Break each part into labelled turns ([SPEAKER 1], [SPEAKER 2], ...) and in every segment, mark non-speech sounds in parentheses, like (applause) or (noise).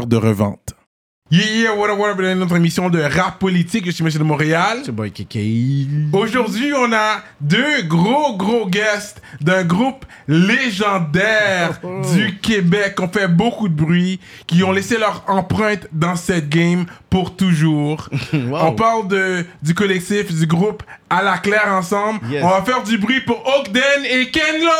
[SPEAKER 1] de revente. Yeah, yeah, what up, what up, bienvenue dans notre émission de rap politique. Je suis Monsieur de Montréal.
[SPEAKER 2] C'est boy Kiki.
[SPEAKER 1] Aujourd'hui, on a deux gros, gros guests d'un groupe légendaire du Québec qui ont fait beaucoup de bruit, qui ont laissé leur empreinte dans cette game pour toujours. (laughs) On parle de, du collectif, du groupe À la Claire ensemble.
[SPEAKER 2] Yes.
[SPEAKER 1] On va faire du bruit pour Ogden et Kenlo!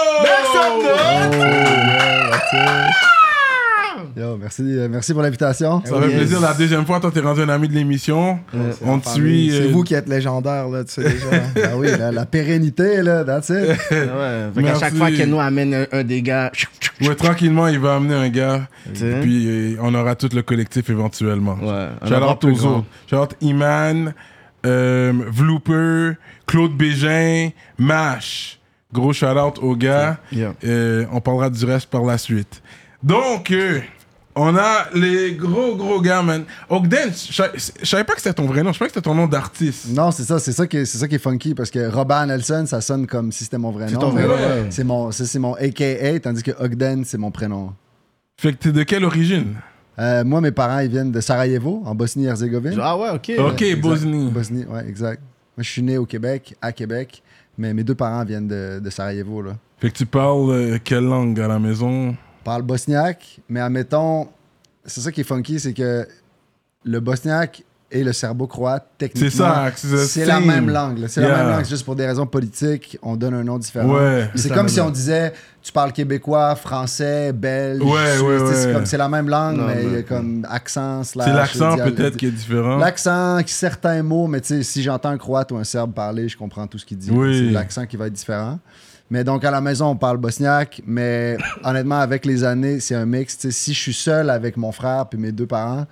[SPEAKER 3] Yo, merci, euh, merci pour l'invitation.
[SPEAKER 1] Ça fait
[SPEAKER 2] Yes.
[SPEAKER 1] plaisir. La deuxième fois, toi, t'es rendu un ami de l'émission. on te suit.
[SPEAKER 4] C'est
[SPEAKER 1] euh,
[SPEAKER 4] vous qui êtes légendaire, là, tu sais déjà.
[SPEAKER 3] Ah (laughs) oui, la, la pérennité, là, that's it. (laughs)
[SPEAKER 2] Ouais,
[SPEAKER 1] Merci.
[SPEAKER 2] chaque fois qu'elle nous amène un, un des gars.
[SPEAKER 1] Ouais, tranquillement, il va amener un gars. Et puis, euh, on aura tout le collectif éventuellement.
[SPEAKER 2] Ouais, plus
[SPEAKER 1] aux autres. Shout out Iman, euh, Vlooper, Claude Bégin, Mash. Gros shout out aux gars.
[SPEAKER 2] Yeah.
[SPEAKER 1] Euh, on parlera du reste par la suite. Donc, euh, on a les gros, gros gars, man. Ogden, je sa- je savais pas que c'était ton vrai nom. Je pensais que c'était ton nom d'artiste.
[SPEAKER 3] Non, c'est ça, c'est ça, qui est, c'est ça qui est funky parce que Robert Nelson, ça sonne comme si c'était mon vrai nom.
[SPEAKER 2] ton vrai
[SPEAKER 1] nom, ouais.
[SPEAKER 3] C'est mon, ça, c'est mon AKA, tandis que Ogden, c'est mon prénom.
[SPEAKER 1] Fait que t'es de quelle origine?
[SPEAKER 3] Euh, moi, mes parents, ils viennent de Sarajevo, en Bosnie-Herzégovine.
[SPEAKER 2] Ah ouais, ok.
[SPEAKER 1] Ok,
[SPEAKER 3] Exact.
[SPEAKER 1] Bosnie.
[SPEAKER 3] Bosnie, ouais, exact. Moi, je suis né au Québec, à Québec, mais mes deux parents viennent de, de Sarajevo, là.
[SPEAKER 1] Fait que tu parles euh, quelle langue à la maison?
[SPEAKER 3] Parle bosniaque, mais admettons, c'est ça qui est funky, c'est que le bosniaque et le serbo-croate, techniquement,
[SPEAKER 1] C'est ça, c'est
[SPEAKER 3] c'est la
[SPEAKER 1] same.
[SPEAKER 3] même langue. C'est
[SPEAKER 1] Yeah.
[SPEAKER 3] la même langue, c'est juste pour des raisons politiques, on donne un nom différent.
[SPEAKER 1] Ouais.
[SPEAKER 3] C'est comme si on disait, tu parles québécois, français, belge,
[SPEAKER 1] Ouais,
[SPEAKER 3] suisse,
[SPEAKER 1] ouais,
[SPEAKER 3] tu sais, c'est
[SPEAKER 1] ouais.
[SPEAKER 3] comme- c'est la même langue,
[SPEAKER 2] Non,
[SPEAKER 3] mais il y a comme accent, slash...
[SPEAKER 1] C'est l'accent
[SPEAKER 3] dial-
[SPEAKER 1] peut-être qui est différent.
[SPEAKER 3] L'accent, certains mots, mais si j'entends un croate ou un serbe parler, je comprends tout ce qu'il dit.
[SPEAKER 1] Oui.
[SPEAKER 3] C'est l'accent qui va être différent. Mais donc, à la maison, on parle bosniaque, mais honnêtement, avec les années, c'est un mix. Si je suis seul avec mon frère puis mes deux parents,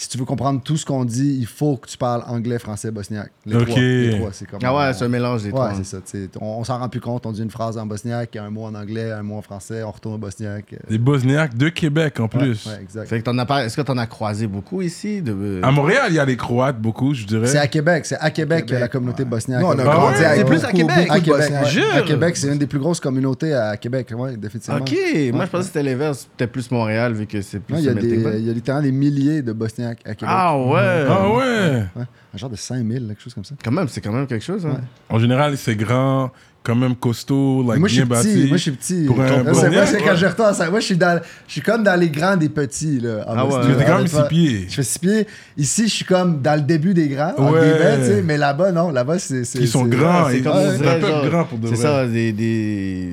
[SPEAKER 3] si tu veux comprendre tout ce qu'on dit, il faut que tu parles anglais, français, bosniaque. Les
[SPEAKER 1] Ok.
[SPEAKER 3] trois. Les trois, c'est comme...
[SPEAKER 2] Ah ouais, c'est un mélange des
[SPEAKER 3] Ouais,
[SPEAKER 2] trois.
[SPEAKER 3] c'est ça. On, on s'en rend plus compte. On dit une phrase en bosniaque, un mot en anglais, un mot en français, on retourne au bosniaque. euh,
[SPEAKER 1] Des Bosniaques de Québec en plus.
[SPEAKER 3] ouais, exact.
[SPEAKER 2] Fait que t'en as pas. Est-ce que t'en as croisé beaucoup ici de...
[SPEAKER 1] À Montréal, il y a les Croates beaucoup, je dirais.
[SPEAKER 3] C'est à Québec, c'est à Québec,
[SPEAKER 4] Québec,
[SPEAKER 3] la communauté
[SPEAKER 4] ouais.
[SPEAKER 3] bosniaque.
[SPEAKER 4] Nous, on a
[SPEAKER 1] Ah
[SPEAKER 4] grandi
[SPEAKER 1] ouais?
[SPEAKER 4] avec
[SPEAKER 2] C'est plus
[SPEAKER 4] beaucoup,
[SPEAKER 2] à Québec?
[SPEAKER 3] À Québec? À c'est une des plus grosses communautés à Québec, ouais, définitivement.
[SPEAKER 2] Ok, moi je pensais que c'était l'inverse. Peut-être plus Montréal vu que c'est plus.
[SPEAKER 3] Non, des, il y a littéralement des milliers de Bosniaques à Québec.
[SPEAKER 2] Ah ouais.
[SPEAKER 1] Ah ouais.
[SPEAKER 3] Ouais, un genre de 5000, quelque chose comme ça.
[SPEAKER 2] Quand même, c'est quand même quelque chose. Hein.
[SPEAKER 1] En général, c'est grand, quand même costaud, like,
[SPEAKER 3] moi, je suis
[SPEAKER 1] bien
[SPEAKER 3] petit.
[SPEAKER 1] bâti.
[SPEAKER 3] Moi, je suis petit.
[SPEAKER 1] Pour un
[SPEAKER 3] Là, c'est moi, c'est quand je retourne à ça. Moi, je suis, dans, je suis comme dans les grands des petits. Là, en
[SPEAKER 2] Ah ouais.
[SPEAKER 1] Tu fais quand même six pieds.
[SPEAKER 3] Je fais six pieds. Ici, je suis comme dans le début des grands.
[SPEAKER 1] Ouais.
[SPEAKER 3] guillemets, tu sais, mais là-bas, non. Là-bas, c'est. c'est-
[SPEAKER 1] Ils sont
[SPEAKER 3] c'est-
[SPEAKER 1] grands.
[SPEAKER 2] c'est comme
[SPEAKER 1] C'est un peu grand pour de
[SPEAKER 2] C'est
[SPEAKER 1] vrai.
[SPEAKER 2] ça, des, des...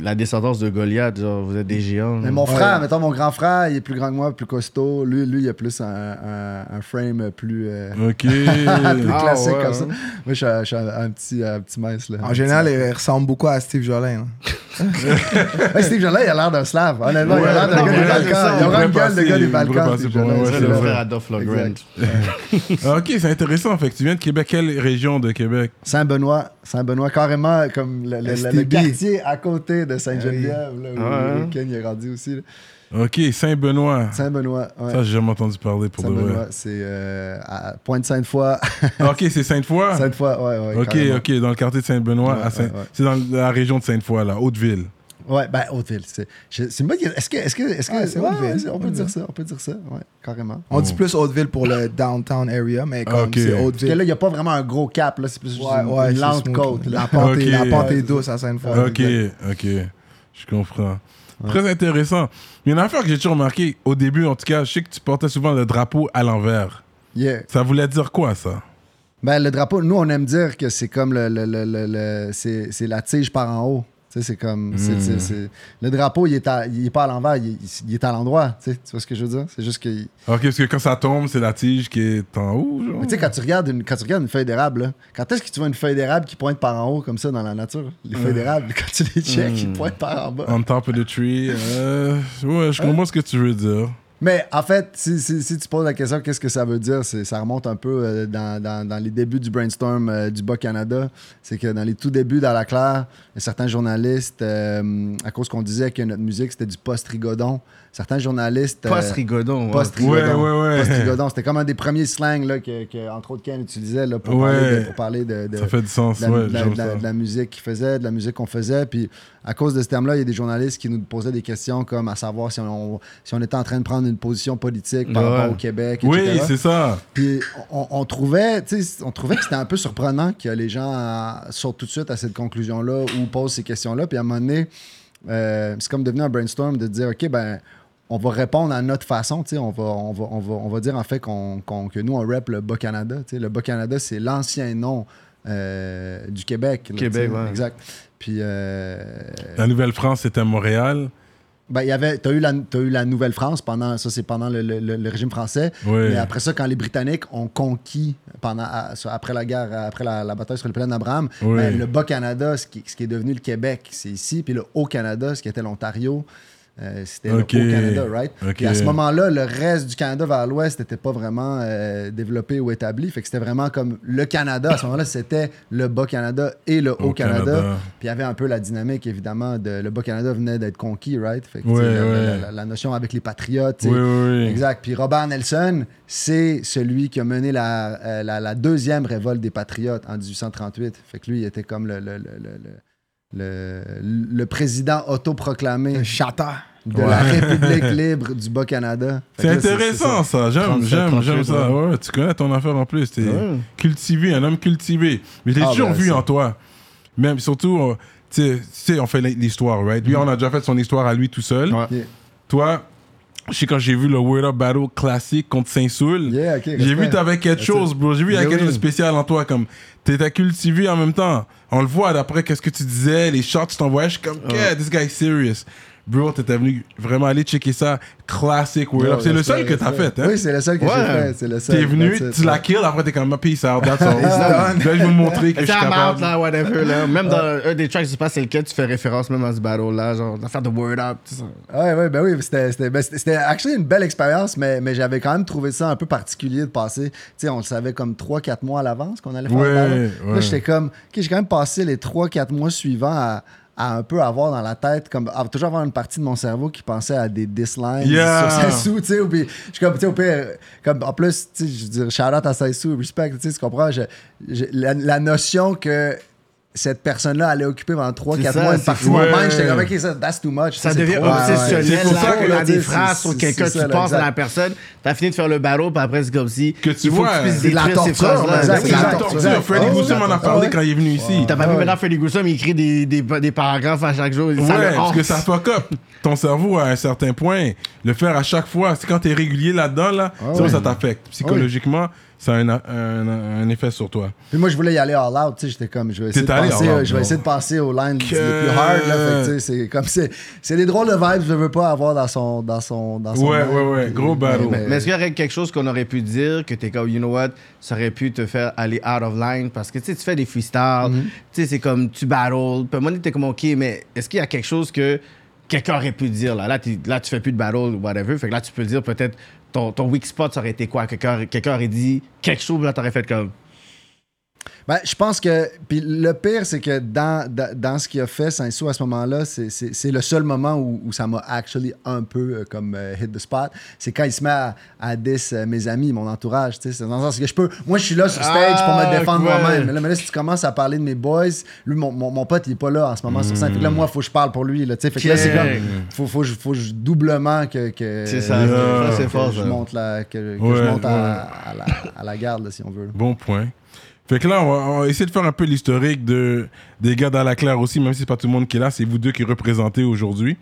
[SPEAKER 2] la descendance de Goliath. Genre, vous êtes des géants.
[SPEAKER 3] Mais mon
[SPEAKER 4] Ouais.
[SPEAKER 3] frère, mettons, mon grand frère, il est plus grand que moi, plus costaud. Lui, lui il a plus un, un, un frame plus, euh,
[SPEAKER 1] Ok. (laughs)
[SPEAKER 3] plus
[SPEAKER 2] Ah,
[SPEAKER 3] classique
[SPEAKER 2] ouais,
[SPEAKER 3] comme ça. Moi, je suis un, je suis un- petit, un petit mince. Là.
[SPEAKER 4] En général, il ressemble beaucoup à Steve Jolin. hein. (laughs)
[SPEAKER 3] Ouais, Steve Jolin, il a l'air d'un slave. Honnêtement, il a l'air d'un gars des Balkans. Il a
[SPEAKER 1] on
[SPEAKER 3] vraiment une gueule de gars des Balkans,
[SPEAKER 1] ouais,
[SPEAKER 2] C'est le frère.
[SPEAKER 3] Exact.
[SPEAKER 1] Ah, ok, c'est intéressant. Fait que tu viens de Québec. Quelle région de Québec?
[SPEAKER 3] Saint-Benoît, Saint-Benoît, carrément comme le, quartier à côté de Sainte-Geneviève, là, où,
[SPEAKER 2] Ah
[SPEAKER 3] où Ken il est rendu aussi. là.
[SPEAKER 1] Ok, Saint-Benoît.
[SPEAKER 3] Saint-Benoît, ouais.
[SPEAKER 1] Ça, j'ai jamais entendu parler pour de vrai.
[SPEAKER 3] Saint-Benoît, c'est euh, à Pointe-Sainte-Foy.
[SPEAKER 1] Ah, (laughs) ok, c'est Sainte-Foy?
[SPEAKER 3] Sainte-Foy, ouais, ouais.
[SPEAKER 1] Ok,
[SPEAKER 3] carrément.
[SPEAKER 1] ok, dans le quartier de Saint-Benoît.
[SPEAKER 3] Ouais,
[SPEAKER 1] à Saint-
[SPEAKER 3] ouais, ouais.
[SPEAKER 1] C'est dans la région de Sainte-Foy, là, Haute-Ville.
[SPEAKER 3] Ouais, ben, Hauteville. C'est c'est une bonne. Est-ce que. Est-ce que, est-ce que
[SPEAKER 4] c'est
[SPEAKER 3] ouais,
[SPEAKER 4] Hauteville,
[SPEAKER 3] ouais, on peut
[SPEAKER 4] Hauteville.
[SPEAKER 3] dire ça, on peut dire ça, ouais, carrément.
[SPEAKER 4] On dit plus Hauteville pour le downtown area, mais comme
[SPEAKER 1] Ok.
[SPEAKER 4] c'est
[SPEAKER 3] Parce que
[SPEAKER 4] Hauteville.
[SPEAKER 3] là, il n'y a pas vraiment un gros cap, là, c'est plus juste
[SPEAKER 4] Ouais,
[SPEAKER 3] une,
[SPEAKER 4] ouais,
[SPEAKER 3] une lente côte.
[SPEAKER 4] La pente, est,
[SPEAKER 1] Ok.
[SPEAKER 4] la pente est douce à Sainte-Foy.
[SPEAKER 1] Ok, ok, je comprends. Très intéressant. Mais une affaire que j'ai toujours remarqué, au début en tout cas, je sais que tu portais souvent le drapeau à l'envers.
[SPEAKER 3] Yeah.
[SPEAKER 1] Ça voulait dire quoi, ça?
[SPEAKER 3] Ben, le drapeau, nous, on aime dire que c'est comme le. le, le, le- le- c'est c'est la tige par en haut. Tu sais, c'est comme. c'est-
[SPEAKER 1] Mm.
[SPEAKER 3] c'est- c'est- Le drapeau, il est, à- il est pas à l'envers, il, est- il est à l'endroit. Tu vois ce que je veux dire? C'est juste que. Mais
[SPEAKER 1] Ok, parce que quand ça tombe, c'est la tige qui est en haut, genre.
[SPEAKER 3] tu sais, quand tu regardes une, quand tu regardes une feuille d'érable, là, quand est-ce que tu vois une feuille d'érable qui pointe par en haut comme ça dans la nature? Les feuilles d'érable, quand tu les checks, ils pointent par en bas.
[SPEAKER 1] On top of the tree. euh, ouais, je comprends ce que tu veux dire.
[SPEAKER 3] Mais en fait, si, si- tu poses la question, qu'est-ce que ça veut dire? Ça remonte un peu euh, dans, les débuts du brainstorm euh, du Bas-Canada. C'est que dans les tout débuts dans la Claire, certains journalistes, euh, à cause qu'on disait que notre musique c'était du post-rigodon, certains journalistes. euh,
[SPEAKER 2] Post-rigodon. ouais.
[SPEAKER 3] Post-rigodon.
[SPEAKER 1] Ouais, ouais, ouais.
[SPEAKER 3] Post-rigodon. C'était comme un des premiers slangs là, que, que, entre autres, Ken utilisait là, pour,
[SPEAKER 1] Ouais.
[SPEAKER 3] parler de, pour parler de- de,
[SPEAKER 1] Ça fait du sens,
[SPEAKER 3] de la,
[SPEAKER 1] ouais,
[SPEAKER 3] de la- de musique qu'il faisait, de la musique qu'on faisait. Puis à cause de ce terme-là, il y a des journalistes qui nous posaient des questions comme à savoir si on, si on était en train de prendre une position politique par
[SPEAKER 2] Ouais.
[SPEAKER 3] rapport au Québec,
[SPEAKER 1] Oui, c'est ça.
[SPEAKER 3] Puis on, on trouvait, tu sais, on trouvait que c'était un peu surprenant que les gens euh, sortent tout de suite à cette conclusion-là ou posent ces questions-là. Puis à un moment donné, euh, c'est comme devenu un brainstorm de dire, OK, ben on va répondre à notre façon, tu sais, on va, on, va, on, va, on va dire en fait qu'on, qu'on- que nous, on rap le Bas-Canada. tu sais. Le Bas-Canada, c'est l'ancien nom euh, du Québec. là,
[SPEAKER 2] Québec,
[SPEAKER 3] tu sais.
[SPEAKER 2] ouais.
[SPEAKER 3] Exact. Puis, euh,
[SPEAKER 1] La Nouvelle-France, c'était Montréal.
[SPEAKER 3] ben, il y avait, t'as eu la, t'as eu la Nouvelle-France pendant, ça c'est pendant le, le- le- le régime français.
[SPEAKER 1] Ouais.
[SPEAKER 3] Mais après ça, quand les Britanniques ont conquis pendant, après la guerre, après la, la bataille sur le plaine d'Abraham, ben, le Bas-Canada, ce qui, ce qui est devenu le Québec, c'est ici. Puis le Haut-Canada, ce qui était l'Ontario, euh, c'était le Haut-Canada, right?
[SPEAKER 1] Ok.
[SPEAKER 3] Puis à ce moment-là, le reste du Canada vers l'ouest n'était pas vraiment euh, développé ou établi. Fait que c'était vraiment comme le Canada. À ce moment-là, c'était le Bas-Canada et le Haut-Canada. Puis il y avait un peu la dynamique, évidemment, de le Bas-Canada venait d'être conquis, right? Fait que,
[SPEAKER 1] Ouais,
[SPEAKER 3] la,
[SPEAKER 1] ouais.
[SPEAKER 3] la- la- la notion avec les patriotes.
[SPEAKER 1] Oui, oui, oui.
[SPEAKER 3] Exact. Puis Robert Nelson, c'est celui qui a mené la, euh, la, la deuxième révolte des Patriotes en 1838. Fait que lui, il était comme le, le, le, le, le, le- président autoproclamé
[SPEAKER 4] chata.
[SPEAKER 3] de la République (laughs) libre du Bas-Canada.
[SPEAKER 1] C'est intéressant, ça. J'aime,
[SPEAKER 2] 37,
[SPEAKER 1] j'aime,
[SPEAKER 2] 38,
[SPEAKER 1] j'aime ça.
[SPEAKER 2] ouais.
[SPEAKER 1] Ouais, tu connais ton affaire en plus. T'es
[SPEAKER 2] Ouais.
[SPEAKER 1] cultivé, un homme cultivé. Mais je l'ai
[SPEAKER 3] Ah,
[SPEAKER 1] toujours
[SPEAKER 3] ben,
[SPEAKER 1] vu
[SPEAKER 3] ça.
[SPEAKER 1] en toi. Même, surtout, euh, tu sais- on fait l'histoire, right? Lui, on a déjà fait son histoire à lui tout seul.
[SPEAKER 2] Ouais.
[SPEAKER 3] Yeah.
[SPEAKER 1] Toi, je sais quand j'ai vu le Word Up Battle classique contre Saint-Soul,
[SPEAKER 3] Yeah, ok,
[SPEAKER 1] j'ai vu t'avais quelque chose,
[SPEAKER 3] it.
[SPEAKER 1] bro. J'ai vu qu'il y a
[SPEAKER 3] Yeah,
[SPEAKER 1] quelque chose de spécial en toi. Comme, t'étais cultivé en même temps. On le voit d'après qu'est-ce que tu disais, les shots que tu t'envoyais. Je suis comme, yeah, this guy is serious. Bro, t'étais venu vraiment aller checker ça. Classic Word
[SPEAKER 3] Yo,
[SPEAKER 1] Up. C'est le seul que t'as fait, hein?
[SPEAKER 3] Oui, c'est le seul que
[SPEAKER 2] Ouais.
[SPEAKER 3] j'ai fait. C'est le seul.
[SPEAKER 1] T'es venu, tu la kill, après t'es comme, peace out, that's all.
[SPEAKER 3] Ah,
[SPEAKER 1] Là, je vais vous montrer que je suis
[SPEAKER 2] Time out,
[SPEAKER 1] capable.
[SPEAKER 2] là, whatever, là. Même dans un des tracks, je sais pas c'est lequel, tu fais référence même à ce battle-là, genre, l'affaire de Word Up, tout ça.
[SPEAKER 3] Ouais, ouais, ben oui, c'était, c'était, ben, c'était- c'était actually une belle expérience, mais, mais j'avais quand même trouvé ça un peu particulier de passer. Tu sais, on le savait comme 3-4 mois à l'avance qu'on allait faire
[SPEAKER 1] Ouais,
[SPEAKER 3] le battle.
[SPEAKER 1] ouais.
[SPEAKER 3] Là, j'étais comme, ok, j'ai quand même passé les 3-4 mois suivants à, à un peu avoir dans la tête, comme, à toujours avoir une partie de mon cerveau qui pensait à des dislines
[SPEAKER 1] Yeah.
[SPEAKER 3] sur Saint-Sou, tu sais, ou puis je suis comme, tu sais, au pire, comme, en plus, tu sais, je veux dire, shout out à Saint-Sou, respect, tu sais, tu comprends, je- je- la, la notion que cette personne-là allait occuper pendant 3-4
[SPEAKER 2] ça,
[SPEAKER 3] mois une
[SPEAKER 2] c'est
[SPEAKER 3] partie de mon mind, j'étais comme, ok, ça, that's too much.
[SPEAKER 2] Ça
[SPEAKER 3] c'est
[SPEAKER 2] devient obsessionnel,
[SPEAKER 1] C'est pour ça que,
[SPEAKER 3] sais,
[SPEAKER 2] des phrases
[SPEAKER 3] c'est-
[SPEAKER 2] sur quelqu'un,
[SPEAKER 3] c'est
[SPEAKER 2] tu
[SPEAKER 3] ça,
[SPEAKER 2] penses à la personne, t'as fini de faire le battle, puis après, c'est comme si.
[SPEAKER 1] Que tu vois,
[SPEAKER 2] que tu puisses
[SPEAKER 3] c'est la torture.
[SPEAKER 1] C'est la torture.
[SPEAKER 3] Oh,
[SPEAKER 1] Goussum en a parlé quand il est venu ici.
[SPEAKER 2] T'as pas
[SPEAKER 3] Ah
[SPEAKER 2] vu maintenant Freddy Goussum, il écrit des, paragraphes à chaque jour. ça
[SPEAKER 1] Ouais, parce que ça fuck up ton cerveau à un certain point. Le faire à chaque fois, c'est quand t'es régulier là-dedans, là, que ça t'affecte. Psychologiquement, ça a un, un- un effet sur toi.
[SPEAKER 3] Puis moi, je voulais y aller all out, tu sais, j'étais comme, je vais essayer, de penser, euh,
[SPEAKER 1] out,
[SPEAKER 3] je vais essayer de penser aux lines les
[SPEAKER 1] Que-
[SPEAKER 3] plus hard, là, fait que, tu sais, c'est comme, c'est, c'est des drôles de vibes, je veux pas avoir dans son, dans son, dans son
[SPEAKER 1] Ouais, ouais, ouais, gros battle.
[SPEAKER 2] Mais est-ce qu'il y aurait quelque chose qu'on aurait pu dire que t'es comme, you know what, ça aurait pu te faire aller out of line? Parce que tu sais, tu fais des freestyles,
[SPEAKER 3] Mhm.
[SPEAKER 2] tu sais, c'est comme tu battles. Puis à un moment donné, t'es comme, ok, mais est-ce qu'il y a quelque chose que quelqu'un aurait pu dire? Là, là, là tu fais plus de battle ou whatever. Fait que là, tu peux dire peut-être ton, ton weak spot, ça aurait été quoi? Quelqu'un aurait dit quelque chose, là, t'aurais fait comme.
[SPEAKER 3] Ben, je pense que. Puis le pire, c'est que dans, dans, dans ce qu'il a fait, Saint-Sou, à ce moment-là, c'est, le seul moment où, où ça m'a actually un peu euh, comme euh, hit the spot. C'est quand il se met à, à diss euh, mes amis, mon entourage. tu sais. C'est dans le sens que je peux. Moi, je suis là sur stage pour
[SPEAKER 2] Ah,
[SPEAKER 3] me défendre
[SPEAKER 2] ouais.
[SPEAKER 3] moi-même. Mais là, mais là, si tu commences à parler de mes boys, lui, mon, mon, mon pote, il est pas là en ce moment sur scène. Fait que là, moi, faut que je parle pour lui. Là, fait que là, c'est comme. Faut, faut, que je- faut que je doublement que. que
[SPEAKER 2] C'est ça, c'est
[SPEAKER 3] que
[SPEAKER 2] fort,
[SPEAKER 3] je
[SPEAKER 2] ça.
[SPEAKER 3] monte la, que, que
[SPEAKER 1] Ouais,
[SPEAKER 3] je monte à, la, à la garde, là, si on veut.
[SPEAKER 1] Bon point. Fait que là, on va, on va essayer de faire un peu l'historique de, des gars dans la claire aussi, même si c'est pas tout le monde qui est là, c'est vous deux qui représentez aujourd'hui.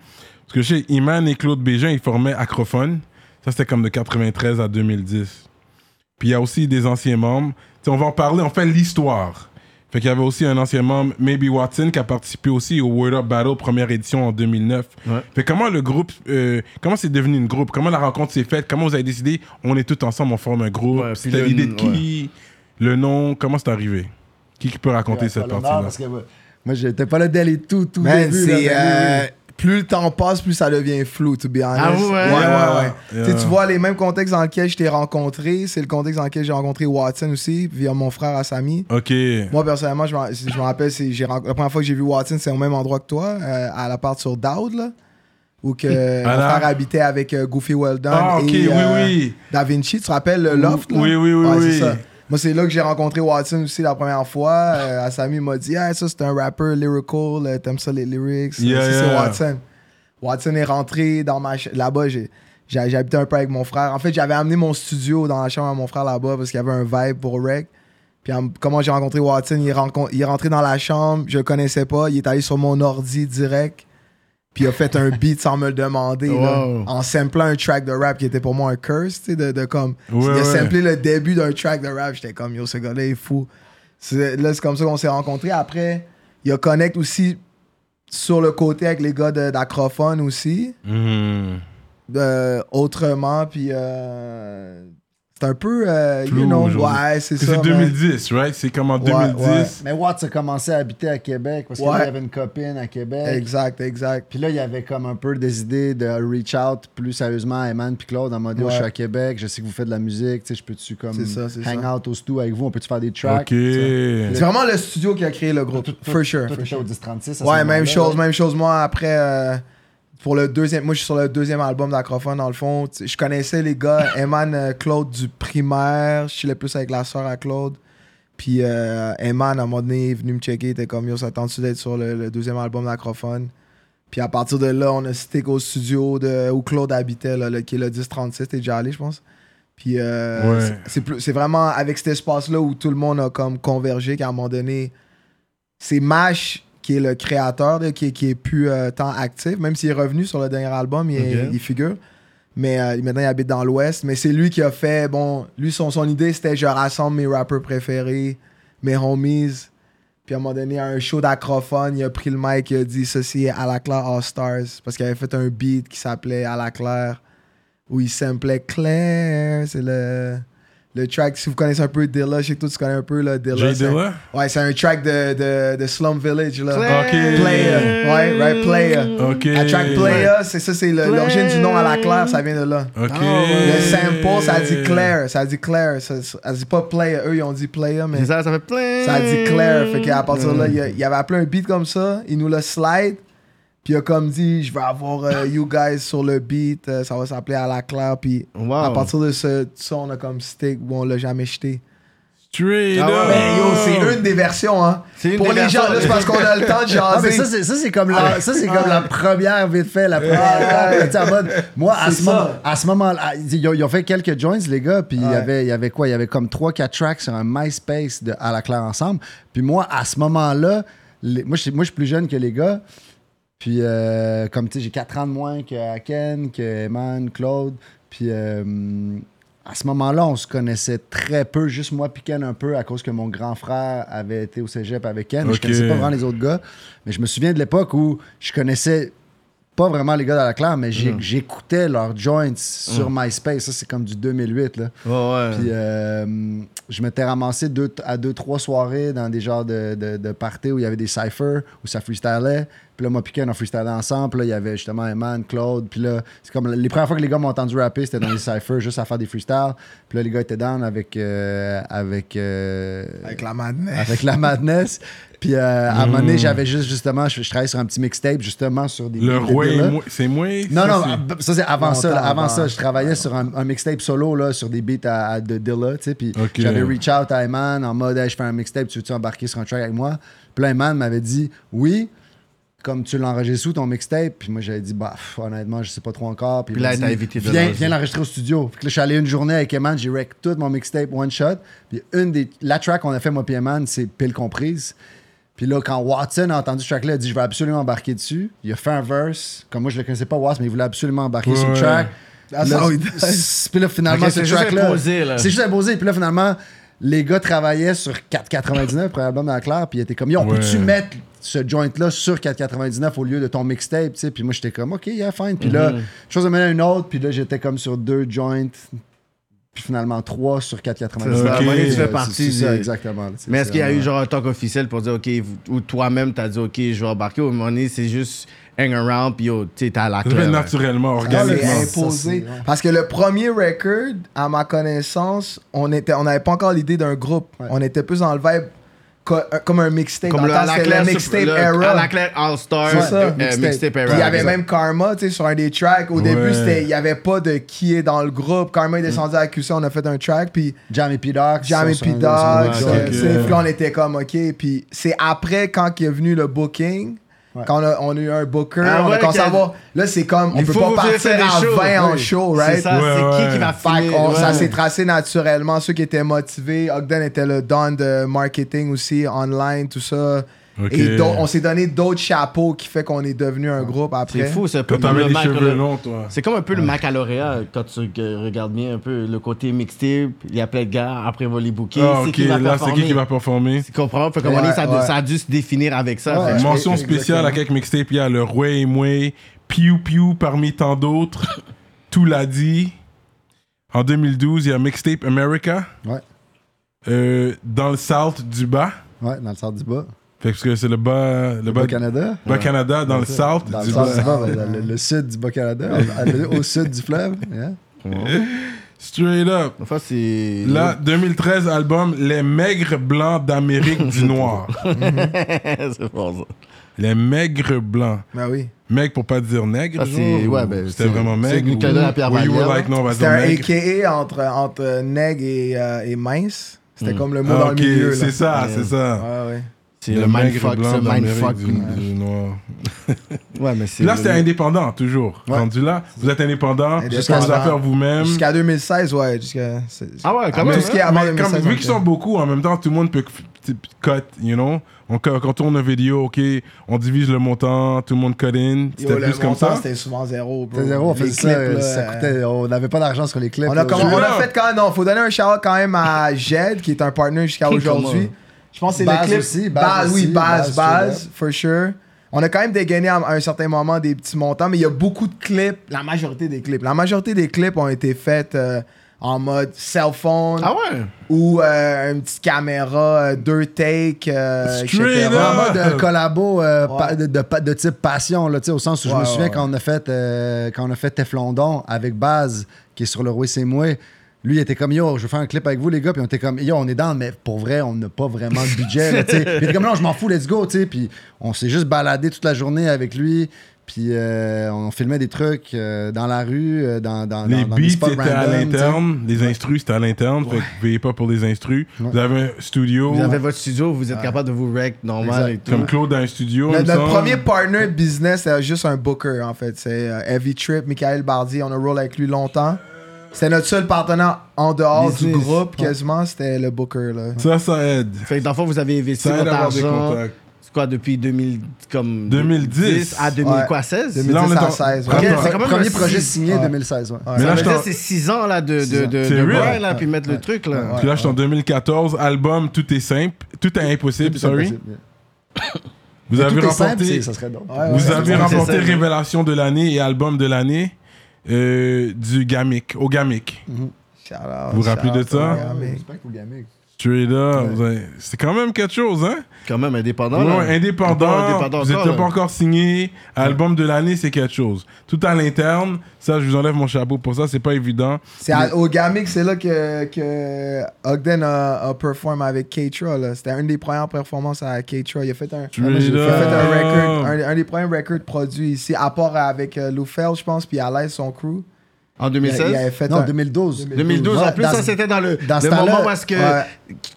[SPEAKER 1] Parce que chez Iman et Claude Bégin, ils formaient Acrophone. Ça, c'était comme de 93 à 2010. Puis il y a aussi des anciens membres. Tu sais, on va en parler, on fait l'histoire. Fait qu'il y avait aussi un ancien membre, Maybe Watson, qui a participé aussi au Word Up Battle première édition en 2009.
[SPEAKER 2] Ouais.
[SPEAKER 1] Fait comment le groupe, euh, comment c'est devenu une groupe? Comment la rencontre s'est faite? Comment vous avez décidé On est tous ensemble, on forme un groupe?
[SPEAKER 2] Ouais,
[SPEAKER 1] C'était l'idée de qui? Le nom Comment c'est arrivé? Qui qui peut raconter cette partie-là?
[SPEAKER 3] parce que, Moi, j'étais pas là dès les tout, tout
[SPEAKER 4] Man,
[SPEAKER 3] début. là,
[SPEAKER 4] euh,
[SPEAKER 3] oui, oui.
[SPEAKER 4] plus le temps passe, plus ça devient flou, to be honest.
[SPEAKER 2] Ah ouais?
[SPEAKER 4] Ouais,
[SPEAKER 1] Yeah,
[SPEAKER 4] ouais, ouais.
[SPEAKER 1] yeah.
[SPEAKER 4] Tu vois, les mêmes contextes dans lesquels je t'ai rencontré, c'est le contexte dans lequel j'ai rencontré Watson aussi, via mon frère Asami.
[SPEAKER 1] Ok.
[SPEAKER 4] Moi, personnellement, je me rappelle, c'est, j'ai ren- la première fois que j'ai vu Watson, c'est au même endroit que toi, euh, à la part sur Dowd, là, où que mon
[SPEAKER 1] Ah, là?
[SPEAKER 4] frère habitait avec euh, Goofy Weldon
[SPEAKER 1] Ah, ok,
[SPEAKER 4] et
[SPEAKER 1] oui,
[SPEAKER 4] euh,
[SPEAKER 1] oui.
[SPEAKER 4] Da Vinci. Tu te rappelles le loft, là?
[SPEAKER 1] Oui, oui, oui,
[SPEAKER 4] Ouais,
[SPEAKER 1] oui.
[SPEAKER 4] Moi, c'est là que j'ai rencontré Watson aussi la première fois. Euh, Asami m'a dit, ah, ça, c'est un rapper lyrical, euh, t'aimes ça les lyrics?
[SPEAKER 1] Yeah,
[SPEAKER 4] c'est
[SPEAKER 1] yeah.
[SPEAKER 4] Watson. Watson est rentré dans ma ch- là-bas. J'ai, j'habitais un peu avec mon frère. En fait, j'avais amené mon studio dans la chambre à mon frère là-bas parce qu'il y avait un vibe pour Rec. Puis en- comment j'ai rencontré Watson, il est, rencon- il est rentré dans la chambre, je le connaissais pas, il est allé sur mon ordi direct. Puis il a fait un beat sans me le demander, là, en samplant un track de rap qui était pour moi un curse, tu sais, de, de comme.
[SPEAKER 1] Ouais,
[SPEAKER 4] il a
[SPEAKER 1] ouais.
[SPEAKER 4] samplé le début d'un track de rap, j'étais comme, yo, ce gars-là est fou. C'est- là, c'est comme ça qu'on s'est rencontrés. Après, il a connect aussi sur le côté avec les gars de- d'Acrophone aussi,
[SPEAKER 1] Mhm.
[SPEAKER 4] euh, autrement, puis euh, c'est un peu, euh, you know, ouais, c'est ça.
[SPEAKER 1] C'est
[SPEAKER 4] man.
[SPEAKER 1] 2010, right? C'est comme en
[SPEAKER 4] Ouais,
[SPEAKER 1] 2010.
[SPEAKER 4] ouais.
[SPEAKER 3] Mais Watts a commencé à habiter à Québec parce qu'il
[SPEAKER 4] Ouais.
[SPEAKER 3] y avait une copine à Québec.
[SPEAKER 4] Exact, exact.
[SPEAKER 3] Puis là, il y avait comme un peu des idées de reach out plus sérieusement à Eman puis Claude en mode je suis à Québec, je sais que vous faites de la musique, tu sais, je peux-tu comme
[SPEAKER 4] C'est ça, c'est
[SPEAKER 3] hang
[SPEAKER 4] ça.
[SPEAKER 3] out au stu avec vous, on peut-tu faire des tracks?
[SPEAKER 1] Ok.
[SPEAKER 4] C'est vraiment le studio qui a créé le groupe, for sure. For sure.
[SPEAKER 3] au 1036 à ce
[SPEAKER 4] Ouais, même chose, même chose. Moi, après, euh, pour le deuxième, moi, je suis sur le deuxième album d'Acrophone, dans le fond. Je connaissais les gars, (laughs) Eman, euh, Claude du primaire. Je chillais plus avec la soeur à Claude. Puis euh, Eman, à un moment donné, est venu me checker. Il était comme, yo, ça tente-tu d'être sur le, le deuxième album d'Acrophone? Puis à partir de là, on a stick au studio de, où Claude habitait, là, le- qui est le 1036. T'es déjà allé, je pense. Puis euh,
[SPEAKER 1] Ouais.
[SPEAKER 4] c'est vraiment avec cet espace-là où tout le monde a comme convergé qu'à un moment donné, c'est Mash qui est le créateur, là, qui, est- qui est plus euh, tant actif, même s'il est revenu sur le dernier album, il, figure. Mais euh, maintenant, il habite dans l'Ouest. Mais c'est lui qui a fait, bon, lui, son, son idée, c'était je rassemble mes rappeurs préférés, mes homies. Puis à un moment donné, à un show d'acrophone, il a pris le mic il a dit ceci est à la Claire All Stars. Parce qu'il avait fait un beat qui s'appelait À la Claire, où il samplait Claire. C'est le, le track, si vous connaissez un peu Dilla, je sais que toi tu connais un peu là, Dilla.
[SPEAKER 1] Jay Dilla?
[SPEAKER 4] Ouais, c'est un track de, de, de Slum Village. Là.
[SPEAKER 1] Ok.
[SPEAKER 4] Player. Ouais, right, Player.
[SPEAKER 1] Ok.
[SPEAKER 4] La track Player, c'est ça, c'est le- l'origine du nom à la Claire, ça vient de là.
[SPEAKER 1] Ok.
[SPEAKER 4] Le sample, ça dit Claire, ça dit Claire, ça, ça dit pas Player. Eux, ils ont dit Player, mais
[SPEAKER 2] C'est ça, ça fait plein.
[SPEAKER 4] ça dit Claire. Fait qu'à partir de là, il, il avait appelé un beat comme ça, il nous l'a slide, puis il a comme dit, je vais avoir euh, you guys sur le beat, euh, ça va s'appeler à la Claire, puis
[SPEAKER 2] Wow.
[SPEAKER 4] à partir de ce, ça, on a comme stick où on l'a jamais jeté.
[SPEAKER 1] Straight
[SPEAKER 4] Ah. Mais yo, c'est une des versions, hein.
[SPEAKER 2] C'est une
[SPEAKER 4] Pour
[SPEAKER 2] des
[SPEAKER 4] les
[SPEAKER 2] versions.
[SPEAKER 4] gens, là, c'est parce qu'on a le temps de (laughs)
[SPEAKER 3] Ah, mais
[SPEAKER 4] jaser.
[SPEAKER 3] ça, c'est, ça, c'est comme, la, ça, c'est comme la première, vite fait, la première en mode, moi, à ce, moment, à ce moment-là, ils ont, ils ont fait quelques joints, les gars, puis il y
[SPEAKER 4] Ouais.
[SPEAKER 3] avait, il y avait quoi? Il y avait comme 3-4 tracks sur un MySpace de À la Claire ensemble. Puis moi, à ce moment-là, les- moi, je suis- moi, je suis plus jeune que les gars. Puis, euh, comme tu sais, j'ai 4 ans de moins que Ken, que Eman, Claude. Puis, euh, à ce moment-là, on se connaissait très peu, juste moi puis Ken un peu, à cause que mon grand frère avait été au cégep avec Ken. Je connaissais pas vraiment les autres gars. Mais je me souviens de l'époque où je connaissais pas vraiment les gars de la claire, mais j'ai- j'écoutais leurs joints sur MySpace. Ça, c'est comme du 2008. Là.
[SPEAKER 2] Ouais.
[SPEAKER 3] Puis euh, je m'étais ramassé deux, à deux, trois soirées dans des genres de, de, de parties où il y avait des cyphers, où ça freestylait. Puis là, moi, Ken, on freestylait ensemble. Puis là, il y avait justement Eman, Claude. Puis là, c'est comme les premières fois que les gars m'ont entendu rapper, c'était dans les (laughs) cyphers, juste à faire des freestyles. Puis là, les gars étaient down avec, euh, avec, euh,
[SPEAKER 4] Avec la madness.
[SPEAKER 3] avec la madness. (laughs) Puis euh, à un moment donné, j'avais juste, justement, je, je travaillais sur un petit mixtape, justement, sur des.
[SPEAKER 1] Le
[SPEAKER 3] des
[SPEAKER 1] roi,
[SPEAKER 3] beats, là.
[SPEAKER 1] est mo- c'est moi.
[SPEAKER 3] Non,
[SPEAKER 1] ça,
[SPEAKER 3] non,
[SPEAKER 1] c'est-
[SPEAKER 3] ça c'est avant ça. là.
[SPEAKER 4] Longtemps
[SPEAKER 3] Avant
[SPEAKER 4] avant.
[SPEAKER 3] ça, je travaillais sur un, un mixtape solo là, sur des beats à, à- de Dilla, tu sais. Puis j'avais reach out à Eman en mode, Hey, je fais un mixtape, tu veux-tu embarquer sur un track avec moi? Puis là, Eman m'avait dit, oui, comme tu l'enregistres sous ton mixtape? Puis moi, j'avais dit, bah, pff, honnêtement, je sais pas trop encore. Puis,
[SPEAKER 2] Puis là,
[SPEAKER 3] m'a
[SPEAKER 2] il t'a
[SPEAKER 3] dit,
[SPEAKER 2] invité de
[SPEAKER 3] viens,
[SPEAKER 2] l'enregistrer.
[SPEAKER 3] viens l'enregistrer au studio. Puis là, je suis allé une journée avec Eman, j'ai rec tout mon mixtape one shot. Puis une des, la track qu'on a fait, moi, puis Eman, c'est pile comprise. Puis là, quand Watson a entendu ce track-là, il a dit Je vais absolument embarquer dessus. Il a fait un verse. Comme moi, je le connaissais pas, Watson, mais il voulait absolument embarquer sur le track. Là, Puis là, finalement, ce
[SPEAKER 2] c'est juste
[SPEAKER 3] track-là. C'est juste imposé. Puis là, finalement, les gars travaillaient sur 4,99 pour l'album dans la claire, puis ils étaient comme, yo, on peut-tu
[SPEAKER 1] Ouais.
[SPEAKER 3] mettre ce joint-là sur 4,99 au lieu de ton mixtape, tu sais? Puis moi, j'étais comme, OK, yeah, fine. Puis là, chose de mener à une autre, puis là, j'étais comme sur deux joints, puis finalement trois sur 4,99.
[SPEAKER 2] C'est ça.
[SPEAKER 1] À un moment donné, tu
[SPEAKER 2] fais partie
[SPEAKER 3] C'est ça, exactement.
[SPEAKER 2] Mais est-ce qu'il y a eu genre un talk officiel pour dire, OK, ou toi-même, t'as dit, OK, je vais embarquer, au moment donné, c'est juste hang around, puis sais, t'es à la claire.
[SPEAKER 1] naturellement,
[SPEAKER 4] C'est
[SPEAKER 1] organiquement.
[SPEAKER 3] ça,
[SPEAKER 4] imposé. Parce que le premier record, à ma connaissance, on était, on n'avait pas encore l'idée d'un groupe.
[SPEAKER 3] Ouais.
[SPEAKER 4] On était plus dans le vibe euh, comme un mixtape.
[SPEAKER 2] Comme
[SPEAKER 4] Dans
[SPEAKER 2] le, la
[SPEAKER 4] mixtape era.
[SPEAKER 2] À la claire All-Star, euh,
[SPEAKER 3] Mixtape.
[SPEAKER 2] era.
[SPEAKER 4] il y avait
[SPEAKER 3] exact.
[SPEAKER 4] même Karma, tu sais, sur un des tracks. Au début, il n'y avait pas de qui est dans le groupe. Karma est descendu à QC, on a fait un track. Puis
[SPEAKER 3] Jam et P-Doc.
[SPEAKER 4] Jam et
[SPEAKER 3] sont sur un-
[SPEAKER 4] P.
[SPEAKER 3] sur un
[SPEAKER 4] Dog,
[SPEAKER 3] autre
[SPEAKER 1] ok.
[SPEAKER 3] joint.
[SPEAKER 4] c'est- c'est- puis là, on était comme, OK. Puis c'est après, quand il est venu le booking,
[SPEAKER 3] Ouais.
[SPEAKER 4] quand on a, on a eu un booker,
[SPEAKER 2] Ah
[SPEAKER 4] on
[SPEAKER 2] ouais,
[SPEAKER 4] a commencé à
[SPEAKER 2] quel-
[SPEAKER 4] voir. Là, c'est comme, on peut pas partir
[SPEAKER 2] faire
[SPEAKER 4] à
[SPEAKER 2] shows.
[SPEAKER 4] 20 en show,
[SPEAKER 2] C'est
[SPEAKER 4] right?
[SPEAKER 2] ça,
[SPEAKER 1] Ouais,
[SPEAKER 2] c'est
[SPEAKER 1] ouais.
[SPEAKER 2] qui qui va
[SPEAKER 4] qu'on- ça s'est tracé naturellement. Ceux qui étaient motivés, Ogden était le don de marketing aussi, online, tout ça. Et on s'est donné d'autres chapeaux qui fait qu'on est devenu un groupe après.
[SPEAKER 2] C'est fou, c'est un peu
[SPEAKER 1] Quand
[SPEAKER 2] comme
[SPEAKER 1] t'avais
[SPEAKER 2] le Mac.
[SPEAKER 1] cheveux
[SPEAKER 2] le-
[SPEAKER 1] longs, toi.
[SPEAKER 2] C'est comme un peu le Mac à lauréat quand tu regardes bien un peu le côté mixtape. Il y a plein de gars, après ils vont les booker.
[SPEAKER 1] Ah,
[SPEAKER 2] c'est
[SPEAKER 1] ok,
[SPEAKER 2] qui va
[SPEAKER 1] là, c'est qui qui va performer?
[SPEAKER 2] Tu comprends? Fait donné, ça, a-
[SPEAKER 4] ouais.
[SPEAKER 2] ça a dû se définir avec ça. Fait
[SPEAKER 1] Mention
[SPEAKER 3] Exactement.
[SPEAKER 1] spéciale à quelques mixtapes, il y a le et Moué, Piu Piu parmi tant d'autres, (laughs) Tout l'a dit. En 2012, il y a Mixtape America,
[SPEAKER 3] Ouais.
[SPEAKER 1] euh, dans le South du bas,
[SPEAKER 3] Ouais, dans le centre du bas.
[SPEAKER 1] Fait que parce que c'est le bas, le
[SPEAKER 3] Le
[SPEAKER 1] bas,
[SPEAKER 3] bas Canada.
[SPEAKER 1] bas Canada, dans le South
[SPEAKER 3] Dans
[SPEAKER 1] du bas.
[SPEAKER 3] bas, le, le sud du Bas-Canada, au, au sud du fleuve. yeah. (laughs)
[SPEAKER 1] Straight up.
[SPEAKER 2] Enfin, c'est.
[SPEAKER 1] Là, 2013, album Les Maigres Blancs d'Amérique du (laughs) Noir. (laughs)
[SPEAKER 2] c'est bon ça.
[SPEAKER 1] Les Maigres Blancs.
[SPEAKER 4] Ben oui.
[SPEAKER 1] Mec pour pas dire nègre.
[SPEAKER 2] Ah, c'est- ouais,
[SPEAKER 1] ou
[SPEAKER 2] ben,
[SPEAKER 1] C'était
[SPEAKER 2] c'est-
[SPEAKER 1] vraiment
[SPEAKER 2] c'est
[SPEAKER 1] maigre. like,
[SPEAKER 4] C'était
[SPEAKER 1] dire
[SPEAKER 4] un
[SPEAKER 1] maigre.
[SPEAKER 4] AKA entre, entre neg et, euh, et mince. C'était comme le mot
[SPEAKER 1] Ah,
[SPEAKER 4] dans
[SPEAKER 1] ok,
[SPEAKER 4] le milieu. là.
[SPEAKER 1] c'est ça,
[SPEAKER 2] Ouais.
[SPEAKER 1] c'est ça.
[SPEAKER 4] Ouais, ouais.
[SPEAKER 2] C'est le mindfuck, ça,
[SPEAKER 1] d'Amérique
[SPEAKER 2] mindfuck.
[SPEAKER 1] du- du Noir. (laughs)
[SPEAKER 2] Ouais, mais c'est.
[SPEAKER 1] Là, c'était indépendant, toujours.
[SPEAKER 3] Ouais.
[SPEAKER 1] Rendu là, vous êtes indépendant, jusqu'à vos affaires vous-même.
[SPEAKER 4] Jusqu'à 2016, ouais. Jusqu'à,
[SPEAKER 2] Ah ouais, quand même.
[SPEAKER 4] tout ce qui est
[SPEAKER 2] hein?
[SPEAKER 4] avant
[SPEAKER 1] mais comme,
[SPEAKER 4] 2016,
[SPEAKER 1] vu qu'ils sont
[SPEAKER 4] fait.
[SPEAKER 1] beaucoup, en même temps, tout le monde peut cut, you know. On, quand on tourne une vidéo, ok, on divise le montant, tout le monde cut in. C'était plus comme
[SPEAKER 4] montant,
[SPEAKER 1] ça.
[SPEAKER 4] C'était souvent zéro, bro.
[SPEAKER 3] C'était zéro, on
[SPEAKER 4] Les
[SPEAKER 3] faisait ça,
[SPEAKER 4] clips,
[SPEAKER 3] euh,
[SPEAKER 4] là,
[SPEAKER 3] ça
[SPEAKER 4] euh,
[SPEAKER 3] coûtait, on n'avait pas d'argent sur les clips.
[SPEAKER 4] On a,
[SPEAKER 3] là.
[SPEAKER 4] on a fait quand même, non, faut donner un shout quand même à Jed, qui est un partner jusqu'à aujourd'hui. Je pense que c'est le clip.
[SPEAKER 3] aussi, Baz,
[SPEAKER 4] oui,
[SPEAKER 3] aussi,
[SPEAKER 4] Baz,
[SPEAKER 3] straight
[SPEAKER 4] for sure. On a quand même dégainé à à un certain moment des petits montants, mais il y a beaucoup de clips, la majorité des clips. La majorité des clips ont été faits euh, en mode cell phone
[SPEAKER 2] Ah ouais?
[SPEAKER 4] ou euh, une petite caméra, euh, deux takes, euh, etc.
[SPEAKER 1] Straight
[SPEAKER 3] En
[SPEAKER 1] up.
[SPEAKER 3] mode collabo
[SPEAKER 4] Ouais.
[SPEAKER 3] pa- de, de, type passion, là, au sens où je me souviens
[SPEAKER 4] ouais,
[SPEAKER 3] quand, on a fait, quand on a fait Teflondon avec Baz, qui est sur le Roi C'est moi, lui il était comme yo, je veux faire un clip avec vous les gars, puis on était comme yo, on est dans, mais pour vrai, on n'a pas vraiment de budget, là. (laughs) Puis il était comme non, je m'en fous, let's go. Puis on s'est juste baladé toute la journée avec lui. Puis euh, on filmait des trucs euh, dans la rue, euh, dans, dans,
[SPEAKER 1] Les
[SPEAKER 3] dans, dans
[SPEAKER 1] beats étaient à
[SPEAKER 3] random,
[SPEAKER 1] l'interne, les instrus c'était à l'interne, fait que vous payez pas pour les instrus.
[SPEAKER 3] Ouais.
[SPEAKER 1] Vous avez un studio,
[SPEAKER 2] Vous avez votre studio, vous êtes capable de vous rec normal et tout.
[SPEAKER 1] comme Claude a un studio.
[SPEAKER 4] Notre, premier partner business, c'était juste un booker, en fait. C'est euh, Heavy Trip, Michael Bardi. On a roll avec lui longtemps. C'était notre seul partenaire en dehors du groupe, quasiment. C'était le booker, là.
[SPEAKER 1] Ça, ça aide.
[SPEAKER 2] Fait que dans le fond, vous avez investi votre argent. C'est quoi, depuis 2000, comme
[SPEAKER 1] 2010.
[SPEAKER 2] à 2000,
[SPEAKER 4] Ouais.
[SPEAKER 2] quoi, 16?
[SPEAKER 4] 2010
[SPEAKER 1] Là, on est
[SPEAKER 4] à
[SPEAKER 1] en-
[SPEAKER 4] 16.
[SPEAKER 2] Ok,
[SPEAKER 4] ouais.
[SPEAKER 2] c'est quand même
[SPEAKER 3] Premier
[SPEAKER 2] un
[SPEAKER 3] projet
[SPEAKER 2] six-
[SPEAKER 3] signé
[SPEAKER 4] Ouais.
[SPEAKER 3] 2016, ouais.
[SPEAKER 4] Ouais.
[SPEAKER 1] Mais
[SPEAKER 2] Ça
[SPEAKER 1] là,
[SPEAKER 2] c'est 6 ans là, de,
[SPEAKER 3] Six
[SPEAKER 2] de,
[SPEAKER 3] ans.
[SPEAKER 2] de,
[SPEAKER 1] C'est
[SPEAKER 2] de là, puis mettre le truc. Là.
[SPEAKER 1] Puis là, je suis en 2014, album Tout est simple, Tout est impossible, sorry. Vous avez remporté,
[SPEAKER 3] ça serait
[SPEAKER 1] vous avez remporté. Révélation de l'année et album de l'année euh, du Gamic, au Gamic.
[SPEAKER 4] Shout out,
[SPEAKER 1] Vous vous rappelez de ça?
[SPEAKER 3] au gamic.
[SPEAKER 1] Straight up, vous avez- c'est quand même quelque chose, hein?
[SPEAKER 2] Quand même indépendant.
[SPEAKER 1] Ouais, indépendant,
[SPEAKER 2] Encore indépendant
[SPEAKER 1] vous n'êtes
[SPEAKER 2] là.
[SPEAKER 1] pas encore signé. Album de l'année, c'est quelque chose. Tout à l'interne, ça, je vous enlève mon chapeau pour ça, c'est pas évident.
[SPEAKER 4] C'est à- au Gamic, c'est là que, que Ogden a, a performé avec Keitra. C'était une des premières performances à Keitra. Il a fait un, il a fait un record, un, un des premiers records produits ici, à part avec euh, Lou Fell, je pense, puis Alain, son crew.
[SPEAKER 2] En
[SPEAKER 4] Il, a- il
[SPEAKER 2] 2016
[SPEAKER 4] avait fait
[SPEAKER 3] Non,
[SPEAKER 4] un-
[SPEAKER 3] 2012.
[SPEAKER 2] 2012, en
[SPEAKER 3] Ouais,
[SPEAKER 2] plus,
[SPEAKER 3] dans-
[SPEAKER 2] ça c'était dans le,
[SPEAKER 3] dans ce
[SPEAKER 2] le moment où est-ce que
[SPEAKER 4] ouais.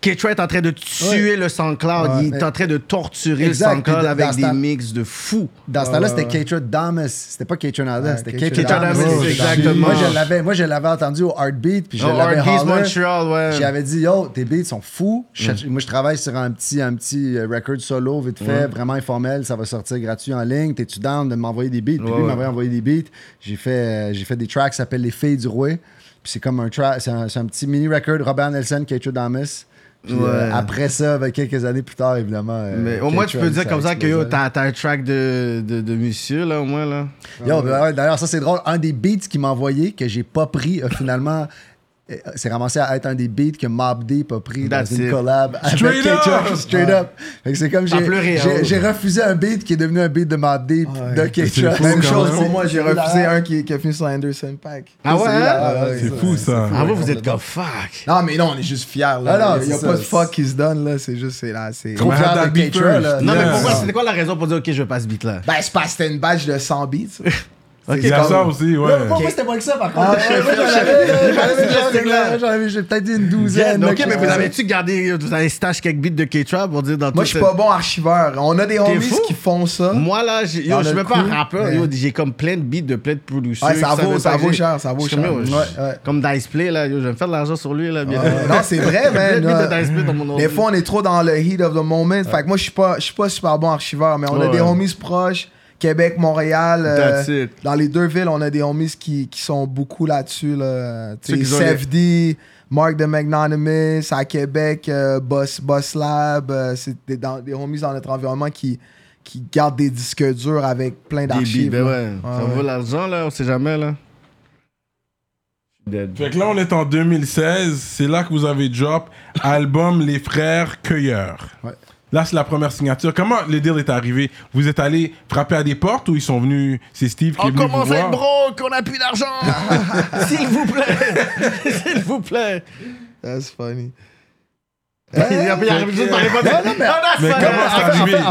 [SPEAKER 2] Keitra est en train de tuer le SoundCloud.
[SPEAKER 4] Ouais.
[SPEAKER 2] il est en train de torturer
[SPEAKER 3] Exact,
[SPEAKER 2] le SoundCloud
[SPEAKER 3] dans
[SPEAKER 2] avec des mix de fou.
[SPEAKER 3] Dans ce temps-là,
[SPEAKER 4] Ouais,
[SPEAKER 3] c'était
[SPEAKER 4] ouais.
[SPEAKER 3] Keitra Damas. C'était pas Keitra Nada,
[SPEAKER 4] Ouais,
[SPEAKER 3] c'était
[SPEAKER 4] Keitra Damas,
[SPEAKER 2] exactement.
[SPEAKER 3] Moi, je l'avais, moi, je l'avais entendu au Heartbeat, puis je
[SPEAKER 2] Oh,
[SPEAKER 3] l'avais.
[SPEAKER 2] Montreal, ouais.
[SPEAKER 3] J'avais dit, yo, tes beats sont fous.
[SPEAKER 1] Mm.
[SPEAKER 3] Moi, je travaille sur un petit, un petit euh, record solo, vite fait, vraiment informel. Ça va sortir gratuit en ligne. T'es-tu down de m'envoyer des beats? Puis
[SPEAKER 2] Ouais,
[SPEAKER 3] lui
[SPEAKER 2] ouais.
[SPEAKER 3] m'avait envoyé des beats. J'ai fait, euh, j'ai fait des tracks Les Filles du Roi. Puis c'est comme un track, c'est un, un petit mini record, Robert Nelson, Keitra Damas. Puis,
[SPEAKER 2] Ouais.
[SPEAKER 3] euh, après ça, ben, quelques années plus tard, évidemment. euh,
[SPEAKER 2] Mais au moins, tu peux dire comme ça que t'as un track de, de, de monsieur, là, au moins, là.
[SPEAKER 3] Yo, ben ouais, d'ailleurs, ça c'est drôle. Un des beats qu'il m'a envoyé, que j'ai pas pris, a finalement. Euh, C'est ramassé à être un des beats que Mob Deep a pris
[SPEAKER 2] That's
[SPEAKER 3] dans une collab avec
[SPEAKER 1] Straight up!
[SPEAKER 3] straight up. Fait que c'est comme j'ai,
[SPEAKER 2] pleuré,
[SPEAKER 3] j'ai,
[SPEAKER 2] hein?
[SPEAKER 3] j'ai refusé un beat qui est devenu un beat de Mob Deep
[SPEAKER 4] Ouais.
[SPEAKER 3] de K-Trap.
[SPEAKER 1] fou,
[SPEAKER 4] Même chose pour moi, j'ai refusé un qui, qui a fini sur Anderson Pack.
[SPEAKER 2] Ah ouais,
[SPEAKER 3] C'est
[SPEAKER 2] hein?
[SPEAKER 3] ouais,
[SPEAKER 1] C'est fou, ça.
[SPEAKER 2] Ah, vous, vous êtes comme fuck.
[SPEAKER 4] Non, mais non, on est juste fiers. Là.
[SPEAKER 3] Ah non,
[SPEAKER 4] il n'y a pas de fuck qui se donne, là. C'est juste, c'est là. C'est...
[SPEAKER 3] Trop fier de
[SPEAKER 1] beat
[SPEAKER 3] là.
[SPEAKER 2] Non, mais pourquoi, c'était quoi la raison pour dire, ok, je veux pas ce beat-là?
[SPEAKER 4] Ben, c'est parce que c'était une badge de 100 beats. (laughs)
[SPEAKER 1] Il y a ça aussi, ouais.
[SPEAKER 3] Moi, moi, c'était moins que ça, par contre.
[SPEAKER 4] Ah,
[SPEAKER 3] Moi, j'en avais- (laughs) peut-être dit une
[SPEAKER 2] Yeah,
[SPEAKER 3] douzaine.
[SPEAKER 2] ok, mais vous avez-tu gardé, vous avez stash quelques beats de K-Trap pour dire dans
[SPEAKER 4] Moi,
[SPEAKER 2] tout
[SPEAKER 4] je suis pas bon archiveur. On a des homies qui font ça.
[SPEAKER 2] Moi, là, je suis même pas rappeur. j'ai comme plein de beats de plein de producers.
[SPEAKER 4] Ouais, ça vaut, ça vaut cher, ça vaut cher.
[SPEAKER 2] comme, Diceplay, là, yo, je vais me faire de l'argent sur lui, là.
[SPEAKER 4] Euh, non, c'est vrai, (laughs) man. Des fois, on est trop dans le heat of the moment. Fait que moi, je suis pas, je suis pas super bon archiveur, mais on a des homies proches. Québec, Montréal. euh,
[SPEAKER 2] That's it.
[SPEAKER 4] dans les deux villes, on a des homies qui, qui sont beaucoup là-dessus. Là.
[SPEAKER 2] Ceux
[SPEAKER 4] Tu
[SPEAKER 2] qui
[SPEAKER 4] sais,
[SPEAKER 2] ont les-
[SPEAKER 4] Seth D, Mark de Magnanimous, à Québec, euh, Boss, Boss Lab. euh, c'est des, dans- des homies dans notre environnement qui, qui gardent des disques durs avec plein d'archives.
[SPEAKER 2] ben ouais. Ça
[SPEAKER 4] ouais.
[SPEAKER 2] vaut l'argent, là, on sait jamais, là.
[SPEAKER 1] Fait que là, on est en 2016. C'est là que vous avez drop album Les Frères Cueilleurs.
[SPEAKER 3] Ouais.
[SPEAKER 1] Là, c'est la première signature. Comment le deal est arrivé? Vous êtes allé frapper à des portes ou ils sont venus? C'est Steve qui est
[SPEAKER 2] On
[SPEAKER 1] venu vous
[SPEAKER 2] commence à être
[SPEAKER 1] voir
[SPEAKER 2] broke, on a plus d'argent. (laughs) S'il vous plaît. (laughs) S'il vous plaît.
[SPEAKER 4] That's funny.
[SPEAKER 2] Il a il a arrivé juste par les portes.
[SPEAKER 3] Non, non, mais-
[SPEAKER 1] Mais comment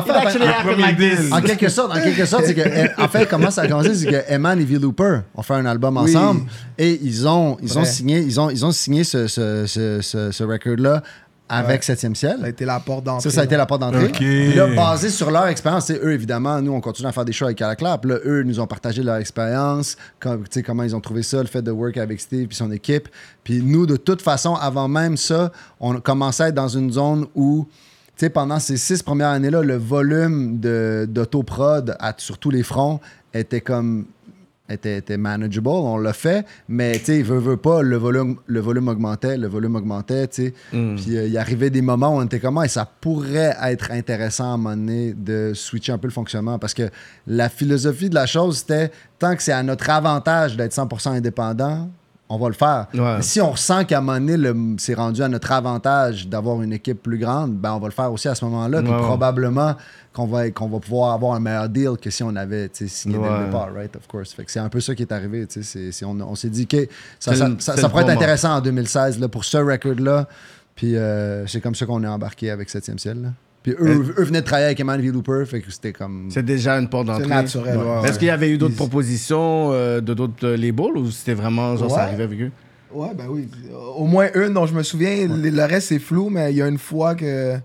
[SPEAKER 3] fait,
[SPEAKER 1] arrivé
[SPEAKER 3] en quelque sorte, en quelque sorte, c'est que, en fait, comment ça a commencé, c'est que Eman et V-Looper ont fait un album
[SPEAKER 4] Oui.
[SPEAKER 3] ensemble et ils ont, ils ont signé, ils ont, ils ont signé ce, ce, ce, ce, ce record-là avec Septième Ciel.
[SPEAKER 4] Ça a été la porte d'entrée.
[SPEAKER 3] Ça, ça a été la porte d'entrée.
[SPEAKER 1] Ok.
[SPEAKER 3] Puis là, basé sur leur expérience, sais, eux, évidemment, nous, on continue à faire des shows avec Calaclap. Là, eux, nous ont partagé leur expérience, comme, tu sais, comment ils ont trouvé ça, le fait de work avec Steve et son équipe. Puis nous, de toute façon, avant même ça, on commençait à être dans une zone où, tu sais, pendant ces six premières années-là, le volume de- d'autoprod sur tous les fronts était comme était, était manageable, on l'a fait, mais tu sais, veut, veut pas, le volume, le volume augmentait, le volume augmentait, tu sais. Puis euh, il arrivait des moments où on était comme, Ah, et ça pourrait être intéressant à un moment donné de switcher un peu le fonctionnement parce que la philosophie de la chose, c'était tant que c'est à notre avantage d'être 100% indépendant, on va le faire.
[SPEAKER 2] Ouais.
[SPEAKER 3] Si on ressent qu'à un moment donné, c'est rendu à notre avantage d'avoir une équipe plus grande, ben on va le faire aussi à ce moment-là. Puis
[SPEAKER 2] Ouais,
[SPEAKER 3] probablement qu'on va, qu'on va pouvoir avoir un meilleur deal que si on avait signé dès
[SPEAKER 2] Ouais.
[SPEAKER 3] le départ, right? Of course. Fait que c'est un peu ça qui est arrivé. c'est- c'est- on, on s'est dit que ça, pourrait être intéressant en 2016 là, pour ce record-là. Puis euh, c'est comme ça qu'on est embarqué avec 7e ciel. là. Puis eux, eux venaient de travailler avec Eman V. Looper, fait que c'était comme.
[SPEAKER 2] C'est déjà une porte d'entrée.
[SPEAKER 4] C'est naturel.
[SPEAKER 3] Ouais.
[SPEAKER 4] ouais,
[SPEAKER 2] Est-ce qu'il y avait eu d'autres
[SPEAKER 4] Ils-
[SPEAKER 2] propositions euh, de d'autres euh, labels ou c'était vraiment genre ça arrivait avec eux?
[SPEAKER 4] Ouais, ben oui. Au moins une dont je me souviens. Le le reste, c'est flou, mais il y a une fois que.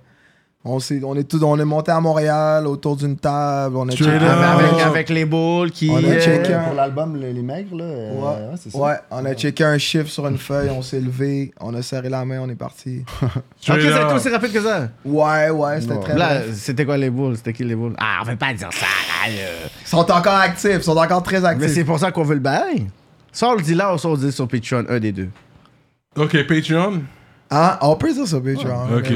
[SPEAKER 4] On, s'est- on, est tous, on est monté à Montréal autour d'une table. On a checké-.
[SPEAKER 2] Avec,
[SPEAKER 1] Ah.
[SPEAKER 2] avec les balls qui.
[SPEAKER 4] On a
[SPEAKER 2] euh,
[SPEAKER 4] checké un-
[SPEAKER 3] Pour l'album Les, les Maigres, là. euh,
[SPEAKER 4] Ouais,
[SPEAKER 3] ça.
[SPEAKER 4] ouais, on a checké un chiffre sur une feuille, on s'est levé, on a serré la main, on est parti. (laughs)
[SPEAKER 2] Ok,
[SPEAKER 1] up.
[SPEAKER 2] aussi rapide que ça.
[SPEAKER 4] Ouais, ouais, c'était très
[SPEAKER 2] Là, c'était quoi les balls? C'était qui les balls? Ah, on veut pas dire ça, là.
[SPEAKER 4] Ils sont encore actifs, ils sont encore très
[SPEAKER 2] Mais
[SPEAKER 4] actifs.
[SPEAKER 2] c'est pour ça qu'on veut le bail. Ça, on le dit là ou ça, on le dit sur Patreon, un des deux.
[SPEAKER 1] Ok, Patreon.
[SPEAKER 4] Hein? On peut dire ça, Patreon.
[SPEAKER 1] Ok.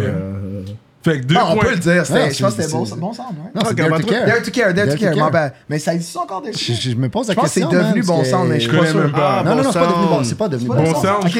[SPEAKER 1] Fait que deux
[SPEAKER 4] Ah, on
[SPEAKER 1] points.
[SPEAKER 4] peut le dire,
[SPEAKER 3] Ouais,
[SPEAKER 4] je pense que
[SPEAKER 3] c'est-
[SPEAKER 4] c'était bon, bon sound, ouais.
[SPEAKER 3] Non, c'est
[SPEAKER 2] Ok,
[SPEAKER 3] Dare to Care.
[SPEAKER 4] Dare to care, dare to care. Mais ça existe encore des
[SPEAKER 3] Je, je me pose la
[SPEAKER 4] Je pense que c'est
[SPEAKER 3] question.
[SPEAKER 4] devenu bon sound, mais je
[SPEAKER 1] connais même pas.
[SPEAKER 2] Ah,
[SPEAKER 3] Non, non, non, c'est pas devenu bon. C'est pas devenu
[SPEAKER 4] Bon
[SPEAKER 1] je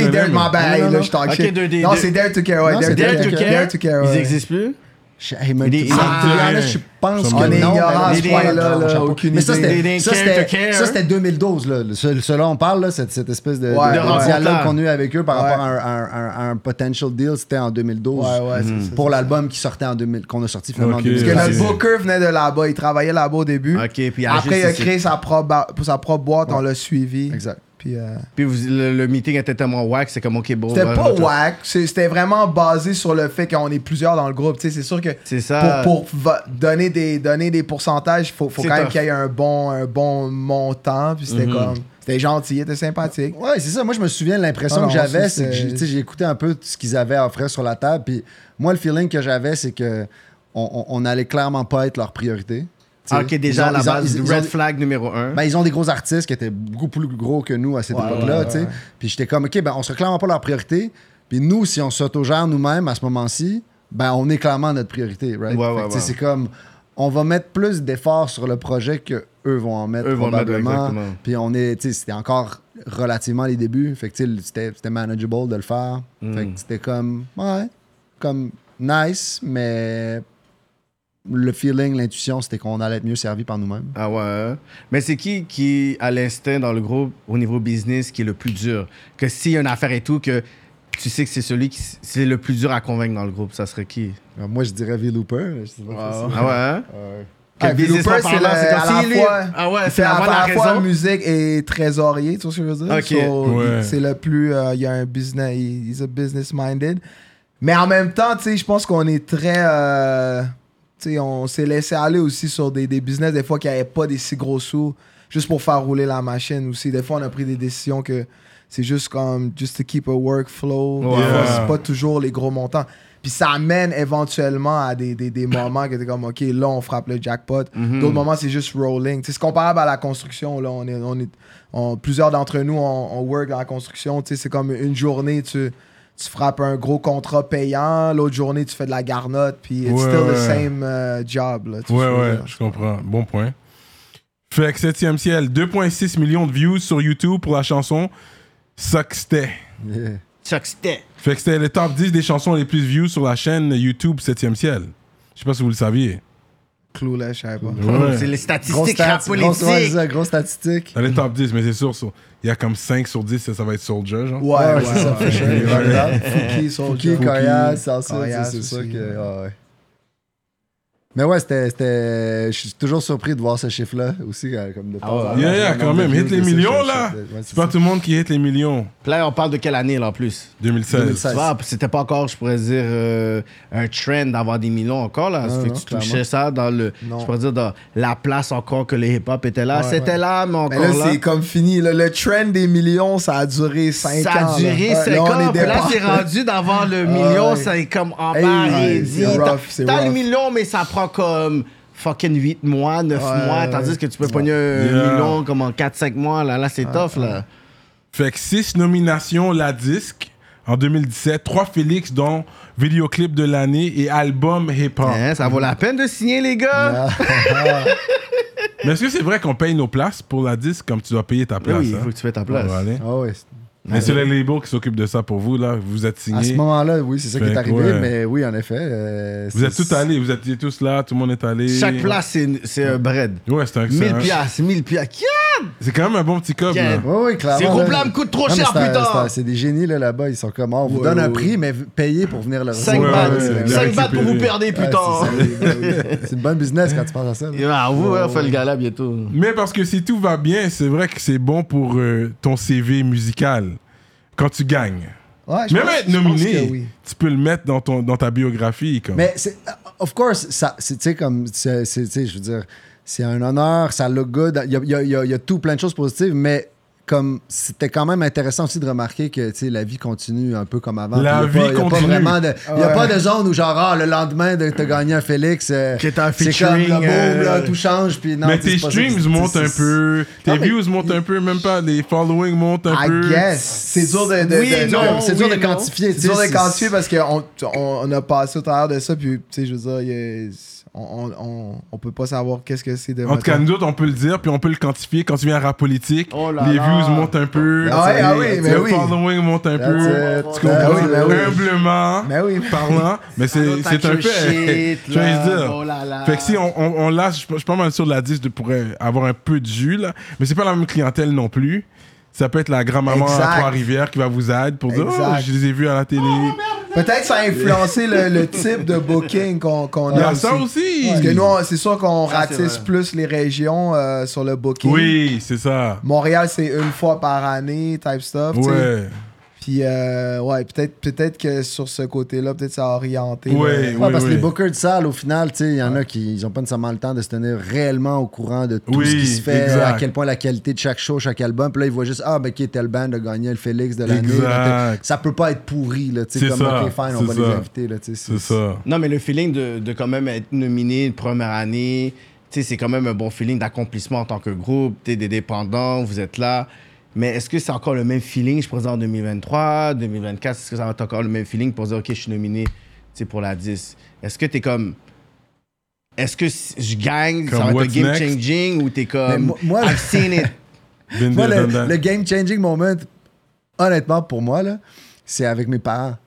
[SPEAKER 4] Ok, Dare, my bad,
[SPEAKER 3] Non, non,
[SPEAKER 4] là,
[SPEAKER 3] non.
[SPEAKER 4] je talk
[SPEAKER 2] Ok,
[SPEAKER 4] Non, c'est Dare to care, ouais.
[SPEAKER 3] Non,
[SPEAKER 4] Dare to care.
[SPEAKER 2] to Care.
[SPEAKER 4] Dare to care,
[SPEAKER 2] Ils
[SPEAKER 4] ouais.
[SPEAKER 2] existent plus?
[SPEAKER 3] Honest, je pense que
[SPEAKER 4] est
[SPEAKER 3] non,
[SPEAKER 4] ignorant ce point-là, là, aucune
[SPEAKER 3] Mais ça,
[SPEAKER 4] idée.
[SPEAKER 3] c'était-
[SPEAKER 2] They
[SPEAKER 3] ça,
[SPEAKER 2] didn't care to
[SPEAKER 3] c'était
[SPEAKER 2] care.
[SPEAKER 3] ça, c'était 2012. Là. Ce- Celui-là, on parle, là, cette, cette espèce de,
[SPEAKER 4] Ouais,
[SPEAKER 3] de dialogue qu'on a eu avec eux par
[SPEAKER 4] Ouais.
[SPEAKER 3] rapport à un, un- un- un potential deal, c'était en 2012.
[SPEAKER 4] Ouais, ouais, c'est ça.
[SPEAKER 3] Pour l'album qui sortait en 2000, qu'on a sorti finalement en
[SPEAKER 4] Parce que
[SPEAKER 3] 2016.
[SPEAKER 4] notre booker venait de là-bas, il travaillait là-bas au début.
[SPEAKER 2] Ok, puis
[SPEAKER 4] Après, il a créé sa propre, sa propre boîte, on l'a suivi.
[SPEAKER 3] Exact.
[SPEAKER 4] Puis, euh,
[SPEAKER 2] Puis vous- le, le meeting était tellement wack, c'est comme ok, bon.
[SPEAKER 4] C'était pas whack, c'était vraiment basé sur le fait qu'on est plusieurs dans le groupe. Tu sais, C'est sûr que
[SPEAKER 2] C'est ça.
[SPEAKER 4] pour, donner, des, donner des pourcentages, il faut, faut quand même qu'il y ait un bon, un bon montant. Puis c'était
[SPEAKER 2] Mhm.
[SPEAKER 4] comme. C'était gentil, il était sympathique.
[SPEAKER 3] Ouais, c'est ça. Moi, je me souviens, l'impression
[SPEAKER 4] Ah
[SPEAKER 3] que j'avais, c'est que j'ai écouté un peu ce qu'ils avaient à offrir sur la table. Puis moi, le feeling que j'avais, c'est que on, on, on allait clairement pas être leur priorité.
[SPEAKER 2] Ah, ok, déjà
[SPEAKER 3] ont-
[SPEAKER 2] à la
[SPEAKER 3] ont-
[SPEAKER 2] base,
[SPEAKER 3] ont-
[SPEAKER 2] red flag numéro un.
[SPEAKER 3] Ben, ils ont des gros artistes qui étaient beaucoup plus gros que nous à cette
[SPEAKER 4] Ouais,
[SPEAKER 3] époque-là,
[SPEAKER 4] ouais, ouais.
[SPEAKER 3] Puis j'étais comme, OK, ben, on se clairement pas leur priorité. Puis nous, si on s'autogère nous-mêmes à ce moment-ci, ben on est clairement notre priorité, right? C'est comme, on va mettre plus d'efforts sur le projet que eux vont en mettre
[SPEAKER 2] Eux vont le mettre,
[SPEAKER 3] probablement. Puis on est, c'était encore relativement les débuts, fait que c'était c'était manageable de le faire.
[SPEAKER 2] Mm.
[SPEAKER 3] Fait que c'était comme, ouais, comme nice, mais le feeling, l'intuition, c'était qu'on allait être mieux servi par nous-mêmes.
[SPEAKER 2] Ah ouais. Mais c'est qui qui, à l'instinct dans le groupe, au niveau business, qui est le plus dur? Que s'il y a une affaire et tout, que tu sais que c'est celui qui c'est le plus dur à convaincre dans le groupe, ça serait qui?
[SPEAKER 3] Alors, Moi, je dirais V-Looper.
[SPEAKER 2] Ah ouais hein? (laughs)
[SPEAKER 4] Ah, c'est
[SPEAKER 2] comme
[SPEAKER 4] à la
[SPEAKER 2] si lui-
[SPEAKER 4] fois-
[SPEAKER 2] Ah ouais, c'est
[SPEAKER 4] à
[SPEAKER 2] la
[SPEAKER 4] la fois
[SPEAKER 2] raison.
[SPEAKER 4] musique et trésorier, tu vois ce que je veux dire?
[SPEAKER 2] Ok.
[SPEAKER 4] So,
[SPEAKER 1] Ouais.
[SPEAKER 4] il- C'est le plus. euh, il y a un business. il- He's a business minded. Mais en même temps, tu sais, je pense qu'on est très. euh, tu sais, on s'est laissé aller aussi sur des, des business, des fois, qui n'avaient pas des si gros sous, juste pour faire rouler la machine aussi. Des fois, on a pris des décisions que c'est juste comme. Just to keep a workflow. Des fois, c'est pas toujours les gros montants. Puis ça amène éventuellement à des, des, des moments que t'es comme, OK, là, on frappe le jackpot.
[SPEAKER 2] Mhm.
[SPEAKER 4] D'autres moments, c'est juste rolling. C'est comparable à la construction. Là. On est, on est, on- plusieurs d'entre nous, on, on work dans la construction. C'est comme une journée, tu, tu frappes un gros contrat payant. L'autre journée, tu fais de la garnotte. Puis it's
[SPEAKER 1] Ouais,
[SPEAKER 4] still
[SPEAKER 1] ouais.
[SPEAKER 4] the same euh, job. Là, tu
[SPEAKER 1] Ouais, ouais,
[SPEAKER 4] dire.
[SPEAKER 1] je comprends. Bon point. Fait que 7 ciel, 2,6 millions de views sur YouTube pour la chanson Suckstay.
[SPEAKER 3] Yeah.
[SPEAKER 2] Chuck Stay.
[SPEAKER 1] Fait que c'était le top 10 des chansons les plus views sur la chaîne YouTube 7 ciel. Je sais pas si vous le saviez.
[SPEAKER 4] Clueless, je savais pas.
[SPEAKER 1] Ouais.
[SPEAKER 2] C'est les statistiques rap
[SPEAKER 3] stats, grosse, ouais, c'est
[SPEAKER 2] politique.
[SPEAKER 3] ça, grosse statistique.
[SPEAKER 1] Dans les top 10, mais c'est sûr, sur- il y a comme 5 sur 10, ça, ça va être Soldier, genre.
[SPEAKER 4] Ouais, ouais,
[SPEAKER 3] Ouais, c'est ça.
[SPEAKER 4] Fouki, Soulja.
[SPEAKER 3] Fouki, Corias c'est sûr
[SPEAKER 4] aussi.
[SPEAKER 3] que. Ah. Mais ouais, c'était. c'était- Je suis toujours surpris de voir ce chiffre-là aussi. euh, Comme de temps en temps.
[SPEAKER 1] Yeah, yeah,
[SPEAKER 3] Le
[SPEAKER 1] quand même. Hit les millions, là.
[SPEAKER 3] ouais,
[SPEAKER 1] C'est pas
[SPEAKER 3] ça.
[SPEAKER 1] tout le monde qui hit les millions.
[SPEAKER 2] Puis là, on parle de quelle année, là, en plus?
[SPEAKER 1] 2016.
[SPEAKER 3] 2016.
[SPEAKER 2] Tu vois, c'était pas encore, je pourrais dire, euh, un trend d'avoir des millions encore. Là. Ça
[SPEAKER 3] Non,
[SPEAKER 2] fait
[SPEAKER 3] non,
[SPEAKER 2] que tu
[SPEAKER 3] clairement.
[SPEAKER 2] touchais ça dans le.
[SPEAKER 4] Non.
[SPEAKER 2] Je pourrais dire dans la place encore que les hip-hop étaient là.
[SPEAKER 4] Ouais,
[SPEAKER 2] C'était
[SPEAKER 4] ouais.
[SPEAKER 2] là, mais encore
[SPEAKER 4] Mais là,
[SPEAKER 2] là.
[SPEAKER 4] c'est comme fini. là. Le trend des millions, ça a duré 5 ans.
[SPEAKER 2] Ça a duré
[SPEAKER 4] là.
[SPEAKER 2] 5
[SPEAKER 4] Là, on
[SPEAKER 2] ans. là, c'est rendu d'avoir le million. C'est comme en bas T'as le million, mais ça prend comme fucking 8 mois, 9
[SPEAKER 4] Ouais,
[SPEAKER 2] mois.
[SPEAKER 4] ouais.
[SPEAKER 2] Tandis que tu peux pogner un
[SPEAKER 1] Yeah.
[SPEAKER 2] million comme en 4-5 mois. Là, là c'est tough. Là.
[SPEAKER 1] Fait que 6 nominations la disque en 2017, 3 Félix dont vidéoclip de l'année et album hip-hop.
[SPEAKER 2] Hein, ça vaut la peine de signer, les gars. (laughs)
[SPEAKER 1] Mais est-ce que c'est vrai qu'on paye nos places pour la disque comme tu dois payer ta place?
[SPEAKER 2] oui, il
[SPEAKER 1] hein?
[SPEAKER 2] faut que tu fasses ta place.
[SPEAKER 1] Ouais.
[SPEAKER 3] Ah ouais.
[SPEAKER 1] Mais c'est le label qui s'occupe de ça pour vous, là. Vous êtes
[SPEAKER 3] À ce
[SPEAKER 1] signé.
[SPEAKER 3] moment-là, oui, c'est ça qui est arrivé.
[SPEAKER 1] ouais.
[SPEAKER 3] Mais oui, en effet. euh,
[SPEAKER 1] Vous êtes tous allés, vous étiez tous là, tout le monde est allé.
[SPEAKER 2] Chaque place, c'est un bread.
[SPEAKER 1] Ouais, c'est un
[SPEAKER 2] 1000
[SPEAKER 1] c'est un-
[SPEAKER 2] piastres, 1000
[SPEAKER 1] C'est quand même un bon petit cob, là.
[SPEAKER 2] Yeah.
[SPEAKER 3] Oui, oui, clairement.
[SPEAKER 2] Ces
[SPEAKER 3] là.
[SPEAKER 2] groupes-là me coûtent trop
[SPEAKER 3] Non,
[SPEAKER 2] cher tard.
[SPEAKER 3] c'est des génies là, là-bas. Ils sont comme, oh, on vous
[SPEAKER 4] Ouais,
[SPEAKER 3] donne un
[SPEAKER 4] ouais,
[SPEAKER 3] prix, mais payez pour venir le
[SPEAKER 2] 5
[SPEAKER 1] ouais, ouais, le
[SPEAKER 2] 5 bahts pour vous perdre, putain.
[SPEAKER 3] c'est une bonne business quand tu penses à ça.
[SPEAKER 2] Ah, vous, on fait le gala bientôt.
[SPEAKER 1] Mais parce que si tout va bien, c'est vrai que c'est bon pour euh, ton CV musical quand tu gagnes.
[SPEAKER 4] Ouais, je
[SPEAKER 1] Même
[SPEAKER 4] pense-
[SPEAKER 1] être nominé,
[SPEAKER 4] oui.
[SPEAKER 1] tu peux le mettre dans, ton, dans ta biographie. Comme.
[SPEAKER 3] Mais, of course, ça, c'est, tu sais, comme, c'est, c'est- tu sais, je veux dire, c'est un honneur, ça look good. Il y a, il y a- il y a- il y a tout plein de choses positives, mais comme c'était quand même intéressant aussi de remarquer que la vie continue un peu comme avant.
[SPEAKER 1] La vie
[SPEAKER 3] il a
[SPEAKER 1] continue.
[SPEAKER 3] il y a pas de zone où genre ah, le lendemain de te gagner un Félix, euh, c'est comme le boom,
[SPEAKER 2] euh,
[SPEAKER 3] là, tout change. Puis non,
[SPEAKER 1] mais tes streams montent un peu, tes
[SPEAKER 3] Non, mais-
[SPEAKER 1] views montent un peu, même pas, les followings montent un
[SPEAKER 4] I
[SPEAKER 1] peu.
[SPEAKER 4] guess. C'est dur de, de-
[SPEAKER 2] Oui,
[SPEAKER 4] de-
[SPEAKER 2] non,
[SPEAKER 3] c'est dur de quantifier.
[SPEAKER 4] C'est dur de quantifier parce qu'on on, on a passé au travers de ça, puis, tu sais, je veux dire, il y a- on, on, peut pas savoir qu'est-ce que c'est de.
[SPEAKER 1] En tout cas, nous autres, on peut le dire, puis on peut le quantifier. Quand tu viens à rap politique,
[SPEAKER 2] Oh là
[SPEAKER 1] les
[SPEAKER 2] là.
[SPEAKER 1] views montent un peu.
[SPEAKER 4] Ah ouais, ah oui,
[SPEAKER 1] le
[SPEAKER 4] mais oui.
[SPEAKER 1] following monte un
[SPEAKER 3] That's
[SPEAKER 1] peu.
[SPEAKER 3] it.
[SPEAKER 1] Tu comprends?
[SPEAKER 4] Oui, ben oui.
[SPEAKER 1] Humblement
[SPEAKER 4] Mais oui.
[SPEAKER 1] parlant, mais c'est un fait.
[SPEAKER 2] shit,
[SPEAKER 1] Je
[SPEAKER 2] là.
[SPEAKER 1] dire.
[SPEAKER 2] Oh là.
[SPEAKER 1] Fait que si on, on, on lâche, je suis pas mal sûr de la 10 de pourrait avoir un peu de jus, là. Mais c'est pas la même clientèle non plus. Ça peut être la grand-maman à. Trois-Rivières qui va vous aider pour dire
[SPEAKER 4] Exact.
[SPEAKER 1] Oh, je les ai vus à la télé.
[SPEAKER 4] Peut-être que ça a influencé le, le type de booking qu'on qu'on
[SPEAKER 1] Il y
[SPEAKER 4] a.
[SPEAKER 1] a ça
[SPEAKER 4] aussi.
[SPEAKER 1] aussi.
[SPEAKER 4] Parce que nous, on- c'est sûr qu'on
[SPEAKER 2] c'est
[SPEAKER 4] ratisse
[SPEAKER 2] vrai.
[SPEAKER 4] plus les régions euh, sur le booking.
[SPEAKER 1] Oui, c'est ça.
[SPEAKER 4] Montréal, c'est une fois par année, type stuff. tu sais.
[SPEAKER 1] Ouais.
[SPEAKER 4] Puis, euh, ouais, peut-être peut que sur ce côté-là, peut-être ça a orienté.
[SPEAKER 1] Ouais,
[SPEAKER 3] parce que
[SPEAKER 1] oui.
[SPEAKER 3] les bookers de salle, au final, tu sais, il y en a qui n'ont pas nécessairement le temps de se tenir réellement au courant de tout
[SPEAKER 1] Oui,
[SPEAKER 3] ce qui se fait,
[SPEAKER 1] exact.
[SPEAKER 3] à quel point la qualité de chaque show, chaque album. Puis là, ils voient juste, ah, ben, qui tel band a gagné le Félix de l'année. Ça peut pas être pourri, là, tu sais, comme,
[SPEAKER 1] ça,
[SPEAKER 3] ok, fine, on va
[SPEAKER 1] ça.
[SPEAKER 3] les inviter, là, tu sais.
[SPEAKER 1] C'est ça.
[SPEAKER 2] Non, mais le feeling de, de quand même être nominé une première année, tu sais, c'est quand même un bon feeling d'accomplissement en tant que groupe. Tu des dépendants, vous êtes là. Mais est-ce que c'est encore le même feeling, je présente en 2023, 2024, est-ce que ça va être encore le même feeling pour dire, OK, je suis nominé tu pour la 10? Est-ce que t'es comme. Est-ce que si je gagne, ça
[SPEAKER 1] Comme
[SPEAKER 2] va être game
[SPEAKER 1] next?
[SPEAKER 2] changing ou t'es
[SPEAKER 3] Mais
[SPEAKER 2] comme.
[SPEAKER 3] moi- moi-
[SPEAKER 2] I've seen it. (laughs)
[SPEAKER 3] Moi, le, le game changing moment, honnêtement, pour moi, là, c'est avec mes parents.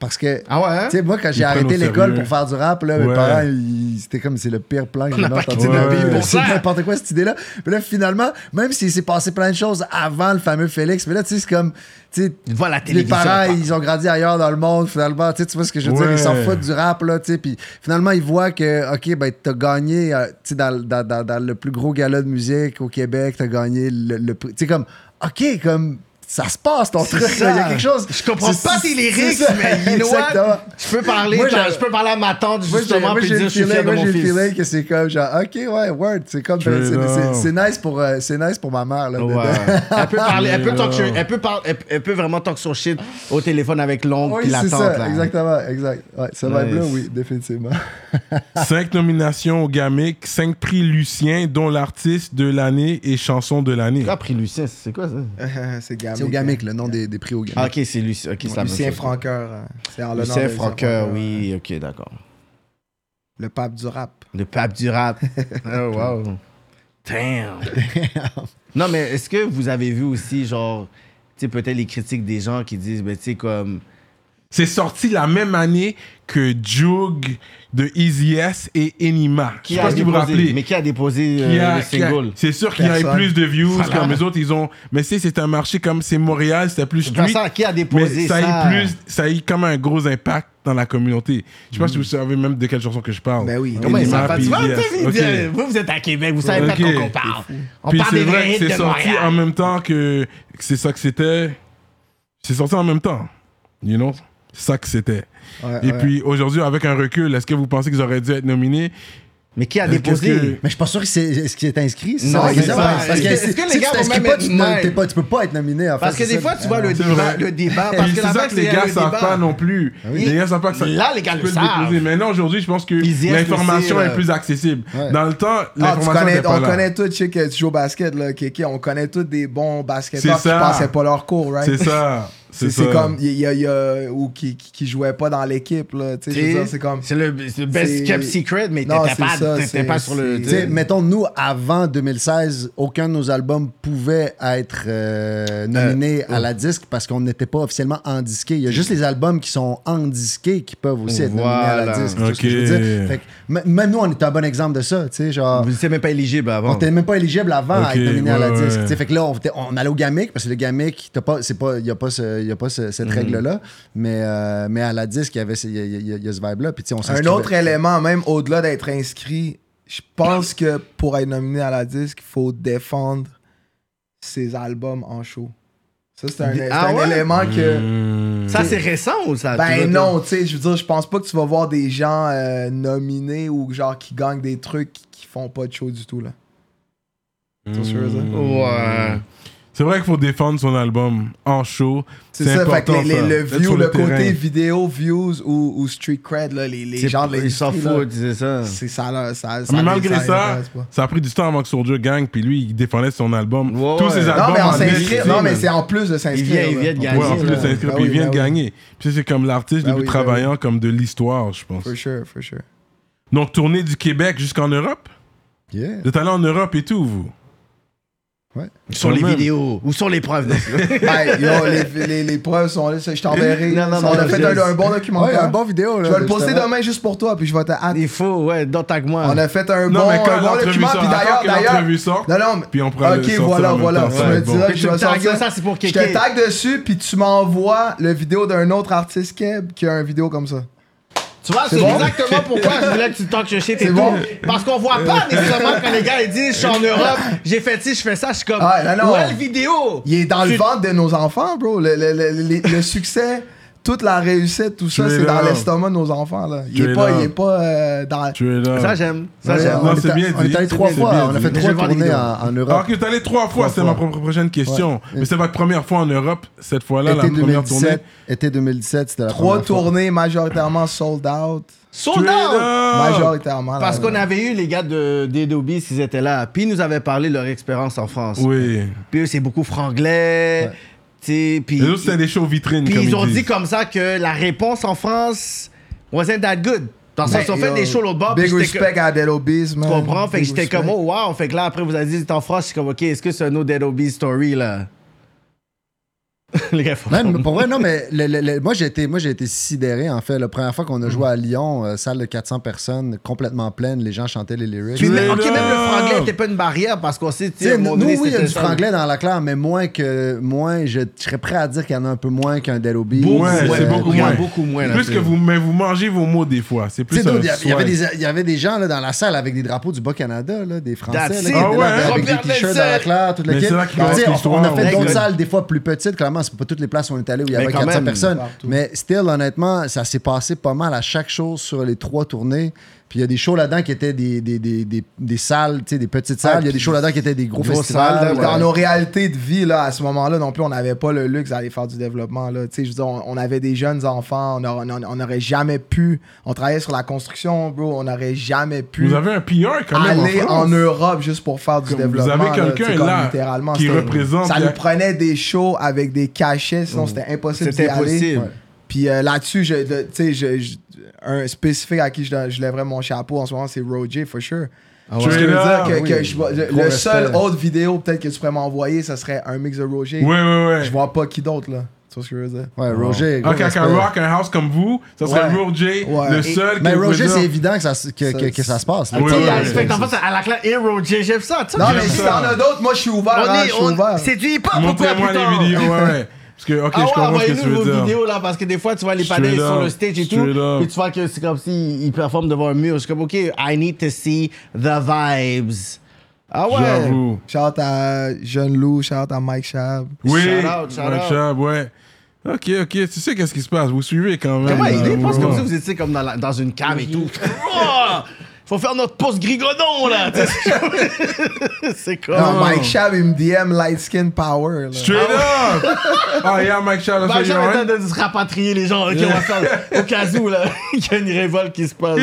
[SPEAKER 3] Parce que,
[SPEAKER 2] Ah ouais, hein?
[SPEAKER 3] tu sais, moi, quand j'ai arrêté l'école pour faire du rap, là, mes parents, ils- c'était comme, c'est le pire plan que j'ai entendu de ma
[SPEAKER 1] la
[SPEAKER 3] vie. C'est
[SPEAKER 2] ça.
[SPEAKER 3] n'importe quoi, cette idée-là. Mais là, finalement, même s'il s'est passé plein de choses avant le fameux Félix, mais là, tu sais, c'est comme, tu sais,
[SPEAKER 2] Tu vois la
[SPEAKER 3] les
[SPEAKER 2] télévision.
[SPEAKER 3] parents,
[SPEAKER 2] pas.
[SPEAKER 3] ils ont grandi ailleurs dans le monde, finalement. Tu vois ce que je veux dire? Ils s'en foutent du rap, là, tu sais. Puis finalement, ils voient que, OK, ben, t'as gagné, euh, tu sais, dans, dans, dans, dans le plus gros gala de musique au Québec, t'as gagné le, le prix. Tu sais, comme, OK, comme, ça se passe ton truc. Il y a quelque chose.
[SPEAKER 2] Je comprends pas tes lyrics, mais you know what?
[SPEAKER 3] Exactement.
[SPEAKER 2] Je peux parler,
[SPEAKER 3] Moi,
[SPEAKER 2] je peux parler à ma tante
[SPEAKER 3] Moi, j'ai
[SPEAKER 2] justement
[SPEAKER 3] moi,
[SPEAKER 2] puis dire
[SPEAKER 3] le
[SPEAKER 2] je suis fier
[SPEAKER 3] feeling,
[SPEAKER 2] de
[SPEAKER 3] moi,
[SPEAKER 2] mon
[SPEAKER 3] j'ai le
[SPEAKER 2] fils.
[SPEAKER 3] feeling que c'est comme genre, OK, ouais, word. C'est comme, c'est- nice pour, euh, c'est nice pour ma mère, là.
[SPEAKER 2] Ouais.
[SPEAKER 3] de-
[SPEAKER 2] elle peut parler, elle peut, talk elle, peut par- elle, elle peut vraiment talk son shit au téléphone avec l'oncle
[SPEAKER 3] Oui,
[SPEAKER 2] puis la tante.
[SPEAKER 3] ça,
[SPEAKER 2] là.
[SPEAKER 3] exactement, exact. Ouais, ça va être là,
[SPEAKER 2] Nice.
[SPEAKER 3] oui, définitivement. (laughs)
[SPEAKER 1] Cinq nominations au GAMIC, cinq prix Lucien, dont l'artiste de l'année et chanson de l'année.
[SPEAKER 2] Qui a pris Lucien C'est quoi ça? (laughs)
[SPEAKER 4] C'est Gamic.
[SPEAKER 3] C'est au Gamic, le nom des, des prix au Gamic.
[SPEAKER 2] Ah, ok, c'est même
[SPEAKER 4] Lucien. Franqueur. C'est en
[SPEAKER 2] Lucien Franqueur, oui, ok, d'accord.
[SPEAKER 4] Le pape du rap.
[SPEAKER 2] Le pape du rap. (laughs) oh, wow. Damn. (laughs) non, mais est-ce que vous avez vu aussi, genre, tu sais, peut-être les critiques des gens qui disent, ben, tu sais, comme.
[SPEAKER 1] C'est sorti la même année que Jug de Easy S et Enima. Je
[SPEAKER 2] Qui
[SPEAKER 1] sais
[SPEAKER 2] a
[SPEAKER 1] pas si vous vous rappelez.
[SPEAKER 2] Mais qui a déposé
[SPEAKER 1] Qui
[SPEAKER 2] euh,
[SPEAKER 1] a-
[SPEAKER 2] le single?
[SPEAKER 1] C'est sûr qu'il y a eu plus de views
[SPEAKER 2] Voilà.
[SPEAKER 1] comme les autres. Ils ont, mais c'est c'est un marché comme c'est Montréal, c'était plus street.
[SPEAKER 2] ça, qui a
[SPEAKER 1] Mais
[SPEAKER 2] déposé
[SPEAKER 1] ça
[SPEAKER 2] ça,
[SPEAKER 1] a eu plus, ça a eu comme un gros impact dans la communauté. Je sais pas si vous savez même de quelle chanson que je parle.
[SPEAKER 4] Ben oui.
[SPEAKER 2] Comment ils savent pas? sais. Vous, vous êtes à Québec, vous savez pas de quoi on parle. On
[SPEAKER 1] Puis
[SPEAKER 2] parle
[SPEAKER 1] c'est
[SPEAKER 2] des
[SPEAKER 1] vrai
[SPEAKER 2] vrais
[SPEAKER 1] c'est sorti
[SPEAKER 2] Montréal.
[SPEAKER 1] en même temps que, que c'est ça que c'était. C'est sorti en même temps. You know? C'est ça que c'était.
[SPEAKER 3] Ouais,
[SPEAKER 1] Et
[SPEAKER 3] ouais.
[SPEAKER 1] puis aujourd'hui, avec un recul, est-ce que vous pensez qu'ils auraient dû être nominés?
[SPEAKER 2] Mais qui a déposé?
[SPEAKER 1] que-
[SPEAKER 3] Mais je suis pas sûr que c'est est-ce qu'il est inscrit? c'est
[SPEAKER 2] Non,
[SPEAKER 3] ça
[SPEAKER 2] c'est
[SPEAKER 3] question?
[SPEAKER 2] ça.
[SPEAKER 3] Parce
[SPEAKER 2] Est-ce que- est-ce que les gars
[SPEAKER 3] tu
[SPEAKER 2] vont même
[SPEAKER 3] pas,
[SPEAKER 2] être
[SPEAKER 3] tu, ne- pas, tu peux pas être nominé. En fait,
[SPEAKER 2] Parce que des
[SPEAKER 3] ça.
[SPEAKER 2] fois, tu vois le
[SPEAKER 1] C'est
[SPEAKER 2] débat, le débat.
[SPEAKER 1] Et
[SPEAKER 2] Parce que
[SPEAKER 1] c'est ça que les gars
[SPEAKER 2] le
[SPEAKER 1] savent pas non plus.
[SPEAKER 3] oui.
[SPEAKER 1] Les gars savent pas que ça.
[SPEAKER 2] Là, les gars
[SPEAKER 1] tu
[SPEAKER 2] le savent.
[SPEAKER 1] déposer. Maintenant, aujourd'hui, je pense que
[SPEAKER 2] est
[SPEAKER 1] l'information est
[SPEAKER 2] euh,
[SPEAKER 1] plus accessible.
[SPEAKER 3] Ouais.
[SPEAKER 1] Dans le temps,
[SPEAKER 4] Ah, tu
[SPEAKER 1] l'information
[SPEAKER 4] connais,
[SPEAKER 1] n'était pas
[SPEAKER 4] on connaît tous, je sais que tu joues au basket, là, on connaît tous des bons basketteurs
[SPEAKER 1] C'est
[SPEAKER 4] qui
[SPEAKER 1] ça.
[SPEAKER 4] passaient pas leur cours, right?
[SPEAKER 1] C'est ça. (laughs)
[SPEAKER 4] C'est comme, il y a, il y a- ou qui, qui, jouaient pas dans l'équipe, là, c'est comme...
[SPEAKER 2] C'est le, best kept secret, mais t'étais
[SPEAKER 4] c'est
[SPEAKER 2] pas,
[SPEAKER 4] ça,
[SPEAKER 2] pas sur le.
[SPEAKER 4] c'est-
[SPEAKER 3] Tu sais, mettons, nous, avant 2016, aucun de nos albums pouvait être euh, nominé à la disque parce qu'on n'était pas officiellement en disqué. Il y a juste les albums qui sont en disqué qui peuvent aussi être nominés à la disque. Ce que je veux dire? Fait que même nous, on est un bon exemple de ça. Tu sais, genre,
[SPEAKER 2] Vous étiez même pas éligible avant.
[SPEAKER 3] on n'était même pas éligible avant à être nominé à la
[SPEAKER 1] ouais,
[SPEAKER 3] disque.
[SPEAKER 1] ouais.
[SPEAKER 3] Tu sais, Fait que là, on, était- on allait au Gamic parce que le Gamic, t'as pas, c'est pas, il n'y a pas, ce- il y a pas ce- cette règle-là. Mais, euh, mais à la disque, il y avait ce- il y a, il y ce vibe-là. Puis, on
[SPEAKER 4] Un autre élément, même au-delà d'être inscrit, je pense que pour être nominé à la disque, il faut défendre ses albums en show. Ça, c'est un, c'est
[SPEAKER 2] Ah
[SPEAKER 4] un
[SPEAKER 2] ouais?
[SPEAKER 4] élément que...
[SPEAKER 1] Hmm.
[SPEAKER 2] Ça, c'est récent ou ça?
[SPEAKER 4] Ben non, tu sais, je veux dire, je pense pas que tu vas voir des gens euh, nominés ou genre qui gagnent des trucs qui font pas de show du tout, là. Je veux dire?
[SPEAKER 2] Ouais.
[SPEAKER 1] C'est vrai qu'il faut défendre son album en show.
[SPEAKER 4] C'est ça, fait que
[SPEAKER 1] important,
[SPEAKER 4] les- les-
[SPEAKER 1] ça.
[SPEAKER 4] le,
[SPEAKER 1] D'être
[SPEAKER 4] view,
[SPEAKER 1] sur
[SPEAKER 4] le,
[SPEAKER 1] terrain.
[SPEAKER 4] côté vidéo, views ou, ou street cred, là, les, les gens de
[SPEAKER 2] Ils s'en foutent, c'est ça.
[SPEAKER 4] C'est ça, là, ça,
[SPEAKER 1] Ah,
[SPEAKER 4] ça
[SPEAKER 1] mais
[SPEAKER 4] les-
[SPEAKER 1] malgré ça, ça a pris du temps avant que Soldier Gang, puis lui, il défendait son album.
[SPEAKER 2] Ouais,
[SPEAKER 1] Tous
[SPEAKER 2] ouais.
[SPEAKER 1] ses albums.
[SPEAKER 4] Non, mais Non, mais c'est en plus de s'inscrire.
[SPEAKER 2] Il vient- il
[SPEAKER 4] là.
[SPEAKER 2] vient de
[SPEAKER 1] Ouais,
[SPEAKER 2] gagner,
[SPEAKER 1] en plus de s'inscrire,
[SPEAKER 4] Ben
[SPEAKER 1] puis il
[SPEAKER 4] oui,
[SPEAKER 1] vient de
[SPEAKER 4] ben oui.
[SPEAKER 1] gagner. Puis c'est comme l'artiste
[SPEAKER 4] Ben
[SPEAKER 1] le plus
[SPEAKER 4] oui, ben
[SPEAKER 1] travaillant comme de l'histoire, je pense.
[SPEAKER 4] For sure, for sure.
[SPEAKER 1] Donc, tournée du Québec jusqu'en Europe?
[SPEAKER 3] Yeah.
[SPEAKER 1] Vous êtes allé en Europe et tout, vous?
[SPEAKER 2] Sur les
[SPEAKER 1] Quand même.
[SPEAKER 2] vidéos? Ou sur les preuves? non?
[SPEAKER 4] Hey, yo, les, les, les preuves sont là, je t'enverrai.
[SPEAKER 2] Non, non,
[SPEAKER 4] on
[SPEAKER 2] non,
[SPEAKER 4] a fait un, un bon
[SPEAKER 3] Ouais,
[SPEAKER 4] documentaire.
[SPEAKER 3] un bon vidéo. Là,
[SPEAKER 4] je vais le poster demain juste pour toi, puis je vais te hâte.
[SPEAKER 2] Il faut, ouais, don't tag moi.
[SPEAKER 4] On a fait un
[SPEAKER 1] Non,
[SPEAKER 4] bon,
[SPEAKER 1] mais quand
[SPEAKER 4] un bon document,
[SPEAKER 1] sort,
[SPEAKER 4] puis d'ailleurs, d'ailleurs. Non, non, mais-
[SPEAKER 1] puis on le
[SPEAKER 4] Ok, voilà, voilà. Tu me
[SPEAKER 1] bon.
[SPEAKER 4] diras que
[SPEAKER 2] Puis
[SPEAKER 4] je
[SPEAKER 2] tu
[SPEAKER 4] vais sortir.
[SPEAKER 2] ça, c'est pour
[SPEAKER 4] Je te tag dessus, puis tu m'envoies le vidéo d'un autre artiste keb qui a une vidéo comme ça.
[SPEAKER 2] Tu vois, c'est
[SPEAKER 4] bon?
[SPEAKER 2] exactement pourquoi je voulais que tu talk shit et tout.
[SPEAKER 4] bon?
[SPEAKER 2] Parce qu'on voit pas nécessairement quand les gars ils disent je suis en (laughs) Europe, j'ai fait ci, je fais ça, je suis comme
[SPEAKER 4] Ah, non, non.
[SPEAKER 2] ouais le vidéo.
[SPEAKER 4] Il est dans le ventre de nos enfants, bro. Le- le- le- le succès toute la réussite, tout ça, c'est dans l'estomac de nos enfants. Là. Il est
[SPEAKER 1] Straight
[SPEAKER 4] pas, il est pas euh, dans.
[SPEAKER 1] Tu es là.
[SPEAKER 2] Ça, j'aime. Ça,
[SPEAKER 3] Ouais,
[SPEAKER 2] j'aime.
[SPEAKER 3] on
[SPEAKER 1] Non,
[SPEAKER 3] est
[SPEAKER 1] c'est
[SPEAKER 3] a-
[SPEAKER 1] bien
[SPEAKER 3] On
[SPEAKER 1] dit.
[SPEAKER 3] est allé trois fois. On a fait trois tournées en, en
[SPEAKER 1] Ah,
[SPEAKER 3] Europe.
[SPEAKER 1] ok, t'es allé trois fois, c'est ma pro- prochaine question.
[SPEAKER 3] Ouais.
[SPEAKER 1] Mais c'est votre première fois en Europe, cette fois-là, la
[SPEAKER 3] Été
[SPEAKER 1] première tournée.
[SPEAKER 3] 2017, été 2017, c'était la
[SPEAKER 4] Trois
[SPEAKER 3] première fois.
[SPEAKER 4] tournées majoritairement sold out.
[SPEAKER 2] Sold out!
[SPEAKER 4] Majoritairement.
[SPEAKER 2] Parce qu'on avait eu les gars de d'Adobe, ils étaient là. Puis ils nous avaient parlé de leur expérience en France.
[SPEAKER 1] Oui.
[SPEAKER 2] Puis eux, c'est beaucoup franglais.
[SPEAKER 3] Ouais.
[SPEAKER 2] tu sais, Puis
[SPEAKER 1] Les autres, c'était des shows vitrines.
[SPEAKER 2] puis ils ont
[SPEAKER 1] disent.
[SPEAKER 2] dit comme ça que la réponse en France wasn't that good. Dans le sens,
[SPEAKER 4] Ben,
[SPEAKER 2] ils ont fait
[SPEAKER 4] yo,
[SPEAKER 2] des shows l'autre bord.
[SPEAKER 4] Big
[SPEAKER 2] j'étais que-
[SPEAKER 4] respect à Dead Obies, man.
[SPEAKER 2] Tu comprends? Fait que
[SPEAKER 4] Big
[SPEAKER 2] j'étais
[SPEAKER 4] respect.
[SPEAKER 2] comme, oh wow. Fait que là, après, vous avez dit, t'es en France. Je suis comme, ok, est-ce que c'est un autre Dead Obies story, là? (laughs) les gars,
[SPEAKER 3] Man, pour vrai, non, mais le- le- le- moi, j'ai été, moi, j'ai été sidéré, en fait. La première fois qu'on a joué à Lyon, euh, salle de 400 personnes, complètement pleine, les gens chantaient les lyrics.
[SPEAKER 2] Puis, mais- ok, même le franglais n'était pas une barrière parce qu'on sait, tu
[SPEAKER 3] nous,
[SPEAKER 2] donné,
[SPEAKER 3] oui, il y a du franglais dans la claire, mais moins que. Moins, je, je serais prêt à dire qu'il y en a un peu moins qu'un.
[SPEAKER 2] Beaucoup,
[SPEAKER 1] Ouais, c'est beaucoup moins.
[SPEAKER 2] beaucoup moins, là,
[SPEAKER 1] Plus que vous, mais vous mangez vos mots des fois. C'est plus
[SPEAKER 3] il y y, avait
[SPEAKER 1] swag.
[SPEAKER 3] des, il y avait des gens là, dans la salle avec des drapeaux du Bas-Canada, là, des Français, là, qui
[SPEAKER 2] it.
[SPEAKER 3] étaient
[SPEAKER 1] Ah
[SPEAKER 3] là,
[SPEAKER 1] ouais,
[SPEAKER 3] avec des t-shirts dans la claire, toute l'équipe. on, a fait d'autres salles des fois plus petites, clairement, c'est pas toutes les places où on est allé où il y avait
[SPEAKER 2] quand
[SPEAKER 3] 400
[SPEAKER 2] même,
[SPEAKER 3] personnes.
[SPEAKER 4] partout.
[SPEAKER 3] Mais still, honnêtement, ça s'est passé pas mal à chaque chose sur les trois tournées. Puis il y a des shows là-dedans qui étaient des, des, des, des, des salles, tu sais, des petites salles. Il y a des shows là-dedans qui étaient des gros festivals.
[SPEAKER 2] salles,
[SPEAKER 3] ouais.
[SPEAKER 4] Dans nos réalités de vie, là, à ce moment-là, non plus, on n'avait pas le luxe d'aller faire du développement. Là. Tu sais, Je veux dire, on, on avait des jeunes enfants, on n'aurait on, on aurait jamais pu. On travaillait sur la construction, bro, on n'aurait jamais pu
[SPEAKER 1] Vous avez un PR quand même.
[SPEAKER 4] aller
[SPEAKER 1] en,
[SPEAKER 4] en. Europe juste pour faire du
[SPEAKER 1] Comme vous
[SPEAKER 4] développement.
[SPEAKER 1] avez quelqu'un là
[SPEAKER 4] littéralement,
[SPEAKER 1] qui représente
[SPEAKER 4] Ça nous prenait des shows avec des cachets, sinon c'était impossible d'y
[SPEAKER 2] C'était
[SPEAKER 4] aller.
[SPEAKER 2] impossible.
[SPEAKER 3] Ouais.
[SPEAKER 4] Puis euh, là-dessus, je, de- tu sais, je, je- un spécifique à qui je, je lèverais mon chapeau en ce moment, c'est Roger, for sure.
[SPEAKER 1] ouais.
[SPEAKER 4] Je veux dire que,
[SPEAKER 3] oui.
[SPEAKER 4] que je vois- le, seul
[SPEAKER 3] respect.
[SPEAKER 4] autre vidéo peut-être que tu pourrais m'envoyer, ça serait un mix de Roger.
[SPEAKER 1] Ouais, ouais, ouais.
[SPEAKER 4] Je vois pas qui d'autre là. Tu vois ce que je veux dire?
[SPEAKER 3] Ouais, Roger. gros
[SPEAKER 1] Ok, avec un rock, un house comme vous, ça serait
[SPEAKER 4] Ouais.
[SPEAKER 1] Roger,
[SPEAKER 4] Ouais.
[SPEAKER 1] le
[SPEAKER 4] Et-
[SPEAKER 1] seul
[SPEAKER 3] Mais Roger, c'est évident que ça, se- que,
[SPEAKER 4] Ça-
[SPEAKER 3] que, que ça se passe. là.
[SPEAKER 1] Oui,
[SPEAKER 2] fait que en fait, à la classe Hero, j'ai- j'aime ça.
[SPEAKER 4] Non, mais si t'en as d'autres, moi je suis ouvert.
[SPEAKER 2] On
[SPEAKER 4] hein, ouvert.
[SPEAKER 2] C'est du hip-hop, pourquoi
[SPEAKER 1] Montrez-moi
[SPEAKER 2] plus tard?
[SPEAKER 1] les vidéos, ouais, ouais. (laughs) Parce que, ok,
[SPEAKER 2] Ah
[SPEAKER 1] je
[SPEAKER 2] ouais,
[SPEAKER 1] comprends ce que
[SPEAKER 2] envoyez-nous
[SPEAKER 1] tu
[SPEAKER 2] vos
[SPEAKER 1] veux dire.
[SPEAKER 2] vidéos là, parce que des fois tu vois les panels sur le stage et tout, puis tu vois que c'est comme s'ils ils performent devant un mur. Je suis comme, ok, I need to see the vibes. Ah ouais.
[SPEAKER 1] J'avoue.
[SPEAKER 4] Shout out à Jeune Lou, shout out à Mike Shab.
[SPEAKER 1] Oui,
[SPEAKER 2] Shout out, shout
[SPEAKER 1] Mike
[SPEAKER 2] out.
[SPEAKER 1] Chab, ouais. Ok, ok, tu sais qu'est-ce qui se passe, vous suivez quand même.
[SPEAKER 2] Comment il est? Je pense
[SPEAKER 1] ouais.
[SPEAKER 2] comme ça, vous étiez comme dans, la- dans une cave et tout. (laughs) Oh! Faut faire notre post grigodon là. tu sais. (laughs) c'est comme.
[SPEAKER 4] Non, Mike Shab, il me DM Light Skin Power. là.
[SPEAKER 1] Straight up! (laughs) Ah, yeah, Mike Chab, ça,
[SPEAKER 2] j'ai
[SPEAKER 1] you know,
[SPEAKER 2] en train de se rapatrier les gens. Ok, on va faire au cas où là, (laughs) il y a une révolte qui se passe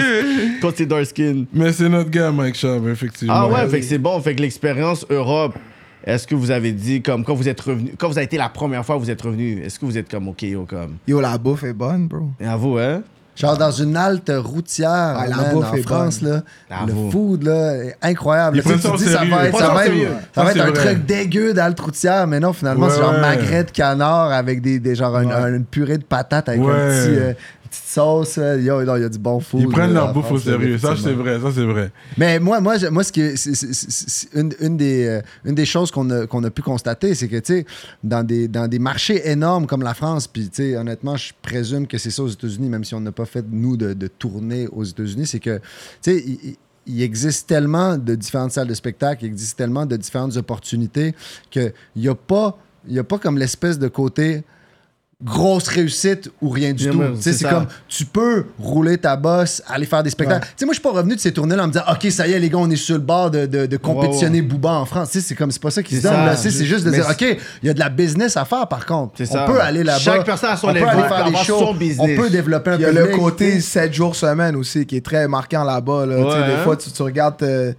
[SPEAKER 2] quand c'est dark skin.
[SPEAKER 1] Mais c'est notre gars, Mike Chab, effectivement.
[SPEAKER 2] Ah ouais, fait que c'est bon. Fait que l'expérience Europe, est-ce que vous avez dit, comme quand vous êtes revenu, quand vous avez été la première fois que vous êtes revenu, est-ce que vous êtes comme, ok, yo, comme.
[SPEAKER 4] Yo, la bouffe est bonne, bro.
[SPEAKER 2] Et à vous, hein?
[SPEAKER 3] Genre dans une halte routière
[SPEAKER 4] Ah,
[SPEAKER 3] man, en France, là, le food là, est incroyable. Tu
[SPEAKER 1] ça
[SPEAKER 3] dis va être, ça va être, ça va un truc dégueu d'halte routière, mais non, finalement,
[SPEAKER 1] Ouais,
[SPEAKER 3] c'est genre magret de canard avec des, des genre un- un- une purée de patates avec
[SPEAKER 1] Ouais.
[SPEAKER 3] un petit, euh, petite sauce. là. Yo, non, il y a du bon food.
[SPEAKER 1] Ils prennent leur bouffe au sérieux. Ça, c'est vrai, ça, c'est vrai.
[SPEAKER 3] Mais moi, moi, moi ce qui c'est- une, une des, euh, une des choses qu'on a, qu'on a pu constater, c'est que, tu sais, dans des, dans des marchés énormes comme la France, puis, tu sais, honnêtement, je présume que c'est ça aux États-Unis, même si on n'a pas fait, nous, de, de tournée aux États-Unis, c'est que, tu sais, il, existe tellement de différentes salles de spectacle, il existe tellement de différentes opportunités qu'il n'y a pas, il y a pas comme l'espèce de côté grosse réussite ou rien du tout.
[SPEAKER 2] c'est
[SPEAKER 3] comme tu peux rouler ta bosse, aller faire des spectacles. Tu sais, moi, je suis pas revenu de ces tournées-là en me disant, OK, ça y est, les gars, on est sur le bord de, de, de compétitionner Booba en France. Tu sais, c'est comme, c'est pas ça qui se
[SPEAKER 2] C'est
[SPEAKER 3] donne. C'est juste de dire, OK, il y a de la business à faire, par contre. On
[SPEAKER 2] ça.
[SPEAKER 3] peut aller là-bas.
[SPEAKER 2] Chaque personne a son
[SPEAKER 3] on peut aller faire des shows.
[SPEAKER 2] son business.
[SPEAKER 3] On peut développer un
[SPEAKER 4] Il y a
[SPEAKER 3] public,
[SPEAKER 4] le côté
[SPEAKER 3] tu sais.
[SPEAKER 4] 7 jours semaine aussi qui est très marquant là-bas. Là.
[SPEAKER 2] Ouais,
[SPEAKER 4] Des
[SPEAKER 2] hein?
[SPEAKER 4] fois, tu, tu regardes, euh,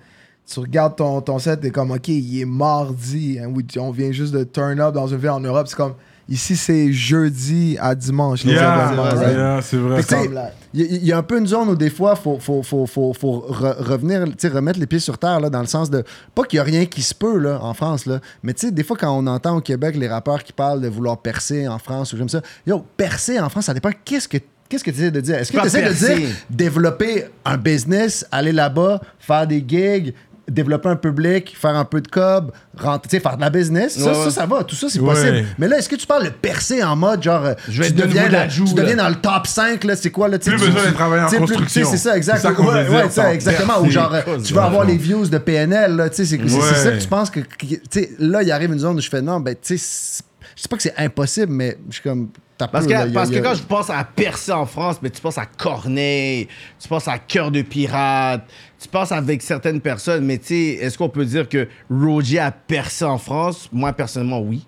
[SPEAKER 4] tu regardes ton, ton set, t'es comme, OK, il est mardi. hein, on vient juste de turn up dans une ville en Europe. C'est comme, ici, c'est jeudi à dimanche.
[SPEAKER 1] Yeah,
[SPEAKER 3] vrai,
[SPEAKER 1] yeah, c'est vrai.
[SPEAKER 4] Là.
[SPEAKER 3] Il y, a- il y a un peu une zone où des fois, il faut, faut, faut, faut, faut re- revenir, remettre les pieds sur terre, là, dans le sens de. Pas qu'il n'y a rien qui se peut là, en France, là, mais des fois, quand on entend au Québec les rappeurs qui parlent de vouloir percer en France ou comme ça, yo, percer en France, ça dépend qu'est-ce que. Qu'est-ce que tu essaies de dire? Est-ce que tu essaies de dire développer un business, aller là-bas, faire des gigs, développer un public, faire un peu de cob, rentrer, tu sais, faire de la business? Ça,
[SPEAKER 2] Ouais,
[SPEAKER 3] ça, ça va, tout ça, c'est
[SPEAKER 1] Ouais.
[SPEAKER 3] possible. Mais là, est-ce que tu parles de percer en mode genre, euh,
[SPEAKER 2] Je vais
[SPEAKER 3] tu deviens,
[SPEAKER 2] joue,
[SPEAKER 3] tu dans le top 5, là, c'est quoi, là? tu sais,
[SPEAKER 1] Plus
[SPEAKER 3] tu-
[SPEAKER 1] besoin de travailler en construction.
[SPEAKER 3] C'est ça, exact.
[SPEAKER 1] C'est ça
[SPEAKER 3] ouais,
[SPEAKER 1] dire,
[SPEAKER 3] exactement. Ou genre, tu veux avoir les views de PNL, là, tu sais, c'est ça que tu penses que, tu sais, là, il arrive une zone où je fais non, ben, tu sais, c'est- je sais pas que c'est impossible, mais je suis comme. t'as
[SPEAKER 2] Parce
[SPEAKER 3] peu,
[SPEAKER 2] que,
[SPEAKER 3] là, y a-
[SPEAKER 2] parce
[SPEAKER 3] a-
[SPEAKER 2] que quand je pense à percer en France, mais tu penses à Corneille, tu penses à Cœur de Pirate, tu penses avec certaines personnes, mais tu sais, est-ce qu'on peut dire que Roger a percé en France? Moi, personnellement, oui.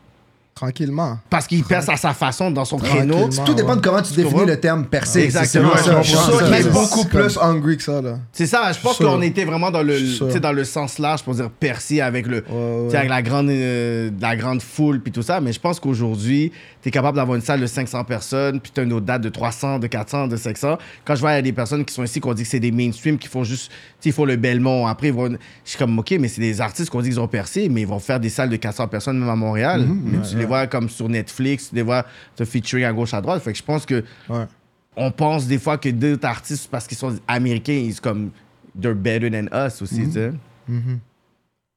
[SPEAKER 4] Tranquillement.
[SPEAKER 2] Parce qu'il perce à sa façon, dans son créneau.
[SPEAKER 3] Tout dépend de comment tu définis le terme percé.
[SPEAKER 2] Exactement. Je
[SPEAKER 4] est beaucoup plus hungry que ça, là.
[SPEAKER 2] C'est ça, je pense qu'on était vraiment dans le, dans le sens large pour dire percer avec, le, avec la, grande, euh, la grande foule puis tout ça. Mais je pense qu'aujourd'hui, tu es capable d'avoir une salle de 500 personnes, puis tu as une autre date de 300, de 400, de 500. Quand je vois il y a des personnes qui sont ici, qu'on dit que c'est des mainstream, qui font juste, tu sais, ils font le Belmont. Après, ils vont, je suis comme, OK, mais c'est des artistes qu'on dit qu'ils ont percé, mais ils vont faire des salles de 400 personnes même à Montréal. mais tu les vois comme sur Netflix, tu les vois te featuring à gauche, à droite. Fait que je pense que
[SPEAKER 4] Ouais.
[SPEAKER 2] on pense des fois que d'autres artistes, parce qu'ils sont américains, ils sont comme they're better than us aussi, tu sais.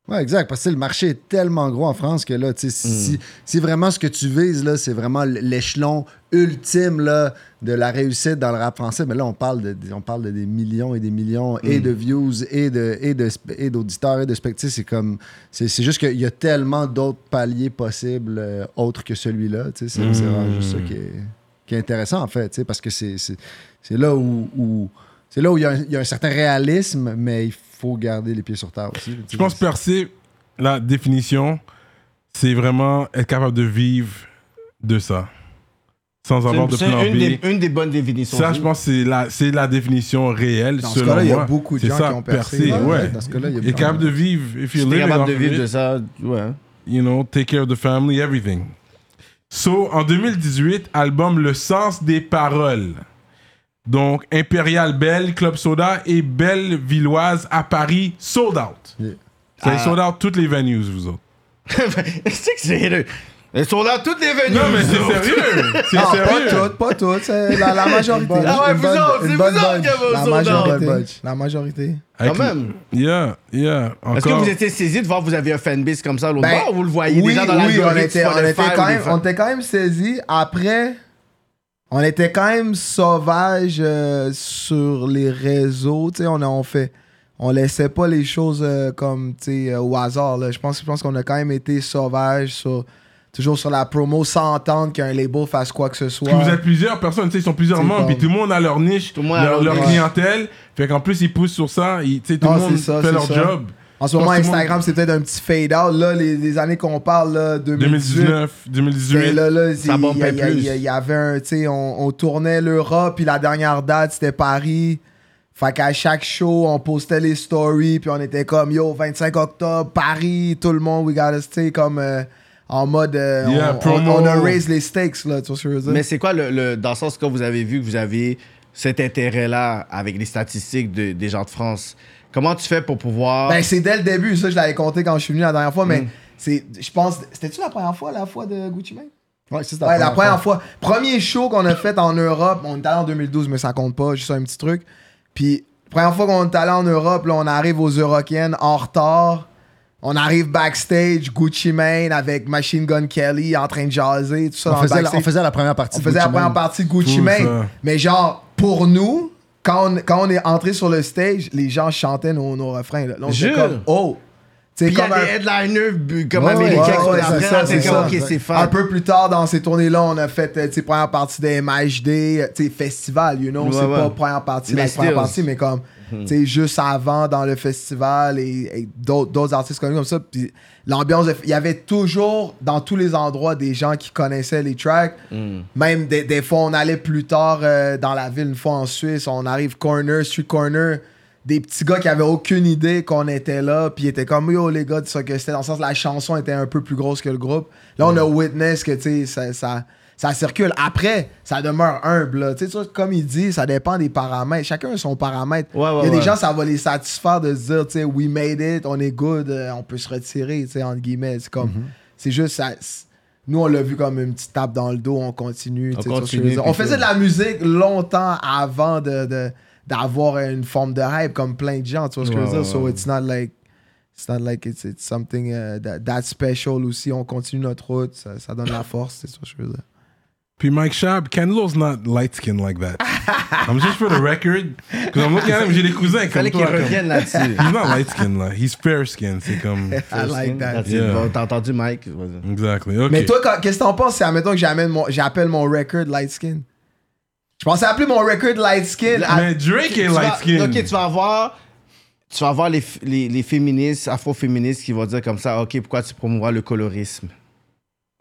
[SPEAKER 3] Ouais, exact. Parce que le marché est tellement gros en France que là, tu sais, si, si vraiment ce que tu vises, là, c'est vraiment l'échelon ultime là, de la réussite dans le rap français, mais là, on parle de, on parle de des millions et des millions et de views et de et de sp- et d'auditeurs et de spectateurs. C'est comme. C'est juste qu'il y a tellement d'autres paliers possibles euh, autres que celui-là. C'est c'est vraiment juste ça qui est, qui est intéressant, en fait, parce que c'est là où. où- c'est là où il y, a un, il y a un certain réalisme, mais il faut garder les pieds sur terre aussi.
[SPEAKER 1] Je pense percer, la définition, c'est vraiment être capable de vivre de ça. Sans avoir de
[SPEAKER 2] C'est
[SPEAKER 1] plan
[SPEAKER 2] une,
[SPEAKER 1] B.
[SPEAKER 2] des, une des bonnes définitions.
[SPEAKER 1] Ça, je pense que c'est la, c'est la définition réelle,
[SPEAKER 4] Dans ce
[SPEAKER 1] selon
[SPEAKER 4] cas-là, il y a beaucoup de
[SPEAKER 1] C'est
[SPEAKER 4] gens
[SPEAKER 1] ça,
[SPEAKER 4] qui ont percé.
[SPEAKER 1] percer,
[SPEAKER 4] Ouais,
[SPEAKER 3] dans ce cas-là, il y a
[SPEAKER 1] Et capable de vivre. If you're
[SPEAKER 2] capable de vivre de ça, ouais.
[SPEAKER 1] you know, take care of the family, everything. So, en 2018, album Le Sens des Paroles. Donc, Impérial Belle, Club Soda et Belle Villoise à Paris, sold out.
[SPEAKER 3] Yeah.
[SPEAKER 1] Avez
[SPEAKER 2] Ah.
[SPEAKER 1] sold out toutes les venues, vous autres. (laughs)
[SPEAKER 2] c'est que c'est le- Elles sont là toutes les venues.
[SPEAKER 1] Non, mais c'est sérieux. (laughs) C'est
[SPEAKER 4] Non,
[SPEAKER 1] sérieux.
[SPEAKER 4] pas toutes, pas toutes. C'est la, la majorité.
[SPEAKER 2] Ah ouais, vous autres, c'est vous autres qui avez
[SPEAKER 4] La
[SPEAKER 2] sold out.
[SPEAKER 4] majorité. La majorité.
[SPEAKER 2] Quand même.
[SPEAKER 1] Yeah, yeah.
[SPEAKER 2] Est-ce que vous étiez saisi de voir que vous aviez un fanbase comme ça à l'autre
[SPEAKER 4] Ben,
[SPEAKER 2] bord ou vous le voyez
[SPEAKER 4] oui,
[SPEAKER 2] déjà dans
[SPEAKER 4] oui,
[SPEAKER 2] l'algorithme
[SPEAKER 4] on était, on, était quand même, on était quand même saisis. Après, on était quand même sauvage euh, sur les réseaux. Tu sais, on, a- on fait... On laissait pas les choses euh, comme, tu sais, euh, au hasard. là. Je pense, je pense qu'on a quand même été sauvage sur... Toujours sur la promo sans entendre qu'un label fasse quoi que ce soit.
[SPEAKER 1] Puis vous êtes plusieurs personnes, tu sais, ils sont plusieurs membres, puis tout le monde a leur niche,
[SPEAKER 2] Tout le monde a
[SPEAKER 1] leur,
[SPEAKER 2] leur
[SPEAKER 1] clientèle. Fait qu'en plus, ils poussent sur ça, ils- tu sais, tout le monde
[SPEAKER 4] c'est ça,
[SPEAKER 1] fait
[SPEAKER 4] c'est
[SPEAKER 1] leur
[SPEAKER 4] ça.
[SPEAKER 1] job.
[SPEAKER 4] En ce moment, Instagram, c'est peut-être un petit fade-out. Là, les, les années qu'on parle, là, 2018,
[SPEAKER 1] 2019,
[SPEAKER 4] Ben
[SPEAKER 1] 2018.
[SPEAKER 4] là, là,
[SPEAKER 2] Ça
[SPEAKER 4] il-
[SPEAKER 2] bombe
[SPEAKER 4] y il avait un, tu sais, on, on tournait l'Europe, puis la dernière date, c'était Paris. Fait qu'à chaque show, on postait les stories, puis on était comme, yo, 25 octobre, Paris, tout le monde, we gotta, tu sais, comme euh, en mode, euh,
[SPEAKER 1] Yeah,
[SPEAKER 4] on, on,
[SPEAKER 1] promo.
[SPEAKER 4] on a raise les stakes, là, tu vois ce que je veux dire?
[SPEAKER 2] Mais c'est quoi le, le- dans le sens que vous avez vu que vous avez cet intérêt-là avec les statistiques de- des gens de France? Comment tu fais pour pouvoir.
[SPEAKER 4] Ben, c'est dès le début, ça, je l'avais compté quand je suis venu la dernière fois, mais
[SPEAKER 2] Mm.
[SPEAKER 4] c'est, je pense, c'était-tu la première fois, la fois de Gucci Mane?
[SPEAKER 3] Ouais, c'est
[SPEAKER 4] Ouais, la première fois. Premier show qu'on a fait en Europe, on est allé en 2012, mais ça compte pas, juste un petit truc. Puis, première fois qu'on est allé en Europe, là, on arrive aux Eurocaines en retard. On arrive backstage, Gucci Mane avec Machine Gun Kelly en train de jaser, tout ça
[SPEAKER 3] On
[SPEAKER 4] dans
[SPEAKER 3] faisait, la, on faisait la première partie.
[SPEAKER 4] On
[SPEAKER 3] de
[SPEAKER 4] faisait la première
[SPEAKER 3] Mane.
[SPEAKER 4] partie de Gucci Mane.
[SPEAKER 1] ça.
[SPEAKER 4] Mais genre, pour nous, quand on, quand on est entré sur le stage, les gens chantaient nos, nos refrains. Là, on
[SPEAKER 2] Jure.
[SPEAKER 4] comme, oh!
[SPEAKER 2] Puis il y a des headliners comme
[SPEAKER 3] Ouais,
[SPEAKER 2] américains
[SPEAKER 3] ouais,
[SPEAKER 2] qui sont
[SPEAKER 3] ouais,
[SPEAKER 2] après,
[SPEAKER 3] c'est c'est
[SPEAKER 4] un
[SPEAKER 2] fun.
[SPEAKER 4] peu plus tard dans ces tournées-là, on a fait euh, tu première partie des MHD, euh, tu festival, you know.
[SPEAKER 2] Ouais,
[SPEAKER 4] c'est
[SPEAKER 2] ouais.
[SPEAKER 4] pas première partie,
[SPEAKER 2] Mais
[SPEAKER 4] la première partie, mais comme, tu sais, juste avant dans le festival et, et d'autres d'autres artistes connus comme ça. Puis l'ambiance, de- il y avait toujours dans tous les endroits des gens qui connaissaient les tracks. Même des, des fois, on allait plus tard euh, dans la ville, une fois en Suisse, on arrive corner, street corner. Des petits gars qui avaient aucune idée qu'on était là, puis ils étaient comme yo les gars, ça que c'était dans le sens la chanson était un peu plus grosse que le groupe. Là, on a witness que tu sais ça, ça, ça circule. Après, ça demeure humble. là. Tu sais, comme il dit, ça dépend des paramètres. Chacun a son paramètre.
[SPEAKER 2] Ouais, ouais,
[SPEAKER 4] il y a des
[SPEAKER 2] ouais.
[SPEAKER 4] gens, ça va les satisfaire de se dire, tu sais, we made it, on est good, euh, on peut se retirer, tu sais, entre guillemets. C'est comme, c'est juste ça. Nous, on l'a vu comme une petite tape dans le dos, on continue.
[SPEAKER 2] On continue,
[SPEAKER 4] faisait de la musique longtemps avant de, de- d'avoir une forme de hype comme plein de gens, tu vois ce que je veux dire? So it's not like it's not like it's, it's something uh, that, that's special aussi. On continue notre route, ça, ça donne la (laughs) force, c'est ça que je veux dire.
[SPEAKER 1] Puis Mike Schaub, Canlo's not light skinned like that. (laughs) I'm just for the record. Because I'm looking at him, j'ai des cousins comme
[SPEAKER 2] Fallait qu'il
[SPEAKER 1] toi. comme-
[SPEAKER 2] revienne là-dessus.
[SPEAKER 1] He's not light skinned là. He's fair skinned. C'est comme. (laughs)
[SPEAKER 4] I like that.
[SPEAKER 1] Yeah.
[SPEAKER 2] T'as entendu Mike?
[SPEAKER 1] Exactly. Ok.
[SPEAKER 4] Mais toi, qu'est-ce que t'en penses si, admettons, que j'amène mon- j'appelle mon record light skin? Je pensais appeler mon record light skin. à-
[SPEAKER 1] Mais Drake est
[SPEAKER 2] vas-
[SPEAKER 1] light skinned.
[SPEAKER 2] Ok, tu vas avoir, tu vas avoir les, les, les féministes, afro-féministes qui vont dire comme ça, ok, pourquoi tu promouvois le colorisme?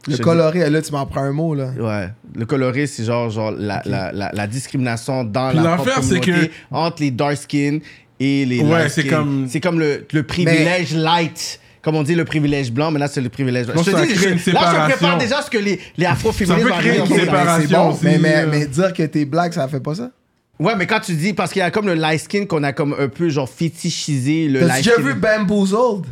[SPEAKER 4] Le coloré, là, tu m'en prends un mot, là.
[SPEAKER 2] Ouais, le colorisme, c'est genre, genre la, la, la, la discrimination dans
[SPEAKER 1] Puis
[SPEAKER 2] la propre communauté
[SPEAKER 1] que-
[SPEAKER 2] entre les dark skin et les
[SPEAKER 1] Ouais,
[SPEAKER 2] light
[SPEAKER 1] c'est
[SPEAKER 2] skin.
[SPEAKER 1] comme-
[SPEAKER 2] C'est comme le, le privilège light. Comme on dit le privilège blanc, mais là c'est le privilège blanc. Je te dis, je- là je prépare déjà ce que les, les
[SPEAKER 1] Ça
[SPEAKER 2] afro-féministes
[SPEAKER 1] peut
[SPEAKER 2] vont
[SPEAKER 1] créer
[SPEAKER 2] arriver
[SPEAKER 1] une séparation.
[SPEAKER 4] Mais c'est bon.
[SPEAKER 1] aussi,
[SPEAKER 4] Mais, mais,
[SPEAKER 1] euh.
[SPEAKER 4] mais dire que t'es black, ça fait pas ça?
[SPEAKER 2] Ouais, mais quand tu dis, parce qu'il y a comme le light skin qu'on a comme un peu genre fétichisé le
[SPEAKER 4] T'as
[SPEAKER 2] light
[SPEAKER 4] déjà
[SPEAKER 2] skin.
[SPEAKER 4] vu Bamboozled?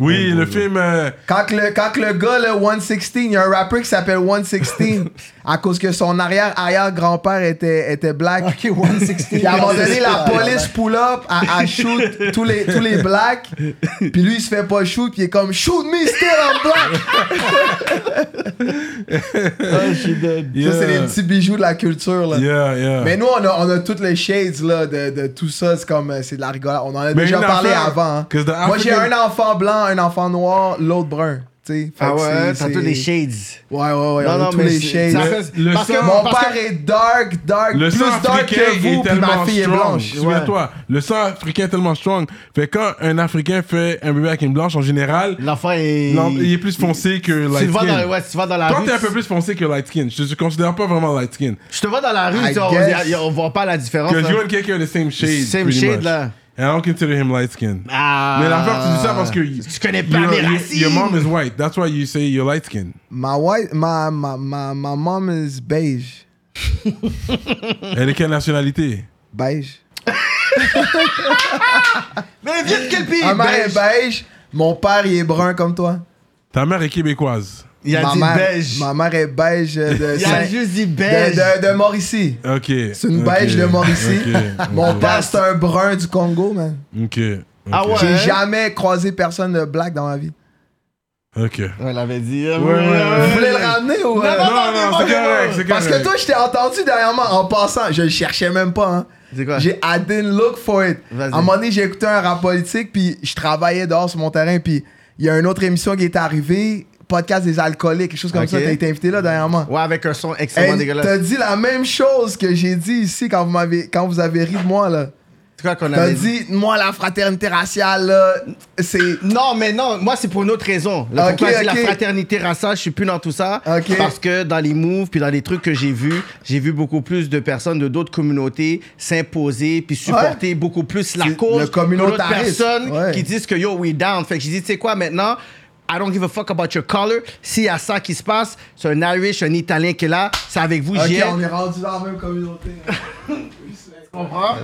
[SPEAKER 1] Oui, le film. euh,
[SPEAKER 4] Quand le, quand le gars, le 116, il y a un rappeur qui s'appelle 116 (laughs) à cause que son arrière-arrière-grand-père était, était black.
[SPEAKER 3] Ok, 160.
[SPEAKER 4] Puis à un moment donné, la (laughs) police pull up à, à shoot tous les, tous les blacks. Puis lui, il se fait pas shoot. Puis il est comme Shoot me still, I'm black. (laughs)
[SPEAKER 1] yeah.
[SPEAKER 4] Ça, c'est les petits bijoux de la culture. Là.
[SPEAKER 1] Yeah, yeah.
[SPEAKER 4] Mais nous, on a, on a toutes les shades là, de, de tout ça. C'est comme, euh, c'est de la rigolade. On en a
[SPEAKER 1] Mais
[SPEAKER 4] déjà parlé
[SPEAKER 1] affaire,
[SPEAKER 4] avant. hein. Moi, j'ai un enfant blanc, un enfant noir, l'autre brun. tu sais. Fait
[SPEAKER 2] Ah ouais, t'as tous les shades.
[SPEAKER 4] Ouais, ouais, ouais.
[SPEAKER 2] Non,
[SPEAKER 4] on
[SPEAKER 2] non,
[SPEAKER 4] tous
[SPEAKER 2] mais
[SPEAKER 4] les shades.
[SPEAKER 2] ça
[SPEAKER 1] Le-
[SPEAKER 2] parce que-
[SPEAKER 4] Mon
[SPEAKER 2] parce
[SPEAKER 4] père
[SPEAKER 2] que-
[SPEAKER 4] est dark, dark,
[SPEAKER 1] Le
[SPEAKER 4] plus
[SPEAKER 1] sang
[SPEAKER 4] dark
[SPEAKER 1] africain
[SPEAKER 4] que vous,
[SPEAKER 1] est
[SPEAKER 4] puis ma fille est
[SPEAKER 1] strong.
[SPEAKER 4] blanche.
[SPEAKER 1] Souviens-toi, le sang africain est tellement strong. Fait que quand un Africain fait un bébé avec une blanche, en général,
[SPEAKER 2] L'enfant est.
[SPEAKER 1] il est plus foncé que light
[SPEAKER 2] vois
[SPEAKER 1] skin.
[SPEAKER 2] dans, ouais, tu vas dans la
[SPEAKER 1] Toi,
[SPEAKER 2] rue.
[SPEAKER 1] t'es un peu plus foncé que light skin. Je te considère pas vraiment light skin.
[SPEAKER 2] Je te vois dans la rue, on,
[SPEAKER 4] guess.
[SPEAKER 2] y a- y a- on voit pas la différence.
[SPEAKER 1] Because
[SPEAKER 2] hein.
[SPEAKER 1] you and KK are the same shade.
[SPEAKER 2] Same shade,
[SPEAKER 1] much.
[SPEAKER 2] là.
[SPEAKER 1] And I don't consider him light skin.
[SPEAKER 2] Ah.
[SPEAKER 1] Mais l'affaire, tu dis ça parce que.
[SPEAKER 2] Tu connais pas
[SPEAKER 1] your-
[SPEAKER 2] mes racines.
[SPEAKER 1] Your mom is white. That's why you say you're light skin.
[SPEAKER 4] My white, my, my, my, my mom is beige. (laughs)
[SPEAKER 1] Elle est quelle nationalité?
[SPEAKER 4] Beige. (laughs)
[SPEAKER 2] Mais viens de quel pays
[SPEAKER 4] Ma mère
[SPEAKER 2] beige?
[SPEAKER 4] est beige. Mon père, il est brun comme toi.
[SPEAKER 1] Ta mère est québécoise.
[SPEAKER 2] Il a
[SPEAKER 4] ma
[SPEAKER 2] dit
[SPEAKER 4] mère,
[SPEAKER 2] beige.
[SPEAKER 4] Ma mère est beige de, (laughs)
[SPEAKER 2] Il a juste dit
[SPEAKER 4] de,
[SPEAKER 2] beige.
[SPEAKER 4] de, de Mauricie.
[SPEAKER 1] Ok.
[SPEAKER 4] C'est une beige de Mauricie.
[SPEAKER 1] ok,
[SPEAKER 4] Mon père, c'est un brun du Congo, man.
[SPEAKER 1] Ok.
[SPEAKER 2] Ah ouais?
[SPEAKER 4] J'ai jamais croisé personne de black dans ma vie.
[SPEAKER 1] Ok.
[SPEAKER 2] On l'avait dit.
[SPEAKER 1] ouais, ouais.
[SPEAKER 4] Vous voulez le ramener ou... euh?
[SPEAKER 2] Non,
[SPEAKER 1] Non, non, c'est correct, c'est
[SPEAKER 4] Parce que
[SPEAKER 1] correct.
[SPEAKER 4] toi, je t'ai entendu dernièrement en passant. Je le cherchais même pas, hein.
[SPEAKER 2] C'est quoi?
[SPEAKER 4] J'ai I didn't look for it.
[SPEAKER 2] Vas-y.
[SPEAKER 4] À un moment donné, j'ai écouté un rap politique, puis je travaillais dehors sur mon terrain, puis il y a une autre émission qui est arrivée, podcast des alcooliques, quelque chose comme
[SPEAKER 2] Ok.
[SPEAKER 4] ça. T'as été invité là dernièrement.
[SPEAKER 2] Ouais, avec un son extrêmement
[SPEAKER 4] Hey,
[SPEAKER 2] dégueulasse.
[SPEAKER 4] T'as dit la même chose que j'ai dit ici quand vous m'avez quand vous avez ri de moi là. T'as
[SPEAKER 2] avait
[SPEAKER 4] dit moi la fraternité raciale là, c'est
[SPEAKER 2] Non, mais non, moi c'est pour une autre raison. Là, la fraternité raciale, je suis plus dans tout ça. Parce que dans les moves puis dans les trucs que j'ai vus, j'ai vu beaucoup plus de personnes de d'autres communautés s'imposer puis supporter beaucoup plus la cause
[SPEAKER 4] le communautarisme,
[SPEAKER 2] personnes
[SPEAKER 4] ouais.
[SPEAKER 2] qui disent que yo, we down. Fait que j'ai dit, tu sais quoi, maintenant, I don't give a fuck about your color. S'il y a ça qui se passe, c'est un Irish, un Italien qui est là, c'est avec vous,
[SPEAKER 4] OK,
[SPEAKER 2] j'y ai.
[SPEAKER 4] on est rendu dans la même communauté.
[SPEAKER 2] comprends?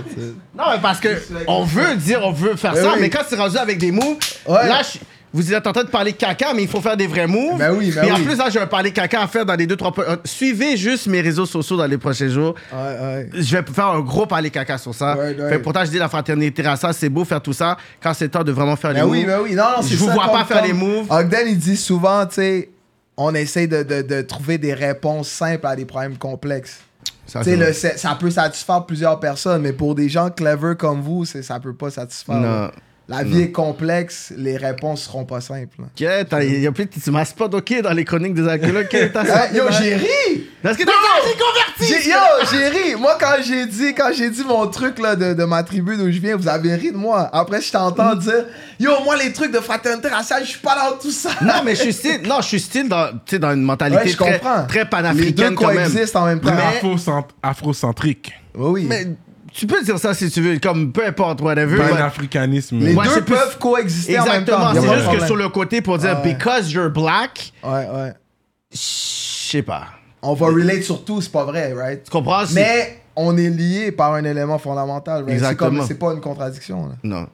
[SPEAKER 2] Non, mais parce que on veut dire, on veut faire ça,
[SPEAKER 4] oui.
[SPEAKER 2] mais quand c'est rendu avec des moves,
[SPEAKER 4] Ouais.
[SPEAKER 2] là, je- vous êtes en train de parler caca, mais il faut faire des vrais moves.
[SPEAKER 4] Ben oui, ben
[SPEAKER 2] Puis en
[SPEAKER 4] oui.
[SPEAKER 2] plus, là, je vais parler caca à faire dans les deux, trois... po- euh, Suivez juste mes réseaux sociaux dans les prochains jours.
[SPEAKER 4] Ouais, ouais.
[SPEAKER 2] Je vais faire un gros parler caca sur ça.
[SPEAKER 4] Ouais, ouais.
[SPEAKER 2] Fait que pourtant, je dis la fraternité raciale, c'est beau faire tout ça. Quand c'est temps de vraiment faire les
[SPEAKER 4] Ben
[SPEAKER 2] moves.
[SPEAKER 4] oui, ben oui. Non, non, c'est
[SPEAKER 2] Je vous
[SPEAKER 4] ça,
[SPEAKER 2] vois
[SPEAKER 4] comme-
[SPEAKER 2] pas faire
[SPEAKER 4] comme
[SPEAKER 2] les moves.
[SPEAKER 4] Ogden, il dit souvent, tu sais, on essaye de, de, de trouver des réponses simples à des problèmes complexes.
[SPEAKER 2] Ça,
[SPEAKER 4] Tu sais,
[SPEAKER 2] c'est
[SPEAKER 4] le- c'est- ça peut satisfaire plusieurs personnes, mais pour des gens clever comme vous, c'est- ça peut pas satisfaire.
[SPEAKER 2] Non.
[SPEAKER 4] La vie est complexe, les réponses seront pas simples. là.
[SPEAKER 2] Ok, t'as- il y a plus, tu m'as spot ok dans les chroniques des alcooliques. ok, t'as (laughs) ça.
[SPEAKER 4] Hey, yo, j'ai ri!
[SPEAKER 2] Parce que t'as t'as converti!
[SPEAKER 4] Yo, j'ai ri! Moi, quand j'ai dit, quand j'ai dit mon truc là, de, de ma tribu d'où je viens, vous avez ri de moi. Après, je t'entends dire, yo, moi, les trucs de fraternité raciale, je suis pas dans tout ça.
[SPEAKER 2] Non, mais je suis style, non, je suis style dans, tu sais, dans une mentalité
[SPEAKER 4] Ouais, je
[SPEAKER 2] très,
[SPEAKER 4] comprends.
[SPEAKER 2] très
[SPEAKER 4] Les deux
[SPEAKER 2] panafricaine quand même.
[SPEAKER 4] coexistent en même temps.
[SPEAKER 2] Mais-
[SPEAKER 1] Afrocent- Afrocentrique.
[SPEAKER 4] Oui, oui.
[SPEAKER 2] Mais tu peux dire ça si tu veux, comme peu importe, whatever.
[SPEAKER 1] Ben,
[SPEAKER 2] mais-
[SPEAKER 1] Panafricanisme.
[SPEAKER 4] les
[SPEAKER 2] Ouais,
[SPEAKER 4] deux peuvent coexister en même
[SPEAKER 2] Exactement, c'est
[SPEAKER 4] pas
[SPEAKER 2] juste que sur le côté pour dire
[SPEAKER 4] Ouais.
[SPEAKER 2] because you're black,
[SPEAKER 4] Ouais, ouais.
[SPEAKER 2] je sais pas.
[SPEAKER 4] On va relate sur tout, c'est pas vrai, right?
[SPEAKER 2] Tu comprends?
[SPEAKER 4] Mais on est lié par un élément fondamental, right?
[SPEAKER 2] Exactement.
[SPEAKER 4] c'est pas une contradiction, là.
[SPEAKER 2] Non.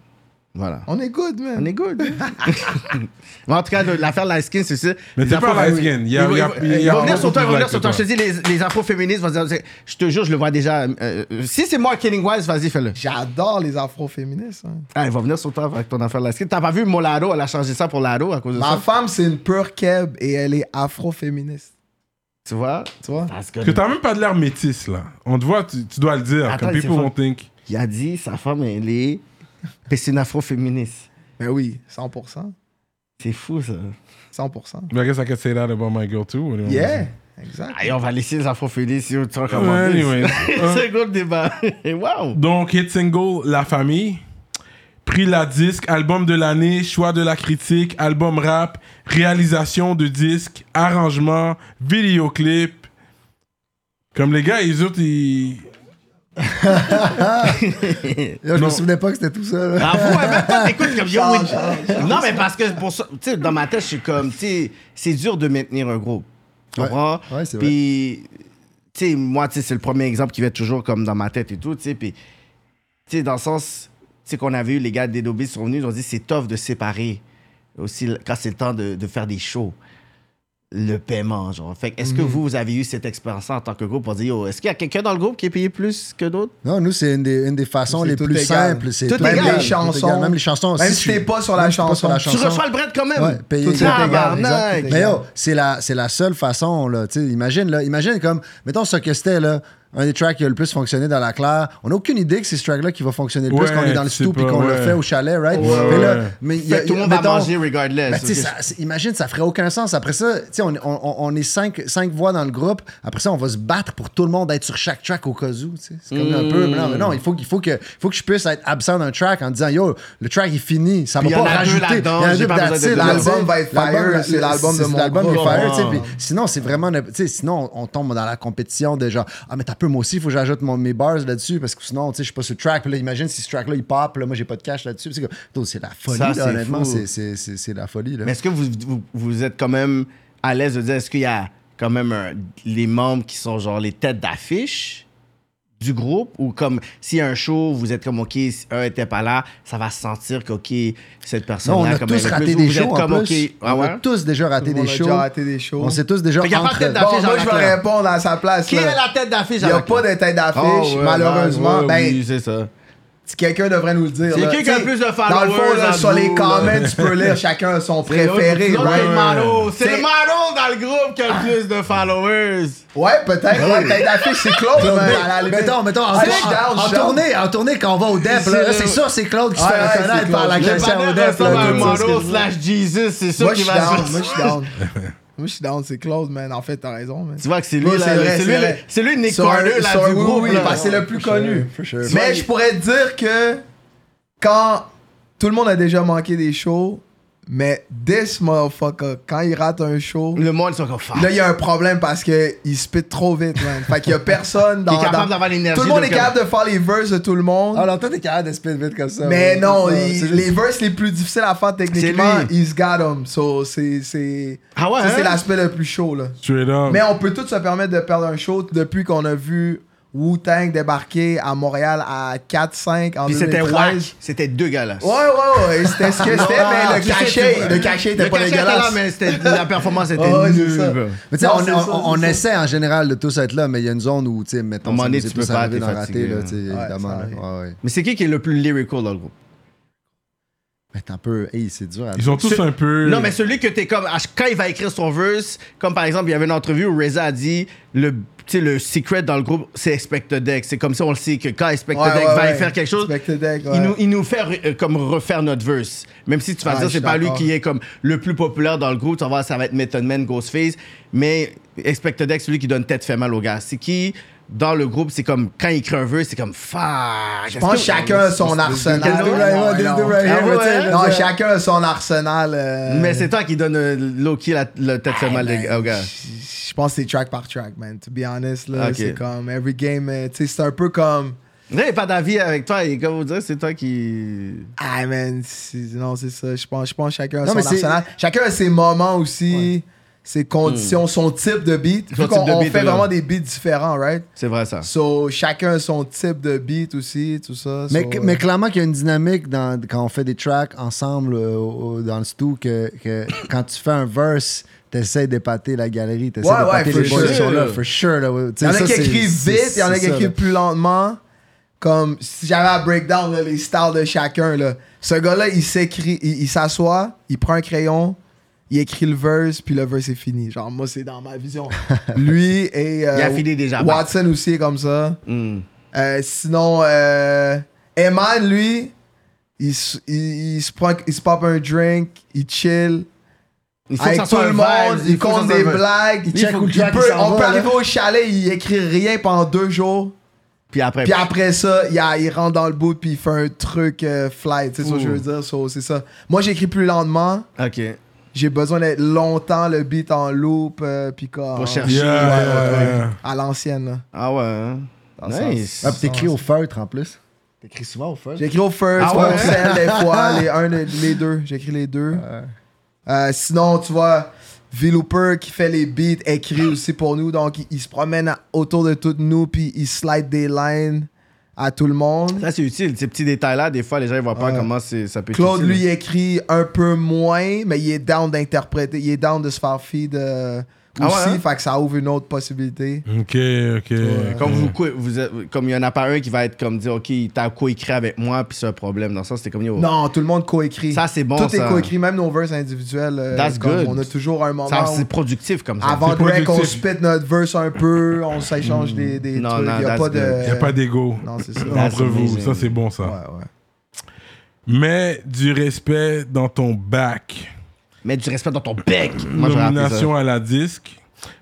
[SPEAKER 2] Voilà.
[SPEAKER 4] On est good, man.
[SPEAKER 2] On est good. (laughs) Mais en tout cas, de- l'affaire light skin, c'est ça.
[SPEAKER 1] Mais t'es pas light skin. Il y a-
[SPEAKER 2] Ils vont-
[SPEAKER 1] il y a-
[SPEAKER 2] ils vont-
[SPEAKER 1] il y a
[SPEAKER 2] ils vont venir sur toi, vont
[SPEAKER 1] plus
[SPEAKER 2] venir sur toi. Je te dis, les, les afro-féministes vont dire, je te jure, je le vois déjà. euh, euh, si c'est marketing wise, vas-y, fais-le.
[SPEAKER 4] J'adore les afro-féministes. hein.
[SPEAKER 2] Ah, ils vont venir sur toi avec ton affaire light skin. T'as pas vu Molado, elle a changé ça pour Lado à cause de
[SPEAKER 4] Ma
[SPEAKER 2] ça?
[SPEAKER 4] femme, c'est une pure keb et elle est afro-féministe.
[SPEAKER 2] Tu vois?
[SPEAKER 4] Tu vois?
[SPEAKER 2] Parce que
[SPEAKER 1] t'as même pas de l'air métis, là. On te voit, tu, tu dois le dire.
[SPEAKER 2] Attends,
[SPEAKER 1] comme people won't think.
[SPEAKER 2] il a dit sa femme, elle est. Mais c'est une afro-féministe.
[SPEAKER 4] Ben oui, 100%.
[SPEAKER 2] C'est fou, ça.
[SPEAKER 4] 100%.
[SPEAKER 1] But I guess I could say that about my girl too.
[SPEAKER 4] Yeah, exact.
[SPEAKER 2] Allez, on va laisser les afro-féministes sur le truc
[SPEAKER 1] Ouais, anyways. (laughs)
[SPEAKER 2] C'est un gros débat. (laughs) Wow!
[SPEAKER 1] Donc, hit single La Famille. Prix la disque, album de l'année, choix de la critique, album rap, réalisation de disque, arrangement, vidéoclip. Comme les gars, les autres, ils. (laughs)
[SPEAKER 3] Yo, je me souvenais pas que c'était tout ça. là.
[SPEAKER 2] Ah, vous, même toi, t'écoutes comme (laughs) yo. Non, mais parce que pour ça, tu sais, dans ma tête, je suis comme, tu sais, c'est dur de maintenir un groupe. Tu comprends?
[SPEAKER 3] Ouais, c'est vrai.
[SPEAKER 2] Puis, tu sais, moi, tu sais, c'est le premier exemple qui va être toujours comme dans ma tête et tout, tu sais. Puis, tu sais, dans le sens, tu sais, qu'on avait eu les gars d'Adobe sont venus, ils ont dit c'est tough de séparer aussi quand c'est le temps de, de faire des shows. Le paiement, genre. Fait est-ce
[SPEAKER 3] Mhm.
[SPEAKER 2] que vous, vous avez eu cette expérience en tant que groupe pour dire, yo, est-ce qu'il y a quelqu'un dans le groupe qui est payé plus que d'autres?
[SPEAKER 3] Non, nous, c'est une des, une des façons les plus
[SPEAKER 4] égal.
[SPEAKER 3] simples. C'est
[SPEAKER 2] Tout
[SPEAKER 3] tout
[SPEAKER 2] égal.
[SPEAKER 3] égal,
[SPEAKER 4] Même les chansons.
[SPEAKER 3] égal. Même les chansons.
[SPEAKER 4] Même
[SPEAKER 3] Si
[SPEAKER 4] t'es pas sur la
[SPEAKER 3] même si t'es pas sur la
[SPEAKER 4] chanson.
[SPEAKER 2] Tu reçois le bread quand même!
[SPEAKER 3] Ouais,
[SPEAKER 4] Tout
[SPEAKER 3] égal.
[SPEAKER 4] égal,
[SPEAKER 3] Mais yo, c'est la, c'est la seule façon, là. Tu sais, imagine, là. Imagine comme, mettons ce que c'était, là. Un des tracks qui a le plus fonctionné dans la claire. On n'a aucune idée que c'est ce track-là qui va fonctionner le plus
[SPEAKER 1] Ouais,
[SPEAKER 3] quand on est dans le puis
[SPEAKER 1] pas,
[SPEAKER 3] qu'on le fait au chalet, right?
[SPEAKER 1] Ouais,
[SPEAKER 3] mais là, y a-
[SPEAKER 2] tout le monde
[SPEAKER 3] mettons-
[SPEAKER 2] va manger regardless.
[SPEAKER 3] Ben, ça- imagine, ça ferait aucun sens. Après ça, tu sais, on, on- on- est cinq, cinq voix dans le groupe. Après ça, on va se battre pour tout le monde d'être sur chaque track au cas où. tu sais. C'est comme un peu.
[SPEAKER 2] Mm.
[SPEAKER 3] mais Non, mais non, il faut, qu'il faut, que, faut que je puisse être absent d'un track en disant Yo, le track est fini. Ça va
[SPEAKER 2] Puis il y
[SPEAKER 3] pas rajouter.
[SPEAKER 4] L'album va être fire,
[SPEAKER 3] L'album,
[SPEAKER 4] c'est l'album de
[SPEAKER 3] c'est
[SPEAKER 4] mon
[SPEAKER 3] l'album
[SPEAKER 4] groupe.
[SPEAKER 3] est fire, tu sais,
[SPEAKER 2] Wow.
[SPEAKER 3] puis Sinon, c'est vraiment. ne- tu sais, Sinon, on tombe dans la compétition de genre Ah, mais t'as peu, moi aussi, il faut que j'ajoute mon- mes bars là-dessus parce que sinon, tu sais, je suis pas sur le track. Puis là, imagine si ce track-là il pop, là, moi j'ai pas de cash là-dessus. C'est la folie,
[SPEAKER 2] Ça,
[SPEAKER 3] là,
[SPEAKER 2] c'est
[SPEAKER 3] honnêtement. C'est- la folie. Là.
[SPEAKER 2] Mais est-ce que vous, vous, vous êtes quand même à l'aise de dire, est-ce qu'il y a quand même un- les membres qui sont genre les têtes d'affiche? Du groupe ou comme s'il y a un show, vous êtes comme OK, si un était pas là, ça va se sentir que OK, cette personne
[SPEAKER 3] Non, on
[SPEAKER 2] là
[SPEAKER 3] a
[SPEAKER 2] comme
[SPEAKER 3] tous raté
[SPEAKER 2] plus,
[SPEAKER 3] des
[SPEAKER 2] ou vous êtes
[SPEAKER 3] shows en
[SPEAKER 2] comme
[SPEAKER 3] plus.
[SPEAKER 2] OK, ah
[SPEAKER 3] on
[SPEAKER 2] ouais.
[SPEAKER 3] a tous déjà raté des shows.
[SPEAKER 4] déjà raté des shows.
[SPEAKER 3] On s'est tous déjà
[SPEAKER 2] pas
[SPEAKER 3] entre...
[SPEAKER 2] de tête d'affiche
[SPEAKER 4] Bon, moi, je vais répondre à sa place.
[SPEAKER 2] Qui
[SPEAKER 4] là.
[SPEAKER 2] est la tête d'affiche
[SPEAKER 4] Il n'y a pas de tête d'affiche,
[SPEAKER 2] Oh, ouais,
[SPEAKER 4] malheureusement.
[SPEAKER 2] ouais,
[SPEAKER 4] ben,
[SPEAKER 2] oui, c'est ça.
[SPEAKER 4] Si quelqu'un devrait nous le dire.
[SPEAKER 2] C'est qui qui a le plus de
[SPEAKER 4] Dans le fond,
[SPEAKER 2] followers
[SPEAKER 4] là, sur les comments, tu peux lire (laughs) chacun son préféré. Right?
[SPEAKER 2] c'est le Mano. C'est
[SPEAKER 4] C'est-
[SPEAKER 2] le Mano dans le groupe qui a le plus de followers.
[SPEAKER 4] Ouais, peut-être. Ouais, d'affiche, c'est Claude.
[SPEAKER 3] Claude,
[SPEAKER 4] mais
[SPEAKER 3] mais- mettons, mettons, en, en- en tournée, en tournée, quand on va au DEP,
[SPEAKER 2] C'est
[SPEAKER 3] là,
[SPEAKER 2] le-
[SPEAKER 3] c'est sûr, c'est Claude qui se
[SPEAKER 4] Ouais,
[SPEAKER 3] fait
[SPEAKER 4] ouais,
[SPEAKER 3] reconnaître par la.
[SPEAKER 2] Le
[SPEAKER 3] caissière au DEP. c'est-
[SPEAKER 2] slash Jesus, c'est sûr
[SPEAKER 4] Moi, je
[SPEAKER 2] qu'il
[SPEAKER 4] suis
[SPEAKER 2] va
[SPEAKER 4] down.
[SPEAKER 2] se-
[SPEAKER 4] Moi, je suis down. (laughs) Moi, je suis down. C'est Claude, man. En fait, t'as raison, man.
[SPEAKER 2] Tu vois que c'est lui,
[SPEAKER 4] c'est vrai,
[SPEAKER 2] c'est
[SPEAKER 4] c'est
[SPEAKER 2] lui, lui Nick Carter là, du
[SPEAKER 4] oui,
[SPEAKER 2] groupe.
[SPEAKER 4] oui,
[SPEAKER 2] là.
[SPEAKER 4] c'est le plus
[SPEAKER 3] For
[SPEAKER 4] connu.
[SPEAKER 3] sure, for sure.
[SPEAKER 4] Mais je pourrais te dire que quand tout le monde a déjà manqué des shows, mais this motherfucker, quand il rate un show,
[SPEAKER 2] Le monde, ils sont comme fuck.
[SPEAKER 4] là, il y a un problème parce qu'il spit trop vite, man. Fait qu'il y a personne (laughs) dans.
[SPEAKER 2] Qui est capable d'avoir l'énergie
[SPEAKER 4] Tout le monde
[SPEAKER 2] de
[SPEAKER 4] est capable de faire les verses de tout le monde.
[SPEAKER 3] Ah, alors toi, t'es capable de split vite comme ça.
[SPEAKER 4] mais
[SPEAKER 3] ouais.
[SPEAKER 4] non, il- les verses les plus difficiles à faire techniquement, he's got them. So, c'est. c'est-
[SPEAKER 2] Ah ouais,
[SPEAKER 4] ça, c'est
[SPEAKER 2] hein?
[SPEAKER 4] l'aspect le plus chaud, là.
[SPEAKER 1] Straight up.
[SPEAKER 4] Mais on peut tous se permettre de perdre un show depuis qu'on a vu Wu-Tang débarquer à Montréal à 4-5 en
[SPEAKER 2] Puis c'était
[SPEAKER 4] 2013.
[SPEAKER 2] wack. C'était dégueulasse.
[SPEAKER 4] Ouais, ouais, ouais. C'était ce que (laughs) c'était, mais le cachet, le cachet était
[SPEAKER 2] le
[SPEAKER 4] pas
[SPEAKER 2] cachet était là,
[SPEAKER 4] dégueulasse.
[SPEAKER 2] mais c'était- la performance était (laughs) nulle.
[SPEAKER 3] Mais tu sais, on, on- on essaie en général de tous être là, mais il y a une zone où, tu sais, mettons, nous est tous d'en rater, là,
[SPEAKER 2] là.
[SPEAKER 3] tu sais,
[SPEAKER 4] Ouais,
[SPEAKER 3] évidemment.
[SPEAKER 2] Mais c'est qui qui est le plus lyrical dans le groupe?
[SPEAKER 3] Mais t'es un peu... Hey, c'est dur à
[SPEAKER 1] Ils sont tous
[SPEAKER 2] Ce-
[SPEAKER 1] un peu.
[SPEAKER 2] Non, mais celui que t'es comme. Quand il va écrire son verse, comme par exemple, il y avait une entrevue où Reza a dit le, tu sais, le secret dans le groupe, c'est Expected Deck. C'est comme ça, on le sait que quand Expected
[SPEAKER 4] Ouais,
[SPEAKER 2] Deck
[SPEAKER 4] ouais,
[SPEAKER 2] va
[SPEAKER 4] ouais.
[SPEAKER 2] faire quelque chose,
[SPEAKER 4] Expected Deck, ouais.
[SPEAKER 2] il, nous, il nous fait re- euh, comme refaire notre verse. Même si tu vas
[SPEAKER 4] Ouais,
[SPEAKER 2] dire c'est pas lui qui est comme le plus populaire dans le groupe, tu vas voir, ça va être Method Man, Ghostface. Mais Expected Deck, celui qui donne tête fait mal au gars. C'est qui? Dans le groupe, c'est comme quand il écrit un verse, c'est comme fuck.
[SPEAKER 4] Je pense que chacun a son arsenal. Non, chacun a son arsenal. euh,
[SPEAKER 2] Mais c'est toi qui donne euh, low-key la, la tête fait mal au gars.
[SPEAKER 4] Je pense que c'est track par track, man. To be honest, là, c'est comme every game, euh, tu sais, c'est un peu comme.
[SPEAKER 2] Il n'y a pas d'avis avec toi, et comme vous dire, c'est toi qui.
[SPEAKER 4] Ah, man, non, c'est ça. Je pense, je pense que chacun a
[SPEAKER 3] Non,
[SPEAKER 4] son arsenal. Chacun a ses moments aussi, ses conditions, son type de beat.
[SPEAKER 2] Son type de
[SPEAKER 4] on fait vraiment des beats différents, right?
[SPEAKER 2] C'est vrai ça.
[SPEAKER 4] So, chacun a son type de beat aussi, tout ça.
[SPEAKER 3] Mais,
[SPEAKER 4] so,
[SPEAKER 3] mais clairement qu'il y a une dynamique dans, quand on fait des tracks ensemble euh, dans le stu que, que quand tu fais un verse, t'essaies d'épater la galerie, t'essaies
[SPEAKER 4] Ouais, ouais,
[SPEAKER 3] d'épater
[SPEAKER 4] for
[SPEAKER 3] les boys qui sont là, for sure. Là, ouais. Tu
[SPEAKER 4] Il y en a qui écrivent vite, il y en a qui écrivent plus lentement. Comme si j'avais à breakdown là, les styles de chacun. Là. Ce gars-là, il s'écrit, il, il s'assoit, il prend un crayon, il écrit le verse, puis le verse est fini. Genre, moi, c'est dans ma vision. (laughs) Lui et. euh,
[SPEAKER 2] Il a fini déjà.
[SPEAKER 4] Watson aussi est comme ça.
[SPEAKER 2] Hmm.
[SPEAKER 4] Euh, sinon, euh, Eman, lui, il, il, il se prend, il se pop un drink, il chill.
[SPEAKER 2] Il faut
[SPEAKER 4] Avec tout le monde,
[SPEAKER 2] vibe,
[SPEAKER 4] il compte des blagues.
[SPEAKER 3] Il check
[SPEAKER 4] il
[SPEAKER 3] track,
[SPEAKER 4] peut-
[SPEAKER 3] il
[SPEAKER 4] on
[SPEAKER 3] va,
[SPEAKER 4] peut arriver au chalet, il écrit rien pendant deux jours.
[SPEAKER 2] Puis après,
[SPEAKER 4] Puis après ça, il, a- il rentre dans le bout puis il fait un truc euh, fly. Tu sais ce que je veux dire? So, c'est ça. Moi, j'écris plus lentement.
[SPEAKER 2] ok.
[SPEAKER 4] J'ai besoin d'être longtemps le beat en loop. euh, puis quoi.
[SPEAKER 2] Pour chercher.
[SPEAKER 1] Yeah,
[SPEAKER 4] Ouais, ouais, ouais. À l'ancienne.
[SPEAKER 2] Ah ouais. hein?
[SPEAKER 4] Dans
[SPEAKER 2] Nice.
[SPEAKER 3] Ah, puis t'écris au feutre en plus. T'écris souvent au feutre.
[SPEAKER 4] J'écris au first,
[SPEAKER 2] Ah
[SPEAKER 4] au
[SPEAKER 2] ouais?
[SPEAKER 4] sel des fois, (laughs) les, un, les, les deux. J'écris les deux. Euh, sinon, tu vois, V-Looper qui fait les beats, écrit aussi pour nous. Donc, il, il se promène autour de toutes nous, puis il slide des lines à tout le monde.
[SPEAKER 2] Ça, c'est utile. Ces petits détails-là, des fois, les gens ne voient pas comment ça peut être
[SPEAKER 4] Claude,
[SPEAKER 2] utile.
[SPEAKER 4] lui, il écrit un peu moins, mais il est down d'interpréter. Il est down de se faire feed euh,
[SPEAKER 2] Ah
[SPEAKER 4] aussi,
[SPEAKER 2] ouais, hein?
[SPEAKER 4] fait que ça ouvre une autre possibilité.
[SPEAKER 1] Ok, ok.
[SPEAKER 2] Comme
[SPEAKER 1] ok.
[SPEAKER 2] vous, co- vous êtes- comme il y en a pas un qui va être comme dire, OK, t'as coécrit avec moi, puis c'est un problème. Dans ça, c'était comme yo.
[SPEAKER 4] Non, tout le monde coécrit.
[SPEAKER 2] Ça, c'est bon.
[SPEAKER 4] Tout
[SPEAKER 2] ça.
[SPEAKER 4] est coécrit, même nos verses individuels. euh,
[SPEAKER 2] That's
[SPEAKER 4] comme
[SPEAKER 2] good.
[SPEAKER 4] On a toujours un moment
[SPEAKER 2] c'est productif comme ça.
[SPEAKER 4] Avant de rec, on spit notre verse un peu, on s'échange des, des
[SPEAKER 2] Non,
[SPEAKER 4] trucs.
[SPEAKER 2] non,
[SPEAKER 4] Il n'y a pas de.
[SPEAKER 2] good.
[SPEAKER 1] Il n'y a pas d'ego
[SPEAKER 4] Non, c'est ça.
[SPEAKER 2] That's
[SPEAKER 1] entre vous. Ça, c'est bon, ça.
[SPEAKER 4] Ouais, ouais.
[SPEAKER 1] Mais du respect dans ton bac.
[SPEAKER 2] Mets du respect dans ton bec. Moi, ça.
[SPEAKER 1] Nomination à la disque.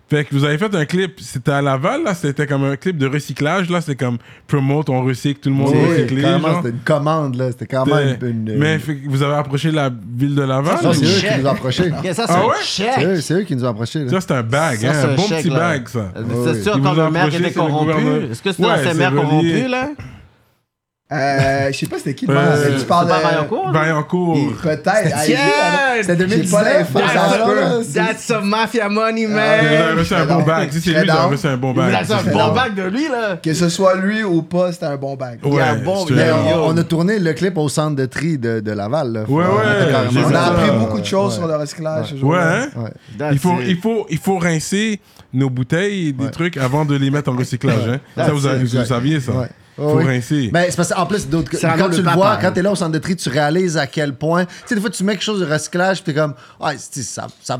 [SPEAKER 1] Fait que vous avez fait un clip, c'était à Laval, là, c'était comme un clip de recyclage, là, c'est comme promote, on recycle, tout le monde
[SPEAKER 3] Oui,
[SPEAKER 1] genre.
[SPEAKER 3] c'était une commande, là. C'était carrément
[SPEAKER 1] C'était-
[SPEAKER 3] une. une-
[SPEAKER 1] Mais fait que vous avez approché la ville de Laval? Ou-
[SPEAKER 3] c'est eux qui nous ont approchés. (laughs)
[SPEAKER 2] Ça, c'est
[SPEAKER 1] Ah ouais?
[SPEAKER 3] C'est eux, c'est eux qui nous ont approchés. là.
[SPEAKER 1] Ça, c'est un bag,
[SPEAKER 2] Ça,
[SPEAKER 1] hein,
[SPEAKER 2] c'est
[SPEAKER 1] un bon
[SPEAKER 2] chèque,
[SPEAKER 1] petit
[SPEAKER 2] là.
[SPEAKER 1] bag, ça.
[SPEAKER 2] Euh, C'est
[SPEAKER 3] oui.
[SPEAKER 2] sûr, quand le maire était corrompu. Est-ce que c'est
[SPEAKER 1] Ouais,
[SPEAKER 2] l'ancien
[SPEAKER 1] c'est
[SPEAKER 2] maire
[SPEAKER 1] relié.
[SPEAKER 2] corrompu, là?
[SPEAKER 4] Euh, je sais pas c'était qui le
[SPEAKER 1] Euh,
[SPEAKER 4] Tu parles de.
[SPEAKER 2] Vaillancourt?
[SPEAKER 1] Vaillancourt.
[SPEAKER 4] Peut-être.
[SPEAKER 2] Yeah!
[SPEAKER 4] C'était
[SPEAKER 3] C'était
[SPEAKER 4] 2019. J'ai pas l'info,
[SPEAKER 3] That's a-.
[SPEAKER 2] That's some mafia money, man.
[SPEAKER 1] reçu un bon bag. Si c'est lui,
[SPEAKER 4] down.
[SPEAKER 1] reçu un bon
[SPEAKER 2] Vous avez
[SPEAKER 1] bag.
[SPEAKER 2] un bon
[SPEAKER 4] down.
[SPEAKER 2] bac de lui, là.
[SPEAKER 4] Que ce soit lui ou pas, c'était un bon bag.
[SPEAKER 2] Il y a un
[SPEAKER 1] Ouais,
[SPEAKER 2] bon- il a-
[SPEAKER 3] on, on a tourné le clip au centre de tri de, de Laval. Là.
[SPEAKER 1] Ouais, ouais,
[SPEAKER 3] on
[SPEAKER 4] a appris beaucoup de choses
[SPEAKER 3] Ouais.
[SPEAKER 4] sur le recyclage.
[SPEAKER 1] Ouais, hein?
[SPEAKER 3] Ouais.
[SPEAKER 1] Il faut, il, faut, il faut rincer nos bouteilles et des
[SPEAKER 3] Ouais.
[SPEAKER 1] trucs avant de les mettre en recyclage. Hein. Ça, vous, saviez ça. Faut
[SPEAKER 3] ouais.
[SPEAKER 1] rincer.
[SPEAKER 3] Ben, c'est parce qu'en plus, d'autres- quand tu le
[SPEAKER 2] papa,
[SPEAKER 3] vois,
[SPEAKER 2] hein.
[SPEAKER 3] quand t'es là au centre de tri, tu réalises à quel point. Tu sais, des fois, tu mets quelque chose de recyclage, puis t'es comme, ah, c'est- ça, ça,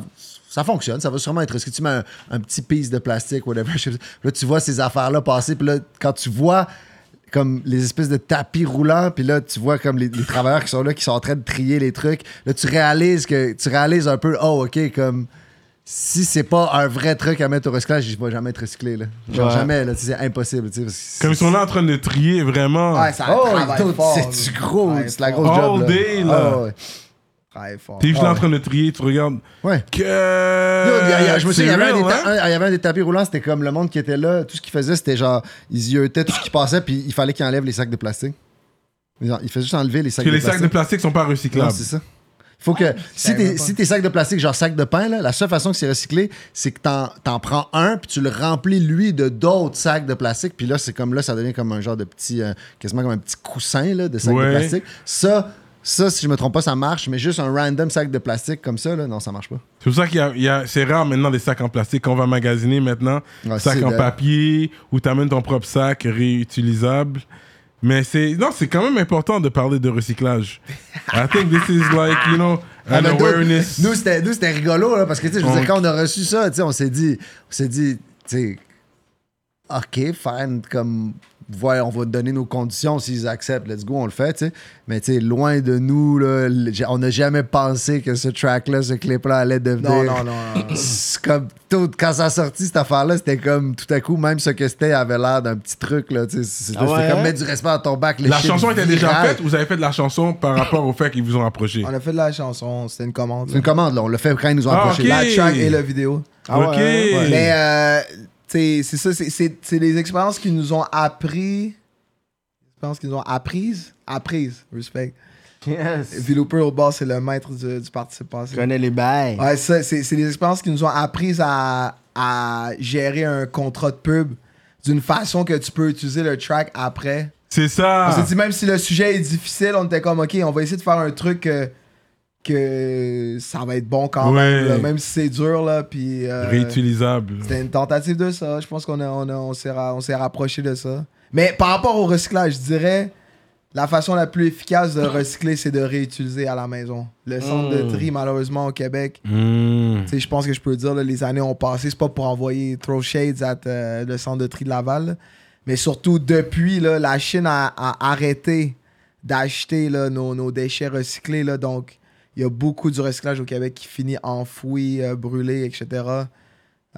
[SPEAKER 3] ça fonctionne, ça va sûrement être recyclé. Tu mets un, un petit piece de plastique, whatever. je sais pas. Là, tu vois ces affaires-là passer, puis là, quand tu vois comme les espèces de tapis roulants, puis là, tu vois comme les, les travailleurs qui sont là, qui sont en train de trier les trucs, là, tu réalises que, tu réalises un peu, oh, OK, comme si c'est pas un vrai truc à mettre au recyclage, il va jamais être recyclé. Là. Genre
[SPEAKER 2] Ouais.
[SPEAKER 3] jamais, là, c'est impossible. tu sais, parce que
[SPEAKER 1] Comme ils sont là en train de trier vraiment.
[SPEAKER 4] Ouais, ça
[SPEAKER 3] Oh,
[SPEAKER 4] travaille
[SPEAKER 3] dude,
[SPEAKER 4] fort.
[SPEAKER 3] c'est du gros,
[SPEAKER 4] Travaille
[SPEAKER 3] c'est la grosse
[SPEAKER 1] All
[SPEAKER 3] job. là.
[SPEAKER 1] day, là.
[SPEAKER 3] Ah, ouais.
[SPEAKER 4] Travaille fort.
[SPEAKER 1] T'es juste là
[SPEAKER 3] Ah
[SPEAKER 1] en train de trier, tu regardes.
[SPEAKER 3] Ouais.
[SPEAKER 1] Que.
[SPEAKER 3] Yo, il y a- il y a- je me souviens, il y,
[SPEAKER 1] C'est
[SPEAKER 3] avait un des
[SPEAKER 1] hein?
[SPEAKER 3] y avait un tapis roulants, c'était comme le monde qui était là, tout ce qu'ils faisaient, c'était genre, ils yeux-étaient tout ce qui passait, puis il fallait qu'ils enlèvent les sacs de plastique. Genre, Il faisait juste enlever les sacs
[SPEAKER 1] Que
[SPEAKER 3] de
[SPEAKER 1] les sacs de
[SPEAKER 3] plastique.
[SPEAKER 1] plastique sont pas
[SPEAKER 3] Non,
[SPEAKER 1] recyclables.
[SPEAKER 3] c'est ça. Faut que, si,
[SPEAKER 4] savais
[SPEAKER 3] tes, si tes sacs de plastique, genre sac de pain, là, la seule façon que c'est recyclé, c'est que t'en, t'en prends un, puis tu le remplis, lui, de d'autres sacs de plastique, puis là, c'est comme là, ça devient comme un genre de petit, euh, quasiment comme un petit coussin là, de sacs
[SPEAKER 1] Ouais.
[SPEAKER 3] de plastique. Ça, ça, si je me trompe pas, ça marche, mais juste un random sac de plastique comme ça, là, non, ça marche pas.
[SPEAKER 1] C'est pour ça qu'il y a, il y a- c'est rare maintenant des sacs en plastique qu'on va magasiner maintenant.
[SPEAKER 3] Ouais, c'est
[SPEAKER 1] en
[SPEAKER 3] de-
[SPEAKER 1] papier ou t'amènes ton propre sac réutilisable. Mais c'est non, c'est quand même important de parler de recyclage. I think this is like you know
[SPEAKER 3] Ah,
[SPEAKER 1] an
[SPEAKER 3] nous-
[SPEAKER 1] awareness.
[SPEAKER 3] Nous, c'était, nous, c'était rigolo, là, parce que, tu sais, je veux dire, quand on a reçu ça, tu sais, on s'est dit, on s'est dit, tu sais, OK, fine, comme, ouais, on va te donner nos conditions s'ils acceptent, let's go, on le fait, tu sais. Mais, tu sais, loin de nous, là, on n'a jamais pensé que ce track-là, ce clip-là allait devenir.
[SPEAKER 4] Non, non, non. (laughs)
[SPEAKER 3] comme tout, quand ça a sorti cette affaire-là, c'était comme tout à coup, même ce que c'était avait l'air d'un petit truc là. tu sais, C'était
[SPEAKER 2] Ah ouais,
[SPEAKER 3] comme
[SPEAKER 2] hein?
[SPEAKER 3] mettre du respect à ton bac.
[SPEAKER 1] La chanson était déjà faite. Vous avez fait de la chanson par rapport au fait qu'ils vous ont approché?
[SPEAKER 4] On a fait de la chanson, c'était une commande.
[SPEAKER 3] C'est une commande, là. On l'a fait quand ils nous ont
[SPEAKER 1] Ah,
[SPEAKER 3] approché.
[SPEAKER 4] La track et la vidéo.
[SPEAKER 2] Ah
[SPEAKER 1] ok.
[SPEAKER 2] ouais, ouais.
[SPEAKER 4] Mais euh, c'est ça, c'est- c'est c'est des expériences qui nous ont appris. Des expériences qui nous ont apprises. Apprises, respect.
[SPEAKER 2] Yes.
[SPEAKER 4] V-Looper au bas, c'est le maître du, du.
[SPEAKER 2] Je connais les bails.
[SPEAKER 4] Ouais, ça, c'est c'est des expériences qui nous ont apprises à, à gérer un contrat de pub d'une façon que tu peux utiliser le track après.
[SPEAKER 1] C'est ça.
[SPEAKER 4] On s'est dit, même si le sujet est difficile, on était comme, OK, on va essayer de faire un truc que ça va être bon quand même, là, même si c'est dur. Là, puis, euh,
[SPEAKER 1] Réutilisable.
[SPEAKER 4] C'était une tentative de ça. Je pense qu'on a, on a- on s'est ra- on s'est rapproché de ça. Mais par rapport au recyclage, je dirais la façon la plus efficace de recycler, c'est de réutiliser à la maison. Le centre de
[SPEAKER 2] Mm.
[SPEAKER 4] tri, malheureusement, au Québec,
[SPEAKER 1] Hmm.
[SPEAKER 4] tu sais, je pense que je peux dire, là, les années ont passé. C'est pas pour envoyer throw shades à euh, le centre de tri de Laval. Mais surtout, depuis, là, la Chine a, a arrêté d'acheter là, nos, nos déchets recyclés. Là, donc, il y a beaucoup du recyclage au Québec qui finit enfoui, euh, brûlé, etc.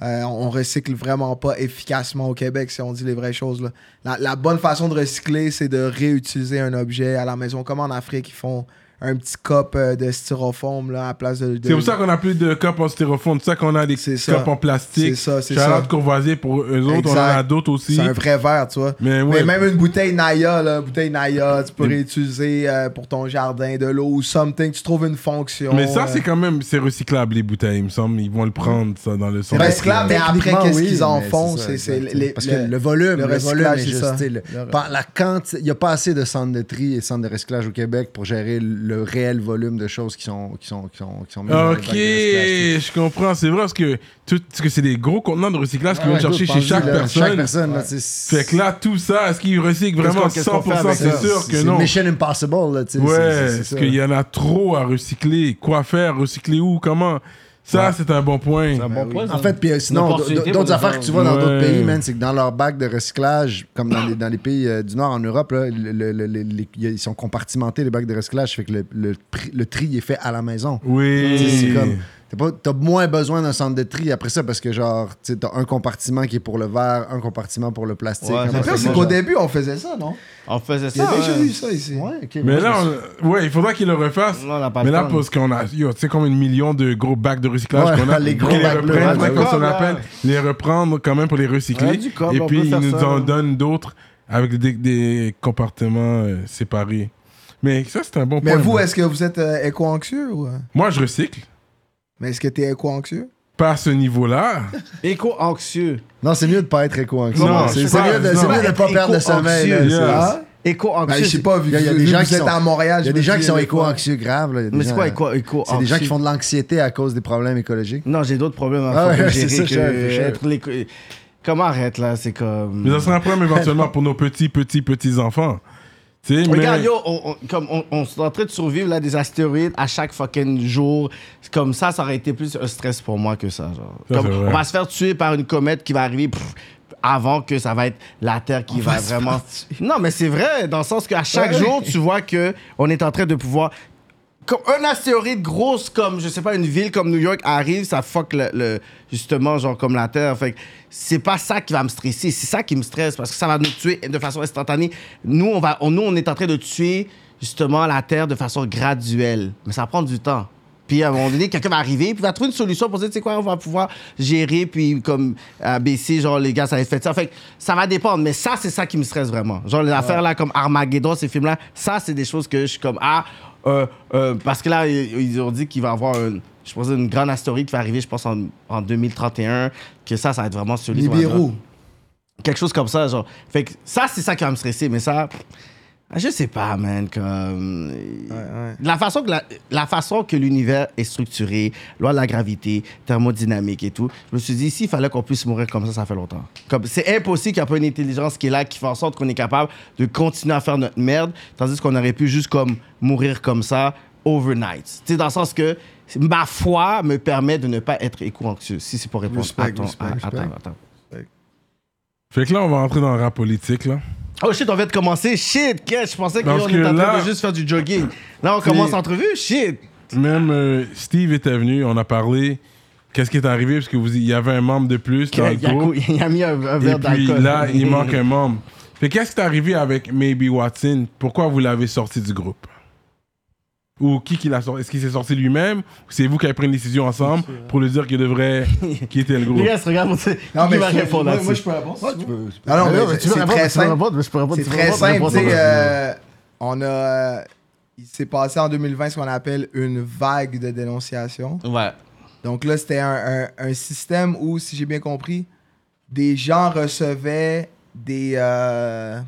[SPEAKER 4] Euh, on recycle vraiment pas efficacement au Québec si on dit les vraies choses. la bonne façon de recycler, c'est de réutiliser un objet à la maison, comme en Afrique, ils font un petit cup euh, de styrofoam là, à la place de. de-
[SPEAKER 1] C'est pour ça qu'on a plus de cups en styrofoam. C'est ça qu'on a des
[SPEAKER 4] C'est ça.
[SPEAKER 1] cups en plastique.
[SPEAKER 4] C'est ça, c'est ça.
[SPEAKER 1] Courvoisier pour eux autres. On en
[SPEAKER 4] Exact.
[SPEAKER 1] a d'autres aussi.
[SPEAKER 4] C'est un vrai verre, tu vois.
[SPEAKER 1] Mais
[SPEAKER 4] Mais,
[SPEAKER 1] ouais.
[SPEAKER 4] même une bouteille Naya, là, bouteille Naya, tu peux
[SPEAKER 1] Mais-
[SPEAKER 4] réutiliser euh, pour ton jardin de l'eau ou something, tu trouves une fonction.
[SPEAKER 1] Mais ça,
[SPEAKER 4] euh,
[SPEAKER 1] c'est quand même c'est recyclable, les bouteilles, il me semble. Ils vont le prendre, ça, dans le
[SPEAKER 4] C'est
[SPEAKER 1] centre.
[SPEAKER 4] recyclable, mais après, qu'est-ce
[SPEAKER 3] oui,
[SPEAKER 4] qu'ils en
[SPEAKER 3] mais
[SPEAKER 4] font?
[SPEAKER 3] ça,
[SPEAKER 4] C'est
[SPEAKER 3] exact. Parce
[SPEAKER 4] le-
[SPEAKER 3] que le volume,
[SPEAKER 4] le
[SPEAKER 3] le, volume
[SPEAKER 4] recyclage,
[SPEAKER 3] est
[SPEAKER 4] c'est
[SPEAKER 3] juste,
[SPEAKER 4] ça.
[SPEAKER 3] tu sais, le-
[SPEAKER 4] Le-
[SPEAKER 3] par la quanti- il n'y a pas assez de centres de tri et centres de recyclage au Québec pour gérer le réel volume de choses qui sont, qui sont, qui sont, qui sont mises dans les
[SPEAKER 1] Ok, je comprends. C'est vrai parce que, tout, parce que c'est des gros contenants de recyclage qu'ils viennent
[SPEAKER 3] ouais,
[SPEAKER 1] chercher chez chaque
[SPEAKER 3] là,
[SPEAKER 1] personne.
[SPEAKER 3] Chaque personne, là, c'est-
[SPEAKER 1] Fait que là, tout ça, est-ce qu'ils recyclent vraiment
[SPEAKER 2] qu'est-ce qu'on fait
[SPEAKER 1] 100%
[SPEAKER 2] avec
[SPEAKER 1] C'est sûr que
[SPEAKER 3] c'est
[SPEAKER 1] non.
[SPEAKER 3] Mission Impossible, là.
[SPEAKER 1] Ouais,
[SPEAKER 3] ça.
[SPEAKER 1] qu'il y en a trop à recycler Quoi faire? Recycler où? Comment? Ça, c'est un bon point.
[SPEAKER 2] C'est un bon point, ça.
[SPEAKER 3] En fait, puis euh, sinon, d'autres affaires
[SPEAKER 2] faire-
[SPEAKER 3] que tu vois dans d'autres pays, man, c'est que dans leur bac de recyclage, comme dans les, dans les pays euh, du Nord, en Europe, là, le- le- le- le- les- ils sont compartimentés, les bacs de recyclage, fait que le, le, pri- le tri est fait à la maison.
[SPEAKER 1] Oui.
[SPEAKER 3] C'est comme. T'as pas- T'as moins besoin d'un centre de tri après ça parce que, genre, t'as un compartiment qui est pour le verre, un compartiment pour le plastique.
[SPEAKER 2] Ouais, c'est
[SPEAKER 4] qu'au
[SPEAKER 3] genre-
[SPEAKER 4] début, on faisait ça, non?
[SPEAKER 2] On faisait
[SPEAKER 4] Il y a
[SPEAKER 2] ça.
[SPEAKER 4] déjà
[SPEAKER 2] ouais.
[SPEAKER 4] eu ça ici.
[SPEAKER 3] Ouais.
[SPEAKER 1] Mais là, on- ouais, il faudrait qu'ils le refassent.
[SPEAKER 2] Non, on n'a pas
[SPEAKER 1] Mais là,
[SPEAKER 2] temps.
[SPEAKER 1] parce qu'on a, tu sais combien de millions de gros bacs de recyclage
[SPEAKER 3] Ouais,
[SPEAKER 1] qu'on a, (laughs)
[SPEAKER 3] les gros
[SPEAKER 1] les
[SPEAKER 3] bacs
[SPEAKER 1] reprennent, comme on appelle, les reprendre quand même pour les recycler. Et puis ils nous
[SPEAKER 2] ça,
[SPEAKER 1] en donnent d'autres avec des, des compartiments euh, séparés. Mais ça, c'est un bon
[SPEAKER 4] Mais
[SPEAKER 1] point.
[SPEAKER 4] vous,
[SPEAKER 1] moi.
[SPEAKER 4] est-ce que vous êtes euh, éco-anxieux ou... euh?
[SPEAKER 1] Moi, je recycle.
[SPEAKER 4] Mais est-ce que t'es éco-anxieux?
[SPEAKER 1] Pas à ce niveau-là. (laughs)
[SPEAKER 2] Éco-anxieux.
[SPEAKER 3] Non, c'est mieux de pas être éco-anxieux.
[SPEAKER 1] Non,
[SPEAKER 3] c'est mieux, de- de pas perdre de sommeil. là,
[SPEAKER 2] Éco-anxieux.
[SPEAKER 4] Ah?
[SPEAKER 2] Éco-anxieux.
[SPEAKER 4] Ben, je sais pas, vu
[SPEAKER 3] Il y a- des gens qui sont-
[SPEAKER 4] à Montréal,
[SPEAKER 3] Il y a des gens qui sont
[SPEAKER 4] des fois-
[SPEAKER 3] éco-anxieux graves.
[SPEAKER 2] Mais c'est quoi éco- éco-anxieux?
[SPEAKER 3] C'est des gens qui font de l'anxiété à cause des problèmes écologiques.
[SPEAKER 2] Non, j'ai d'autres problèmes à
[SPEAKER 3] Ah ouais,
[SPEAKER 2] gérer que être l'éco- Comment arrête là C'est comme.
[SPEAKER 1] Mais ça sera un problème éventuellement pour nos petits, petits, petits enfants. Mais...
[SPEAKER 2] Regarde, yo, on, on- comme on, on est en train de survivre là, des astéroïdes à chaque fucking jour. Comme ça, ça aurait été plus un stress pour moi que ça. Genre.
[SPEAKER 1] Ça,
[SPEAKER 2] Comme,
[SPEAKER 1] c'est vrai.
[SPEAKER 2] on va se faire tuer par une comète qui va arriver pff, avant que ça va être la Terre qui va, vraiment. Non, mais c'est vrai, dans le sens qu'à chaque
[SPEAKER 4] Ouais.
[SPEAKER 2] jour, tu vois que on est en train de pouvoir. Comme un astéroïde grosse comme, je sais pas, une ville comme New York arrive, ça fuck le, le- justement, genre comme la Terre. Fait c'est pas ça qui va me stresser, c'est ça qui me stresse parce que ça va nous tuer de façon instantanée. Nous, on, va, on, nous, on est en train de tuer justement la Terre de façon graduelle. Mais ça prend du temps. Puis à un moment donné, quelqu'un va arriver, puis va trouver une solution pour dire, tu sais quoi, on va pouvoir gérer, puis comme abaisser, genre les gars, ça va être fait ça. Fait que ça va dépendre, mais ça, c'est ça qui me stresse vraiment. Genre les affaires là, comme Armageddon, ces films-là, ça, c'est des choses que je suis comme, ah, euh, euh, parce que là, ils ont dit qu'il va y avoir un- je pense une grande astéroïde qui va arriver, je pense, en, en 2031, que ça, ça va être vraiment solide.
[SPEAKER 4] Nibiru.
[SPEAKER 2] Quelque chose comme ça, genre. Fait que ça, c'est ça qui va me stresser, mais ça. Je sais pas, man, comme. La, façon que la, la façon que l'univers est structuré, loi de la gravité, thermodynamique et tout, je me suis dit, s'il fallait qu'on puisse mourir comme ça, ça fait longtemps. Comme, c'est impossible qu'il n'y ait pas une intelligence qui est là, qui fait en sorte qu'on est capable de continuer à faire notre merde, tandis qu'on aurait pu juste comme mourir comme ça overnight. Tu sais, dans le sens que ma foi me permet de ne pas être éco-anxieux, si c'est pour répondre
[SPEAKER 4] Respect,
[SPEAKER 2] à ton-
[SPEAKER 4] respect,
[SPEAKER 2] à-
[SPEAKER 4] respect.
[SPEAKER 2] attends, attends.
[SPEAKER 1] Fait que là, on va entrer dans le rap politique, là.
[SPEAKER 2] Oh shit, on vient de commencer. Shit, qu'est-ce je pensais qu'on était en train
[SPEAKER 1] là-
[SPEAKER 2] de juste faire du jogging. Là, on commence l'entrevue. Shit.
[SPEAKER 1] Même euh, Steve était venu, on a parlé. Qu'est-ce qui est arrivé? Parce que vous, il y avait un membre de plus dans le
[SPEAKER 2] Il a,
[SPEAKER 1] groupe.
[SPEAKER 2] il a mis un, un
[SPEAKER 1] Et
[SPEAKER 2] verre
[SPEAKER 1] puis
[SPEAKER 2] d'alcool.
[SPEAKER 1] là, il manque (laughs) un membre. Fait qu'est-ce qui est arrivé avec Maybe Watson? Pourquoi vous l'avez sorti du groupe? Ou qui qui l'a sorti? Est-ce qu'il s'est sorti lui-même? Ou c'est vous qui avez pris une décision ensemble pour lui dire qu'il devrait (laughs) quitter le groupe?
[SPEAKER 2] Les gars, se regardent. Qui
[SPEAKER 4] Non, mais
[SPEAKER 2] va
[SPEAKER 4] je-
[SPEAKER 2] répondre
[SPEAKER 4] moi,
[SPEAKER 2] là-dessus?
[SPEAKER 4] moi, je peux répondre. si tu veux.
[SPEAKER 3] peux-
[SPEAKER 4] Ah non,
[SPEAKER 2] Ah
[SPEAKER 4] mais
[SPEAKER 2] non, mais tu veux
[SPEAKER 4] c'est
[SPEAKER 2] répondre,
[SPEAKER 4] très
[SPEAKER 2] veux
[SPEAKER 4] simple.
[SPEAKER 2] répondre, mais je peux répondre,
[SPEAKER 4] C'est très simple. tu sais, euh, on a. euh, il s'est passé en 2020 ce qu'on appelle une vague de dénonciation.
[SPEAKER 2] Ouais.
[SPEAKER 4] Donc là, c'était un, un- un système où, si j'ai bien compris, des gens recevaient des, euh,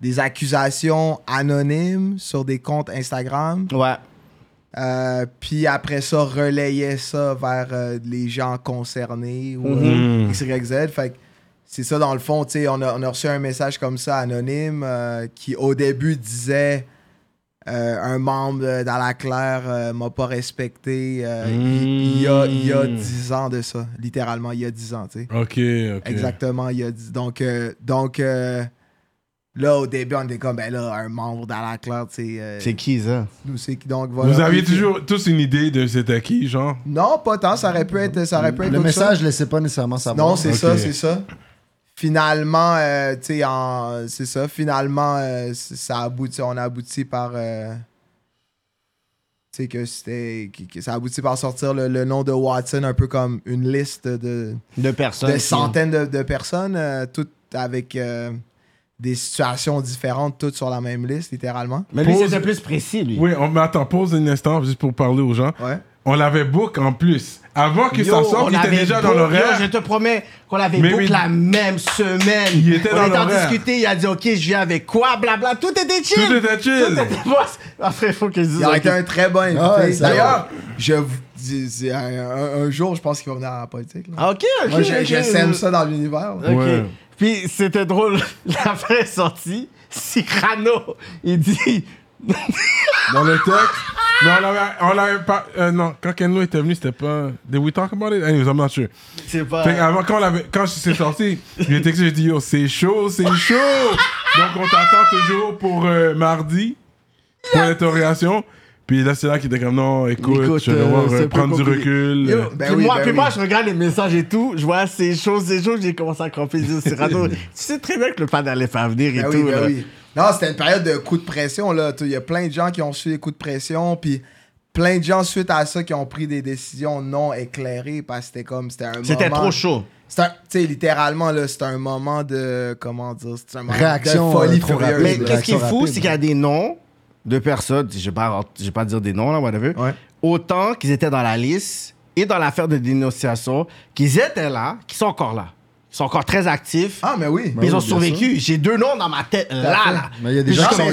[SPEAKER 4] des accusations anonymes sur des comptes Instagram.
[SPEAKER 2] Ouais.
[SPEAKER 4] euh, puis après ça, relayaient ça vers euh, les gens concernés ou
[SPEAKER 1] Mhm.
[SPEAKER 4] euh, XYZ. Fait que c'est ça, dans le fond, tu sais, on a, on a reçu un message comme ça, anonyme, euh, qui au début disait euh, un membre de- dans la claire euh, m'a pas respecté. euh, il, y a, il y a 10 ans de ça, littéralement, il y a 10 ans, tu sais.
[SPEAKER 1] Ok, ok.
[SPEAKER 4] Exactement, il y a 10 Donc, euh, donc euh, là, au début, on était comme, ben là, un membre dans la tu sais. euh,
[SPEAKER 2] C'est qui ça?
[SPEAKER 4] nous, c'est qui, donc voilà.
[SPEAKER 1] Vous aviez toujours tous une idée de c'était qui, genre?
[SPEAKER 4] Non, pas tant, ça aurait pu être, ça aurait pu être
[SPEAKER 3] Le message, laissez pas nécessairement savoir.
[SPEAKER 4] Non, c'est ça, c'est ça. Finalement, euh, tu sais, en- c'est ça. Finalement, euh, ça aboutit, on a abouti par. euh, tu sais, que c'était. que- que ça a abouti par sortir le, le nom de Watson, un peu comme une liste de,
[SPEAKER 2] De personnes.
[SPEAKER 4] de
[SPEAKER 2] qui-
[SPEAKER 4] centaines de, de personnes, euh, toutes avec euh, des situations différentes, toutes sur la même liste, littéralement.
[SPEAKER 2] Mais lui, c'était plus précis, lui.
[SPEAKER 1] Oui, on, mais attends, pause un instant juste pour parler aux gens.
[SPEAKER 4] Ouais.
[SPEAKER 1] On l'avait book en plus. Avant que
[SPEAKER 2] Yo,
[SPEAKER 1] ça sorte,
[SPEAKER 2] on
[SPEAKER 1] il était déjà
[SPEAKER 2] book-
[SPEAKER 1] dans l'horaire.
[SPEAKER 2] Yo, je te promets qu'on l'avait
[SPEAKER 1] Mais
[SPEAKER 2] book
[SPEAKER 1] oui.
[SPEAKER 2] la même semaine.
[SPEAKER 1] Il était
[SPEAKER 2] on
[SPEAKER 1] dans
[SPEAKER 2] était en
[SPEAKER 1] l'horaire.
[SPEAKER 2] discuter, il a dit OK, je viens avec quoi, blabla. Tout était chill.
[SPEAKER 1] Tout était chill.
[SPEAKER 2] Tout était boss. Après, il faut que je dise.
[SPEAKER 4] Il aurait été un très bon invité.
[SPEAKER 3] Ah ouais, ça
[SPEAKER 4] D'ailleurs, je vous dis, c'est un, un- un jour, je pense qu'il va venir à la politique. là.
[SPEAKER 2] Ah, OK, OK.
[SPEAKER 4] Moi, je,
[SPEAKER 2] ok.
[SPEAKER 4] je sème ça dans l'univers. là.
[SPEAKER 2] OK.
[SPEAKER 1] Ouais.
[SPEAKER 2] Puis c'était drôle. (laughs) L'affaire est sortie. Cyrano, il dit.
[SPEAKER 1] Dans le texte. Mais on l'avait, on l'avait pas. euh, non, quand Kenlo était venu, c'était pas. Did we talk about it? Anyways, I'm not sure.
[SPEAKER 2] C'est pas.
[SPEAKER 1] Fait qu'avant, quand, on l'avait- quand c'est sorti, je lui ai texté, j'ai dit, yo, c'est chaud, c'est chaud. Donc, on t'attend toujours pour euh, mardi, pour l'interrogation. Puis là, c'est là qu'il était comme, non, écoute,
[SPEAKER 2] Écoute,
[SPEAKER 1] je vais
[SPEAKER 2] euh,
[SPEAKER 1] devoir euh,
[SPEAKER 2] c'est peu
[SPEAKER 1] prendre du
[SPEAKER 2] compliqué.
[SPEAKER 1] recul.
[SPEAKER 2] Yo,
[SPEAKER 4] Ben
[SPEAKER 2] puis
[SPEAKER 4] oui,
[SPEAKER 2] moi,
[SPEAKER 4] ben
[SPEAKER 2] puis
[SPEAKER 4] oui.
[SPEAKER 2] moi, je regarde les messages et tout, je vois ces choses, ces choses, j'ai commencé à cramper. Je dis, Cyrano, tu sais très bien que le fan allait faire venir et
[SPEAKER 4] Ben
[SPEAKER 2] tout.
[SPEAKER 4] oui, ben
[SPEAKER 2] là.
[SPEAKER 4] oui. Non, c'était une période de coups de pression. là. Tu- Il y a plein de gens qui ont reçu des coups de pression, puis plein de gens suite à ça qui ont pris des décisions non éclairées parce que c'était comme c'était un
[SPEAKER 2] C'était
[SPEAKER 4] moment-
[SPEAKER 2] trop chaud.
[SPEAKER 4] Un- Tu sais, littéralement, là, c'était un moment de. Comment dire C'était un moment
[SPEAKER 3] Réaction,
[SPEAKER 4] de folie
[SPEAKER 3] euh, trop
[SPEAKER 4] furieuse.
[SPEAKER 3] rapide.
[SPEAKER 2] Mais qu'est-ce qui est fou, c'est qu'il y a des noms de personnes, je vais pas, je vais pas dire des noms, là, whatever,
[SPEAKER 4] Ouais.
[SPEAKER 2] autant qu'ils étaient dans la liste et dans l'affaire de dénonciation, qu'ils étaient là, qu'ils sont encore là. Ils sont encore très actifs.
[SPEAKER 4] Ah, mais oui.
[SPEAKER 2] puis ils
[SPEAKER 3] oui,
[SPEAKER 2] ont survécu. J'ai deux noms dans ma tête, là, là.
[SPEAKER 3] Mais il y a des gens qui sont,
[SPEAKER 4] mais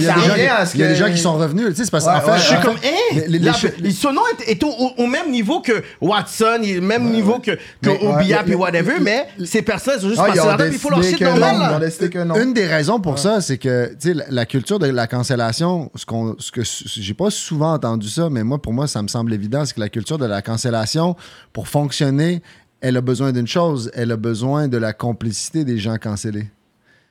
[SPEAKER 3] revenus. Tu sais, c'est parce
[SPEAKER 4] Ouais,
[SPEAKER 3] qu'en fait,
[SPEAKER 4] ouais,
[SPEAKER 2] Je suis
[SPEAKER 4] ouais.
[SPEAKER 2] comme, hein?
[SPEAKER 3] les- les-
[SPEAKER 2] La-
[SPEAKER 3] les-
[SPEAKER 2] les- son nom est, est au, au- au même niveau que Watson, il est au même niveau que, que
[SPEAKER 4] Mais,
[SPEAKER 2] Obia puis
[SPEAKER 4] le-
[SPEAKER 2] whatever, mais ces personnes sont juste
[SPEAKER 4] Ah,
[SPEAKER 2] passées puis il faut leur shit normal, là.
[SPEAKER 3] Une des raisons pour ça, c'est que tu sais, la, culture de la cancellation, ce, qu'on, ce que s- j'ai pas souvent entendu ça, mais moi, pour moi, ça me semble évident, c'est que la culture de la cancellation, pour fonctionner, elle a besoin d'une chose, elle a besoin de la complicité des gens cancellés.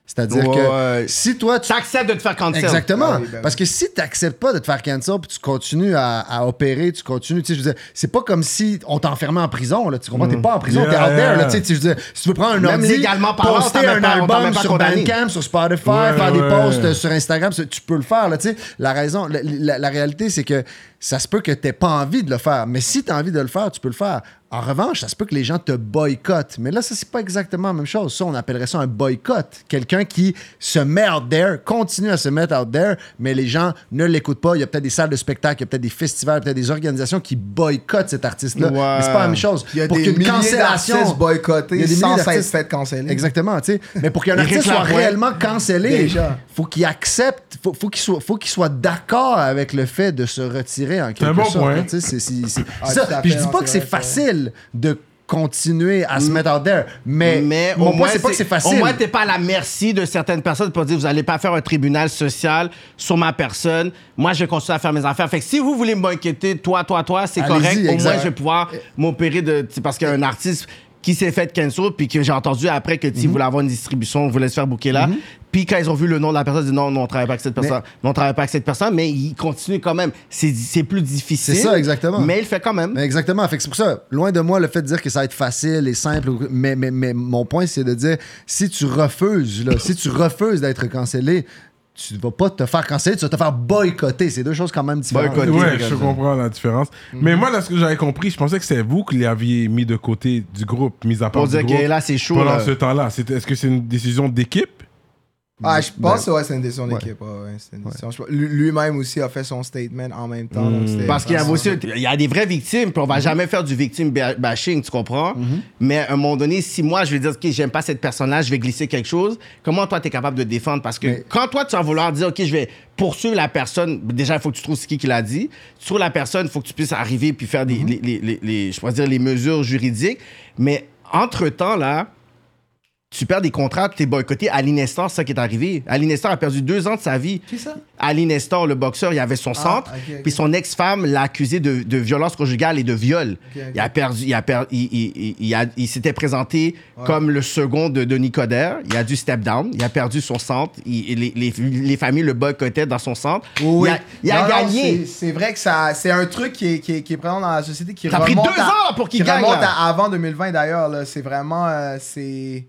[SPEAKER 3] C'est-à-dire
[SPEAKER 2] Ouais.
[SPEAKER 3] que si toi, tu
[SPEAKER 2] T'acceptes de te faire cancel.
[SPEAKER 3] Exactement.
[SPEAKER 4] Ah ben.
[SPEAKER 3] Parce que si tu n'acceptes pas de te faire cancel puis tu continues à, à opérer, tu continues, tu sais, je veux dire, c'est pas comme si on t'enfermait en prison, là. Tu comprends? T'es pas en prison,
[SPEAKER 1] Yeah,
[SPEAKER 3] t'es out there,
[SPEAKER 1] yeah.
[SPEAKER 3] là. Tu sais, tu- je veux dire, si tu veux prendre un
[SPEAKER 2] Même
[SPEAKER 3] ordi,
[SPEAKER 2] légalement parlant,
[SPEAKER 3] poster un
[SPEAKER 2] pas-
[SPEAKER 3] album
[SPEAKER 2] pas
[SPEAKER 3] sur. Bandcamp, sur Spotify,
[SPEAKER 1] Ouais,
[SPEAKER 3] faire des posts sur Instagram, tu peux le faire, là. Tu sais, la raison, la, la- la réalité, c'est que ça se peut que t'aies pas envie de le faire. Mais si tu as envie de le faire, tu peux le faire. En revanche, ça se peut que les gens te boycottent. Mais là, ça, c'est pas exactement la même chose. Ça, on appellerait ça un boycott. Quelqu'un qui se met out there, continue à se mettre out there, mais les gens ne l'écoutent pas. Il y a peut-être des salles de spectacle, il y a peut-être des festivals, peut-être des organisations qui boycottent cet artiste-là.
[SPEAKER 2] Ouais.
[SPEAKER 3] Mais c'est pas la même chose.
[SPEAKER 4] Il y a
[SPEAKER 3] Pour
[SPEAKER 4] des milliers
[SPEAKER 3] cancellation-
[SPEAKER 4] d'artistes
[SPEAKER 3] il y
[SPEAKER 4] boycottés
[SPEAKER 3] a des
[SPEAKER 4] sans
[SPEAKER 3] milliers
[SPEAKER 4] s'être fait canceller.
[SPEAKER 3] Exactement, tu sais. Mais pour qu'un (laughs) artiste soit réellement cancellé, faut qu'il accepte, faut, faut qu'il soit, faut qu'il soit d'accord avec le fait de se retirer en quelque
[SPEAKER 1] un bon
[SPEAKER 3] sorte.
[SPEAKER 1] point.
[SPEAKER 3] c'est- c'est- c'est-
[SPEAKER 4] Ah,
[SPEAKER 3] ça. Puis je dis pas que
[SPEAKER 4] c'est
[SPEAKER 3] facile de continuer à se mettre out there, mais,
[SPEAKER 2] Mais
[SPEAKER 3] mon
[SPEAKER 2] au
[SPEAKER 3] point
[SPEAKER 2] moins,
[SPEAKER 3] c'est pas que c'est facile.
[SPEAKER 2] Au moins, t'es pas à la merci de certaines personnes pour dire vous allez pas faire un tribunal social sur ma personne. Moi, je vais continuer à faire mes affaires. Fait que si vous voulez m'inquiéter, toi, toi, toi, c'est
[SPEAKER 3] Allez-y,
[SPEAKER 2] correct. Au moins, je vais pouvoir m'opérer de. Parce qu'il y a un artiste qui s'est fait cancel, puis que j'ai entendu après que
[SPEAKER 3] Mhm.
[SPEAKER 2] tu voulait avoir une distribution, voulait se faire booker là. Puis quand ils ont vu le nom de la personne, ils disent non, non, on travaille pas avec cette personne. Non, on travaille pas avec cette personne, mais il continue quand même. C'est plus difficile.
[SPEAKER 3] C'est ça, exactement.
[SPEAKER 2] Mais il fait quand même.
[SPEAKER 3] Mais exactement. Fait c'est pour ça, loin de moi le fait de dire que ça va être facile et simple, mais, mais, mais mon point c'est de dire si tu refuses, là, si tu refuses d'être cancellé, tu vas pas te faire canceller, tu vas te faire boycotter. C'est deux choses quand même différentes.
[SPEAKER 2] Boycotter.
[SPEAKER 1] Ouais, je comprends la différence. Mais moi, là, ce que j'avais compris, je pensais que c'est vous qui l'aviez mis de côté du groupe, mis à part
[SPEAKER 2] Pour
[SPEAKER 1] du
[SPEAKER 2] dire
[SPEAKER 1] groupe,
[SPEAKER 2] que là, c'est chaud.
[SPEAKER 1] pendant
[SPEAKER 2] là.
[SPEAKER 1] ce temps-là. Est-ce que c'est une décision d'équipe?
[SPEAKER 4] Ah, je
[SPEAKER 3] Ben,
[SPEAKER 4] pense que ouais, c'est une décision d'équipe. ouais, ouais, lui- Lui-même aussi a fait son statement en même temps. donc c'était-
[SPEAKER 2] Parce qu'il y a aussi, il y a des vraies victimes, puis on va jamais faire du victime ba- bashing, tu comprends? Mais à un moment donné, si moi je vais dire, OK, j'aime pas cette personne-là, je vais glisser quelque chose, comment toi tu es capable de défendre? Parce que
[SPEAKER 3] Mais-
[SPEAKER 2] quand toi tu vas vouloir dire, OK, je vais poursuivre la personne, déjà il faut que tu trouves ce qui qui l'a dit. Tu trouves la personne, il faut que tu puisses arriver puis faire des, les, les- les- les- je pourrais dire, les mesures juridiques. Mais entre-temps, là, tu perds des contrats, tu es boycotté. Ali Nestor, c'est ça qui est arrivé. Ali Nestor a perdu deux ans de sa vie.
[SPEAKER 4] Qui ça?
[SPEAKER 2] Ali Nestor, le boxeur, il avait son centre,
[SPEAKER 4] Ah, ok.
[SPEAKER 2] puis son ex-femme l'a accusé de, de violence conjugale et de viol. Il a perdu, il a perdu, il, il- il- s'était présenté comme le second de Denis Coderre. Il a dû step down. Il a perdu son centre. Il- les, les- les familles le boycottaient dans son centre.
[SPEAKER 4] Oui,
[SPEAKER 2] Il a,
[SPEAKER 4] Non,
[SPEAKER 2] gagné.
[SPEAKER 4] c'est- C'est vrai que ça, c'est un truc qui est, qui est, qui est présent dans la société qui
[SPEAKER 2] Ça a pris deux
[SPEAKER 4] à-
[SPEAKER 2] ans pour qu'il
[SPEAKER 4] qui
[SPEAKER 2] gagne,
[SPEAKER 4] remonte à avant 2020 d'ailleurs. là. C'est vraiment, euh, c'est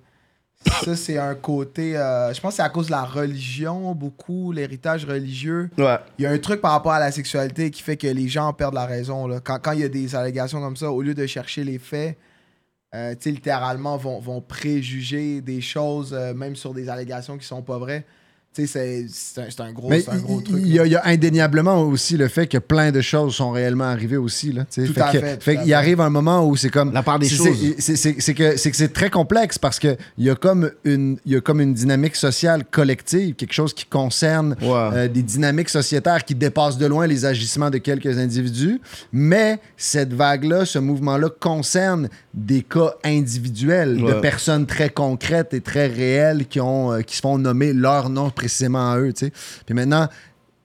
[SPEAKER 4] ça, c'est un côté. euh, je pense que c'est à cause de la religion beaucoup, l'héritage religieux.
[SPEAKER 2] Ouais.
[SPEAKER 4] Il y a un truc par rapport à la sexualité qui fait que les gens perdent la raison. Là. Quand, quand il y a des allégations comme ça, au lieu de chercher les faits, euh, littéralement, vont, vont préjuger des choses, euh, même sur des allégations qui sont pas vraies. C'est- un, gros,
[SPEAKER 3] Mais
[SPEAKER 4] un gros
[SPEAKER 3] il
[SPEAKER 4] truc.
[SPEAKER 3] il y, a- il y a indéniablement aussi le fait que plein de choses sont réellement arrivées aussi. Là.
[SPEAKER 4] Tout à
[SPEAKER 3] que-
[SPEAKER 4] fait, tout
[SPEAKER 3] fait
[SPEAKER 4] à
[SPEAKER 3] qu'il
[SPEAKER 4] fait.
[SPEAKER 3] arrive un moment où c'est comme.
[SPEAKER 2] La part des choses.
[SPEAKER 3] c'est- que c'est très complexe parce qu'il y, a comme une- il y a comme une dynamique sociale collective, quelque chose qui concerne euh, des dynamiques sociétaires qui dépassent de loin les agissements de quelques individus. Mais cette vague-là, ce mouvement-là concerne des cas individuels de personnes très concrètes et très réelles qui, ont, euh, qui se font nommer leur nom précisément à eux. Puis maintenant,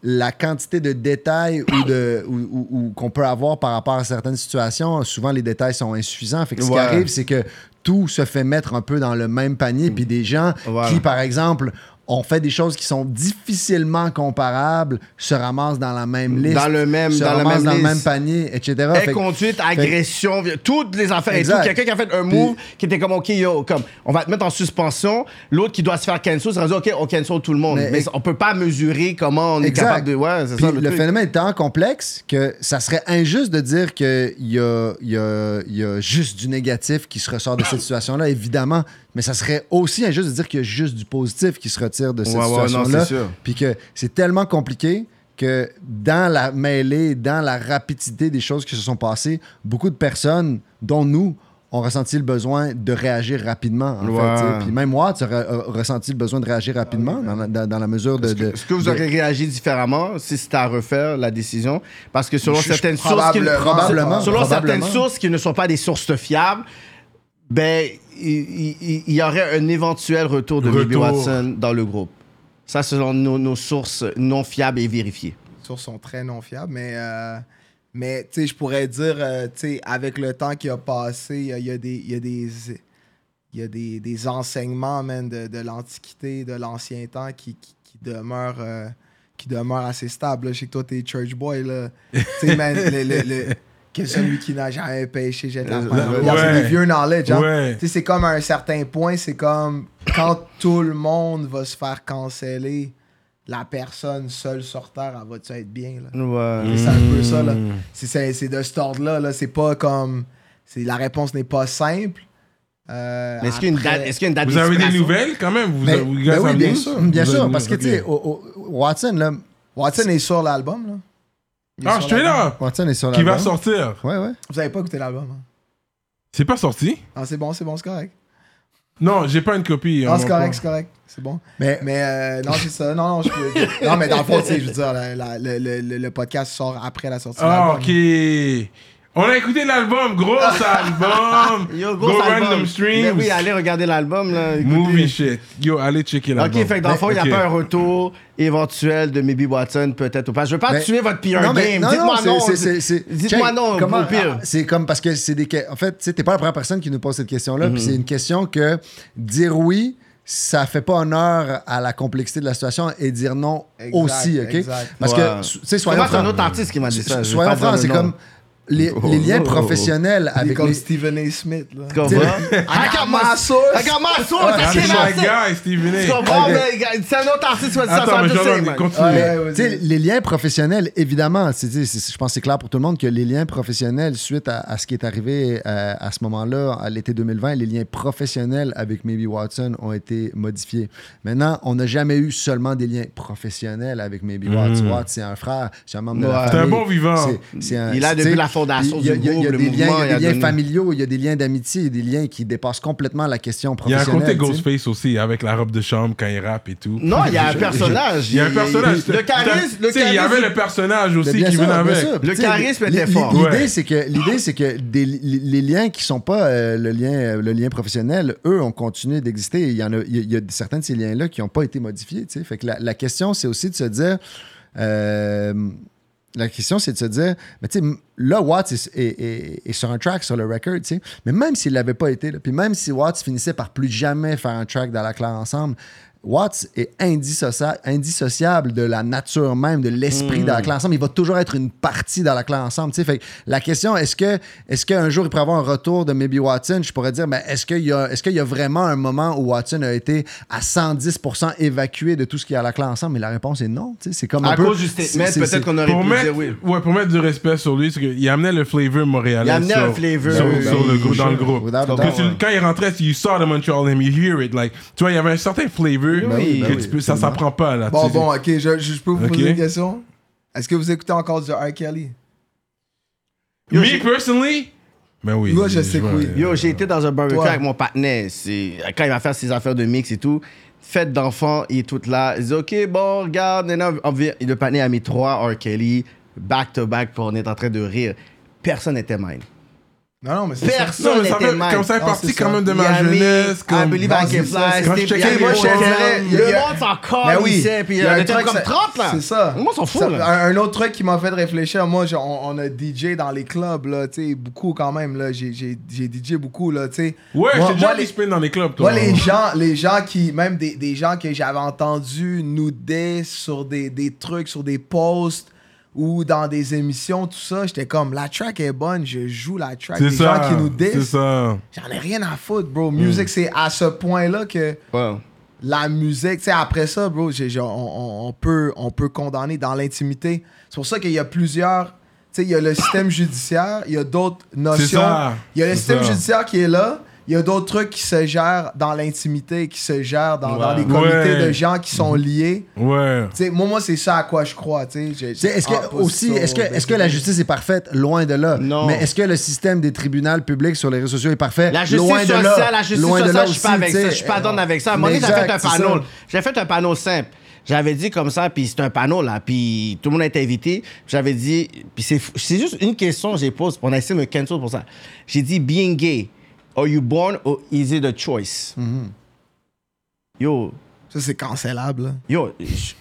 [SPEAKER 3] la quantité de détails ou de, ou, ou- ou qu'on peut avoir par rapport à certaines situations, souvent les détails sont insuffisants. Fait que ce qui arrive, c'est que tout se fait mettre un peu dans le même panier. Puis des gens qui, par exemple, ont fait des choses qui sont difficilement comparables, se ramassent dans la même liste,
[SPEAKER 2] Dans le même-
[SPEAKER 3] se
[SPEAKER 2] dans la
[SPEAKER 3] ramassent
[SPEAKER 2] même
[SPEAKER 3] dans le
[SPEAKER 2] liste.
[SPEAKER 3] même panier, etc. Fait
[SPEAKER 2] Inconduite, agression, toutes les affaires et tout. Quelqu'un qui a fait un move qui était comme, OK, yo, comme, on va te mettre en suspension. L'autre qui doit se faire cancel, dire, OK, on cancel tout le monde.
[SPEAKER 3] Mais-
[SPEAKER 2] Mais, on peut pas mesurer comment on est capable de. Ouais, c'est
[SPEAKER 3] Puis
[SPEAKER 2] ça
[SPEAKER 3] le, phénomène est tellement complexe que ça serait injuste de dire qu'il y a, y, a, il y a juste du négatif qui se ressort de cette (coughs) situation-là, évidemment. Mais ça serait aussi injuste de dire qu'il y a juste du positif qui se retire de cette
[SPEAKER 2] Ouais, ouais,
[SPEAKER 3] situation-là.
[SPEAKER 2] sûr.
[SPEAKER 3] Puis que c'est tellement compliqué que dans la mêlée, dans la rapidité des choses qui se sont passées, beaucoup de personnes, dont nous, ont ressenti le besoin de réagir rapidement. En
[SPEAKER 2] Ouais.
[SPEAKER 3] fait. Puis même moi, tu aurais euh, ressenti le besoin de réagir rapidement dans, la, dans- la mesure de...
[SPEAKER 2] Est-ce que vous
[SPEAKER 3] de-
[SPEAKER 2] aurez réagi différemment si c'était à refaire la décision? Parce que selon
[SPEAKER 4] Je- je-
[SPEAKER 2] certaines sources, qui,
[SPEAKER 4] probablement,
[SPEAKER 3] probablement,
[SPEAKER 2] selon
[SPEAKER 3] probablement.
[SPEAKER 2] certaines sources qui ne sont pas des sources fiables, ben il, il- il- il y aurait un éventuel retour de Baby
[SPEAKER 1] Retour.
[SPEAKER 2] Watson dans le groupe. Ça, selon nos, nos sources non fiables et vérifiées.
[SPEAKER 4] sources sont très non fiables, mais, euh, mais tu sais, je pourrais dire, euh, tu sais, avec le temps qui a passé, il y a, il y a des, il y a des, il y a des, des enseignements, man, de, de l'Antiquité, de l'Ancien temps qui, qui, qui demeurent, euh, qui demeurent assez stables. là. Je sais que toi, t'es church boy, là. (laughs) tu sais, man, le, le- le- que celui qui n'a jamais péché jette la première
[SPEAKER 1] ouais.
[SPEAKER 4] C'est des vieux knowledge, hein.
[SPEAKER 1] Ouais.
[SPEAKER 4] Tu sais, c'est comme à un certain point, c'est comme quand tout le monde va se faire canceller, la personne seule sur Terre, elle va-tu être bien, là?
[SPEAKER 2] Ouais.
[SPEAKER 4] C'est un peu ça, là.
[SPEAKER 1] Mm.
[SPEAKER 4] C'est- de cet ordre-là, là. C'est pas comme... c'est La réponse n'est pas simple. Euh,
[SPEAKER 2] Mais est-ce qu'il y a une date, est-ce qu'il y a une date
[SPEAKER 1] Vous avez des nouvelles quand même? Vous
[SPEAKER 3] Mais-
[SPEAKER 1] avez, vous
[SPEAKER 3] ben
[SPEAKER 1] guys
[SPEAKER 3] oui, bien sûr. Bien
[SPEAKER 1] Vous
[SPEAKER 3] sûr,
[SPEAKER 1] avez-
[SPEAKER 3] parce que, tu sais, Watson, là,
[SPEAKER 4] Watson est sur l'album, là.
[SPEAKER 1] Ah,
[SPEAKER 3] Watson est sur
[SPEAKER 1] Qui va sortir?
[SPEAKER 3] Ouais, ouais.
[SPEAKER 4] Vous avez pas écouté l'album, hein?
[SPEAKER 1] C'est pas sorti?
[SPEAKER 4] Ah, c'est bon, c'est bon, c'est correct.
[SPEAKER 1] Non, j'ai pas une copie.
[SPEAKER 4] Non,
[SPEAKER 1] hein,
[SPEAKER 4] c'est
[SPEAKER 1] mon
[SPEAKER 4] correct, c'est correct. C'est bon.
[SPEAKER 3] Mais,
[SPEAKER 4] Mais euh, non, c'est ça. Non, non, je peux... Non, mais dans le fond, tu sais, je veux dire, la- la- le, le- le- le podcast sort après la sortie de
[SPEAKER 1] Ah,
[SPEAKER 4] l'album.
[SPEAKER 1] ok. On a écouté l'album, gros (laughs) album.
[SPEAKER 2] Yo,
[SPEAKER 1] Go
[SPEAKER 2] gros album.
[SPEAKER 1] random
[SPEAKER 2] Mais
[SPEAKER 1] streams.
[SPEAKER 2] oui, allez regarder l'album, là. écoutez.
[SPEAKER 1] Movie shit. Yo, allez checker l'album.
[SPEAKER 2] Ok, fait que dans le fond, il n'y a pas un retour éventuel de Maybe Watson, peut-être ou pas. Je veux pas
[SPEAKER 3] Mais-
[SPEAKER 2] tuer votre
[SPEAKER 3] non, mais-
[SPEAKER 2] game.
[SPEAKER 3] non,
[SPEAKER 2] Dites-moi
[SPEAKER 3] non,
[SPEAKER 2] non.
[SPEAKER 3] c'est- c'est- c'est-
[SPEAKER 2] Dites-moi
[SPEAKER 3] check,
[SPEAKER 2] non,
[SPEAKER 3] comment-
[SPEAKER 2] au pire.
[SPEAKER 3] ah, C'est comme parce que c'est des. En fait, tu t'es pas la première personne qui nous pose cette question-là.
[SPEAKER 2] Mhm.
[SPEAKER 3] Puis c'est une question que dire oui, ça fait pas honneur à la complexité de la situation et dire non
[SPEAKER 4] Exact,
[SPEAKER 3] aussi, OK?
[SPEAKER 4] exact.
[SPEAKER 3] Parce
[SPEAKER 2] Ouais.
[SPEAKER 3] que, tu sais, soyons
[SPEAKER 2] Comment c'est un autre artiste qui m'a dit ça?
[SPEAKER 3] Soyons
[SPEAKER 2] le
[SPEAKER 3] c'est comme les,
[SPEAKER 2] Oh,
[SPEAKER 3] les liens
[SPEAKER 2] oh,
[SPEAKER 3] professionnels
[SPEAKER 4] Il est
[SPEAKER 3] avec
[SPEAKER 4] comme
[SPEAKER 3] les...
[SPEAKER 4] Stephen A. Smith, là.
[SPEAKER 2] Tu comprends?
[SPEAKER 1] That's
[SPEAKER 2] c'est
[SPEAKER 1] my
[SPEAKER 2] qui,
[SPEAKER 1] guy, Stephen
[SPEAKER 2] Tu
[SPEAKER 1] A.
[SPEAKER 2] comprends?
[SPEAKER 3] Ok.
[SPEAKER 2] mais, gars, C'est un autre artiste qui m'a dit ça.
[SPEAKER 3] Tu les liens professionnels, évidemment, tu je pense que c'est clair pour tout le monde que les liens professionnels, suite à, à ce qui est arrivé euh, à ce moment-là, à l'été 2020, les liens professionnels avec Maybe Watson ont été modifiés. Maintenant, on n'a jamais eu seulement des liens professionnels avec Maybe Watson. Watson, c'est un frère, c'est un membre de la famille.
[SPEAKER 1] C'est un bon vivant.
[SPEAKER 3] Un-
[SPEAKER 2] Il a
[SPEAKER 3] tu
[SPEAKER 2] depuis la fondation
[SPEAKER 3] Il y a,
[SPEAKER 2] du groupe,
[SPEAKER 3] des
[SPEAKER 2] le
[SPEAKER 3] liens, il y a des liens familiaux, il y a des liens d'amitié, des liens qui dépassent complètement la question
[SPEAKER 1] Il y a un
[SPEAKER 3] professionnelle.
[SPEAKER 1] côté. Ghostface aussi, avec la robe de chambre quand il rappe et tout.
[SPEAKER 2] Non, il y a un personnage.
[SPEAKER 1] Il y a un personnage.
[SPEAKER 2] Le charisme,
[SPEAKER 1] Il y avait le personnage aussi qui venait avec.
[SPEAKER 2] Le charisme était fort.
[SPEAKER 3] L'idée, c'est que, l'idée, c'est que les, liens qui sont pas euh, le, lien, euh, le lien professionnel, eux, ont continué d'exister. Il y, en a, il y certains de ces liens-là qui n'ont pas été modifiés. tu sais. Fait que la, la question, c'est aussi de se dire. euh, la question, c'est de se dire, mais tu sais, là, Watts est- est sur un track, sur le record, tu sais. Mais même s'il l'avait pas été, là, puis même si Watts finissait par plus jamais faire un track dans la claire ensemble, Watts est indissocia- indissociable de la nature même, de l'esprit dans la classe ensemble. Il va toujours être une partie dans la classe ensemble. Fait que la question, est-ce que est-ce qu'un jour il pourrait avoir un retour de Maybe Watson? Je pourrais dire, mais est-ce qu'il y, a- est-ce qu'il y a vraiment un moment où Watson a été à 110% évacué de tout ce qu'il y a à la classe ensemble? Mais la réponse est non. C'est comme un
[SPEAKER 2] À
[SPEAKER 3] peu-
[SPEAKER 2] cause du statement, peut-être qu'on aurait
[SPEAKER 1] Pour
[SPEAKER 2] pu
[SPEAKER 1] mettre,
[SPEAKER 2] dire oui.
[SPEAKER 1] ouais, pour mettre du respect sur lui, c'est qu'il amenait le flavor montréalais.
[SPEAKER 2] Il amenait
[SPEAKER 1] sur,
[SPEAKER 2] un flavor,
[SPEAKER 1] sur,
[SPEAKER 2] oui,
[SPEAKER 1] sur
[SPEAKER 2] oui,
[SPEAKER 1] le groupe,
[SPEAKER 2] oui,
[SPEAKER 1] dans le groupe. Quand il rentrait, you saw the Montreal him, you hear it. Like, tu vois, il y avait un certain flavor
[SPEAKER 2] oui,
[SPEAKER 1] que
[SPEAKER 3] ben
[SPEAKER 1] tu
[SPEAKER 3] oui,
[SPEAKER 1] peux, ça
[SPEAKER 3] absolument.
[SPEAKER 1] s'apprend pas là.
[SPEAKER 4] Bon, bon, ok, je, je peux vous poser une question? Est-ce que vous écoutez encore du R. Kelly?
[SPEAKER 2] Yo,
[SPEAKER 1] Me personally, ben oui.
[SPEAKER 4] Moi, je sais que oui.
[SPEAKER 1] euh,
[SPEAKER 2] Yo, j'ai été dans un barbecue
[SPEAKER 4] Toi.
[SPEAKER 2] avec mon partenaire. C'est quand il va faire ses affaires de mix et tout. Fête d'enfants, il est tout là. Il dit OK, bon, regarde, le partenaire a mis trois R. Kelly back to back pour on est en train de rire. Personne n'était mine.
[SPEAKER 4] Non, non, mais c'est ça.
[SPEAKER 2] Personne
[SPEAKER 1] Non, mais ça
[SPEAKER 2] n'était
[SPEAKER 1] fait comme ça est parti
[SPEAKER 4] c'est
[SPEAKER 1] quand
[SPEAKER 4] ça.
[SPEAKER 1] même de ma jeunesse.
[SPEAKER 2] I
[SPEAKER 1] Comme...
[SPEAKER 2] believe
[SPEAKER 4] Non,
[SPEAKER 2] I
[SPEAKER 4] c'est
[SPEAKER 2] can
[SPEAKER 4] ça,
[SPEAKER 2] fly.
[SPEAKER 1] Quand je checkais
[SPEAKER 4] moi, je a-
[SPEAKER 2] Le monde s'en
[SPEAKER 4] Ben
[SPEAKER 2] calme,
[SPEAKER 4] oui.
[SPEAKER 2] il sait, puis
[SPEAKER 4] Il y a
[SPEAKER 2] comme
[SPEAKER 4] ça-
[SPEAKER 2] 30 là.
[SPEAKER 4] C'est ça.
[SPEAKER 2] Moi, on s'en fout
[SPEAKER 4] Ça-
[SPEAKER 2] là.
[SPEAKER 4] Un, autre truc qui m'a fait réfléchir, moi, on, on a DJ dans les clubs, là, tu sais, beaucoup quand même, là. J'ai j'ai- j'ai DJ beaucoup, là, tu sais.
[SPEAKER 1] Ouais, j'ai déjà les
[SPEAKER 4] les-
[SPEAKER 1] spin dans les clubs, toi.
[SPEAKER 4] Moi, les gens, les gens qui, même des, des gens que j'avais entendus nuder sur des, des trucs, sur des posts ou dans des émissions, tout ça, j'étais comme, la track est bonne, je joue la track.
[SPEAKER 1] C'est
[SPEAKER 4] Des gens
[SPEAKER 1] ça.
[SPEAKER 4] qui nous
[SPEAKER 1] C'est
[SPEAKER 4] disent,
[SPEAKER 1] ça.
[SPEAKER 4] j'en ai rien à foutre, bro. Musique, c'est à ce point-là que la musique, tu sais, après ça, bro, on, on- on peut, on peut condamner dans l'intimité. C'est pour ça qu'il y a plusieurs. Tu sais, il y a le système judiciaire, il y a d'autres notions.
[SPEAKER 1] ça.
[SPEAKER 4] Il y a le
[SPEAKER 1] C'est
[SPEAKER 4] système
[SPEAKER 1] ça.
[SPEAKER 4] judiciaire qui est là. Il y a d'autres trucs qui se gèrent dans l'intimité, qui se gèrent dans, dans
[SPEAKER 2] Ouais.
[SPEAKER 4] des comités
[SPEAKER 1] Ouais.
[SPEAKER 4] de gens qui sont liés.
[SPEAKER 1] Ouais.
[SPEAKER 4] Tu sais, moi, moi c'est ça à quoi je crois.
[SPEAKER 3] Est-ce que,
[SPEAKER 4] Ah,
[SPEAKER 3] aussi, est-ce que,
[SPEAKER 4] ben,
[SPEAKER 3] est-ce que la justice est parfaite? Loin de là.
[SPEAKER 2] Non.
[SPEAKER 3] Mais est-ce que le système des tribunaux publics sur les réseaux sociaux est parfait?
[SPEAKER 2] La justice
[SPEAKER 3] Loin de là.
[SPEAKER 2] sociale, la justice
[SPEAKER 3] Loin
[SPEAKER 2] sociale, je suis pas avec ça. Je suis pas donne avec ça. À un moment donné, j'ai fait un panneau. J'ai fait un panneau simple. J'avais dit comme ça, puis c'est un panneau là, puis tout le monde a été invité. J'avais dit, puis c'est juste une question que j'ai posée, on a essayé de me cancel pour ça. J'ai dit, being gay, are you born or is it a choice?
[SPEAKER 3] Mm-hmm.
[SPEAKER 2] Yo,
[SPEAKER 4] Ça, c'est cancellable.
[SPEAKER 2] yo,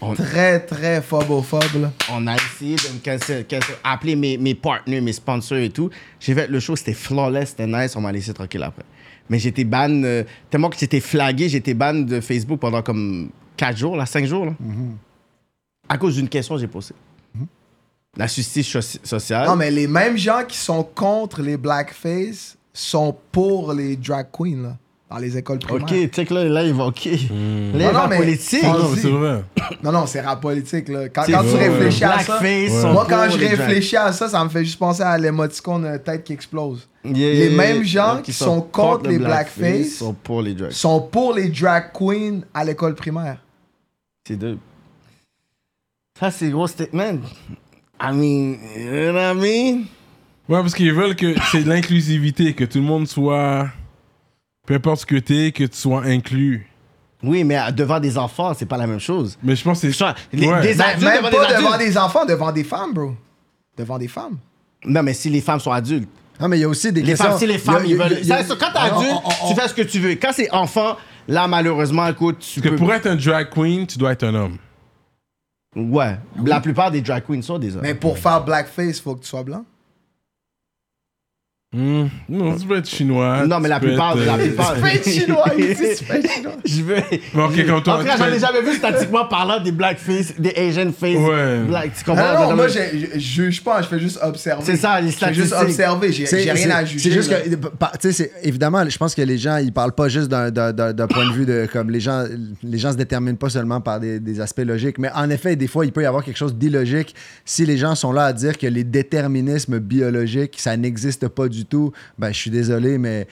[SPEAKER 2] on,
[SPEAKER 4] Très, très phobophobe. là.
[SPEAKER 2] on a essayé de me cancel, cancel- appeler mes, mes partenaires, mes sponsors et tout. J'ai fait le show, c'était flawless, c'était nice, on m'a laissé tranquille après. Mais j'étais ban, euh, tellement que j'étais flagué, j'étais ban de Facebook pendant comme 4 jours, là, 5 jours. Là. À cause d'une question que j'ai posée. La justice soci- sociale.
[SPEAKER 4] Non, mais les mêmes gens qui sont contre les blackface sont pour les drag queens, là, dans les écoles primaires.
[SPEAKER 2] Ok, check là, là, il va, ok. Là, il
[SPEAKER 4] Non,
[SPEAKER 2] va
[SPEAKER 4] non, mais-
[SPEAKER 2] politique.
[SPEAKER 1] Ah non, c'est vrai.
[SPEAKER 4] Non, non, c'est rap politique. Là. Quand, tu réfléchis à ça, moi, quand je
[SPEAKER 2] drag.
[SPEAKER 4] réfléchis à ça, ça me fait juste penser à l'émoticône euh, tête qui explose.
[SPEAKER 2] Yeah,
[SPEAKER 4] les
[SPEAKER 2] yeah,
[SPEAKER 4] mêmes gens qui
[SPEAKER 2] ils
[SPEAKER 4] sont contre
[SPEAKER 2] le
[SPEAKER 4] les blackface
[SPEAKER 2] sont pour les drugs.
[SPEAKER 4] sont pour les drag queens à l'école primaire.
[SPEAKER 2] C'est deux. Ça, c'est gros statement. I mean, you know what I mean?
[SPEAKER 1] Ouais, parce qu'ils veulent que c'est de l'inclusivité, que tout le monde soit. Peu importe ce que t'es, que tu sois inclus.
[SPEAKER 2] Oui, mais devant des enfants, c'est pas la même chose.
[SPEAKER 1] Mais je pense que c'est.
[SPEAKER 2] Les-
[SPEAKER 1] Ouais.
[SPEAKER 2] des
[SPEAKER 4] Ben,
[SPEAKER 2] adultes
[SPEAKER 4] même
[SPEAKER 2] devant
[SPEAKER 4] pas
[SPEAKER 2] des
[SPEAKER 4] devant des enfants, devant des femmes, bro. Devant des femmes.
[SPEAKER 2] Non, mais si les femmes sont adultes.
[SPEAKER 3] Ah, mais il y a aussi des
[SPEAKER 2] Les
[SPEAKER 3] questions.
[SPEAKER 2] femmes, si les
[SPEAKER 3] il
[SPEAKER 2] femmes,
[SPEAKER 3] il y
[SPEAKER 2] ils
[SPEAKER 3] a-
[SPEAKER 2] veulent.
[SPEAKER 3] il y a-
[SPEAKER 2] Ça, c'est quand t'es
[SPEAKER 3] Ah, on-
[SPEAKER 2] adulte,
[SPEAKER 3] on- on-
[SPEAKER 2] tu fais ce que tu veux. Quand c'est enfant, là, malheureusement, écoute, tu
[SPEAKER 1] Que
[SPEAKER 2] peux.
[SPEAKER 1] pour être un drag queen, tu dois être un homme.
[SPEAKER 2] Ouais. La plupart des drag queens sont des hommes.
[SPEAKER 4] Mais pour faire blackface, faut que tu sois blanc.
[SPEAKER 1] Hmm. Non, tu peux être chinois.
[SPEAKER 2] Non, mais la
[SPEAKER 1] tu peux
[SPEAKER 2] plupart.
[SPEAKER 1] être,
[SPEAKER 2] La
[SPEAKER 1] euh,
[SPEAKER 2] plupart.
[SPEAKER 4] chinois, (laughs) il dit tu fais chinois.
[SPEAKER 2] Je veux.
[SPEAKER 1] Toi,
[SPEAKER 2] En tout cas,
[SPEAKER 1] tu
[SPEAKER 2] j'en ai jamais vu statistiquement parlant des blackface, des Asian face.
[SPEAKER 1] Ouais.
[SPEAKER 2] Black, tu comprends?
[SPEAKER 4] Non, moi, je je juge pas, je fais juste observer.
[SPEAKER 2] C'est ça, les
[SPEAKER 4] Je fais juste
[SPEAKER 2] statistiques.
[SPEAKER 4] observer, j'ai rien à juger.
[SPEAKER 3] C'est juste
[SPEAKER 4] là.
[SPEAKER 3] que, tu sais, c'est- évidemment, je pense que les gens, ils parlent pas juste d'un- d'un d'un- d'un point de vue de comme les gens, les gens se déterminent pas seulement par des, des aspects logiques, mais en effet, des fois, il peut y avoir quelque chose d'illogique si les gens sont là à dire que les déterminismes biologiques, ça n'existe pas du tout, ben, je suis désolé, mais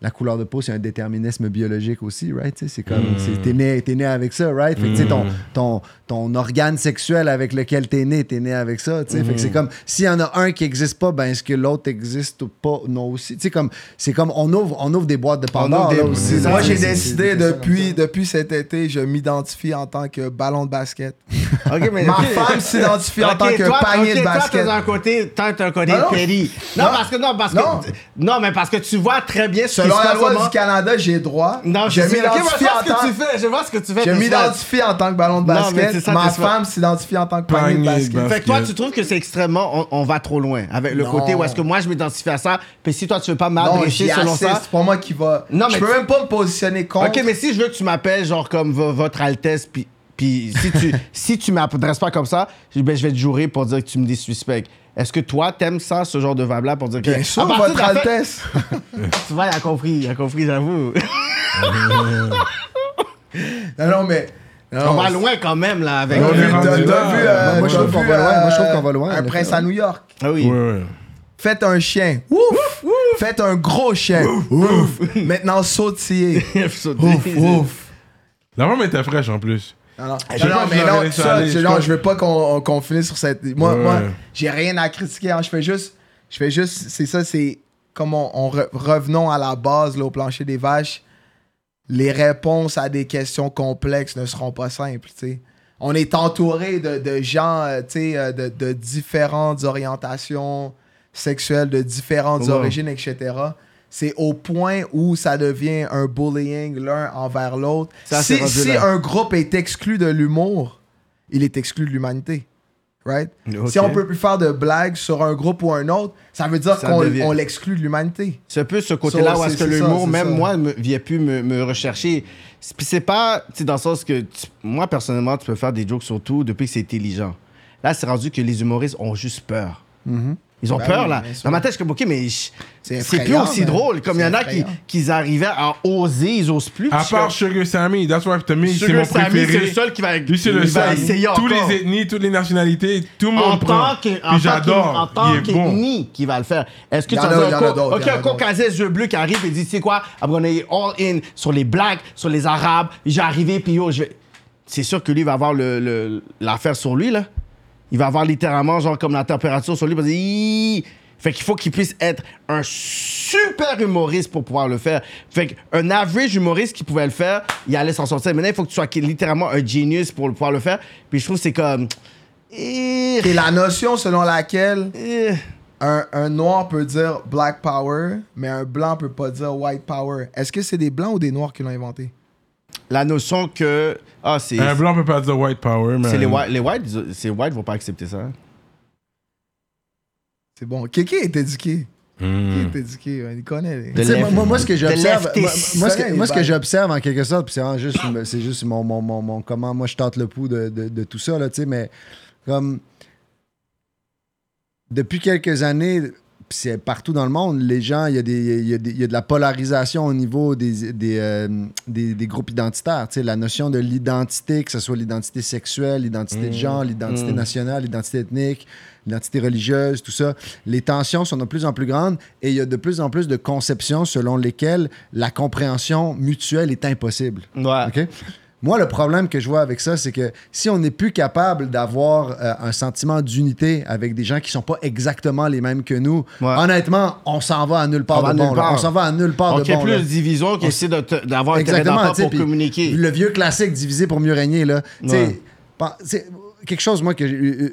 [SPEAKER 3] la couleur de peau, c'est un déterminisme biologique aussi, right? C'est comme, c'est- t'es né, t'es né avec ça, right? Fait que, ton, ton, ton organe sexuel avec lequel t'es né, t'es né avec ça, sais. Fait que c'est comme, s'il y en a un qui existe pas, ben, est-ce que l'autre existe ou pas? Non, aussi. Comme, c'est comme, on ouvre, on ouvre des boîtes de Pandore,
[SPEAKER 2] des-
[SPEAKER 3] là, aussi.
[SPEAKER 4] Moi, j'ai décidé depuis, depuis cet été, je m'identifie en tant que ballon de basket. (laughs)
[SPEAKER 2] Mais
[SPEAKER 4] Ma femme s'identifie en tant que
[SPEAKER 2] toi,
[SPEAKER 4] panier de
[SPEAKER 2] toi,
[SPEAKER 4] basket.
[SPEAKER 2] t'as un côté, toi, t'as un côté
[SPEAKER 4] Non, non.
[SPEAKER 2] petty. Non,
[SPEAKER 4] Non.
[SPEAKER 2] parce que, non, parce
[SPEAKER 4] Non.
[SPEAKER 2] que, non, mais parce que tu vois très bien ce qui
[SPEAKER 4] Selon
[SPEAKER 2] se
[SPEAKER 4] la loi du Canada, j'ai droit.
[SPEAKER 2] Non,
[SPEAKER 4] je
[SPEAKER 2] je
[SPEAKER 4] m'identifie en
[SPEAKER 2] que
[SPEAKER 4] tant
[SPEAKER 2] tu fais, je vois ce que tu fais.
[SPEAKER 4] je
[SPEAKER 2] c'est ça.
[SPEAKER 4] m'identifie en tant que ballon de basket.
[SPEAKER 2] C'est ça
[SPEAKER 4] Ma femme s'identifie en tant que panier de
[SPEAKER 1] Panier de
[SPEAKER 4] basket.
[SPEAKER 1] basket.
[SPEAKER 2] Fait que toi, tu trouves que c'est extrêmement, on, on va trop loin avec le
[SPEAKER 4] Non.
[SPEAKER 2] côté où est-ce que moi je m'identifie à ça, puis si toi tu veux pas m'adresser selon ça.
[SPEAKER 4] C'est pas moi qui va.
[SPEAKER 2] Non,
[SPEAKER 4] je
[SPEAKER 2] mais
[SPEAKER 4] peux
[SPEAKER 2] tu-
[SPEAKER 4] même pas me positionner contre.
[SPEAKER 2] Ok, mais si je veux que tu m'appelles genre comme vo- votre Altesse, puis puis si tu (laughs) si tu m'adresses pas comme ça, ben, je vais te jurer pour dire que tu me dis suspect. Est-ce que toi t'aimes ça, ce genre de vibe-là, pour dire que
[SPEAKER 4] Bien sûr, votre Altesse. (laughs)
[SPEAKER 2] Tu vois, il a compris, il a compris, j'avoue. (laughs)
[SPEAKER 4] non, non, mais. Non,
[SPEAKER 2] On va loin quand même là avec.
[SPEAKER 4] T'as vu,
[SPEAKER 3] Moi, je trouve qu'on
[SPEAKER 4] vu,
[SPEAKER 3] va loin. Moi, je trouve
[SPEAKER 4] euh,
[SPEAKER 3] qu'on va loin,
[SPEAKER 4] Un prince à New York.
[SPEAKER 2] Ah oui.
[SPEAKER 4] Faites un chien. Ouf! Faites un gros chien. Ouf! Maintenant, sautillez. (laughs) Ouf, ouf.
[SPEAKER 1] La femme était fraîche en plus.
[SPEAKER 4] Non, non,
[SPEAKER 1] Je sais
[SPEAKER 4] non,
[SPEAKER 1] pas,
[SPEAKER 4] mais non, ça,
[SPEAKER 1] aller, je
[SPEAKER 4] genre,
[SPEAKER 1] pense-
[SPEAKER 4] je veux pas qu'on finisse sur cette. Moi,
[SPEAKER 1] Ouais.
[SPEAKER 4] moi j'ai rien à critiquer. hein. Je fais juste. Je fais juste. C'est ça, c'est. Comme on, on re- revenons à la base, là, au plancher des vaches. Les réponses à des questions complexes ne seront pas simples. On est entouré de, de gens, euh, euh, de, de différentes orientations sexuelles, de différentes origines, etc. C'est au point où ça devient un bullying l'un envers l'autre. Si, un groupe est exclu de l'humour, il est exclu de l'humanité. Right? Si on peut plus faire de blagues sur un groupe ou un autre, ça veut dire qu'on
[SPEAKER 2] devient-
[SPEAKER 4] l'exclut de l'humanité.
[SPEAKER 2] C'est un peu ce côté-là où est-ce que l'humour, même
[SPEAKER 4] ça.
[SPEAKER 2] moi, me, vient plus me, me rechercher. C'est- Puis c'est pas, tu dans le sens que, tu- moi, personnellement, tu peux faire des jokes sur tout depuis que c'est intelligent. Là, c'est rendu que les humoristes ont juste peur. Ils ont
[SPEAKER 4] Ben
[SPEAKER 2] peur,
[SPEAKER 4] oui,
[SPEAKER 2] là. Dans ma tête, je suis comme, OK, mais
[SPEAKER 4] C'est
[SPEAKER 2] plus aussi drôle. Comme il y en a qui, qui arrivaient à oser, ils osent plus.
[SPEAKER 1] À part Sugar Sammy, that's why to me, c'est
[SPEAKER 2] Sugar
[SPEAKER 1] mon
[SPEAKER 2] Sammy,
[SPEAKER 1] préféré.
[SPEAKER 2] c'est le seul qui va,
[SPEAKER 1] Lui, c'est le seul.
[SPEAKER 2] essayer
[SPEAKER 1] Tous
[SPEAKER 2] encore.
[SPEAKER 1] les ethnies, toutes les nationalités, tout le monde
[SPEAKER 2] en
[SPEAKER 1] prend.
[SPEAKER 2] tant que, en
[SPEAKER 1] j'adore.
[SPEAKER 2] qu'en tant qu'ethnie qui va le faire. Est-ce que tu
[SPEAKER 4] y en
[SPEAKER 2] vas
[SPEAKER 4] a-
[SPEAKER 2] dire
[SPEAKER 4] il y en
[SPEAKER 2] un
[SPEAKER 4] a
[SPEAKER 2] co-
[SPEAKER 4] d'autres,
[SPEAKER 2] OK,
[SPEAKER 4] en
[SPEAKER 2] un caucasais yeux bleus qui arrive et dit, tu sais quoi, I'm gonna all in sur les blacks, sur les arabes. J'ai arrivé, puis yo, je vais... C'est sûr que lui va avoir le- le- l'affaire sur lui, là. Il va avoir littéralement, genre, comme la température sur lui. Dire, Hi! Fait qu'il faut qu'il puisse être un super humoriste pour pouvoir le faire. Fait qu'un average humoriste qui pouvait le faire, il allait s'en sortir. Maintenant, il faut que tu sois littéralement un genius pour pouvoir le faire. Puis je trouve que c'est comme...
[SPEAKER 4] Et la notion selon laquelle un, un noir peut dire black power, mais un blanc peut pas dire white power. Est-ce que c'est des blancs ou des noirs qui l'ont inventé?
[SPEAKER 2] La notion que... Ah, c'est...
[SPEAKER 1] Un blanc peut pas dire white power, mais.
[SPEAKER 2] C'est les whites, les whites, c'est white vont pas accepter ça.
[SPEAKER 4] C'est bon. Kéké est éduqué?
[SPEAKER 1] Hmm.
[SPEAKER 4] Kéké est éduqué? ouais, Il connaît. les-
[SPEAKER 2] De
[SPEAKER 3] Tu sais, moi, moi, moi, ce que j'observe, moi, moi, ce que,
[SPEAKER 4] Ouais,
[SPEAKER 3] moi, ce que j'observe en quelque sorte, puis c'est juste, c'est juste mon, mon, mon, mon- comment moi je tente le pouls de, de, de tout ça, là, tu sais, mais comme depuis quelques années, c'est partout dans le monde, les gens, il y, y, y a de la polarisation au niveau des, des, euh, des, des groupes identitaires. Tu sais, la notion de l'identité, que ce soit l'identité sexuelle, l'identité de genre, l'identité
[SPEAKER 2] Mm.
[SPEAKER 3] nationale, l'identité ethnique, l'identité religieuse, tout ça, les tensions sont de plus en plus grandes et il y a de plus en plus de conceptions selon lesquelles la compréhension mutuelle est impossible.
[SPEAKER 2] Ouais.
[SPEAKER 3] Moi, le problème que je vois avec ça, c'est que si on n'est plus capable d'avoir euh, un sentiment d'unité avec des gens qui sont pas exactement les mêmes que nous,
[SPEAKER 2] Ouais.
[SPEAKER 3] honnêtement, on s'en va à nulle part
[SPEAKER 2] On
[SPEAKER 3] de bon.
[SPEAKER 2] part.
[SPEAKER 3] On s'en va à nulle part
[SPEAKER 2] On
[SPEAKER 3] de bon.
[SPEAKER 2] plus
[SPEAKER 3] là.
[SPEAKER 2] de division qui essaie de te- d'avoir un pour communiquer.
[SPEAKER 3] Le vieux classique divisé pour mieux régner, là.
[SPEAKER 2] Ouais.
[SPEAKER 3] Quelque chose, moi, que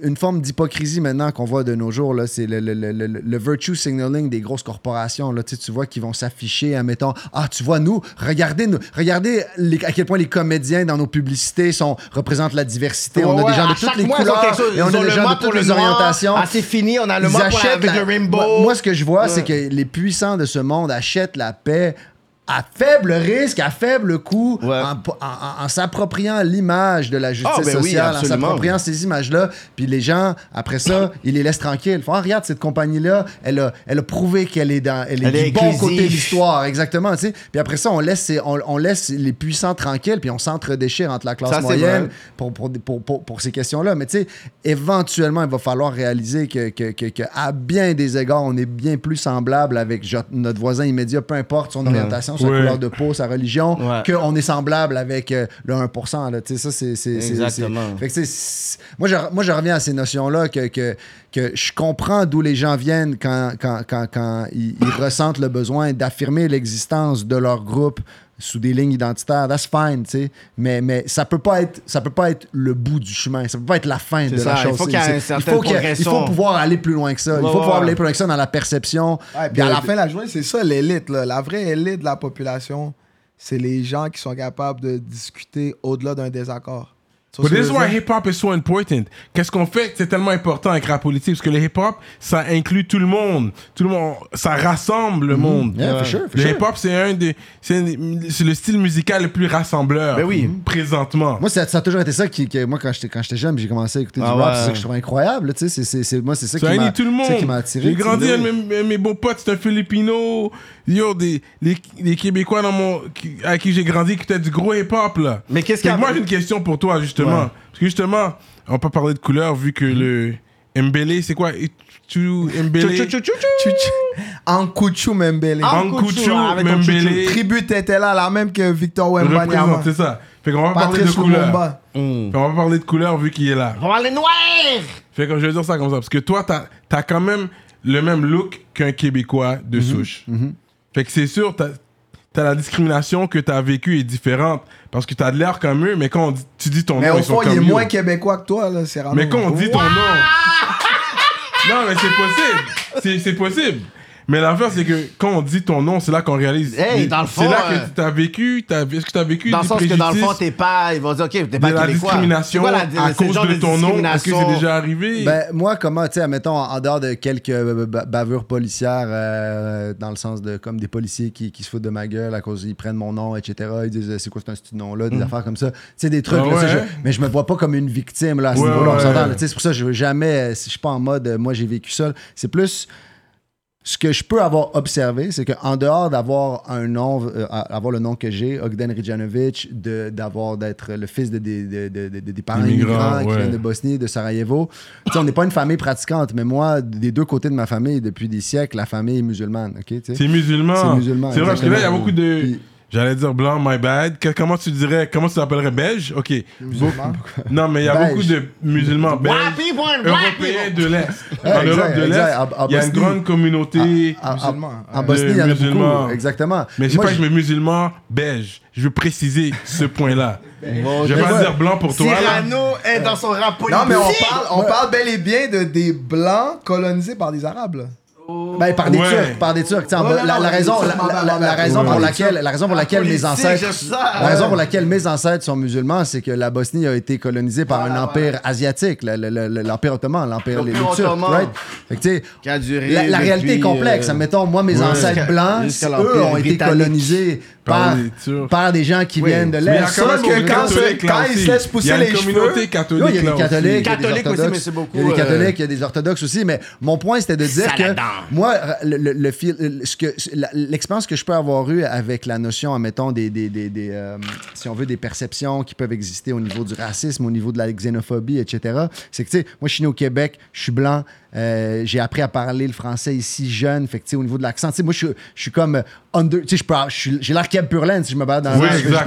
[SPEAKER 3] une forme d'hypocrisie maintenant qu'on voit de nos jours, là, c'est le, le- le- le- le virtue signaling des grosses corporations. Là, tu vois qu'ils vont s'afficher, admettons, ah, tu vois, nous, regardez, nous, regardez les- à quel point les comédiens dans nos publicités sont, représentent la diversité. on a
[SPEAKER 2] Ouais,
[SPEAKER 3] des gens de toutes les
[SPEAKER 2] mois,
[SPEAKER 3] couleurs et on a des gens de toutes
[SPEAKER 2] le
[SPEAKER 3] les orientations.
[SPEAKER 2] Ah, c'est fini, on a le
[SPEAKER 3] achètent
[SPEAKER 2] avec
[SPEAKER 3] la-
[SPEAKER 2] le rainbow.
[SPEAKER 3] Moi, moi, ce que je vois,
[SPEAKER 2] Ouais.
[SPEAKER 3] c'est que les puissants de ce monde achètent la paix à faible risque, à faible coût,
[SPEAKER 2] Ouais.
[SPEAKER 3] en, en- en- en s'appropriant l'image de la justice
[SPEAKER 2] Ah, ben oui,
[SPEAKER 3] sociale, en s'appropriant ces images-là, puis les gens, après ça, (coughs) ils les laissent tranquilles. Font, ah, regarde, cette compagnie-là, elle a, elle a prouvé qu'elle est, dans, elle est du
[SPEAKER 2] est
[SPEAKER 3] bon
[SPEAKER 2] inclusive.
[SPEAKER 3] côté de l'histoire, exactement. Puis après ça, on laisse, ces- on, on laisse les puissants tranquilles, puis on s'entre-déchire entre la classe
[SPEAKER 2] Ça,
[SPEAKER 3] moyenne pour, pour, pour, pour, pour ces questions-là. Mais tu sais, éventuellement, il va falloir réaliser que, que, que, que à bien des égards, on est bien plus semblable avec notre voisin immédiat, peu importe son orientation, sa couleur de peau, sa religion,
[SPEAKER 2] Ouais.
[SPEAKER 3] qu'on est semblable avec euh, le 1%. Là. Tu sais, ça, c'est.
[SPEAKER 2] Exactement.
[SPEAKER 3] fait que, moi, je, moi, je reviens à ces notions-là que, que, que je comprends d'où les gens viennent quand, quand, quand, quand ils, ils ressentent le besoin d'affirmer l'existence de leur groupe sous des lignes identitaires. That's fine, tu sais. Mais, mais ça peut pas être ça peut pas être le bout du chemin. Ça peut pas être la fin de
[SPEAKER 2] C'est
[SPEAKER 3] la
[SPEAKER 2] ça,
[SPEAKER 3] chose.
[SPEAKER 2] il faut qu'il y ait
[SPEAKER 3] il faut il faut pouvoir aller plus loin que ça. il faut
[SPEAKER 2] ouais,
[SPEAKER 3] pouvoir
[SPEAKER 2] ouais.
[SPEAKER 3] aller plus loin que ça dans la perception.
[SPEAKER 4] Ouais, puis à la fin de la journée, c'est ça l'élite. La vraie élite de la population, c'est les gens qui sont capables de discuter au-delà d'un désaccord. Vois
[SPEAKER 1] But this is why hip-hop is so important. Qu'est-ce qu'on fait? C'est tellement important avec rap politique parce que le hip-hop, ça inclut tout le monde. Tout le monde, ça rassemble le monde.
[SPEAKER 3] Yeah, for sure, for
[SPEAKER 1] le
[SPEAKER 3] sure.
[SPEAKER 1] hip-hop, c'est un des, c'est le style musical le plus rassembleur.
[SPEAKER 2] Ben oui.
[SPEAKER 1] Présentement.
[SPEAKER 3] Moi, ça, ça a toujours été ça qui, que moi, quand j'étais, quand j'étais jeune, j'ai commencé à écouter
[SPEAKER 2] Ah
[SPEAKER 3] du rap.
[SPEAKER 2] ouais.
[SPEAKER 3] C'est ça que je trouvais incroyable. Tu sais, c'est, c'est, c'est- moi, c'est ça,
[SPEAKER 1] Ça
[SPEAKER 3] qui m'a,
[SPEAKER 1] tout le
[SPEAKER 3] qui
[SPEAKER 1] monde.
[SPEAKER 3] attiré.
[SPEAKER 1] J'ai grandi, de mes, mes bons potes, c'est un Filipino. Yo, des, les, les Québécois dans mon, qui, à qui j'ai grandi, qui étaient du gros hip-hop, là.
[SPEAKER 2] Mais qu'est-ce qu'il y
[SPEAKER 1] que
[SPEAKER 2] a-
[SPEAKER 1] Moi, j'ai une question pour toi, justement.
[SPEAKER 3] Ouais.
[SPEAKER 1] Parce que, justement, on va pas parler de couleur, vu que le Mbélé, c'est quoi? Tu Mbélé?
[SPEAKER 2] Chou, chou, chou, chou,
[SPEAKER 4] Tchou, tchou. Ankuchu Membele.
[SPEAKER 2] Ah,
[SPEAKER 1] Ankuchu,
[SPEAKER 2] avec ton
[SPEAKER 1] Mbélé.
[SPEAKER 4] Était là, la même que Victor Wembanyama.
[SPEAKER 1] représente, c'est ça. Fait qu'on va pas parler de
[SPEAKER 4] Patrice
[SPEAKER 1] couleur.
[SPEAKER 4] Lumumba.
[SPEAKER 1] Fait qu'on va pas parler de couleur vu qu'il est là.
[SPEAKER 2] On va les noirs!
[SPEAKER 1] Fait que je vais dire ça comme ça. Parce que toi, t'as as quand même le même look qu'un Québécois
[SPEAKER 4] Mhm.
[SPEAKER 1] de souche. Fait que c'est sûr, t'as as la discrimination que t'as vécue est différente. Parce que t'as de l'air comme eux, mais quand on dit- tu dis ton
[SPEAKER 4] Mais
[SPEAKER 1] nom,
[SPEAKER 4] au
[SPEAKER 1] ils sont
[SPEAKER 4] fond, il
[SPEAKER 1] comme
[SPEAKER 4] est
[SPEAKER 1] you.
[SPEAKER 4] moins québécois que toi, là, Cyrano.
[SPEAKER 1] Mais quand on dit ton nom. non, mais c'est possible. C'est- C'est possible. Mais l'affaire, c'est que quand on dit ton nom, c'est là qu'on réalise.
[SPEAKER 2] Hey, dans le fond,
[SPEAKER 1] C'est là
[SPEAKER 2] euh,
[SPEAKER 1] que t'as vécu. t'as- Est-ce que t'as vécu
[SPEAKER 2] Dans le sens que dans le fond, t'es pas. Ils vont dire, ok, t'es
[SPEAKER 1] de
[SPEAKER 2] pas
[SPEAKER 1] la
[SPEAKER 2] québécois.
[SPEAKER 1] discrimination
[SPEAKER 2] quoi la-
[SPEAKER 1] à cause de ton nom? Est-ce que c'est déjà arrivé?
[SPEAKER 3] Ben, moi, comment, tu sais, admettons, en dehors de quelques ba- bavures policières, euh, dans le sens de comme des policiers qui, qui se foutent de ma gueule à cause ils prennent mon nom, etc. Ils disent, c'est quoi, style nom-là, des affaires comme ça. Tu sais, des trucs,
[SPEAKER 1] Mm. Ah
[SPEAKER 3] là, tu
[SPEAKER 1] ouais?
[SPEAKER 3] je- mais je me vois pas comme une victime, là, à ce
[SPEAKER 1] Ouais,
[SPEAKER 3] niveau-là. Tu C'est pour ça que je veux jamais, euh, je suis pas en mode, moi, j'ai vécu ça. C'est plus ce que je peux avoir observé, c'est qu'en dehors d'avoir un nom, euh, avoir le nom que j'ai, Ogden Rijanovic, d'avoir d'être le fils de, des- de- de- de- des parents
[SPEAKER 1] Immigrants,
[SPEAKER 3] qui
[SPEAKER 1] ouais.
[SPEAKER 3] viennent de Bosnie, de Sarajevo, on n'est pas une famille pratiquante, mais moi, des deux côtés de ma famille, depuis des siècles, la famille est musulmane. ok, tu sais.
[SPEAKER 1] C'est musulman.
[SPEAKER 3] C'est musulman,
[SPEAKER 1] C'est vrai, parce que là, il y a beaucoup de.
[SPEAKER 3] Puis-
[SPEAKER 1] J'allais dire blanc, my bad. Que- comment tu dirais, comment tu l'appellerais? Belge? Ok.
[SPEAKER 4] Musulman.
[SPEAKER 1] Non, mais il y a
[SPEAKER 3] Belge.
[SPEAKER 1] beaucoup de musulmans belges,
[SPEAKER 2] White people and black
[SPEAKER 1] européens
[SPEAKER 2] people.
[SPEAKER 1] de l'Est. (laughs) En Europe de l'Est, il y a une grande communauté.
[SPEAKER 3] En- en-
[SPEAKER 4] Musulman,
[SPEAKER 3] En
[SPEAKER 4] ouais.
[SPEAKER 3] Bosnie, il y en a
[SPEAKER 1] De musulmans.
[SPEAKER 3] beaucoup. Exactement.
[SPEAKER 1] Mais c'est
[SPEAKER 3] Moi,
[SPEAKER 1] pas que
[SPEAKER 3] je-
[SPEAKER 1] je mets musulman belge. Je veux préciser ce (laughs) point-là.
[SPEAKER 2] Bon,
[SPEAKER 1] Je vais pas dire blanc pour toi. là.
[SPEAKER 2] Cyrano est dans son rap politique.
[SPEAKER 4] Non, mais on parle, on parle bel et bien de des blancs colonisés par des arabes.
[SPEAKER 3] Ben, par des
[SPEAKER 1] Ouais.
[SPEAKER 3] Turcs, par des Turcs.
[SPEAKER 4] Ouais,
[SPEAKER 3] la, raison, la, raison
[SPEAKER 4] ouais.
[SPEAKER 3] pour laquelle, la raison pour
[SPEAKER 2] Ah,
[SPEAKER 3] laquelle mes ancêtres,
[SPEAKER 2] ça.
[SPEAKER 3] la raison pour laquelle mes ancêtres sont musulmans, c'est que la Bosnie a été colonisée par
[SPEAKER 4] Voilà,
[SPEAKER 3] un empire asiatique, le- le- le- l'empire ottoman, l'empire les, Turcs, right? Fait que
[SPEAKER 2] duré.
[SPEAKER 3] la, réalité est complexe.
[SPEAKER 2] euh,
[SPEAKER 3] Admettons, moi, mes
[SPEAKER 1] ouais.
[SPEAKER 3] ancêtres blancs, eux ont été colonisés
[SPEAKER 1] Par
[SPEAKER 3] par, des gens qui
[SPEAKER 2] Oui.
[SPEAKER 3] viennent de
[SPEAKER 1] Mais il y a
[SPEAKER 3] l'Est.
[SPEAKER 1] quand
[SPEAKER 4] que ils se laissent pousser
[SPEAKER 1] Il y a
[SPEAKER 4] les cheveux,
[SPEAKER 3] il y a des catholiques, il y a des
[SPEAKER 2] Catholiques aussi, mais c'est beaucoup,
[SPEAKER 3] Il y a des catholiques, il y a des orthodoxes aussi. Mais mon point, c'était de dire que. Moi, l'expérience que je peux avoir eue avec la notion, admettons, des, des, des, des, euh, si on veut, des perceptions qui peuvent exister au niveau du racisme, au niveau de la xénophobie, etc. C'est que, tu sais, moi, je suis né au Québec, je suis blanc, euh, j'ai appris à parler le français ici jeune. Fait que, tu sais, au niveau de l'accent, tu sais, moi, je suis- comme euh, under, tu sais, j'ai l'air Keb Purland si je me balade dans la
[SPEAKER 1] Oui,
[SPEAKER 3] rue, je?
[SPEAKER 2] Ouais,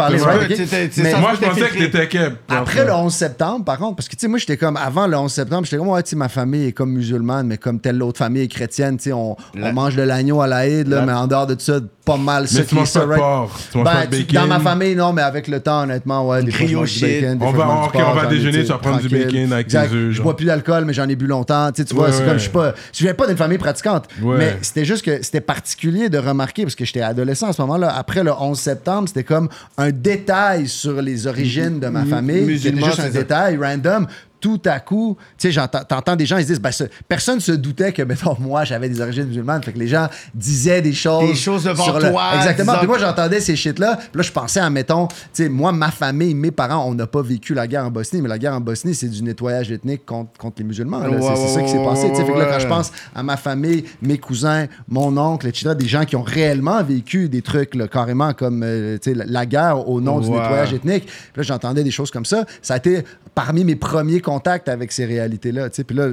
[SPEAKER 2] ça.
[SPEAKER 1] Moi, je pensais que t'étais Keb.
[SPEAKER 3] après le 11 septembre, par contre, parce que tu sais, moi, j'étais comme avant le 11 septembre, j'étais comme, ouais, tu sais, ma famille est comme musulmane, mais comme telle autre famille est chrétienne, tu sais, on, mange de l'agneau à la haide, là, mais en dehors de ça, pas mal
[SPEAKER 1] Mais tu manges
[SPEAKER 3] ça,
[SPEAKER 1] pas de
[SPEAKER 3] right?
[SPEAKER 1] porc. Tu manges
[SPEAKER 3] Ben,
[SPEAKER 1] pas de
[SPEAKER 3] tu-
[SPEAKER 1] bacon.
[SPEAKER 3] dans ma famille, non, mais avec le temps, honnêtement, ouais, des fois, je
[SPEAKER 2] Cryo
[SPEAKER 3] mange du
[SPEAKER 2] shit.
[SPEAKER 3] bacon, des
[SPEAKER 1] On
[SPEAKER 3] fois,
[SPEAKER 1] va-
[SPEAKER 3] mange du
[SPEAKER 1] on va déjeuner,
[SPEAKER 3] tu
[SPEAKER 1] vas prendre du bacon avec
[SPEAKER 3] Exact.
[SPEAKER 1] des œufs,
[SPEAKER 3] Je bois plus d'alcool, mais j'en ai bu longtemps, tu sais, tu vois,
[SPEAKER 1] Ouais,
[SPEAKER 3] c'est
[SPEAKER 1] ouais.
[SPEAKER 3] comme, je suis pas, je viens pas d'une famille pratiquante,
[SPEAKER 1] Ouais.
[SPEAKER 3] mais c'était juste que c'était particulier de remarquer, parce que j'étais adolescent à ce moment-là, après le 11 septembre, c'était comme un détail sur les origines de ma famille, qui était
[SPEAKER 2] musulman,
[SPEAKER 3] juste un détail random. Tout à coup, tu sais, t'entends des gens, ils se disent, ben, ce- personne se doutait que, (laughs) mettons, moi, j'avais des origines musulmanes. Fait que les gens disaient des choses.
[SPEAKER 2] Des choses devant
[SPEAKER 3] sur le-
[SPEAKER 2] toi,
[SPEAKER 3] Exactement. Puis moi, j'entendais ces shit-là. Puis là, je pensais à, mettons, tu sais, moi, ma famille, mes parents, on n'a pas vécu la guerre en Bosnie, mais la guerre en Bosnie, c'est du nettoyage ethnique contre, contre les musulmans.
[SPEAKER 2] Ouais,
[SPEAKER 3] c'est ça qui s'est passé. Fait que là, quand je pense à ma famille, mes cousins, mon oncle, etc., des gens qui ont réellement vécu des trucs, là, carrément comme euh, tu sais, la, la guerre au nom du nettoyage ethnique. Puis là, j'entendais des choses comme ça. Ça a été parmi mes premiers contacts avec ces réalités-là. tu sais. Puis là,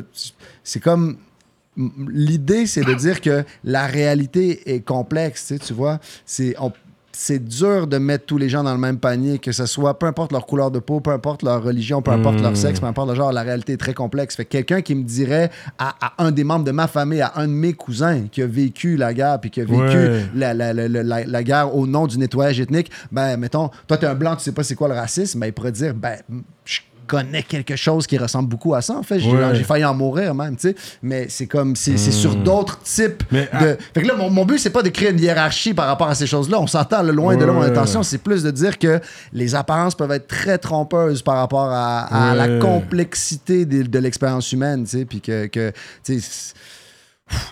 [SPEAKER 3] c'est comme. L'idée, c'est de dire que la réalité est complexe, tu sais, tu vois. C'est on- c'est dur de mettre tous les gens dans le même panier, que ce soit peu importe leur couleur de peau, peu importe leur religion, peu importe leur sexe, peu importe le genre, la réalité est très complexe. Fait que quelqu'un qui me dirait à, à un des membres de ma famille, à un de mes cousins qui a vécu la guerre puis qui a vécu
[SPEAKER 1] Ouais.
[SPEAKER 3] la, la- la- la- la- la guerre au nom du nettoyage ethnique, ben, mettons, toi, t'es un blanc, tu sais pas c'est quoi le racisme, ben, il pourrait dire, ben, je connais quelque chose qui ressemble beaucoup à ça, en fait. J'ai
[SPEAKER 1] Ouais.
[SPEAKER 3] failli en mourir, même, tu sais. Mais c'est comme, c'est c'est sur d'autres types
[SPEAKER 1] Mais,
[SPEAKER 3] de... Fait que là, mon, mon but, c'est pas de créer une hiérarchie par rapport à ces choses-là. On s'entend, loin de là, mon intention, c'est plus de dire que les apparences peuvent être très trompeuses par rapport à, à la complexité de, de l'expérience humaine, tu sais, puis que, que tu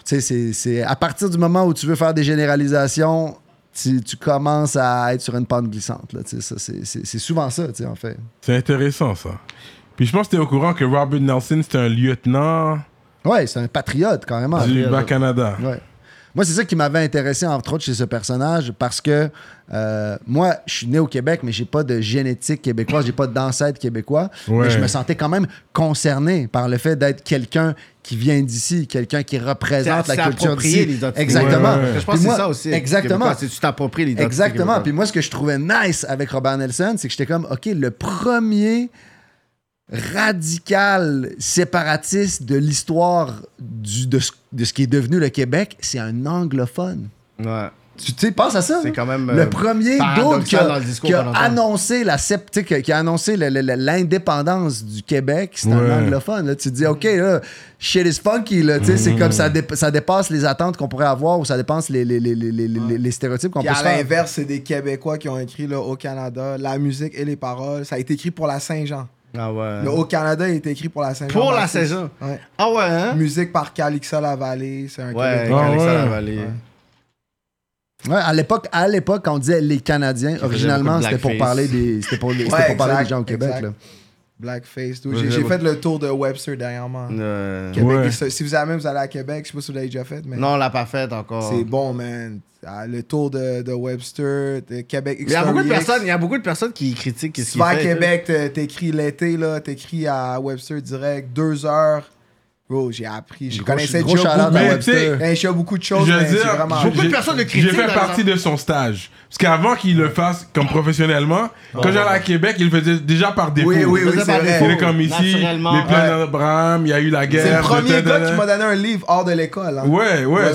[SPEAKER 3] sais, c'est à partir du moment où tu veux faire des généralisations, tu, tu commences à être sur une pente glissante, là, ça, c'est- c'est c'est souvent ça, en fait.
[SPEAKER 1] C'est intéressant, ça. Puis je pense que tu es au courant que Robert Nelson, c'était un lieutenant
[SPEAKER 3] Ouais, c'est un patriote, carrément.
[SPEAKER 1] du Bas-Canada.
[SPEAKER 3] Ouais. Moi, c'est ça qui m'avait intéressé, entre autres, chez ce personnage, parce que euh, moi, je suis né au Québec, mais j'ai pas de génétique québécoise, j'ai pas d'ancêtre québécois.
[SPEAKER 1] Ouais.
[SPEAKER 3] Mais je me sentais quand même concerné par le fait d'être quelqu'un qui vient d'ici, quelqu'un qui représente la culture d'ici.
[SPEAKER 2] l'identité.
[SPEAKER 3] Exactement.
[SPEAKER 1] Ouais, ouais,
[SPEAKER 2] Je pense que c'est ça aussi.
[SPEAKER 3] Exactement.
[SPEAKER 2] c'est tu t'appropries l'identité.
[SPEAKER 3] Exactement.
[SPEAKER 2] québécoise.
[SPEAKER 3] Puis moi, ce que je trouvais nice avec Robert Nelson, c'est que j'étais comme, OK, le premier radical séparatiste de l'histoire de, ce- de ce qui est devenu le Québec, c'est un anglophone.
[SPEAKER 2] Ouais.
[SPEAKER 3] Tu sais, pense à ça.
[SPEAKER 2] C'est quand même,
[SPEAKER 3] le
[SPEAKER 2] euh,
[SPEAKER 3] premier d'autre qui a, qui annoncé la sais, qui a- annoncé l'indépendance du Québec, c'est un anglophone. Là. Tu te dis, OK, là, shit is funky. Là, sais, C'est comme ça, dé- ça dépasse les attentes qu'on pourrait avoir ou ça dépasse les, les, les, les, les- les- les stéréotypes qu'on peut se
[SPEAKER 4] à
[SPEAKER 3] faire.
[SPEAKER 4] l'inverse, c'est des Québécois qui ont écrit là, au Canada la musique et les paroles. Ça a été écrit pour la Saint-Jean.
[SPEAKER 2] Ah ouais.
[SPEAKER 4] Le Au-Canada a été écrit pour la Saint-Jean.
[SPEAKER 2] Pour la. Saint-Jean?
[SPEAKER 4] Ouais.
[SPEAKER 2] Ah ouais, hein?
[SPEAKER 4] Musique par Calixa Lavallée. C'est un
[SPEAKER 2] Ouais,
[SPEAKER 4] Québécois.
[SPEAKER 1] Ah.
[SPEAKER 2] Lavallée.
[SPEAKER 4] Ouais.
[SPEAKER 3] Ouais, à l'époque, à l'époque, quand on disait les Canadiens, originalement, c'était pour parler des, c'était pour, c'était pour parler
[SPEAKER 4] exact,
[SPEAKER 3] des gens au Québec.
[SPEAKER 4] exact.
[SPEAKER 3] Là.
[SPEAKER 4] Blackface.
[SPEAKER 2] Ouais,
[SPEAKER 4] J'ai fait le tour de Webster dernièrement.
[SPEAKER 2] Euh,
[SPEAKER 4] Québec,
[SPEAKER 1] Ouais.
[SPEAKER 4] si vous avez même vous allez à Québec, je sais pas si vous l'avez déjà fait, mais
[SPEAKER 2] Non, on l'a pas fait encore.
[SPEAKER 4] c'est bon, man. Ah, Le tour de, de Webster, de Québec.
[SPEAKER 2] Il y a beaucoup de personnes, il y a beaucoup de personnes qui critiquent ce
[SPEAKER 4] Si tu
[SPEAKER 2] qu'il
[SPEAKER 4] vas à
[SPEAKER 2] fait.
[SPEAKER 4] Québec, t'écris l'été, là, t'écris à Webster direct, deux heures. Bro, j'ai appris. Je
[SPEAKER 3] Gros-
[SPEAKER 4] connaissais
[SPEAKER 1] Mais
[SPEAKER 3] Webster.
[SPEAKER 1] tu sais,
[SPEAKER 4] Ben, je sais beaucoup de choses,
[SPEAKER 1] Je veux
[SPEAKER 4] mais c'est
[SPEAKER 1] dire,
[SPEAKER 4] vraiment...
[SPEAKER 1] j'ai-
[SPEAKER 2] Beaucoup de personnes le
[SPEAKER 1] J'ai
[SPEAKER 2] critiquent,
[SPEAKER 1] fait
[SPEAKER 2] dans
[SPEAKER 1] partie de son stage. Parce qu'avant qu'il le fasse comme professionnellement, quand j'allais à Québec, il le faisait déjà par défaut.
[SPEAKER 4] Oui, oui, oui, c'est vrai.
[SPEAKER 1] Il est comme ici, les plans d'Abraham, il y a eu la guerre.
[SPEAKER 4] C'est le premier gars qui m'a donné un livre hors de l'école. hein.
[SPEAKER 1] Ouais, ouais.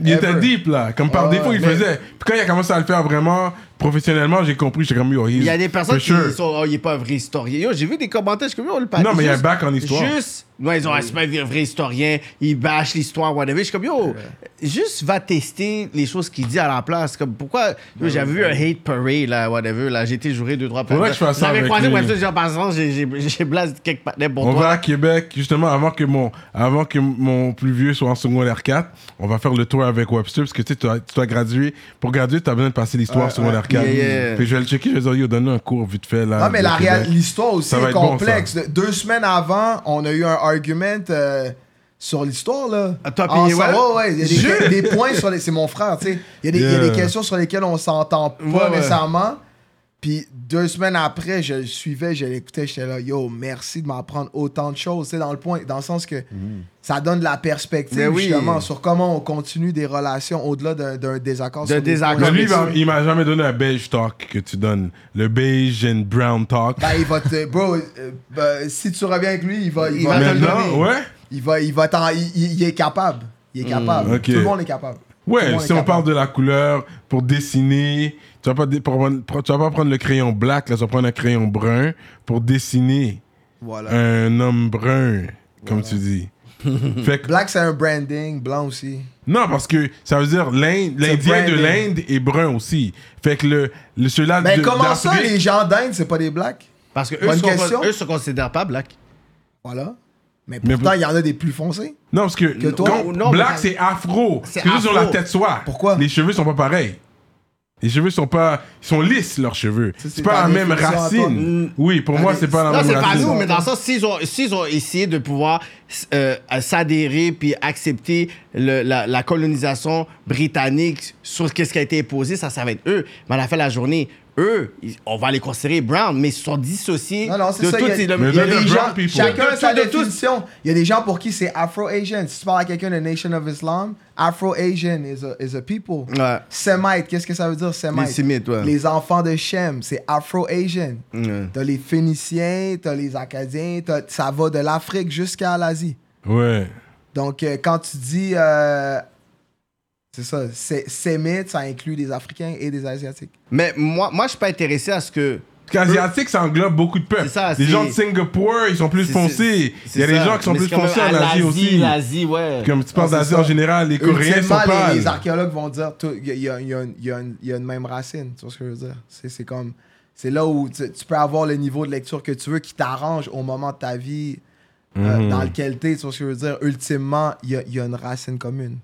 [SPEAKER 1] Il était deep, là. Comme par
[SPEAKER 4] Ah,
[SPEAKER 1] défaut, il
[SPEAKER 4] mais-
[SPEAKER 1] faisait. Puis quand il a commencé à le faire vraiment professionnellement, j'ai compris. J'étais comme, yo,
[SPEAKER 2] Il y a des personnes qui sont, oh, il est pas un vrai historien. Yo, j'ai vu des commentaires, je suis comme, yo, le.
[SPEAKER 1] Non, mais il y a un bac en histoire.
[SPEAKER 2] Juste, ouais, ils ont, ah, pas un vrai historien, il bâche l'histoire, whatever. Je suis comme, yo, juste va tester les choses qu'il dit à la place. Comme, pourquoi, j'avais vu un hate parade, là, whatever, là, j'ai été joué deux, trois
[SPEAKER 1] que je
[SPEAKER 2] J'avais croisé. Webster, j'ai- j'ai j'ai blast quelque part pour
[SPEAKER 1] On
[SPEAKER 2] toi.
[SPEAKER 1] va à Québec, justement, avant que, mon, avant que mon plus vieux soit en secondaire 4. On va faire le tour avec Webster, parce que tu sais, tu dois graduer. Pour graduer, tu as besoin de passer l'histoire
[SPEAKER 4] Ouais,
[SPEAKER 1] secondaire 4.
[SPEAKER 2] Yeah, yeah.
[SPEAKER 1] Puis je vais le checker, je vais dire, yo, donne-nous un cours vite fait. Là,
[SPEAKER 4] Non, mais
[SPEAKER 1] Québec.
[SPEAKER 4] réal- l'histoire aussi est
[SPEAKER 1] bon,
[SPEAKER 4] complexe. Deux semaines avant, on a eu un argument euh, sur l'histoire, là.
[SPEAKER 2] Ah, ouais?
[SPEAKER 4] ouais, ouais, il y a des, des points sur les... C'est mon frère, tu sais. Il y, a des- il y a
[SPEAKER 1] Yeah.
[SPEAKER 4] des questions sur lesquelles on s'entend pas
[SPEAKER 2] Ouais, ouais.
[SPEAKER 4] nécessairement. Puis deux semaines après, je le suivais, je l'écoutais, j'étais là, yo, merci de m'apprendre autant de choses, tu sais, dans le point, dans le sens que ça donne de la perspective,
[SPEAKER 2] oui.
[SPEAKER 4] justement, sur comment on continue des relations au-delà d'un d'un désaccord. Des
[SPEAKER 2] désaccord.
[SPEAKER 1] lui, il m'a- il m'a jamais donné un beige talk que tu donnes. Le beige and brown talk.
[SPEAKER 4] Ben, il va te. Bro, euh, ben, si tu reviens avec lui, il va. Il,
[SPEAKER 2] Il
[SPEAKER 4] va,
[SPEAKER 2] te le
[SPEAKER 1] Maintenant,
[SPEAKER 2] donner.
[SPEAKER 1] ouais.
[SPEAKER 4] il va, il va il, il- il est capable. Il est capable.
[SPEAKER 1] ok.
[SPEAKER 4] Tout le monde est capable.
[SPEAKER 1] Ouais, si on
[SPEAKER 4] capable?
[SPEAKER 1] parle de la couleur, pour dessiner, tu vas pas, tu vas pas prendre le crayon black, là, tu vas prendre un crayon brun pour dessiner
[SPEAKER 4] Voilà.
[SPEAKER 1] un homme brun, comme tu dis. (laughs) fait que,
[SPEAKER 4] Black, c'est un branding. Blanc aussi.
[SPEAKER 1] non, parce que ça veut dire l'Inde- l'Indien de l'Inde est brun aussi. Fait que le, le ceux-là
[SPEAKER 4] Mais
[SPEAKER 1] de-
[SPEAKER 4] comment ça, les gens d'Inde, c'est pas des blacks?
[SPEAKER 2] Parce que eux
[SPEAKER 4] Bonne
[SPEAKER 2] sont,
[SPEAKER 4] question.
[SPEAKER 2] eux se considèrent pas black.
[SPEAKER 4] Voilà. Mais pourtant, il y en a des plus foncés.
[SPEAKER 1] Non, parce que,
[SPEAKER 4] Que toi,
[SPEAKER 1] quand-
[SPEAKER 2] non,
[SPEAKER 1] black,
[SPEAKER 2] ça-
[SPEAKER 1] c'est afro.
[SPEAKER 2] C'est
[SPEAKER 1] C'est juste sur la
[SPEAKER 2] afro.
[SPEAKER 1] tête soie.
[SPEAKER 4] Pourquoi?
[SPEAKER 1] Les cheveux sont pas pareils. Les cheveux sont pas. Ils sont lisses, leurs cheveux.
[SPEAKER 4] Ça, c'est
[SPEAKER 1] pas la même racine. Oui, pour moi, c'est pas la
[SPEAKER 2] Non,
[SPEAKER 1] même
[SPEAKER 2] c'est pas
[SPEAKER 1] racine.
[SPEAKER 2] nous, mais dans sens, s'ils ont, s'ils ont essayé de pouvoir euh, s'adhérer puis accepter le- la, la colonisation britannique sur ce qui a été imposé, ça, ça va être eux. Mais à la fin de la journée, eux, ils- on va les considérer brown, mais ils sont dissociés
[SPEAKER 4] Non, non, c'est
[SPEAKER 2] de
[SPEAKER 4] ça.
[SPEAKER 2] tout.
[SPEAKER 4] Il y a,
[SPEAKER 2] c'est le-
[SPEAKER 1] Mais
[SPEAKER 4] il y a
[SPEAKER 1] they're
[SPEAKER 4] des gens,
[SPEAKER 1] brown people.
[SPEAKER 4] chacun
[SPEAKER 2] De-
[SPEAKER 4] sa
[SPEAKER 2] de
[SPEAKER 4] définition. Il y a des gens pour qui c'est Afro-Asian. Si tu parles à quelqu'un de Nation of Islam, Afro-Asian is a, is a people.
[SPEAKER 2] Ouais.
[SPEAKER 4] Semite, qu'est-ce que ça veut dire, Semite?
[SPEAKER 2] Les Sémites, ouais.
[SPEAKER 4] Les enfants de Shem, c'est Afro-Asian.
[SPEAKER 2] Ouais.
[SPEAKER 4] T'as les Phéniciens, t'as les Acadiens, t'as- ça va de l'Afrique jusqu'à l'Asie.
[SPEAKER 1] Ouais.
[SPEAKER 4] Donc, euh, quand tu dis. euh, c'est ça, c'est- Sémite, ça inclut des Africains et des Asiatiques.
[SPEAKER 2] Mais moi, moi, je suis pas intéressé à ce que.
[SPEAKER 1] Parce qu'asiatique, ça englobe beaucoup de peuples.
[SPEAKER 2] C'est ça,
[SPEAKER 1] les gens de Singapour, ils sont plus foncés. Il y a des gens qui sont
[SPEAKER 2] Mais
[SPEAKER 1] plus foncés en Asie aussi.
[SPEAKER 2] L'Asie, ouais.
[SPEAKER 1] Comme tu parles
[SPEAKER 4] Ah, c'est
[SPEAKER 1] d'Asie
[SPEAKER 4] ça.
[SPEAKER 1] en général, les Coréens sont
[SPEAKER 4] Ultimement, les, les archéologues vont dire il y a, y y a une- y a une- y a une même racine. Tu vois ce que je veux dire? C'est c'est comme. C'est là où tu, tu peux avoir le niveau de lecture que tu veux qui t'arrange au moment de ta vie euh,
[SPEAKER 1] Mhm.
[SPEAKER 4] dans lequel t'es. Tu vois ce que je veux dire? Ultimement, il y a, y a une racine commune.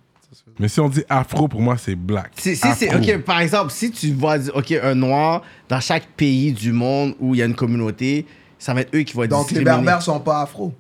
[SPEAKER 1] Mais si on dit afro, pour moi, c'est black.
[SPEAKER 2] Si, si c'est, ok, par exemple, si tu vois, ok, un noir dans chaque pays du monde où il y a une communauté, ça va être eux qui vont être
[SPEAKER 4] Donc, les berbères sont pas afro.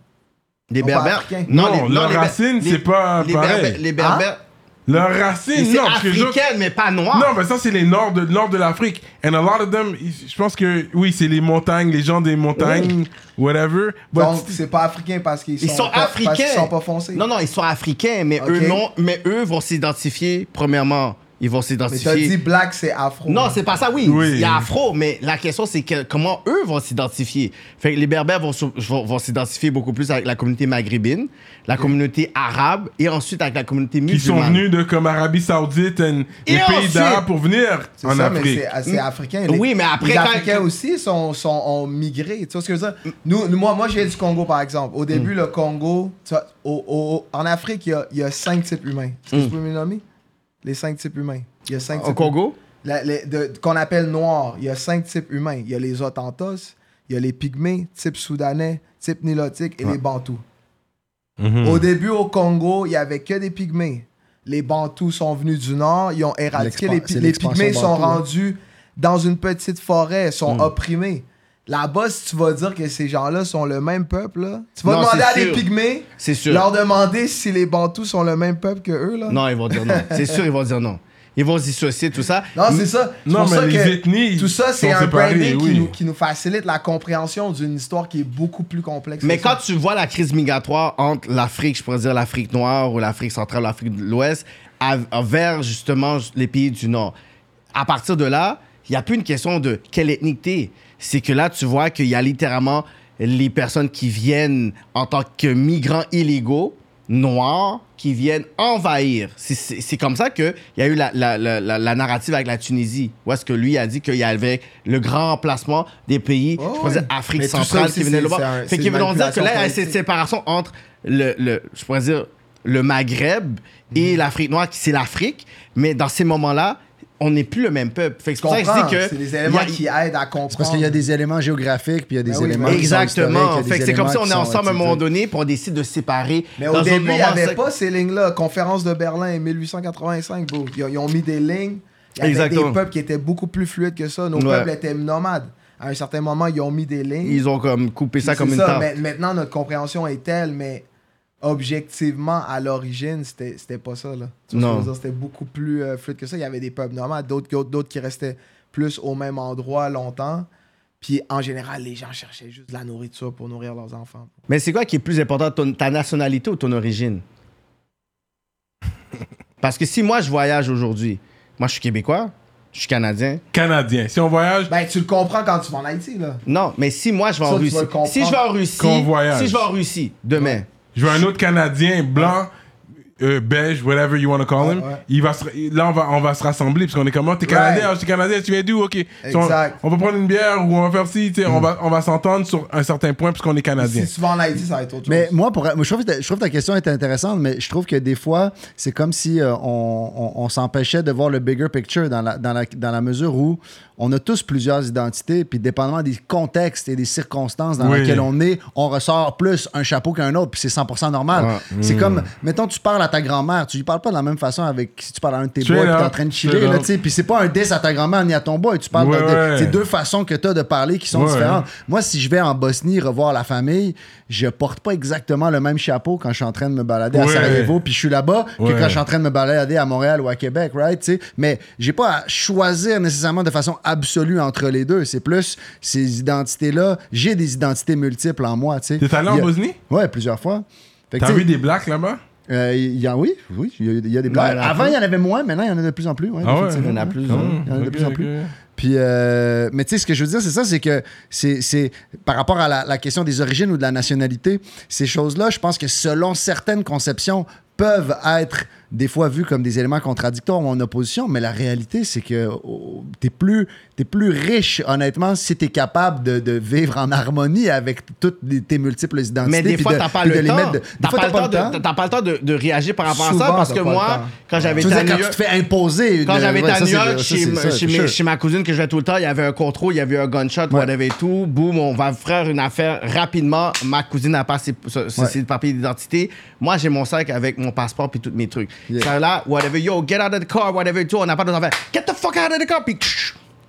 [SPEAKER 2] les berbères,
[SPEAKER 4] africains.
[SPEAKER 1] Non,
[SPEAKER 2] les-
[SPEAKER 1] leur
[SPEAKER 2] les
[SPEAKER 1] racine,
[SPEAKER 2] les-
[SPEAKER 1] c'est pas
[SPEAKER 2] les
[SPEAKER 1] pareil.
[SPEAKER 2] berbères, les berbères,
[SPEAKER 1] Leur racine,
[SPEAKER 2] c'est
[SPEAKER 1] non. parce que
[SPEAKER 2] africaine, mais pas noir.
[SPEAKER 1] Non, mais ça, c'est les nord de, nord de l'Afrique. And a lot of them, je pense que, oui, c'est les montagnes, les gens des montagnes, whatever. But
[SPEAKER 4] Donc, c'est pas africain parce qu'ils sont,
[SPEAKER 2] Ils sont
[SPEAKER 4] pas, parce
[SPEAKER 2] africains.
[SPEAKER 4] qu'ils sont pas foncés.
[SPEAKER 2] Non, non, ils sont africains, mais
[SPEAKER 4] Ok.
[SPEAKER 2] eux non, mais eux vont s'identifier. Premièrement, ils vont
[SPEAKER 4] Mais t'as
[SPEAKER 2] s'identifier.
[SPEAKER 4] dit black, c'est afro.
[SPEAKER 2] Non, c'est pas ça, oui.
[SPEAKER 1] Oui.
[SPEAKER 2] Il y a afro, mais la question, c'est que, comment eux vont s'identifier. Fait que les Berbères vont, vont, vont s'identifier beaucoup plus avec la communauté maghrébine, la communauté arabe et ensuite avec la communauté
[SPEAKER 1] qui sont
[SPEAKER 2] musulmane.
[SPEAKER 1] venus de comme Arabie Saoudite and
[SPEAKER 2] Et
[SPEAKER 1] les pays d'Arabes pour venir
[SPEAKER 4] C'est
[SPEAKER 1] en
[SPEAKER 4] ça,
[SPEAKER 1] Afrique.
[SPEAKER 4] mais c'est- africain. Les-
[SPEAKER 2] Oui, mais après,
[SPEAKER 4] Les
[SPEAKER 2] quand-
[SPEAKER 4] Africains aussi sont, sont, ont migré. Tu vois ce que je veux dire? Nous, nous- moi, moi, viens du Congo, par exemple. Au
[SPEAKER 2] Mm.
[SPEAKER 4] début, le Congo, tu vois, au- au- en Afrique, il y a, il y a cinq types humains. Est-ce que
[SPEAKER 2] Mm.
[SPEAKER 4] tu peux me les nommer? Les cinq types humains. Il y a cinq
[SPEAKER 2] Au
[SPEAKER 4] types
[SPEAKER 2] Congo?
[SPEAKER 4] Qu'on appelle noirs, il y a cinq types humains. Il y a les Autantos, il y a les Pygmées, type soudanais, type nilotique et les Bantous.
[SPEAKER 1] Mhm.
[SPEAKER 4] Au début, au Congo, il y avait que des Pygmées. Les Bantous sont venus du nord, ils ont éradiqué. Les, les Pygmées sont rendus dans une petite forêt, sont
[SPEAKER 2] Hmm.
[SPEAKER 4] opprimés. Là-bas, si tu vas dire que ces gens-là sont le même peuple, là, tu vas
[SPEAKER 2] Non,
[SPEAKER 4] demander à des
[SPEAKER 2] sûr.
[SPEAKER 4] Pygmées,
[SPEAKER 2] C'est sûr.
[SPEAKER 4] leur demander si les Bantous sont le même peuple que eux. Là.
[SPEAKER 2] Non, ils vont dire non. (laughs) C'est sûr, ils vont dire non. Ils vont se dissocier, tout ça.
[SPEAKER 4] Non, c'est ça. C'est
[SPEAKER 1] Non,
[SPEAKER 4] pour
[SPEAKER 1] mais
[SPEAKER 4] ça
[SPEAKER 1] les
[SPEAKER 4] que
[SPEAKER 1] ethnies
[SPEAKER 4] Tout ça, c'est un branding qui,
[SPEAKER 1] oui.
[SPEAKER 4] nous, qui nous facilite la compréhension d'une histoire qui est beaucoup plus complexe.
[SPEAKER 2] Mais quand
[SPEAKER 4] ça.
[SPEAKER 2] tu vois la crise migratoire entre l'Afrique, je pourrais dire l'Afrique noire ou l'Afrique centrale, l'Afrique de l'Ouest, vers justement les pays du Nord, à partir de là, il n'y a plus une question de quelle ethnie t'es. C'est que là, tu vois qu'il y a littéralement les personnes qui viennent en tant que migrants illégaux, noirs, qui viennent envahir. C'est- comme ça qu'il y a eu la, la- la- la- narrative avec la Tunisie, où est-ce que lui a dit qu'il y avait le grand remplacement des pays,
[SPEAKER 4] Oh,
[SPEAKER 2] je pourrais dire
[SPEAKER 4] oui.
[SPEAKER 2] Afrique
[SPEAKER 4] Mais tout ça
[SPEAKER 2] centrale qui venaient le voir. Fait qu'ils vont dire que là, il y a cette séparation entre le, le je pourrais dire, le Maghreb et l'Afrique noire, qui c'est l'Afrique, mais dans ces moments-là, on n'est plus le même peuple. Fait que c'est pour ça que je
[SPEAKER 4] comprends.
[SPEAKER 2] dis que.
[SPEAKER 4] C'est des
[SPEAKER 2] y
[SPEAKER 4] éléments
[SPEAKER 2] a-
[SPEAKER 4] qui aident à comprendre.
[SPEAKER 3] C'est parce qu'il y a des éléments géographiques, puis il y a des
[SPEAKER 4] Ben oui,
[SPEAKER 3] éléments qui sont historiques,
[SPEAKER 2] Exactement. Fait que c'est comme si on est ensemble à un moment donné, puis on décide de se séparer.
[SPEAKER 4] Mais
[SPEAKER 2] dans
[SPEAKER 4] au début, il n'y avait pas ces lignes-là. Conférence de Berlin 1885, bro. Ils, ont- ils ont mis des lignes. Il y avait
[SPEAKER 2] Exactement.
[SPEAKER 4] des peuples qui étaient beaucoup plus fluides que ça. Nos
[SPEAKER 2] Ouais.
[SPEAKER 4] peuples étaient nomades. À un certain moment, ils ont mis des lignes.
[SPEAKER 2] Ils ont comme coupé ça comme une
[SPEAKER 4] ça.
[SPEAKER 2] tarte.
[SPEAKER 4] Maintenant, notre compréhension est telle, mais objectivement, à l'origine, c'était c'était pas ça. Là. C'était beaucoup plus euh, fluide que ça. Il y avait des peuples nomades, d'autres qui restaient plus au même endroit longtemps. Puis en général, les gens cherchaient juste de la nourriture pour nourrir leurs enfants.
[SPEAKER 2] Mais c'est quoi qui est plus important, ton- ta nationalité ou ton origine? (laughs) Parce que si moi je voyage aujourd'hui, moi je suis québécois, je suis canadien.
[SPEAKER 1] Canadien. Si on voyage,
[SPEAKER 4] Ben, tu le comprends quand tu vas en Haïti, là.
[SPEAKER 2] Non, mais si moi je vais en
[SPEAKER 4] Ça,
[SPEAKER 2] Russie, si je vais en Russie,
[SPEAKER 1] Qu'on voyage.
[SPEAKER 2] si je vais en Russie demain,
[SPEAKER 1] je veux un autre Canadien blanc, euh, beige, whatever you want to call him.
[SPEAKER 4] Ouais, ouais.
[SPEAKER 1] Il va se- là, on va, on va se rassembler parce qu'on est comme, oh, t'es Canadien,
[SPEAKER 4] Right.
[SPEAKER 1] je suis Canadien, tu viens d'où? Ok. Si on-
[SPEAKER 4] Exact.
[SPEAKER 1] On, va prendre une bière ou on va faire ci, on va, on va s'entendre sur un certain point parce qu'on est Canadien.
[SPEAKER 4] Si vas en Haïti, ça va être autre chose.
[SPEAKER 3] Mais moi, pour, moi, je, trouve, que- je trouve ta question est intéressante, mais je trouve que des fois, c'est comme si euh, on, on- on s'empêchait de voir le bigger picture dans la, dans la, dans la mesure où on a tous plusieurs identités, puis dépendamment des contextes et des circonstances dans
[SPEAKER 1] Oui.
[SPEAKER 3] lesquelles on est, on ressort plus un chapeau qu'un autre, puis c'est 100% normal. C'est comme, mettons, tu parles à ta grand-mère, tu lui parles pas de la même façon avec si tu parles à un de tes boys, puis t'es en train de chiller, là, tu puis c'est pas un diss à ta grand-mère ni à ton boy, tu parles
[SPEAKER 1] Ouais,
[SPEAKER 3] de, c'est deux façons que tu as de parler qui sont
[SPEAKER 1] Ouais.
[SPEAKER 3] différentes. Moi, si je vais en Bosnie revoir la famille, je porte pas exactement le même chapeau quand je suis en train de me balader à. Sarajevo, puis je suis là-bas, que quand je suis en train de me balader à Montréal ou à Québec, right? tu sais. Mais j'ai pas à choisir nécessairement de façon absolue entre les deux. C'est plus ces identités-là. J'ai des identités multiples en moi, tu sais.
[SPEAKER 1] T'es allé en Bosnie?
[SPEAKER 3] Ouais, plusieurs fois.
[SPEAKER 1] T'as vu des blacks là-bas?
[SPEAKER 3] euh, il y a, oui, oui, il y a, il y a des
[SPEAKER 2] a
[SPEAKER 3] Avant, il y en avait moins, maintenant, il y en a de plus en plus. ouais,
[SPEAKER 1] Ah ouais?
[SPEAKER 2] Il y en a plus, hein.
[SPEAKER 3] Il y en a de plus en plus. Puis, euh, mais tu sais, ce que je veux dire, c'est ça, c'est que c'est, c'est par rapport à la, la question des origines ou de la nationalité, ces choses-là, je pense que selon certaines conceptions, peuvent être des fois vues comme des éléments contradictoires ou en opposition, mais la réalité, c'est que oh, t'es plus, t'es plus riche, honnêtement, si t'es capable de, de vivre en harmonie avec toutes les- tes multiples identités.
[SPEAKER 2] Mais des fois, t'as pas
[SPEAKER 3] de
[SPEAKER 2] le temps.
[SPEAKER 3] de- des fois,
[SPEAKER 2] pas, le temps t'as pas le temps de, de réagir par rapport à ça parce que
[SPEAKER 4] pas
[SPEAKER 2] moi, quand j'avais
[SPEAKER 3] Tu
[SPEAKER 2] été à New
[SPEAKER 3] tu te fais imposer.
[SPEAKER 2] quand j'avais été à New York, chez, ma cousine que je vais tout le temps, il y avait un contrôle, il y avait un gunshot, whatever et tout. Boum, on va faire une affaire rapidement. Ma cousine n'a pas ses papiers d'identité. Moi, j'ai mon sac avec mon passeport puis tous mes trucs.
[SPEAKER 3] Yeah.
[SPEAKER 2] Ça là, whatever, yo, get out of the car, whatever tout. On n'a pas de affaires. Get the fuck out of the car, puis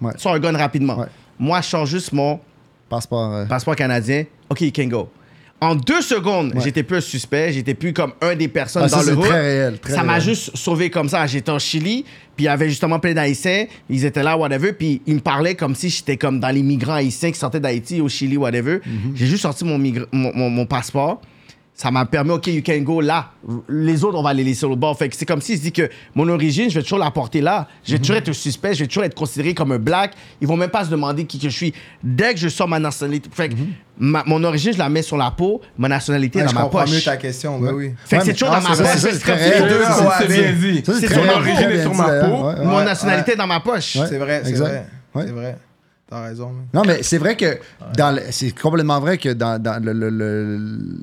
[SPEAKER 3] Ouais.
[SPEAKER 2] sort un gun rapidement.
[SPEAKER 3] Ouais.
[SPEAKER 2] Moi, je change juste mon
[SPEAKER 3] Passeport. euh,
[SPEAKER 2] passeport canadien. OK, you can go. En deux secondes,
[SPEAKER 3] Ouais.
[SPEAKER 2] j'étais plus un suspect, j'étais plus comme un des personnes
[SPEAKER 3] Ah, ça,
[SPEAKER 2] dans le
[SPEAKER 3] très réel, très
[SPEAKER 2] ça m'a juste sauvé comme ça. J'étais en Chili, puis il y avait justement plein d'Haïtiens. Ils étaient là, whatever, puis ils me parlaient comme si j'étais comme dans les migrants haïtiens qui sortaient d'Haïti au Chili, whatever.
[SPEAKER 3] Mhm.
[SPEAKER 2] J'ai juste sorti mon, migra- mon, mon- mon passeport. Ça m'a permis, OK, you can go là. Les autres, on va les laisser au bord. Fait que c'est comme si je dis que mon origine, je vais toujours la porter là. Je vais toujours être suspect, je vais toujours être considéré comme un black. Ils vont même pas se demander qui que je suis. Dès que je sors ma nationalité, fait que ma- mon origine, je la mets sur la peau, ma nationalité
[SPEAKER 4] Ouais,
[SPEAKER 2] dans
[SPEAKER 4] je
[SPEAKER 2] ma
[SPEAKER 4] comprends
[SPEAKER 2] poche.
[SPEAKER 4] mieux ta question, oui, oui.
[SPEAKER 2] Fait que
[SPEAKER 3] Ouais,
[SPEAKER 2] c'est toujours dans ma poche.
[SPEAKER 3] c'est
[SPEAKER 2] comme si
[SPEAKER 3] réel.
[SPEAKER 2] les deux
[SPEAKER 4] Ouais,
[SPEAKER 2] sont-
[SPEAKER 1] C'est
[SPEAKER 4] ouais.
[SPEAKER 1] bien dit.
[SPEAKER 3] C'est
[SPEAKER 2] sur
[SPEAKER 3] bien
[SPEAKER 1] Origine sur
[SPEAKER 3] dit,
[SPEAKER 1] ma peau.
[SPEAKER 3] Ouais, ouais.
[SPEAKER 2] Mon
[SPEAKER 4] Ouais,
[SPEAKER 2] nationalité
[SPEAKER 4] ouais.
[SPEAKER 2] dans ma poche.
[SPEAKER 3] Ouais.
[SPEAKER 4] C'est vrai, c'est
[SPEAKER 3] exact.
[SPEAKER 4] vrai.
[SPEAKER 3] Ouais.
[SPEAKER 4] C'est vrai. T'as raison. man.
[SPEAKER 3] Non, mais c'est vrai que dans le- c'est complètement vrai que dans, dans le, le- le-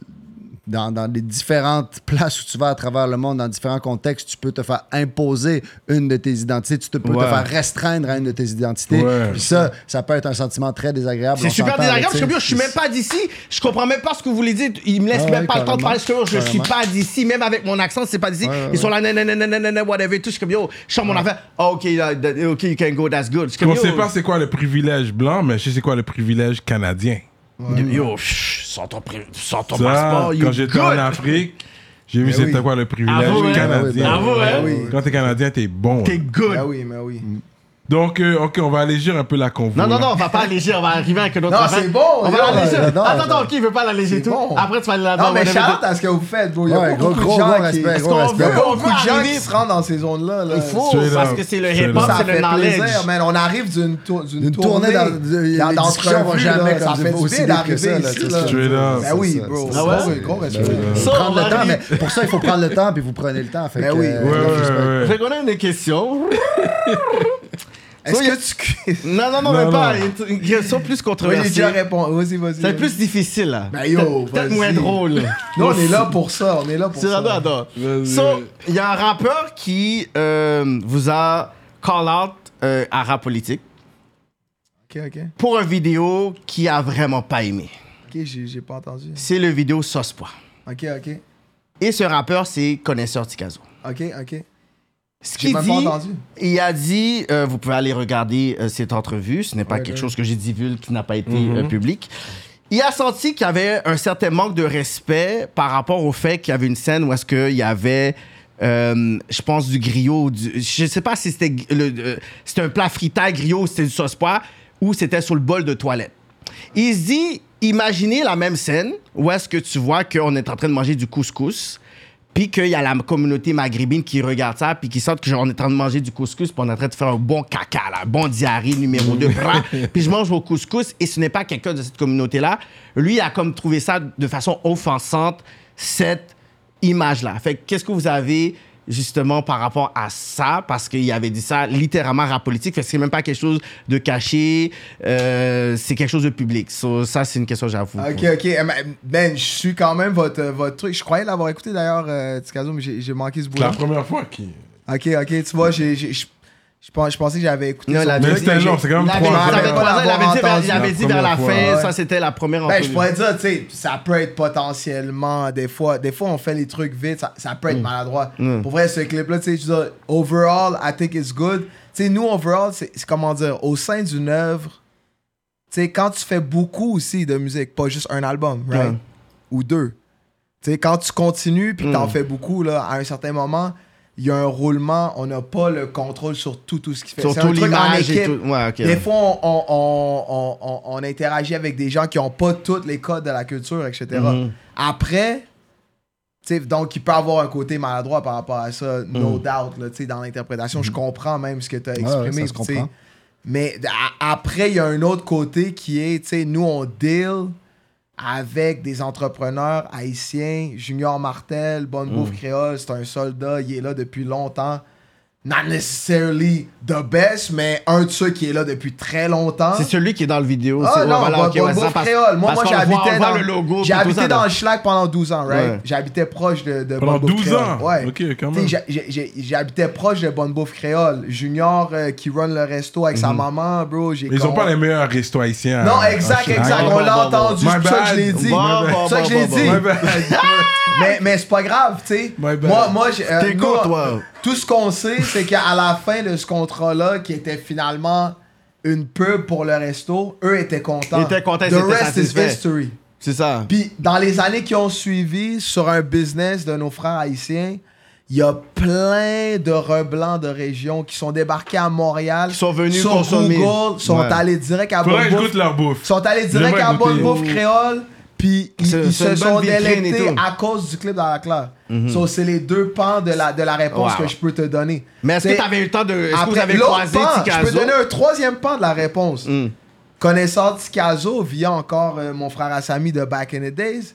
[SPEAKER 3] dans, dans les différentes places où tu vas à travers le monde, dans différents contextes, tu peux te faire imposer une de tes identités, tu te peux
[SPEAKER 2] Ouais.
[SPEAKER 3] te faire restreindre à une de tes identités.
[SPEAKER 1] Ouais.
[SPEAKER 3] Puis ça, ça peut être un sentiment très désagréable.
[SPEAKER 2] C'est super désagréable parce que
[SPEAKER 3] sais.
[SPEAKER 2] je suis même pas d'ici. Je comprends même pas ce que vous voulez dire. Ils me laissent
[SPEAKER 3] Ah
[SPEAKER 2] même
[SPEAKER 3] ouais,
[SPEAKER 2] pas le temps de parler. Parce que yo, je suis
[SPEAKER 3] Carrément.
[SPEAKER 2] pas d'ici. Même avec mon accent, c'est pas d'ici.
[SPEAKER 3] Ouais, ouais,
[SPEAKER 2] Ils sont là, nanana, whatever tout. Je suis comme yo, je mon affaire. Oh, ok, ok, you can go, that's good. Je suis yo,
[SPEAKER 1] sait pas c'est quoi le privilège blanc, mais je sais c'est quoi le privilège canadien.
[SPEAKER 2] Yo, chut, sors ton, pri- sors ton
[SPEAKER 1] Ça,
[SPEAKER 2] passeport. you
[SPEAKER 1] quand j'étais en. Afrique, j'ai vu c'était
[SPEAKER 4] oui.
[SPEAKER 1] quoi le privilège
[SPEAKER 2] Ah ouais?
[SPEAKER 1] canadien.
[SPEAKER 2] Ah?
[SPEAKER 4] Ah oui.
[SPEAKER 1] Quand t'es canadien, t'es bon.
[SPEAKER 2] T'es good.
[SPEAKER 4] Ah oui, mais oui.
[SPEAKER 1] Donc, euh, ok, on va allégir un peu la convo.
[SPEAKER 2] Non, non, non, on va pas alléger, on va arriver avec un autre
[SPEAKER 4] Non, c'est bon,
[SPEAKER 2] On va l'alléger. Attends, attends, ok, il veut pas l'alléger tout?
[SPEAKER 4] bon.
[SPEAKER 2] Après, tu vas aller là-dedans.
[SPEAKER 4] Non, mais shout à ce que vous faites, bro. Il y a
[SPEAKER 3] Ouais,
[SPEAKER 4] beaucoup
[SPEAKER 3] gros,
[SPEAKER 4] de gens
[SPEAKER 3] gros
[SPEAKER 4] qui...
[SPEAKER 3] respect, gros
[SPEAKER 4] qu'on
[SPEAKER 3] respect.
[SPEAKER 4] veut beaucoup de gens
[SPEAKER 2] arriver-
[SPEAKER 4] qui se rendent dans ces zones-là. là.
[SPEAKER 2] Il faut, parce que c'est le hip-hop, c'est le
[SPEAKER 4] fait
[SPEAKER 2] knowledge.
[SPEAKER 4] plaisir, man. On arrive d'une tour- d'une
[SPEAKER 3] D'une
[SPEAKER 4] tournée.
[SPEAKER 3] tournée dans-
[SPEAKER 4] dans-
[SPEAKER 3] discussions vont
[SPEAKER 4] d'entrevue,
[SPEAKER 3] jamais
[SPEAKER 4] Ça fait
[SPEAKER 3] aussi
[SPEAKER 4] du bien d'arriver ici. Ben oui, bro.
[SPEAKER 3] ça,
[SPEAKER 2] Ah?
[SPEAKER 4] Gros- respect.
[SPEAKER 3] Prendre
[SPEAKER 2] on
[SPEAKER 3] le temps, mais pour ça, il faut prendre le temps, puis vous prenez le temps.
[SPEAKER 4] Ben oui.
[SPEAKER 2] Fait qu'on a une question.
[SPEAKER 4] Est-ce que tu... (laughs)
[SPEAKER 2] Non, non, non,
[SPEAKER 1] Non,
[SPEAKER 2] même pas.
[SPEAKER 1] non.
[SPEAKER 2] Une- Une question plus
[SPEAKER 4] Oui, j'ai
[SPEAKER 2] controversée.
[SPEAKER 4] déjà répondu. Vas-y, vas-y.
[SPEAKER 2] C'est plus difficile, là.
[SPEAKER 4] Ben yo,
[SPEAKER 2] Peut-être moins drôle.
[SPEAKER 4] Nous, on est là pour ça. On est là pour
[SPEAKER 2] C'est
[SPEAKER 4] ça.
[SPEAKER 2] j'adore, j'adore.
[SPEAKER 1] Vas-y.
[SPEAKER 2] So, il y a un rappeur qui euh, vous a call out euh, à rap politique
[SPEAKER 4] Ok, ok.
[SPEAKER 2] pour une vidéo qui a vraiment pas aimé.
[SPEAKER 4] Ok, j'ai pas entendu.
[SPEAKER 2] C'est le vidéo Sospois.
[SPEAKER 4] Ok, ok.
[SPEAKER 2] Et ce rappeur, c'est Connaisseur Ticazo.
[SPEAKER 4] Ok, ok.
[SPEAKER 2] Ce
[SPEAKER 4] J'ai
[SPEAKER 2] qu'il
[SPEAKER 4] même
[SPEAKER 2] dit,
[SPEAKER 4] entendu.
[SPEAKER 2] il a dit, euh, vous pouvez aller regarder euh, cette entrevue, ce n'est pas
[SPEAKER 4] Ouais,
[SPEAKER 2] quelque
[SPEAKER 4] ouais.
[SPEAKER 2] chose que j'ai divulgué qui n'a pas été euh, public. Il a senti qu'il y avait un certain manque de respect par rapport au fait qu'il y avait une scène où est-ce qu'il y avait, euh, je pense, du griot, du, je sais pas si c'était le- euh, c'était un plat fritaille griot, c'était du sauce pois, ou c'était sur le bol de toilette. Il se dit, imaginez la même scène où est-ce que tu vois qu'on est en train de manger du couscous, puis qu'il y a la communauté maghrébine qui regarde ça, puis qui sent que genre, on est en train de manger du couscous, puis on est en train de faire un bon caca, là, un bon diarrhée numéro 2, (laughs) puis je mange mon couscous, et ce n'est pas quelqu'un de cette communauté-là. Lui, il a comme trouvé ça de façon offensante, cette image-là. Fait que qu'est-ce que vous avez justement par rapport à ça, parce qu'il avait dit ça littéralement rap politique, fait que c'est même pas quelque chose de caché, euh, c'est quelque chose de public. So, ça, c'est une question vous
[SPEAKER 4] Ok, ok. Eh, ben, je suis quand même votre, votre truc. Je croyais l'avoir écouté d'ailleurs, euh, mais j'ai j'ai manqué ce bout
[SPEAKER 1] C'est la première fois qui.
[SPEAKER 4] Ok, ok, tu vois, je Je, pense- je pensais que j'avais écouté
[SPEAKER 2] Non, avait
[SPEAKER 1] Mais c'était long, c'est quand même trois
[SPEAKER 4] pas-
[SPEAKER 2] il avait dit vers, il
[SPEAKER 4] entendu
[SPEAKER 2] avait
[SPEAKER 1] la
[SPEAKER 2] dit vers la
[SPEAKER 1] première
[SPEAKER 2] fin,
[SPEAKER 1] fois.
[SPEAKER 2] ça c'était la première
[SPEAKER 4] Ben, je pourrais dire, tu sais, ça peut être potentiellement, des fois, des fois on fait les trucs vite, ça, ça peut être maladroit.
[SPEAKER 2] Mm.
[SPEAKER 4] Pour vrai, ce clip-là, tu sais, je dire, overall, I think it's good. Tu sais, nous, overall, c'est comment dire, au sein d'une œuvre, tu sais, quand tu fais beaucoup aussi de musique, pas juste un album, right? Ou deux. Tu sais, quand tu continues puis que t'en
[SPEAKER 2] Mm.
[SPEAKER 4] fais beaucoup, là, à un certain moment, il y a un roulement, on n'a pas le contrôle sur tout, tout ce qui fait.
[SPEAKER 2] Surtout l'image et tout. Ouais.
[SPEAKER 4] Des fois, on, on, on, on, interagit avec des gens qui n'ont pas tous les codes de la culture, etc.
[SPEAKER 2] Mhm.
[SPEAKER 4] Après, tu sais, donc il peut avoir un côté maladroit par rapport à ça, no
[SPEAKER 2] Mhm.
[SPEAKER 4] doubt, là, tu sais, dans l'interprétation. Je comprends même ce que tu as
[SPEAKER 3] ouais,
[SPEAKER 4] exprimé.
[SPEAKER 3] comprend.
[SPEAKER 4] Mais après, il y a un autre côté qui est, tu sais, nous, on deal avec des entrepreneurs haïtiens. Junior Martel, Bonne Bouffe Créole, c'est un soldat, il est là depuis longtemps. Not necessarily the best, mais un de ceux qui est là depuis très longtemps.
[SPEAKER 2] C'est celui qui est dans le vidéo.
[SPEAKER 4] Ah
[SPEAKER 2] c'est-
[SPEAKER 4] non,
[SPEAKER 2] voilà,
[SPEAKER 4] Bon-
[SPEAKER 2] ok,
[SPEAKER 4] Bon
[SPEAKER 2] ouais, ça,
[SPEAKER 4] Bouffe
[SPEAKER 2] parce-
[SPEAKER 4] Créole. Moi, moi j'habitais dans
[SPEAKER 2] le logo.
[SPEAKER 4] J'ai habité
[SPEAKER 2] ça,
[SPEAKER 4] dans le Schlag pendant 12 ans, right?
[SPEAKER 2] Ouais.
[SPEAKER 4] J'habitais proche de, de
[SPEAKER 1] Pendant
[SPEAKER 4] Bonne Bouffe
[SPEAKER 1] 12
[SPEAKER 4] Créole.
[SPEAKER 1] ans?
[SPEAKER 4] Ouais.
[SPEAKER 1] Ok, quand même.
[SPEAKER 4] J'habitais proche de Bonne Bouffe Créole. Junior euh, qui run le resto avec sa maman, bro. j'ai
[SPEAKER 1] Ils
[SPEAKER 4] con-
[SPEAKER 1] pas les meilleurs restos haïtiens.
[SPEAKER 4] Non,
[SPEAKER 1] à-
[SPEAKER 4] exact,
[SPEAKER 1] Chirac.
[SPEAKER 4] exact. On l'a entendu, c'est ça que je l'ai dit. C'est ça que je l'ai dit. Mais, mais c'est pas grave, tu sais.
[SPEAKER 1] Bad.
[SPEAKER 4] Moi, moi euh,
[SPEAKER 2] toi.
[SPEAKER 4] Tout ce qu'on sait, c'est qu'à la fin de ce contrat-là, qui était finalement une pub pour le resto, eux étaient contents.
[SPEAKER 2] Ils étaient contents,
[SPEAKER 4] The rest is
[SPEAKER 2] satisfaits.
[SPEAKER 4] history.
[SPEAKER 2] C'est ça.
[SPEAKER 4] Puis dans les années qui ont suivi, sur un business de nos frères haïtiens, il y a plein de reblancs de région qui sont débarqués à Montréal.
[SPEAKER 2] Qui sont venus
[SPEAKER 4] sur
[SPEAKER 2] consommer.
[SPEAKER 4] Google, sont
[SPEAKER 2] Ouais.
[SPEAKER 4] allés direct à Bonne Bouffe.
[SPEAKER 1] leur bouffe.
[SPEAKER 4] sont allés direct
[SPEAKER 1] J'aimerais
[SPEAKER 4] à Bonne. Bouffe Créole. Puis ils,
[SPEAKER 2] C'est-
[SPEAKER 4] ils se sont délectés à cause du clip dans la claire. So, c'est les deux pans de la, de la réponse
[SPEAKER 2] Wow.
[SPEAKER 4] que je peux te donner.
[SPEAKER 2] Mais est-ce que
[SPEAKER 4] T'sais,
[SPEAKER 2] tu avais eu le temps de. Est-ce que vous avez croisé
[SPEAKER 4] pan, je peux donner un troisième pan de la réponse.
[SPEAKER 2] Mm.
[SPEAKER 4] Connaissant Tikazo via encore euh, mon frère Assami de Back in the Days,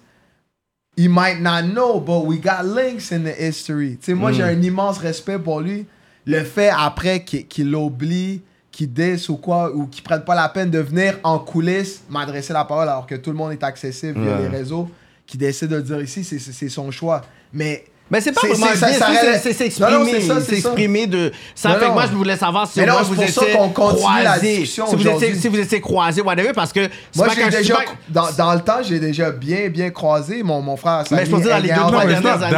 [SPEAKER 4] he might not know, but we got links in the history. Tu sais, moi,
[SPEAKER 2] Mm.
[SPEAKER 4] j'ai un immense respect pour lui. Le fait après qu'il qu'il l'oublie, qu'il dise ou quoi, ou qu'il prenne pas la peine de venir en coulisses m'adresser la parole alors que tout le monde est accessible via
[SPEAKER 2] Ouais.
[SPEAKER 4] les réseaux, qui décide de le dire ici, c'est son choix. Mais
[SPEAKER 2] Mais c'est pas vraiment
[SPEAKER 4] c'est- ça- ça
[SPEAKER 2] c'est- s'exprimer,
[SPEAKER 4] c'est ça, c'est ça.
[SPEAKER 2] s'exprimer de ça
[SPEAKER 4] Non,
[SPEAKER 2] fait que moi je voulais savoir si moi
[SPEAKER 4] c'est
[SPEAKER 2] vous
[SPEAKER 4] pour ça
[SPEAKER 2] étiez
[SPEAKER 4] qu'on continue la
[SPEAKER 2] croisés,
[SPEAKER 4] discussion
[SPEAKER 2] si vous étiez
[SPEAKER 4] aujourd'hui.
[SPEAKER 2] si vous étiez croisés whatever parce que
[SPEAKER 4] moi, j'ai déjà, dans, dans le temps, j'ai déjà bien, bien croisé mon, mon frère.
[SPEAKER 2] Mais je peux dire, dans les deux, trois dernières années.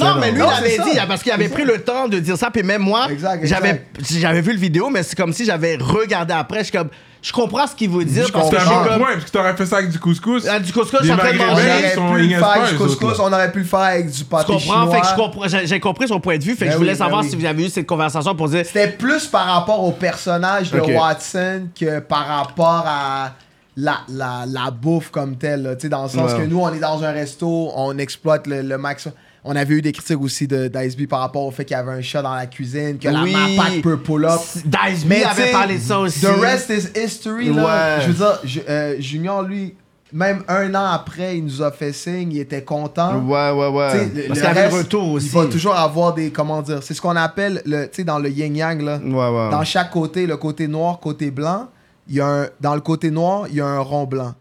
[SPEAKER 2] Non, mais lui, il avait dit, parce qu'il avait pris le temps de dire ça, puis même moi, j'avais vu le vidéo, mais c'est comme si j'avais regardé après, je suis comme, je comprends ce qu'il veut dire,
[SPEAKER 4] Je
[SPEAKER 2] parce que suis
[SPEAKER 1] bon
[SPEAKER 2] comme,
[SPEAKER 1] point, parce que t'aurais fait ça avec du couscous.
[SPEAKER 2] Ah, du couscous,
[SPEAKER 1] Les
[SPEAKER 2] je suis en train de
[SPEAKER 1] Maghrébins,
[SPEAKER 4] On
[SPEAKER 2] manger.
[SPEAKER 1] ils
[SPEAKER 4] aurait
[SPEAKER 1] sont
[SPEAKER 4] pu le faire avec du
[SPEAKER 1] autres,
[SPEAKER 4] couscous,
[SPEAKER 1] là.
[SPEAKER 4] on aurait pu le faire avec du
[SPEAKER 2] Tu
[SPEAKER 4] pâté
[SPEAKER 2] comprends,
[SPEAKER 4] chinois.
[SPEAKER 2] fait que je comprends, j'ai j'ai compris son point de vue, fait que
[SPEAKER 4] Ben
[SPEAKER 2] je voulais
[SPEAKER 4] oui, ben
[SPEAKER 2] savoir
[SPEAKER 4] oui.
[SPEAKER 2] si vous avez eu cette conversation pour dire,
[SPEAKER 4] C'était plus par rapport au personnage de
[SPEAKER 2] Ok.
[SPEAKER 4] Watson que par rapport à la, la, la bouffe comme telle. là. Tu sais, Dans le sens
[SPEAKER 2] Ouais.
[SPEAKER 4] que nous, on est dans un resto, on exploite le, le maximum. On avait eu des critiques aussi de d'Iceby par rapport au fait qu'il y avait un chat dans la cuisine, que
[SPEAKER 2] Oui.
[SPEAKER 4] la MAPAC peut pull up.
[SPEAKER 2] Dice
[SPEAKER 4] Mais
[SPEAKER 2] avait parlé de ça aussi.
[SPEAKER 4] The rest is history. Là.
[SPEAKER 2] Ouais.
[SPEAKER 4] Je veux dire, euh, Junior, lui, même un an après, il nous a fait signe, il était content.
[SPEAKER 2] Ouais, ouais, ouais. Parce qu'il avait le retour aussi.
[SPEAKER 4] Il va toujours avoir des. Comment dire C'est ce qu'on appelle, le, tu sais, dans le yin-yang, là.
[SPEAKER 2] Ouais, ouais.
[SPEAKER 4] Dans chaque côté, le côté noir, côté blanc, il y a un, dans le côté noir, il y a un rond blanc.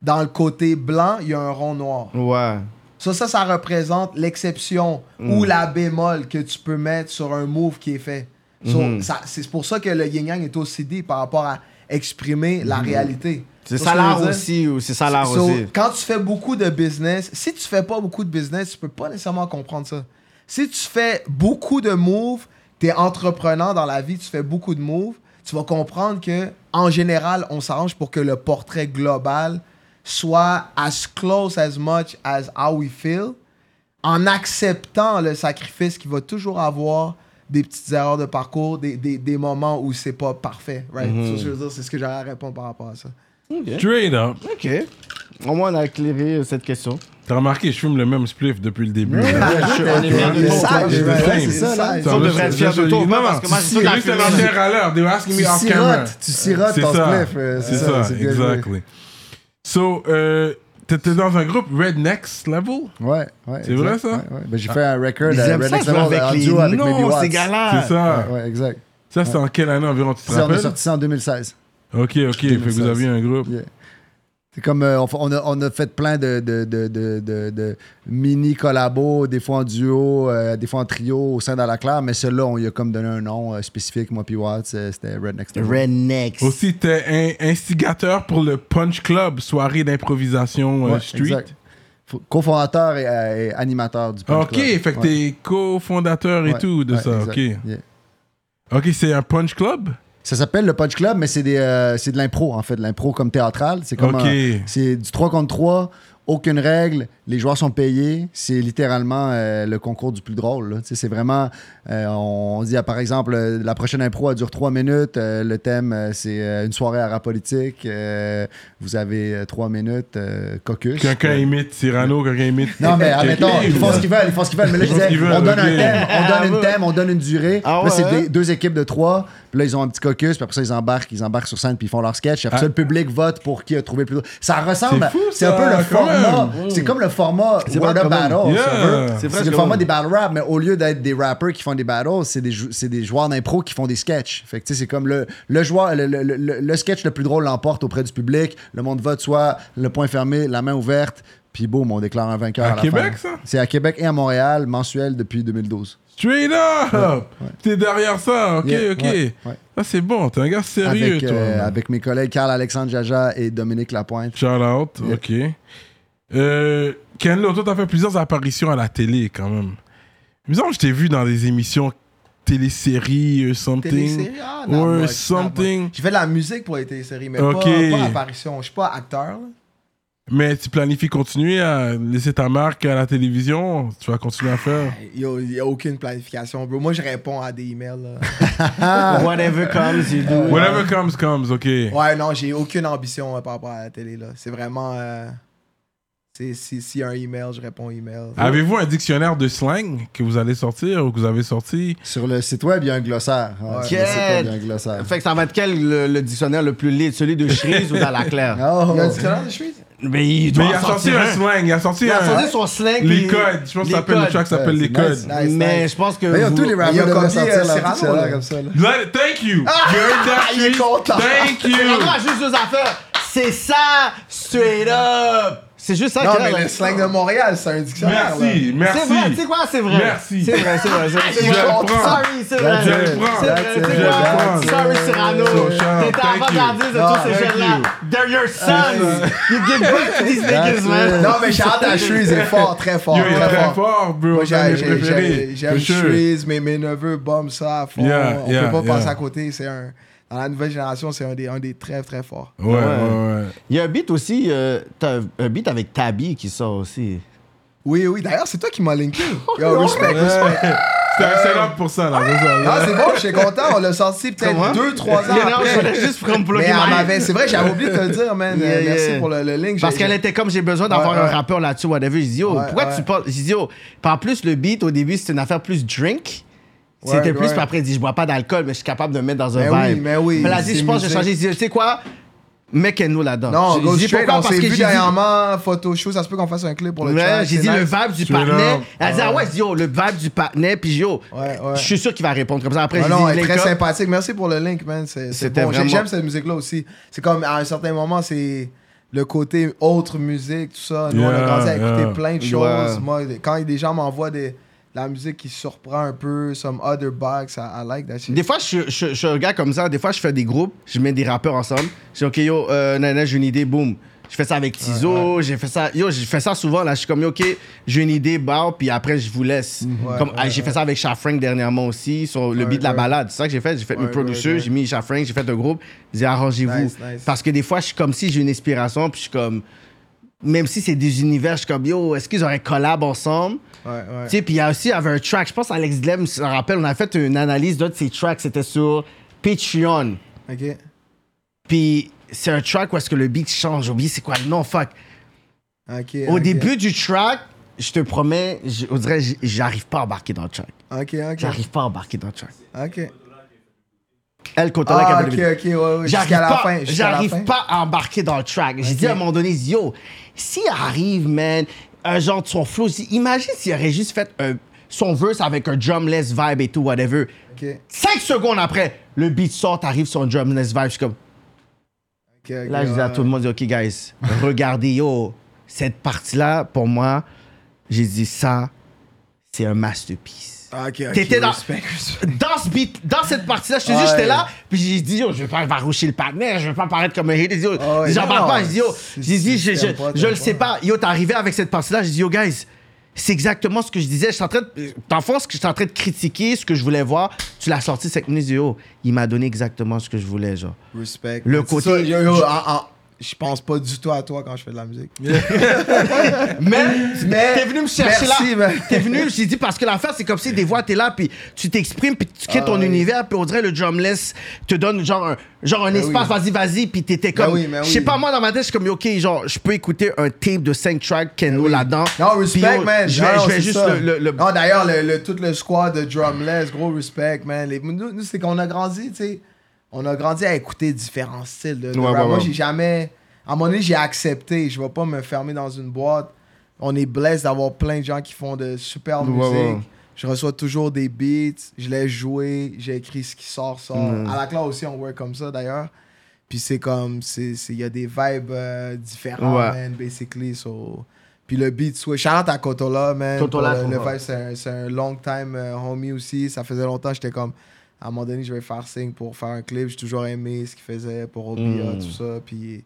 [SPEAKER 4] Dans le côté blanc, il y a un rond noir.
[SPEAKER 2] Ouais.
[SPEAKER 4] Ça, ça, ça représente l'exception ou la bémol que tu peux mettre sur un move qui est fait. So,
[SPEAKER 2] Mhm.
[SPEAKER 4] ça- c'est pour ça que le yin-yang est aussi dit par rapport à exprimer la réalité.
[SPEAKER 2] C'est ça l'art aussi, ou c'est ça l'art
[SPEAKER 4] So,
[SPEAKER 2] aussi?
[SPEAKER 4] Quand tu fais beaucoup de business, si tu fais pas beaucoup de business, tu peux pas nécessairement comprendre ça. Si tu fais beaucoup de moves, tu es entrepreneur dans la vie, tu fais beaucoup de moves, tu vas comprendre que en général, on s'arrange pour que le portrait global soit as close as much as how we feel, en acceptant le sacrifice qu'il va toujours avoir des petites erreurs de parcours, des, des, des moments où c'est pas parfait. Right? Je veux dire, c'est ce que j'aurais à répondre par rapport à ça.
[SPEAKER 1] Straight up.
[SPEAKER 2] Ok. Au moins, on a éclairé euh, cette question.
[SPEAKER 1] T'as remarqué, je fume le même spliff depuis le début. (laughs)
[SPEAKER 2] on est fiers de
[SPEAKER 1] c'est
[SPEAKER 3] ouais, ça, là.
[SPEAKER 4] C'est
[SPEAKER 1] Ça,
[SPEAKER 2] On devrait être
[SPEAKER 1] je-
[SPEAKER 2] fiers
[SPEAKER 1] je-
[SPEAKER 2] de toi,
[SPEAKER 1] non,
[SPEAKER 2] pas
[SPEAKER 1] non,
[SPEAKER 2] parce que moi, je
[SPEAKER 1] c'est un
[SPEAKER 2] fumée.
[SPEAKER 1] ancien râleur. They were asking me
[SPEAKER 3] Tu
[SPEAKER 1] off camera.
[SPEAKER 3] sirotes, tu sirotes
[SPEAKER 1] C'est
[SPEAKER 3] ton
[SPEAKER 1] ça.
[SPEAKER 3] spliff.
[SPEAKER 1] C'est ça,
[SPEAKER 3] bien
[SPEAKER 1] exactly. So, euh, t'étais dans un groupe Red Next Level?
[SPEAKER 3] Ouais, ouais.
[SPEAKER 1] C'est
[SPEAKER 3] exact.
[SPEAKER 1] vrai, ça?
[SPEAKER 3] Ouais, ouais. Ben, j'ai fait un record à
[SPEAKER 2] aiment
[SPEAKER 3] Red
[SPEAKER 2] ça
[SPEAKER 3] Next
[SPEAKER 2] jouer
[SPEAKER 3] Level
[SPEAKER 2] avec
[SPEAKER 3] en
[SPEAKER 2] les
[SPEAKER 3] duo avec Maybe Watts.
[SPEAKER 2] ces gars-là.
[SPEAKER 1] C'est ça.
[SPEAKER 3] Ouais, ouais, exact.
[SPEAKER 1] Ça, c'est en quelle année environ, tu te
[SPEAKER 3] Ça, on
[SPEAKER 1] rappelles?
[SPEAKER 3] sorti ça en 2016.
[SPEAKER 1] Ok, ok. Fait que vous
[SPEAKER 3] 2016.
[SPEAKER 1] aviez un groupe.
[SPEAKER 3] Yeah. C'est comme euh, on, a, on a fait plein de, de, de, de, de- de mini collabos, des fois en duo, euh, des fois en trio au sein d'Alaclaire, mais celui-là, on lui a comme donné un nom euh, spécifique, moi puis Watts, euh, c'était Redneck Story.
[SPEAKER 2] Rednecks.
[SPEAKER 1] Aussi, t'es un instigateur pour le Punch Club, soirée d'improvisation euh,
[SPEAKER 3] Ouais,
[SPEAKER 1] street.
[SPEAKER 3] exact. Co-fondateur et, euh, et animateur du Punch
[SPEAKER 1] Ok,
[SPEAKER 3] Club.
[SPEAKER 1] fait que
[SPEAKER 3] Ouais.
[SPEAKER 1] t'es co-fondateur et
[SPEAKER 3] Ouais,
[SPEAKER 1] tout de
[SPEAKER 3] ouais,
[SPEAKER 1] ça,
[SPEAKER 3] exact.
[SPEAKER 1] ok.
[SPEAKER 3] Yeah.
[SPEAKER 1] Ok, c'est un Punch Club?
[SPEAKER 3] Ça s'appelle le Punch Club, mais c'est des, euh, c'est de l'impro, en fait, de l'impro comme théâtral. C'est comme
[SPEAKER 1] Ok.
[SPEAKER 3] un- c'est du 3 contre 3, aucune règle, les joueurs sont payés. C'est littéralement euh, le concours du plus drôle. C'est vraiment, euh, on dit, ah, par exemple, euh, la prochaine impro, elle dure 3 minutes. euh, le thème, c'est euh, une soirée à rap politique. euh, vous avez 3 minutes, euh, caucus.
[SPEAKER 1] Quelqu'un
[SPEAKER 3] Euh,
[SPEAKER 1] imite Cyrano, quelqu'un imite.
[SPEAKER 3] non, mais admettons, ils font ce qu'ils veulent, ils font ce qu'ils veulent. Mais là, je disais, on donne un thème, on
[SPEAKER 2] Ah,
[SPEAKER 3] donne une
[SPEAKER 2] ouais.
[SPEAKER 3] thème, on donne une durée.
[SPEAKER 2] Ah
[SPEAKER 3] là, c'est
[SPEAKER 2] ouais?
[SPEAKER 3] deux équipes de trois. Puis là, ils ont un petit caucus, puis après ça, ils embarquent, ils embarquent sur scène, puis ils font leur sketch. Après
[SPEAKER 1] Ah.
[SPEAKER 3] ça, le public vote pour qui a trouvé le plus. Ça ressemble,
[SPEAKER 1] C'est
[SPEAKER 3] un peu le
[SPEAKER 1] quand
[SPEAKER 3] format.
[SPEAKER 1] même.
[SPEAKER 3] C'est comme le format Word Up. Battle.
[SPEAKER 1] Yeah. C'est
[SPEAKER 3] le format des battle rap, mais au lieu d'être des rappers qui font des battles, c'est des, jou- des joueurs d'impro qui font des sketchs. Fait que c'est comme le, le joueur, le, le- le- le sketch le plus drôle l'emporte auprès du public. Le monde vote soit le point fermé, la main ouverte, puis boum, on déclare un vainqueur
[SPEAKER 1] À
[SPEAKER 3] à, la
[SPEAKER 1] Québec,
[SPEAKER 3] fin.
[SPEAKER 1] ça?
[SPEAKER 3] C'est à Québec et à Montréal, mensuel depuis 2012.
[SPEAKER 1] Straight up! T'es derrière ça, ok,
[SPEAKER 3] Yeah,
[SPEAKER 1] ok.
[SPEAKER 3] ouais.
[SPEAKER 1] Ça, c'est bon, t'es un gars sérieux,
[SPEAKER 3] avec,
[SPEAKER 1] toi.
[SPEAKER 3] euh, avec mes collègues Carl-Alexandre Jaja et Dominique Lapointe.
[SPEAKER 1] Shout out,
[SPEAKER 3] Yeah.
[SPEAKER 1] ok. Euh, Ken Lo, toi, t'as fait plusieurs apparitions à la télé, quand même. Il me semble que je t'ai vu dans des émissions téléséries, euh, something.
[SPEAKER 4] Télésérie? Ah, much, not
[SPEAKER 1] something.
[SPEAKER 4] J'ai fait de la musique pour les téléséries, mais
[SPEAKER 1] Ok.
[SPEAKER 4] pas, pas apparition. Je suis pas acteur. là.
[SPEAKER 1] Mais tu planifies continuer à laisser ta marque à la télévision? Tu vas continuer à faire?
[SPEAKER 4] Il n'y a, aucune planification, bro. Moi, je réponds à des emails. (laughs)
[SPEAKER 2] Whatever comes, you do.
[SPEAKER 1] Whatever comes, comes, ok.
[SPEAKER 4] Ouais, non, j'ai aucune ambition euh, par rapport à la télé. là. C'est vraiment. euh, c'est- si- S'il y a un email, je réponds email.
[SPEAKER 1] Avez-vous un dictionnaire de slang que vous allez sortir ou que vous avez sorti?
[SPEAKER 3] Sur le site web, il y a un glossaire. Ouais, sur le site web, il y a un glossaire.
[SPEAKER 2] Fait que ça va être quel le, le dictionnaire le plus lit, celui de Shreeze ou d'Alaclaire? (laughs)
[SPEAKER 3] Oh.
[SPEAKER 4] Il y a un dictionnaire de Suisse?
[SPEAKER 2] Mais il
[SPEAKER 1] Mais
[SPEAKER 2] doit
[SPEAKER 1] il a sorti
[SPEAKER 2] sortir
[SPEAKER 1] un slang, il a sorti
[SPEAKER 2] Il a
[SPEAKER 1] un...
[SPEAKER 2] sorti son slang.
[SPEAKER 1] Les codes, je pense que ça s'appelle le track s'appelle
[SPEAKER 3] Ouais,
[SPEAKER 1] les codes.
[SPEAKER 3] nice.
[SPEAKER 4] Nice,
[SPEAKER 2] Mais
[SPEAKER 4] nice.
[SPEAKER 2] je pense que.
[SPEAKER 3] Mais
[SPEAKER 2] vous-
[SPEAKER 3] tous les
[SPEAKER 4] Il a
[SPEAKER 3] rappers devraient
[SPEAKER 4] copié,
[SPEAKER 3] sortir leur
[SPEAKER 4] Cyrano,
[SPEAKER 3] comme ça. là.
[SPEAKER 1] Thank you! Heard that
[SPEAKER 4] il est content.
[SPEAKER 1] Thank (laughs) you!
[SPEAKER 2] Cyrano a juste deux affaires. C'est ça, straight up. C'est juste ça
[SPEAKER 4] Non, mais
[SPEAKER 2] là.
[SPEAKER 4] le slang de Montréal, c'est un dictionnaire.
[SPEAKER 1] Merci, merci.
[SPEAKER 2] C'est vrai, tu sais quoi, c'est vrai.
[SPEAKER 1] Merci.
[SPEAKER 2] C'est vrai, c'est vrai. c'est vrai, c'est
[SPEAKER 1] Je
[SPEAKER 2] vrai.
[SPEAKER 1] le prends.
[SPEAKER 2] Sorry, c'est vrai.
[SPEAKER 1] Je le prends.
[SPEAKER 2] C'est vrai, c'est. Sorry, Cyrano. T'étais avant-gardiste de tous ces jeunes-là. They're your sons. You give birth to these niggas, man.
[SPEAKER 4] Non, mais Charles à Shreeze est fort, très fort.
[SPEAKER 1] Il est
[SPEAKER 4] très fort.
[SPEAKER 1] bro.
[SPEAKER 4] Moi, j'aime. Shreeze, mais mes neveux bombent ça à fond. On peut pas passer à côté. C'est un. Dans la nouvelle génération, c'est un des, un des très, très forts.
[SPEAKER 1] Ouais, ouais, ouais.
[SPEAKER 2] Il y a un beat aussi, euh, t'as un beat avec Tabi qui sort aussi.
[SPEAKER 4] Oui, oui. D'ailleurs, c'est toi qui m'as linké. (laughs) Yo, respect, respect.
[SPEAKER 1] C'était un setup pour ça, là. c'est ça,
[SPEAKER 4] Non,
[SPEAKER 1] là.
[SPEAKER 4] c'est bon, je suis content. On l'a sorti peut-être 2-3 ans
[SPEAKER 2] Mais non, je
[SPEAKER 4] après.
[SPEAKER 2] voulais juste
[SPEAKER 4] m'avait- c'est vrai, j'avais oublié de te le dire, man.
[SPEAKER 2] Yeah,
[SPEAKER 4] Euh, Merci
[SPEAKER 2] yeah.
[SPEAKER 4] pour le, le link.
[SPEAKER 2] Parce qu'elle était comme j'ai besoin d'avoir
[SPEAKER 4] Ouais,
[SPEAKER 2] un
[SPEAKER 4] ouais.
[SPEAKER 2] rappeur là-dessus, whatever. J'ai dit, yo,
[SPEAKER 4] Ouais,
[SPEAKER 2] pourquoi
[SPEAKER 4] ouais.
[SPEAKER 2] tu parles? J'ai dit, yo, en plus, le beat, au début, c'était une affaire plus drink. C'était
[SPEAKER 4] Ouais,
[SPEAKER 2] plus,
[SPEAKER 4] ouais.
[SPEAKER 2] puis après, elle dit, je bois pas d'alcool, mais je suis capable de me mettre dans un
[SPEAKER 4] Mais oui, mais oui,
[SPEAKER 2] elle a dit, je pense que je vais
[SPEAKER 4] musique.
[SPEAKER 2] changer. J'ai dit, tu sais quoi? Mets nous là-dedans.
[SPEAKER 4] Non,
[SPEAKER 2] J'ai
[SPEAKER 4] go straight,
[SPEAKER 2] pourquoi?
[SPEAKER 4] on
[SPEAKER 2] Parce
[SPEAKER 4] s'est
[SPEAKER 2] que
[SPEAKER 4] vu
[SPEAKER 2] j'ai
[SPEAKER 4] dernièrement, photo show, ça se peut qu'on fasse un clip pour le
[SPEAKER 2] Ouais, j'ai dit le
[SPEAKER 4] nice.
[SPEAKER 2] vibe du partenaire. Elle dit, ah ouais, j'ai dit, yo, le vibe du partenaire, puis yo,
[SPEAKER 4] Ouais, ouais.
[SPEAKER 2] je suis sûr qu'il va répondre comme ça. Après,
[SPEAKER 4] Ah
[SPEAKER 2] j'ai
[SPEAKER 4] non, elle est
[SPEAKER 2] link
[SPEAKER 4] très
[SPEAKER 2] up.
[SPEAKER 4] sympathique. Merci pour le link, man.
[SPEAKER 2] C'était
[SPEAKER 4] bon. J'ai-
[SPEAKER 2] vraiment-
[SPEAKER 4] J'aime cette musique-là aussi. C'est comme, à un certain moment, c'est le côté autre musique, tout ça. Nous, on a
[SPEAKER 1] Yeah,
[SPEAKER 4] grandi à écouter
[SPEAKER 1] yeah.
[SPEAKER 4] plein de
[SPEAKER 2] Ouais.
[SPEAKER 4] choses. Moi, quand des gens m'envoient des, la musique qui surprend un peu, some other box, I, I like that shit.
[SPEAKER 2] Des fois, je, je, je suis un gars comme ça. Des fois, je fais des groupes, je mets des rappeurs ensemble. Je dis, OK, yo, euh, nana, j'ai une idée, boum. Je fais ça avec Tizo, j'ai fait ça. Yo, j'ai fait ça souvent. Là, je suis comme, OK, j'ai une idée, bah, puis après, je vous laisse. comme, ah, j'ai fait ça avec Shafrank dernièrement aussi, sur le beat de la balade. C'est ça que j'ai fait. J'ai fait mes
[SPEAKER 4] ouais.
[SPEAKER 2] j'ai mis Shafrank, j'ai fait un groupe. J'ai arrangez-vous.
[SPEAKER 4] Nice, nice.
[SPEAKER 2] Parce que des fois, je suis comme si j'ai une inspiration, puis je suis comme. Même si c'est des univers, je suis comme, yo, est-ce qu'ils auraient collab ensemble?
[SPEAKER 4] Ouais, ouais.
[SPEAKER 2] Tu sais, puis il y a aussi, il y avait un track, je pense Alex Glem se rappelle, on a fait une analyse d'un de ses tracks, c'était sur Patreon.
[SPEAKER 4] Ok.
[SPEAKER 2] Puis c'est un track où est-ce que le beat change, j'ai oublié c'est quoi le nom, fuck.
[SPEAKER 4] Ok.
[SPEAKER 2] Au début du track, je te promets, j- on dirait, j'arrive pas à embarquer dans le track.
[SPEAKER 4] Ok, ok.
[SPEAKER 2] J'arrive pas à embarquer dans le track.
[SPEAKER 4] Ok.
[SPEAKER 2] Elle, là,
[SPEAKER 4] Ah,
[SPEAKER 2] qu'elle
[SPEAKER 4] ok,
[SPEAKER 2] avait le
[SPEAKER 4] ok, ouais, ouais.
[SPEAKER 2] J'arrive pas,
[SPEAKER 4] fin. la
[SPEAKER 2] à embarquer dans le track. J'ai dit à un moment donné, yo, s'il arrive, man, un genre de son flow, imagine s'il aurait juste fait un- son verse avec un drumless vibe et tout, whatever. Cinq secondes après, le beat sort, t'arrives sur un drumless vibe, je suis comme, Là, je dis à tout le monde, OK, guys, (laughs) regardez, yo, cette partie-là, pour moi, j'ai dit ça, c'est un masterpiece.
[SPEAKER 4] Ah, ok, ok,
[SPEAKER 2] T'étais dans-
[SPEAKER 4] respect, respect.
[SPEAKER 2] Dans, ce beat, dans cette partie-là, je te dis, j'étais là, puis j'ai dit, yo, je vais pas varoucher le partenaire, je vais pas paraître comme un hater. Yo, j'embarque
[SPEAKER 4] non,
[SPEAKER 2] pas. J'ai dit, yo,
[SPEAKER 4] c'est-
[SPEAKER 2] j'ai dit, je, je, je le sais pas. Yo, t'es arrivé avec cette partie-là, j'ai dit, yo, guys, c'est exactement ce que je disais. Je suis en train de. Dans fond, ce que j'étais en train de critiquer, ce que je voulais voir, tu l'as sorti 5 minutes, yo, il m'a donné exactement ce que je voulais, genre.
[SPEAKER 4] Respect.
[SPEAKER 2] Le côté-
[SPEAKER 4] ça, yo, yo, en- en- je pense pas du tout à toi quand je fais de la musique. (laughs) (laughs)
[SPEAKER 2] Mais,
[SPEAKER 4] Mais-
[SPEAKER 2] t'es venu me chercher
[SPEAKER 4] Merci,
[SPEAKER 2] là.
[SPEAKER 4] man.
[SPEAKER 2] T'es venu, j'ai dit, parce que l'affaire, c'est comme si des fois, t'es là, puis tu t'exprimes, puis tu quittes
[SPEAKER 4] Ah,
[SPEAKER 2] ton
[SPEAKER 4] oui.
[SPEAKER 2] univers, puis on dirait le drumless te donne genre un, genre un espace,
[SPEAKER 4] oui.
[SPEAKER 2] vas-y, vas-y, puis t'étais
[SPEAKER 4] Ben
[SPEAKER 2] comme.
[SPEAKER 4] oui, ben
[SPEAKER 2] Je sais pas, moi, dans ma tête, je suis comme, ok, genre, je peux écouter un tape de 5 tracks Keno là-dedans.
[SPEAKER 4] Non, respect, man.
[SPEAKER 2] Je vais,
[SPEAKER 4] Non,
[SPEAKER 2] je vais
[SPEAKER 4] c'est
[SPEAKER 2] juste
[SPEAKER 4] ça.
[SPEAKER 2] le. le- le-
[SPEAKER 4] Non, d'ailleurs, le, le- tout le squad de Drumless, gros respect, man. Les- nous, nous, c'est qu'on a grandi, tu sais. On a grandi à écouter différents styles de, de
[SPEAKER 2] Ouais,
[SPEAKER 4] rap.
[SPEAKER 2] ouais,
[SPEAKER 4] Moi, j'ai jamais. À un moment donné, j'ai accepté. Je vais pas me fermer dans une boîte. On est blessé d'avoir plein de gens qui font de super
[SPEAKER 2] Ouais,
[SPEAKER 4] musique.
[SPEAKER 2] ouais.
[SPEAKER 4] Je reçois toujours des beats. Je les joué. J'ai écrit ce qui sort, sort.
[SPEAKER 2] Mm.
[SPEAKER 4] À la classe aussi, on work comme ça, d'ailleurs. Puis c'est comme. c'est- c'est- Il y a des vibes euh, différents,
[SPEAKER 2] Ouais.
[SPEAKER 4] man, basically. So. Puis le beat switch. Shout out à Kotola, man.
[SPEAKER 2] Kotola,
[SPEAKER 4] le, le vibe, c'est un, c'est un long time euh, homie aussi. Ça faisait longtemps, j'étais comme. À un moment donné, je vais faire signe pour faire un clip. J'ai toujours aimé ce qu'il faisait pour Obia,
[SPEAKER 2] Mm.
[SPEAKER 4] tout ça. Puis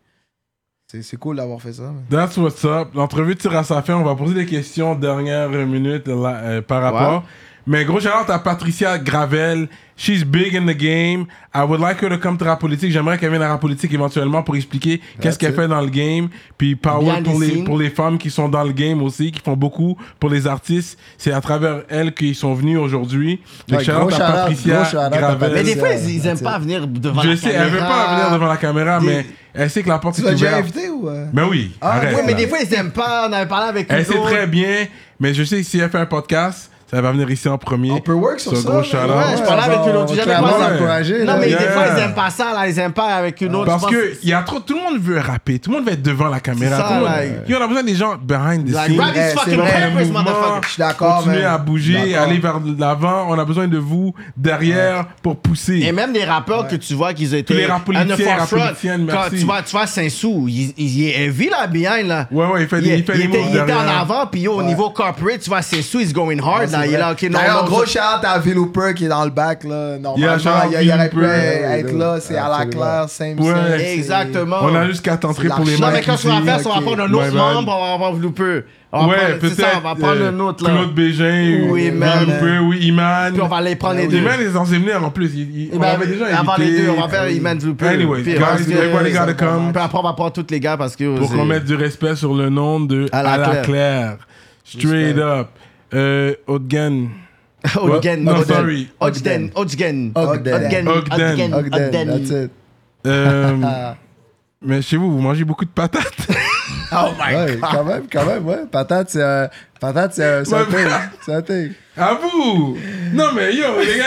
[SPEAKER 4] c'est c'est cool d'avoir fait ça.
[SPEAKER 1] That's what's up. L'entrevue tire à sa fin. On va poser des questions dernière minute là, euh, par rapport. Mais gros shout à Patricia Gravel. She's big in the game. I would like her to come to rap politique. J'aimerais qu'elle vienne à rap politique éventuellement pour expliquer qu'est-ce qu'elle
[SPEAKER 3] it.
[SPEAKER 1] fait dans le game. Puis power pour
[SPEAKER 2] the
[SPEAKER 1] les, pour les femmes qui sont dans le game aussi, qui font beaucoup pour les artistes. C'est à travers elles qu'ils sont venus aujourd'hui. Donc
[SPEAKER 3] Ouais,
[SPEAKER 1] shout à Patricia Gravel.
[SPEAKER 2] Mais des fois, ils, ils aiment pas venir devant
[SPEAKER 1] Je
[SPEAKER 2] la
[SPEAKER 1] sais,
[SPEAKER 2] caméra.
[SPEAKER 1] elle veut pas venir devant la caméra,
[SPEAKER 2] Des-
[SPEAKER 1] mais elle sait que la porte
[SPEAKER 4] Tu
[SPEAKER 1] est
[SPEAKER 4] l'as déjà
[SPEAKER 1] ouverte.
[SPEAKER 4] invité ou. euh?
[SPEAKER 1] Mais oui,
[SPEAKER 4] Ah,
[SPEAKER 1] arrête.
[SPEAKER 2] Mais
[SPEAKER 1] là.
[SPEAKER 2] des fois, ils aiment pas. On avait parlé avec
[SPEAKER 1] Elle sait très bien, mais je sais que si elle fait un podcast, ça va venir ici en premier.
[SPEAKER 4] On peut work sur ça,
[SPEAKER 1] gros shout-out.
[SPEAKER 2] Ouais, je parlais avec une autre. J'avais pas-
[SPEAKER 3] l'encourager,
[SPEAKER 2] Non, mais des
[SPEAKER 1] Yeah.
[SPEAKER 2] fois, ils aiment pas ça, là. Ils aiment pas avec une autre.
[SPEAKER 1] Parce que y a trop, tout le monde veut rapper, tout le monde veut être devant la caméra.
[SPEAKER 2] Ça,
[SPEAKER 1] tout le monde-. Yo, on a besoin des gens behind the
[SPEAKER 2] Like,
[SPEAKER 1] scenes.
[SPEAKER 2] rap is
[SPEAKER 4] Eh,
[SPEAKER 2] fucking
[SPEAKER 1] mouvement,
[SPEAKER 2] motherfucker.
[SPEAKER 4] Je suis d'accord,
[SPEAKER 1] à bouger, aller vers l'avant. On a besoin de vous derrière pour pousser.
[SPEAKER 2] Et même des rappeurs que tu vois qu'ils étaient.
[SPEAKER 1] Tous les rap politiciens, rap politiciennes,
[SPEAKER 2] Quand tu vois, tu vois Saint-Sou, il, il est heavy là, behind là.
[SPEAKER 1] Ouais, ouais, il fait des, il fait des
[SPEAKER 2] était,
[SPEAKER 1] moves
[SPEAKER 2] il était en avant, puis au niveau corporate, tu vois, Saint-Sou, he's going hard là. Il est là, ok, non,
[SPEAKER 4] D'ailleurs, gros shout à Vil Hooper qui est dans le bac, là. Normalement, il, il aurait pu être là. C'est à la claire, same
[SPEAKER 1] Ouais.
[SPEAKER 4] same, c'est-
[SPEAKER 2] Exactement.
[SPEAKER 1] On a juste qu'à t'entrer
[SPEAKER 4] C'est
[SPEAKER 1] pour les
[SPEAKER 4] l'archi-
[SPEAKER 2] Non, mais quand vas
[SPEAKER 1] ici.
[SPEAKER 2] faire, ça, on va prendre un autre
[SPEAKER 1] bad.
[SPEAKER 2] membre, on va avoir Looper. On va
[SPEAKER 1] Ouais, peut-être.
[SPEAKER 2] on va prendre
[SPEAKER 1] euh,
[SPEAKER 2] un autre là.
[SPEAKER 1] Claude Bégin,
[SPEAKER 2] Oui.
[SPEAKER 1] Looper, oui, Iman.
[SPEAKER 2] Puis on va les prendre les deux.
[SPEAKER 1] Iman est venir en plus.
[SPEAKER 2] Eh
[SPEAKER 1] on
[SPEAKER 2] ben,
[SPEAKER 1] avait déjà
[SPEAKER 2] avant
[SPEAKER 1] invité.
[SPEAKER 2] les deux, on va faire Iman.
[SPEAKER 1] Anyways,
[SPEAKER 2] Puis,
[SPEAKER 1] guys,
[SPEAKER 2] parce que-
[SPEAKER 1] everybody gotta come.
[SPEAKER 2] Puis après, on va prendre tous les gars parce que.
[SPEAKER 1] Pour qu'on mette du respect sur le nom de
[SPEAKER 2] À la. Claire.
[SPEAKER 1] Straight up. Euh, Odgan.
[SPEAKER 2] Ogden. (laughs)
[SPEAKER 1] No, sorry.
[SPEAKER 2] Ogden. Ogden.
[SPEAKER 3] Ogden.
[SPEAKER 2] Ogden.
[SPEAKER 1] Ogden,
[SPEAKER 3] that's it.
[SPEAKER 1] Euh, (laughs) mais chez vous, vous mangez beaucoup de patates. (laughs)
[SPEAKER 4] Oh my
[SPEAKER 3] Ouais, quand même, quand même, ouais. Patate, c'est un. Patate, c'est un. C'est un
[SPEAKER 1] Ouais,
[SPEAKER 3] thing. C'est un thing.
[SPEAKER 1] À vous! Non, mais yo, les gars.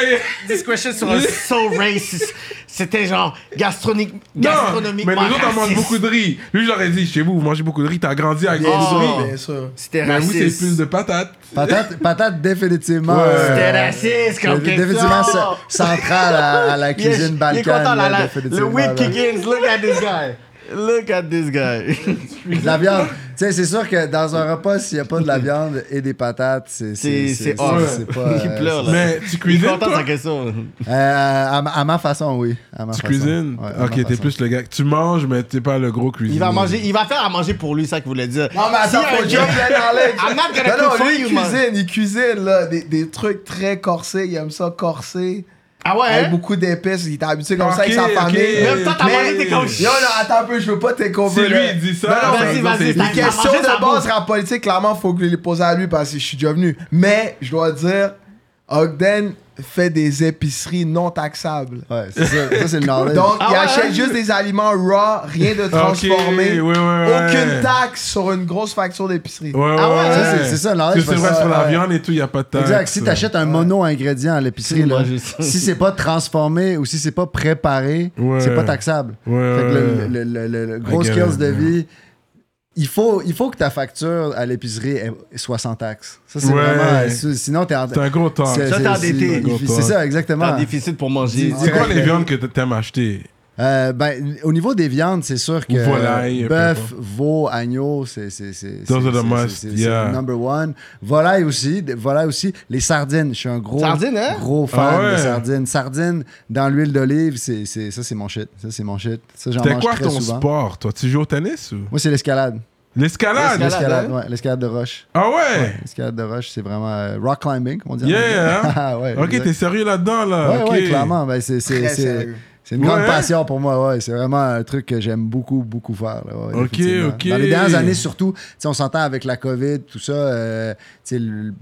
[SPEAKER 2] This question sur un so racist. C'était genre gastronomique,
[SPEAKER 1] Non,
[SPEAKER 2] gastronomiquement
[SPEAKER 1] mais nous autres, on mange
[SPEAKER 2] raciste.
[SPEAKER 1] beaucoup de riz. Lui, j'aurais dit, chez vous, vous mangez beaucoup de riz. T'as grandi avec beaucoup de riz.
[SPEAKER 4] bien sûr.
[SPEAKER 2] C'était
[SPEAKER 1] Mais vous, c'est
[SPEAKER 2] raciste.
[SPEAKER 1] plus de patates.
[SPEAKER 3] Patate, patate définitivement.
[SPEAKER 1] Ouais.
[SPEAKER 3] euh,
[SPEAKER 2] C'était raciste comme.
[SPEAKER 3] Définitivement central à, à la cuisine
[SPEAKER 2] il est
[SPEAKER 3] balkane.
[SPEAKER 2] content, là,
[SPEAKER 3] là,
[SPEAKER 2] là. Le kick in. Look at this guy. Look at this guy.
[SPEAKER 3] De (laughs) la viande. Tu sais, c'est sûr que dans un repas, s'il n'y a pas de la viande et des patates, c'est.
[SPEAKER 2] C'est
[SPEAKER 3] pas. (laughs)
[SPEAKER 2] Il pleure là.
[SPEAKER 1] Mais tu cuisines,
[SPEAKER 2] content de
[SPEAKER 1] toi?
[SPEAKER 2] sa question.
[SPEAKER 3] Euh, à, ma- à ma façon, oui. À ma
[SPEAKER 1] Tu
[SPEAKER 3] façon.
[SPEAKER 1] cuisines?
[SPEAKER 3] Ouais,
[SPEAKER 1] ok, t'es plus le gars. Tu manges, mais t'es pas le gros cuisinier.
[SPEAKER 2] Il va manger, il va faire à manger pour lui, c'est ça qu'il voulait dire.
[SPEAKER 4] Non, mais attends,
[SPEAKER 2] Si
[SPEAKER 4] faut
[SPEAKER 2] un
[SPEAKER 4] que je.
[SPEAKER 2] I'm not gonna
[SPEAKER 4] Non, non, lui,
[SPEAKER 2] you,
[SPEAKER 4] il cuisine, il cuisine, là, des, des trucs très corsés. Il aime ça corsé.
[SPEAKER 2] Ah ouais?
[SPEAKER 4] Avec
[SPEAKER 2] hein?
[SPEAKER 4] beaucoup d'épices. Il est habitué comme ça avec sa famille.
[SPEAKER 1] Même
[SPEAKER 2] toi, t'as
[SPEAKER 4] Mais-
[SPEAKER 2] mangé, t'es comme-
[SPEAKER 4] Yo, non, attends un peu, je veux pas take over.
[SPEAKER 1] Si lui, il dit ça,
[SPEAKER 4] Non, non,
[SPEAKER 2] vas-y, vas-y,
[SPEAKER 1] c'est-
[SPEAKER 4] Les questions de base rap politique, clairement, faut que je les pose à lui parce que je suis déjà venu. Mais, je dois dire, Ogden fait des épiceries non taxables.
[SPEAKER 3] Ouais, c'est ça. Ça, c'est le (laughs) knowledge.
[SPEAKER 4] Donc,
[SPEAKER 2] Ah
[SPEAKER 4] il
[SPEAKER 2] ouais,
[SPEAKER 4] achète
[SPEAKER 2] hein?
[SPEAKER 4] juste des aliments raw, rien de transformé.
[SPEAKER 1] ouais, ouais, ouais.
[SPEAKER 4] Aucune taxe sur une grosse facture d'épicerie.
[SPEAKER 1] Ouais, ouais,
[SPEAKER 2] Ah ouais,
[SPEAKER 3] c'est- ça, le knowledge,
[SPEAKER 1] Parce que C'est vrai, sur la
[SPEAKER 3] ouais.
[SPEAKER 1] viande et tout, il n'y a pas de taxe.
[SPEAKER 3] Exact. Si tu achètes un mono-ingrédient à l'épicerie, si c'est pas transformé ou si c'est pas préparé,
[SPEAKER 1] Ouais.
[SPEAKER 3] c'est pas taxable.
[SPEAKER 1] Ouais,
[SPEAKER 3] Fait que le, le, le, le- le gros
[SPEAKER 1] get
[SPEAKER 3] skills de vie, il faut, il faut que ta facture à l'épicerie soit sans taxe. Ça, c'est
[SPEAKER 1] Ouais.
[SPEAKER 3] vraiment. si- Sinon, t'es en.
[SPEAKER 1] C'est un gros temps.
[SPEAKER 3] c'est-
[SPEAKER 2] Ça, t'es
[SPEAKER 3] c'est-
[SPEAKER 2] endetté.
[SPEAKER 3] C'est ça, exactement.
[SPEAKER 2] T'as un déficit pour manger.
[SPEAKER 1] C'est quoi les viandes que t'aimes acheter?
[SPEAKER 3] Euh, ben, au niveau des viandes, c'est sûr que
[SPEAKER 1] volaille,
[SPEAKER 3] bœuf, veau, agneau, c'est
[SPEAKER 1] yeah.
[SPEAKER 3] number one. Volaille aussi, volaille aussi. Les sardines, je suis un gros
[SPEAKER 2] Sardines, hein?
[SPEAKER 3] gros fan
[SPEAKER 1] Ah ouais?
[SPEAKER 3] de sardines. Sardines dans l'huile d'olive, c'est c'est- ça c'est mon shit. Ça c'est mon shit. Ça j'en mange
[SPEAKER 1] quoi
[SPEAKER 3] très
[SPEAKER 1] ton
[SPEAKER 3] souvent.
[SPEAKER 1] sport, toi? Tu joues au tennis ou?
[SPEAKER 3] Moi c'est l'escalade.
[SPEAKER 1] L'escalade?
[SPEAKER 2] L'escalade. Hein?
[SPEAKER 3] ouais, l'escalade de roche.
[SPEAKER 1] Ah ouais?
[SPEAKER 3] L'escalade de roche, c'est vraiment euh, rock climbing, comme on dit.
[SPEAKER 1] Yeah,
[SPEAKER 3] anglais.
[SPEAKER 1] hein? (laughs)
[SPEAKER 3] Ah, ouais,
[SPEAKER 1] ok, t'es sérieux là-dedans, là?
[SPEAKER 3] Ouais,
[SPEAKER 1] ok.
[SPEAKER 3] ouais, clairement. Ben, c'est, c'est, une grande passion pour moi. Ouais. C'est vraiment un truc que j'aime beaucoup, beaucoup faire. là, ouais,
[SPEAKER 1] Ok, ok.
[SPEAKER 3] Dans les dernières années, surtout, on s'entend avec la COVID, tout ça. euh, tu sais, le-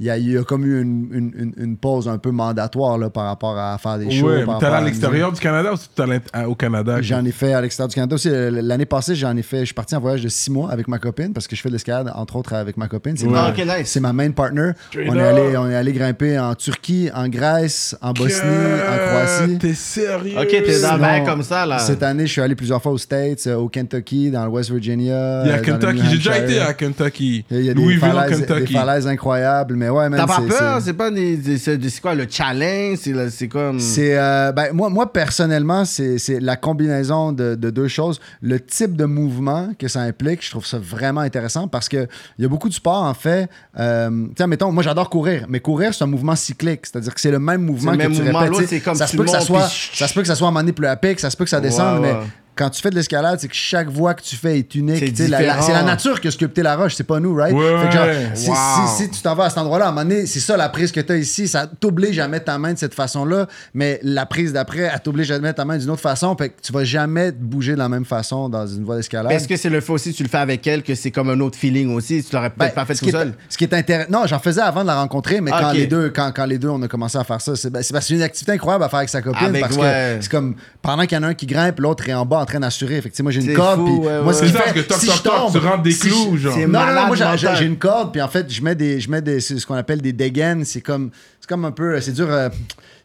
[SPEAKER 3] il y, a, il y a comme eu une, une, une, une pause un peu mandatoire là, par rapport à faire des shows.
[SPEAKER 1] Ouais, t'es allé à
[SPEAKER 3] la
[SPEAKER 1] l'extérieur du Canada ou t'es au Canada?
[SPEAKER 3] J'en ai fait à l'extérieur du Canada aussi. L'année passée, j'en ai fait. Je suis parti en voyage de six mois avec ma copine parce que je fais de l'escalade, entre autres, avec ma copine. C'est,
[SPEAKER 1] Ouais.
[SPEAKER 3] ma,
[SPEAKER 2] Ah, ok, nice.
[SPEAKER 3] c'est ma main partner.
[SPEAKER 1] Straight
[SPEAKER 3] On est, allé, on est allé grimper en Turquie, en Grèce, en Bosnie, en Croatie.
[SPEAKER 1] T'es sérieux?
[SPEAKER 2] Ok, t'es dans bain comme ça, là.
[SPEAKER 3] Cette année, je suis allé plusieurs fois aux States, euh, au Kentucky, dans le West Virginia.
[SPEAKER 1] Il y a
[SPEAKER 3] euh,
[SPEAKER 1] Kentucky. J'ai déjà été à Kentucky.
[SPEAKER 3] Il y a des
[SPEAKER 1] Louisville,
[SPEAKER 3] falaises, des
[SPEAKER 1] Kentucky.
[SPEAKER 3] falaises incroyables, mais ouais,
[SPEAKER 2] T'as pas peur?
[SPEAKER 3] c'est-
[SPEAKER 2] pas des. des- C'est quoi le challenge? C'est comme.
[SPEAKER 3] C'est euh, ben, moi, moi personnellement, c'est la combinaison de, de deux choses. Le type de mouvement que ça implique, je trouve ça vraiment intéressant parce que il y a beaucoup de sports en fait. Euh, tiens, mettons, moi j'adore courir, mais courir c'est un mouvement cyclique, c'est-à-dire que c'est le même mouvement que
[SPEAKER 2] le même
[SPEAKER 3] tu
[SPEAKER 2] mouvement.
[SPEAKER 3] répètes.
[SPEAKER 2] Comme
[SPEAKER 3] ça se peut que ça soit,
[SPEAKER 2] puis-
[SPEAKER 3] ça se peut que ça soit à un moment donné plus à pic, ça se peut que ça descende,
[SPEAKER 2] Ouais,
[SPEAKER 3] mais. Quand tu fais de l'escalade, c'est que chaque voie que tu fais est unique.
[SPEAKER 2] C'est
[SPEAKER 3] la- la- la, nature qui a sculpté la roche, c'est pas nous, right?
[SPEAKER 1] Ouais,
[SPEAKER 3] Fait que genre, si,
[SPEAKER 2] Wow.
[SPEAKER 3] si- si tu t'en vas à cet endroit-là, à un moment donné, c'est ça la prise que tu as ici. Ça t'oblige à mettre ta main de cette façon-là, mais la prise d'après, elle t'oblige à mettre ta main d'une autre façon. Fait que tu vas jamais te bouger de la même façon dans une voie d'escalade.
[SPEAKER 2] Est-ce que c'est le fait aussi, tu le fais avec elle, que c'est comme un autre feeling aussi? Tu l'aurais peut-être
[SPEAKER 3] Ben,
[SPEAKER 2] pas fait tout seul?
[SPEAKER 3] Ce qui est intéressant. Non, j'en faisais avant de la rencontrer, mais
[SPEAKER 2] Ah,
[SPEAKER 3] quand, les deux, quand, quand les deux, on a commencé à faire ça, c'est ben, parce que c'est une activité incroyable à faire avec sa copine
[SPEAKER 2] Avec-
[SPEAKER 3] parce
[SPEAKER 2] ouais.
[SPEAKER 3] que c'est comme pendant qu'il y en a un qui grimpe, l'autre est en bas en train d'assurer. Fait que, moi, j'ai une
[SPEAKER 2] C'est
[SPEAKER 3] corde,
[SPEAKER 2] fou,
[SPEAKER 3] puis
[SPEAKER 2] ouais,
[SPEAKER 3] moi,
[SPEAKER 2] ouais.
[SPEAKER 3] ce
[SPEAKER 1] C'est
[SPEAKER 3] qui
[SPEAKER 1] ça,
[SPEAKER 3] fait,
[SPEAKER 1] parce que toc,
[SPEAKER 3] si
[SPEAKER 1] toc,
[SPEAKER 3] je
[SPEAKER 1] toc,
[SPEAKER 3] tombe,
[SPEAKER 1] tu rentres des
[SPEAKER 3] si
[SPEAKER 1] clous,
[SPEAKER 3] je-
[SPEAKER 1] genre.
[SPEAKER 2] C'est
[SPEAKER 3] Non, non, non,
[SPEAKER 2] malade
[SPEAKER 3] moi, j'ai- j'ai
[SPEAKER 2] mental.
[SPEAKER 3] j'ai une corde, puis en fait, je mets des, je mets des, c'est ce qu'on appelle des dégaines. C'est comme, c'est comme un peu, c'est dur. euh,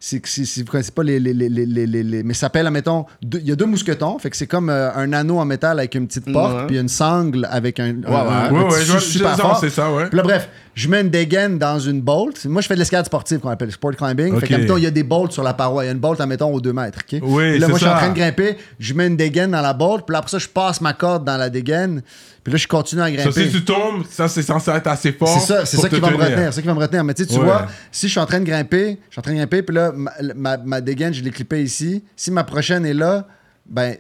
[SPEAKER 3] c'est, c'est, c'est- vous connaissez pas les, les, les, les, les, les- les- mais ça s'appelle, admettons, il y a deux mousquetons, fait que c'est comme euh, un anneau en métal avec une petite porte,
[SPEAKER 2] Ouais.
[SPEAKER 3] puis une sangle avec un,
[SPEAKER 1] Ouais,
[SPEAKER 3] un
[SPEAKER 1] ouais, vois-
[SPEAKER 3] super
[SPEAKER 1] je-
[SPEAKER 3] fort.
[SPEAKER 1] c'est ça, ouais.
[SPEAKER 3] Puis là, bref, je mets une dégaine dans une bolt. Moi, je fais de l'escalade sportive qu'on appelle sport climbing.
[SPEAKER 1] Ok.
[SPEAKER 3] Fait que, admettons, il y a des bolts sur la paroi. Il y a une bolt, admettons, aux deux mètres. ok?
[SPEAKER 1] Oui,
[SPEAKER 3] Puis là, moi, je suis en train de grimper. Je mets une dégaine dans la bolt. Puis là, après ça, je passe ma corde dans la dégaine. Puis là, je continue à
[SPEAKER 1] Ça,
[SPEAKER 3] grimper.
[SPEAKER 1] si tu tombes, ça, c'est censé être assez fort.
[SPEAKER 3] C'est ça, c'est ça qui va me
[SPEAKER 1] tenir.
[SPEAKER 3] retenir. C'est ça qui va me retenir. Mais tu sais, tu
[SPEAKER 1] Ouais.
[SPEAKER 3] vois, si je suis en train de grimper, je suis en train de grimper, puis là, ma, ma, ma dégaine, je l'ai clippée ici. Si ma prochaine est là, ben,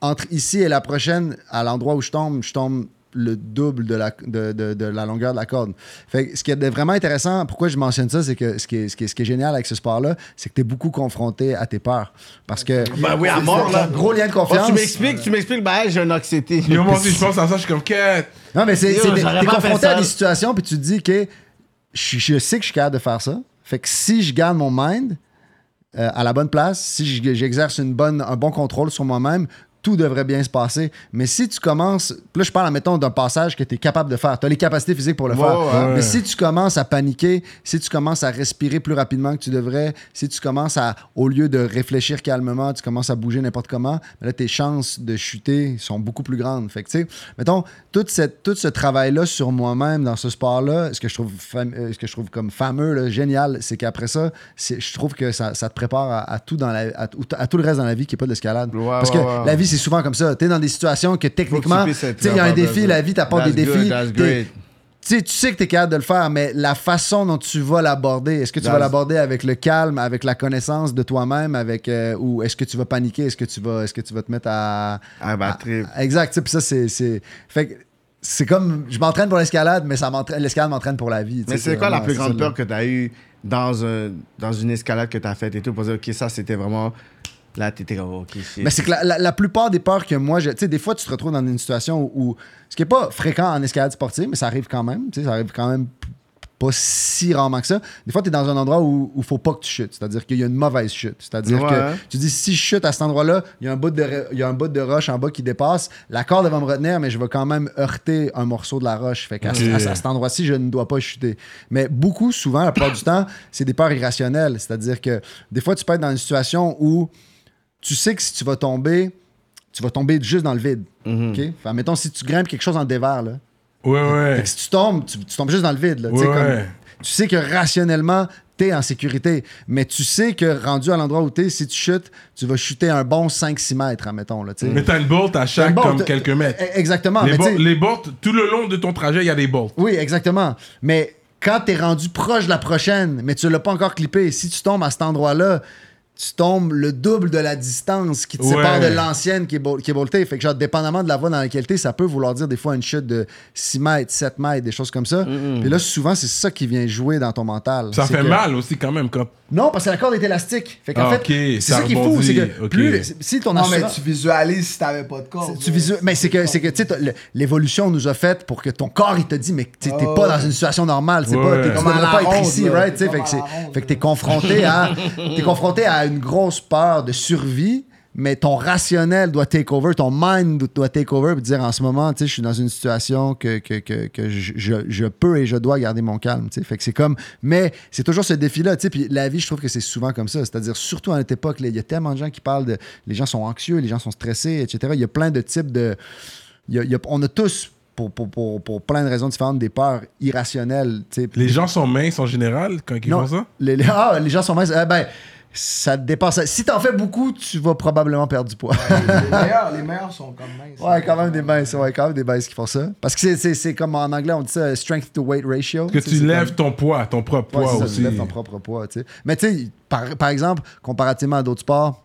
[SPEAKER 3] entre ici et la prochaine, à l'endroit où je tombe, je tombe le double de la, de, de- de la longueur de la corde. Fait que ce qui est vraiment intéressant, pourquoi je mentionne ça, c'est que ce qui est, ce qui est, ce qui est génial avec ce sport-là, c'est que tu es beaucoup confronté à tes peurs. Parce que.
[SPEAKER 2] Ben oui, à mort, là.
[SPEAKER 3] Gros lien de
[SPEAKER 2] Oh,
[SPEAKER 3] confiance.
[SPEAKER 2] tu m'expliques, tu m'expliques, ben, j'ai un anxiété.
[SPEAKER 1] Yo, moi aussi, je pense à ça, je suis comme, quête.
[SPEAKER 3] Non, mais c'est, t'es confronté à des situations, puis tu te dis que je, je sais que je suis capable de faire ça. Fait que si je garde mon mind euh, à la bonne place, si je- j'exerce une bonne, un bon contrôle sur moi-même, tout devrait bien se passer. Mais si tu commences, là je parle, mettons, d'un passage que tu es capable de faire, tu as les capacités physiques pour le faire.
[SPEAKER 2] ouais.
[SPEAKER 3] Mais si tu commences à paniquer, si tu commences à respirer plus rapidement que tu devrais, si tu commences à, au lieu de réfléchir calmement, tu commences à bouger n'importe comment, là tes chances de chuter sont beaucoup plus grandes. Fait que tu sais, mettons, toute cette, tout ce travail-là sur moi-même dans ce sport-là, ce que je trouve, euh, ce que je trouve comme fameux, là, génial, c'est qu'après ça, je trouve que ça, ça te prépare à, à tout dans la, à, à tout le reste dans la vie qui n'est pas de l'escalade. Parce que la vie, c'est souvent comme ça. Tu es dans des situations que techniquement, tu sais, il y a un
[SPEAKER 2] de
[SPEAKER 3] défi, la vie t'apporte des défis. t'es-
[SPEAKER 2] great.
[SPEAKER 3] tu sais, que tu es capable de le faire, mais la façon dont tu vas l'aborder, est-ce que tu vas l'aborder avec le calme, avec la connaissance de toi-même, avec euh, ou est-ce que tu vas paniquer, est-ce que tu vas, est-ce que tu vas te mettre à,
[SPEAKER 2] Ah, trip.
[SPEAKER 3] à- exact. Puis ça, c'est, c'est, fait que c'est comme, je m'entraîne pour l'escalade, mais ça m'entraîne, l'escalade m'entraîne pour la vie.
[SPEAKER 2] Mais c'est quoi la plus grande peur
[SPEAKER 3] là.
[SPEAKER 2] que tu as eue dans, un, dans une escalade que tu as faite et tout pour dire, OK, ça, c'était vraiment. Là, t'étais comme, OK.
[SPEAKER 3] Mais c'est que la, la- la plupart des peurs que moi, je- tu sais, des fois, tu te retrouves dans une situation où, où- ce qui n'est pas fréquent en escalade sportive, mais ça arrive quand même, tu sais, ça arrive quand même pas si rarement que ça. Des fois, tu es dans un endroit où il faut pas que tu chutes, c'est-à-dire qu'il y a une mauvaise chute. C'est-à-dire
[SPEAKER 2] Ouais.
[SPEAKER 3] que tu dis, si je chute à cet endroit-là, il y a un bout de, il y a un bout de roche en bas qui dépasse, la corde va me retenir, mais je vais quand même heurter un morceau de la roche. Fait qu'à à- à cet endroit-ci, je ne dois pas chuter. Mais beaucoup, souvent, la plupart du temps, c'est des peurs irrationnelles. C'est-à-dire que des fois, tu peux être dans une situation où tu sais que si tu vas tomber, tu vas tomber juste dans le vide. OK? Fait, mettons, si tu grimpes quelque chose en dévers, là,
[SPEAKER 1] Ouais, ouais.
[SPEAKER 3] fait que si tu tombes, tu, tu tombes juste dans le vide. Là, tu sais,
[SPEAKER 1] Ouais,
[SPEAKER 3] comme-
[SPEAKER 1] ouais.
[SPEAKER 3] tu sais que rationnellement, t'es en sécurité. Mais tu sais que rendu à l'endroit où t'es, si tu chutes, tu vas chuter un bon 5-6 mètres, admettons. Là, tu.
[SPEAKER 1] Mais t'as une bolt à chaque
[SPEAKER 3] bolt,
[SPEAKER 1] comme quelques mètres.
[SPEAKER 3] E- Exactement.
[SPEAKER 1] Les,
[SPEAKER 3] mais tu
[SPEAKER 1] les bolts, tout le long de ton trajet, il y a des bolts.
[SPEAKER 3] Oui, exactement. Mais quand t'es rendu proche de la prochaine, mais tu l'as pas encore clippé, si tu tombes à cet endroit-là, tu tombes le double de la distance qui te
[SPEAKER 1] Ouais.
[SPEAKER 3] sépare de l'ancienne qui est, bol- qui est boltée. Fait que, genre, dépendamment de la voie dans laquelle t'es, ça peut vouloir dire des fois une chute de 6 mètres, 7 mètres, des choses comme ça. Et là, souvent, c'est ça qui vient jouer dans ton mental.
[SPEAKER 1] Ça
[SPEAKER 3] C'est
[SPEAKER 1] fait
[SPEAKER 3] que-
[SPEAKER 1] mal aussi quand même quand.
[SPEAKER 3] Non, parce que la corde est élastique. Fait qu'en
[SPEAKER 1] Ah,
[SPEAKER 3] fait, c'est
[SPEAKER 1] ça
[SPEAKER 3] ça qui est fou. C'est que plus, si ton
[SPEAKER 4] Non, mais tu visualises si t'avais pas de corps.
[SPEAKER 3] tu visu- mais c'est que c'est que tu sais l'évolution nous a fait pour que ton corps il te dit mais tu sais, t'es
[SPEAKER 4] Oh,
[SPEAKER 3] pas dans une situation normale c'est
[SPEAKER 1] Ouais,
[SPEAKER 3] pas t'es- tu devrais pas être ici right tu sais
[SPEAKER 4] Comme
[SPEAKER 3] fait que
[SPEAKER 4] à
[SPEAKER 3] c'est
[SPEAKER 4] la ronde,
[SPEAKER 3] fait que t'es confronté à (laughs) t'es confronté à une grosse peur de survie mais ton rationnel doit take over, ton mind doit take over, puis dire en ce moment, tu sais, je suis dans une situation que, que, que, que je, peux et je dois garder mon calme. Fait que c'est comme, mais c'est toujours ce défi-là, tu sais. Puis la vie, je trouve que c'est souvent comme ça. C'est-à-dire, surtout à notre époque, il y a tellement de gens qui parlent de, les gens sont anxieux, les gens sont stressés, etc. Il y a plein de types de, y a- y a- on a tous, pour, pour, pour, pour plein de raisons différentes, des peurs irrationnelles, tu sais.
[SPEAKER 1] Les gens sont minces en général quand ils
[SPEAKER 3] Non,
[SPEAKER 1] font ça?
[SPEAKER 3] Les, les- ah, les gens sont minces. Eh ben, ça te dépasse. Si t'en fais beaucoup, tu vas probablement perdre du poids.
[SPEAKER 4] les, (laughs) meilleurs, les meilleurs sont comme minces.
[SPEAKER 3] Ouais, quand même des minces, ouais, quand même des minces qui font ça. Parce que c'est- c'est c'est comme en anglais, on dit ça, strength to weight ratio.
[SPEAKER 1] Que
[SPEAKER 3] Tu
[SPEAKER 1] lèves
[SPEAKER 3] comme-
[SPEAKER 1] ton poids, ton propre
[SPEAKER 3] Ouais,
[SPEAKER 1] poids
[SPEAKER 3] ça,
[SPEAKER 1] aussi.
[SPEAKER 3] tu lèves ton propre poids, tu sais. Mais tu sais, par, par exemple, comparativement à d'autres sports,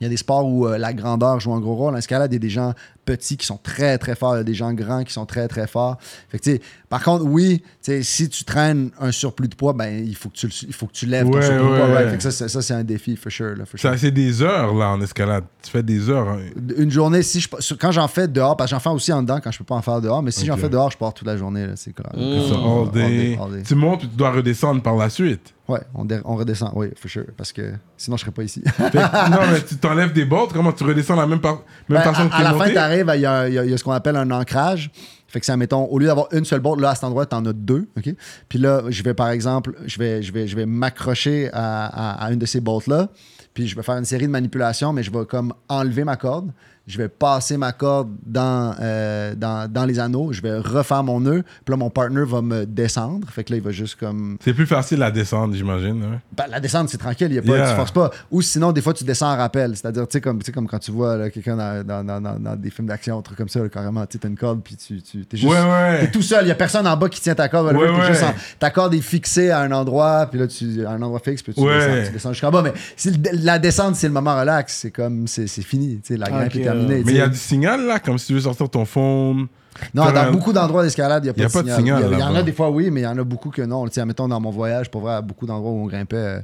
[SPEAKER 3] il y a des sports où euh, la grandeur joue un gros rôle. En escalade, il y a des gens petits qui sont très, très forts. Il y a des gens grands qui sont très, très forts. Fait que, tu sais, par contre, oui, si tu traînes un surplus de poids, ben, il faut que tu, il faut que tu lèves ton
[SPEAKER 1] Ouais,
[SPEAKER 3] surplus de poids. right? ça, c'est- ça, c'est un défi, for sure. là, for sure.
[SPEAKER 1] Ça, c'est des heures là en escalade. Tu fais des heures. hein.
[SPEAKER 3] Une journée, si je, quand j'en fais dehors, parce que j'en fais aussi en dedans quand je peux pas en faire dehors, mais si j'en fais dehors, je pars toute la journée. là, C'est clair.
[SPEAKER 1] Ça, all day.
[SPEAKER 3] all day.
[SPEAKER 1] Tu montes tu dois redescendre par la suite.
[SPEAKER 3] Ouais, on, dé- on redescend, oui, for sure, parce que sinon je serais pas ici.
[SPEAKER 1] Non, mais tu t'enlèves des bolts, comment tu redescends la même, par- même
[SPEAKER 3] Ben,
[SPEAKER 1] façon
[SPEAKER 3] à,
[SPEAKER 1] que
[SPEAKER 3] à
[SPEAKER 1] tu es
[SPEAKER 3] la
[SPEAKER 1] monté?
[SPEAKER 3] fin, tu arrives, y, y il y a ce qu'on appelle un ancrage. Fait que ça, mettons, au lieu d'avoir une seule botte, là, à cet endroit, tu en as deux. OK? Puis là, je vais, par exemple, je vais, m'accrocher à, une de ces bottes-là. Puis je vais faire une série de manipulations, mais je vais comme enlever ma corde. Je vais passer ma corde dans, euh, dans, dans les anneaux. Je vais refaire mon nœud. Puis là, mon partner va me descendre. Fait que là, il va juste comme
[SPEAKER 1] C'est plus facile à descendre, j'imagine. hein?
[SPEAKER 3] ben, la descente, c'est tranquille, y a pas,
[SPEAKER 1] Yeah.
[SPEAKER 3] tu forces pas. Ou sinon, des fois, tu descends en rappel. C'est-à-dire, tu sais, comme, tu sais, comme quand tu vois là, quelqu'un dans, dans, dans, dans- dans des films d'action, un truc comme ça, là, carrément, tu as une corde, puis tu, tu es juste.
[SPEAKER 1] Ouais, ouais.
[SPEAKER 3] T'es tout seul, il y a personne en bas qui tient ta corde. t'es
[SPEAKER 1] ouais.
[SPEAKER 3] juste en- ta corde est fixée à un endroit, puis là, tu, à un endroit fixe, puis tu,
[SPEAKER 1] Ouais.
[SPEAKER 3] descends, tu descends jusqu'en bas. Mais si la descente, c'est le moment relax. C'est comme, c'est c'est fini. tu sais, La grimpe Terminée.
[SPEAKER 1] Mais il y a du signal là, comme si tu veux sortir ton phone.
[SPEAKER 3] Non, dans
[SPEAKER 1] un-
[SPEAKER 3] beaucoup d'endroits d'escalade, il n'y a,
[SPEAKER 1] Y a
[SPEAKER 3] pas, de signal. Il y, en a des fois, oui, mais il y en a beaucoup que non. Sais, mettons, dans mon voyage, pour vrai, à beaucoup d'endroits où on grimpait.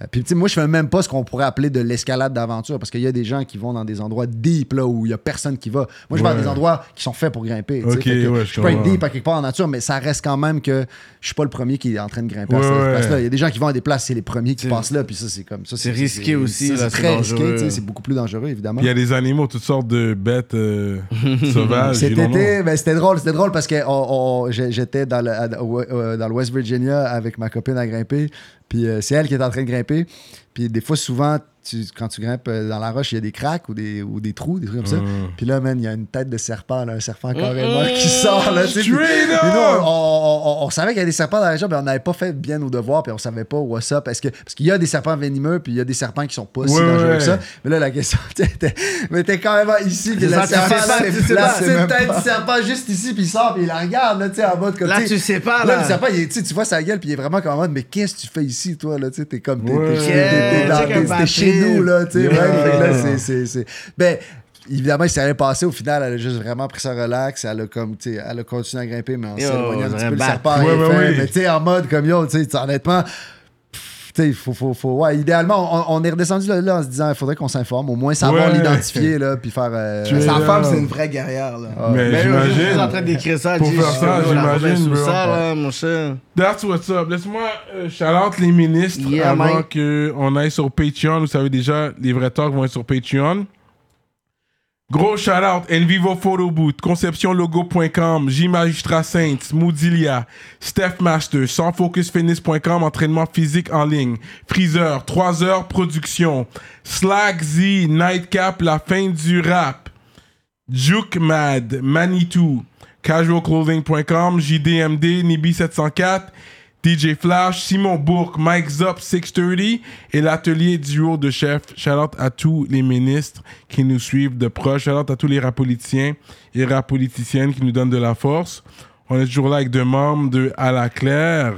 [SPEAKER 3] Euh, puis, tu sais, moi, je fais même pas ce qu'on pourrait appeler de l'escalade d'aventure parce qu'il y a des gens qui vont dans des endroits deep, là, où il y a personne qui va. Moi, je vais
[SPEAKER 1] Ouais.
[SPEAKER 3] dans des endroits qui sont faits pour grimper. tu sais.
[SPEAKER 1] Ok,
[SPEAKER 3] Fait que
[SPEAKER 1] ouais, je
[SPEAKER 3] je peux être deep à quelque part en nature, mais ça reste quand même que je suis pas le premier qui est en train de grimper à cette place-là. Il y a des gens qui vont à des places, c'est les premiers qui passent là, puis ça, c'est comme ça.
[SPEAKER 2] c'est risqué aussi,
[SPEAKER 3] C'est très risqué,
[SPEAKER 2] dangereux.
[SPEAKER 3] tu sais, c'est beaucoup plus dangereux, évidemment.
[SPEAKER 1] Il y a des animaux, toutes sortes de bêtes euh, (laughs) sauvages.
[SPEAKER 3] Cet été, ben, c'était drôle, c'était drôle parce que j'étais dans le, euh, dans le West Virginia avec ma copine à grimper. Puis euh, c'est elle qui est en train de grimper. Puis des fois, souvent, tu- quand tu grimpes euh, dans la roche, il y a des cracks ou des, ou des trous, des trucs comme ça.
[SPEAKER 1] Mm.
[SPEAKER 3] Puis là, man, il y a une tête de serpent, là, un serpent carrément (laughs) qui sort. Là, tu sais. Puis-
[SPEAKER 1] Straight
[SPEAKER 3] puis nous,
[SPEAKER 1] up!
[SPEAKER 3] on, on- on- on savait qu'il y a des serpents dans la région, mais on n'avait pas fait bien nos devoirs, puis on savait pas what's up. Parce que- parce qu'il y a des serpents venimeux, puis il y a des serpents qui sont pas si dangereux
[SPEAKER 1] ouais.
[SPEAKER 3] que ça. Mais là, la question, (laughs) t'es, mais t'es carrément ici, puis serpent, là, la petite
[SPEAKER 4] c'est même
[SPEAKER 3] tête du serpent juste ici, puis il sort, puis il la regarde, là, tu sais, en mode comme
[SPEAKER 2] Là,
[SPEAKER 3] tu sais,
[SPEAKER 2] pas,
[SPEAKER 3] Là,
[SPEAKER 2] là.
[SPEAKER 3] le serpent, il est- tu sais, tu vois sa gueule, puis il est vraiment comme en mode, mais qu'est-ce que tu fais ici, toi, là, tu sais, t'es comme, t'es, Chez nous, là, tu sais, ouais, fait que là, c'est, c'est, c'est- Ben, évidemment, il s'est rien passé, au final, elle a juste vraiment pris ça relax, elle a comme, tu sais, elle a continué à grimper, mais en s'éloignant un petit peu, le serpent
[SPEAKER 1] Ouais,
[SPEAKER 3] mais tu sais, en mode comme, yo, tu sais, honnêtement, sais, faut, faut, faut, ouais, idéalement, on, on est redescendu là, là en se disant, il faudrait qu'on s'informe, au moins savoir
[SPEAKER 1] Ouais.
[SPEAKER 3] l'identifier, là, puis faire... euh,
[SPEAKER 4] Sa femme, c'est une vraie guerrière. Là.
[SPEAKER 1] Mais
[SPEAKER 2] Mais yo, je suis en train d'écrire ça.
[SPEAKER 1] Pour
[SPEAKER 2] dis,
[SPEAKER 1] faire ça, j'imagine,
[SPEAKER 2] ça, là, mon cher.
[SPEAKER 1] That's what's up. Laisse-moi euh, shout out les ministres
[SPEAKER 2] Yeah,
[SPEAKER 1] avant qu'on aille sur Patreon. Vous savez déjà, les vrais talks vont être sur Patreon. Gros shout out Envivo Photo Booth, conceptionlogo.com, J Magistrat Saints, Moodilia, Steph Master, sansfocusfitness.com, entraînement physique en ligne, Freezer, 3 heures production, Slack Z, Nightcap, la fin du rap, Juke Mad, Manitou, casualclothing.com, JDMD, Nibi704, DJ Flash, Simon Bourque, Mike Zop 630 et l'atelier duo de chef. Shout out à tous les ministres qui nous suivent de proche. Shout out à tous les rapolitiens et rapoliticiennes qui nous donnent de la force. On est toujours là avec deux membres de À la Claire.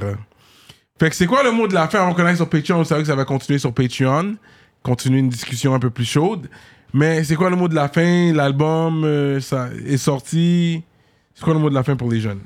[SPEAKER 1] Fait que c'est quoi le mot de la fin? On connaît sur Patreon, on savait que ça va continuer sur Patreon. Continuer une discussion un peu plus chaude. Mais c'est quoi le mot de la fin? L'album euh, ça est sorti. C'est quoi le mot de la fin pour les jeunes?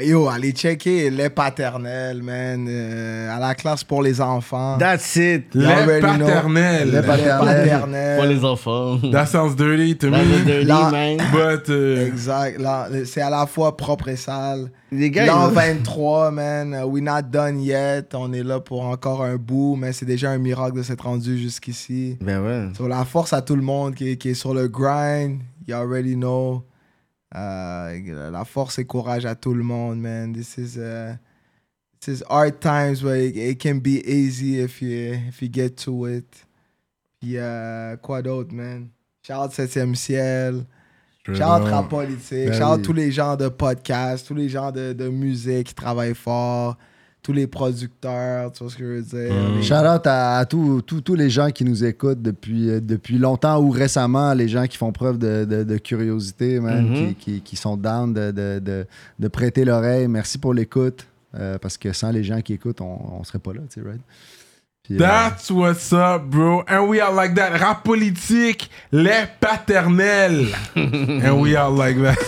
[SPEAKER 4] Yo, allez checker les paternels, man. euh, à la classe pour les enfants.
[SPEAKER 2] That's it.
[SPEAKER 1] Les paternels.
[SPEAKER 3] Les paternels.
[SPEAKER 2] Pour les enfants.
[SPEAKER 1] That sounds dirty to
[SPEAKER 2] That's a
[SPEAKER 1] me.
[SPEAKER 2] dirty,
[SPEAKER 4] Là-
[SPEAKER 2] man.
[SPEAKER 1] But, uh,
[SPEAKER 4] Exact. Là, c'est à la fois propre et sale.
[SPEAKER 2] Les gars,
[SPEAKER 4] L'an
[SPEAKER 2] ils-
[SPEAKER 4] 23, man. uh, We not done yet. On est là pour encore un bout, mais c'est déjà un miracle de s'être rendu jusqu'ici.
[SPEAKER 2] Ben ouais.
[SPEAKER 4] So, la force à tout le monde qui, est- qui est sur le grind. You already know. Euh, la force et courage à tout le monde, man. This is, uh, this is hard times, but it, it can be easy if you, if you get to it. Puis, euh, quoi d'autre, man? Shout out 7e ciel. Shout out rap politique.
[SPEAKER 3] Ben
[SPEAKER 4] Shout out
[SPEAKER 3] oui.
[SPEAKER 4] tous les gens de podcast, tous les gens de, de musique qui travaillent fort, tous les producteurs, tu vois ce que je veux dire?
[SPEAKER 1] Mm.
[SPEAKER 4] Les-
[SPEAKER 3] Shout out à, à tous les gens qui nous écoutent depuis, euh, depuis longtemps ou récemment, les gens qui font preuve de, de- de curiosité, man,
[SPEAKER 2] Mhm.
[SPEAKER 3] qui, qui- qui sont down de, de- de- de prêter l'oreille. Merci pour l'écoute. euh, parce que sans les gens qui écoutent, on, on serait pas là, tu sais, right? Puis, euh,
[SPEAKER 1] That's what's up, bro. And we are like that. Rap politique, les paternels. (laughs) And we are like that.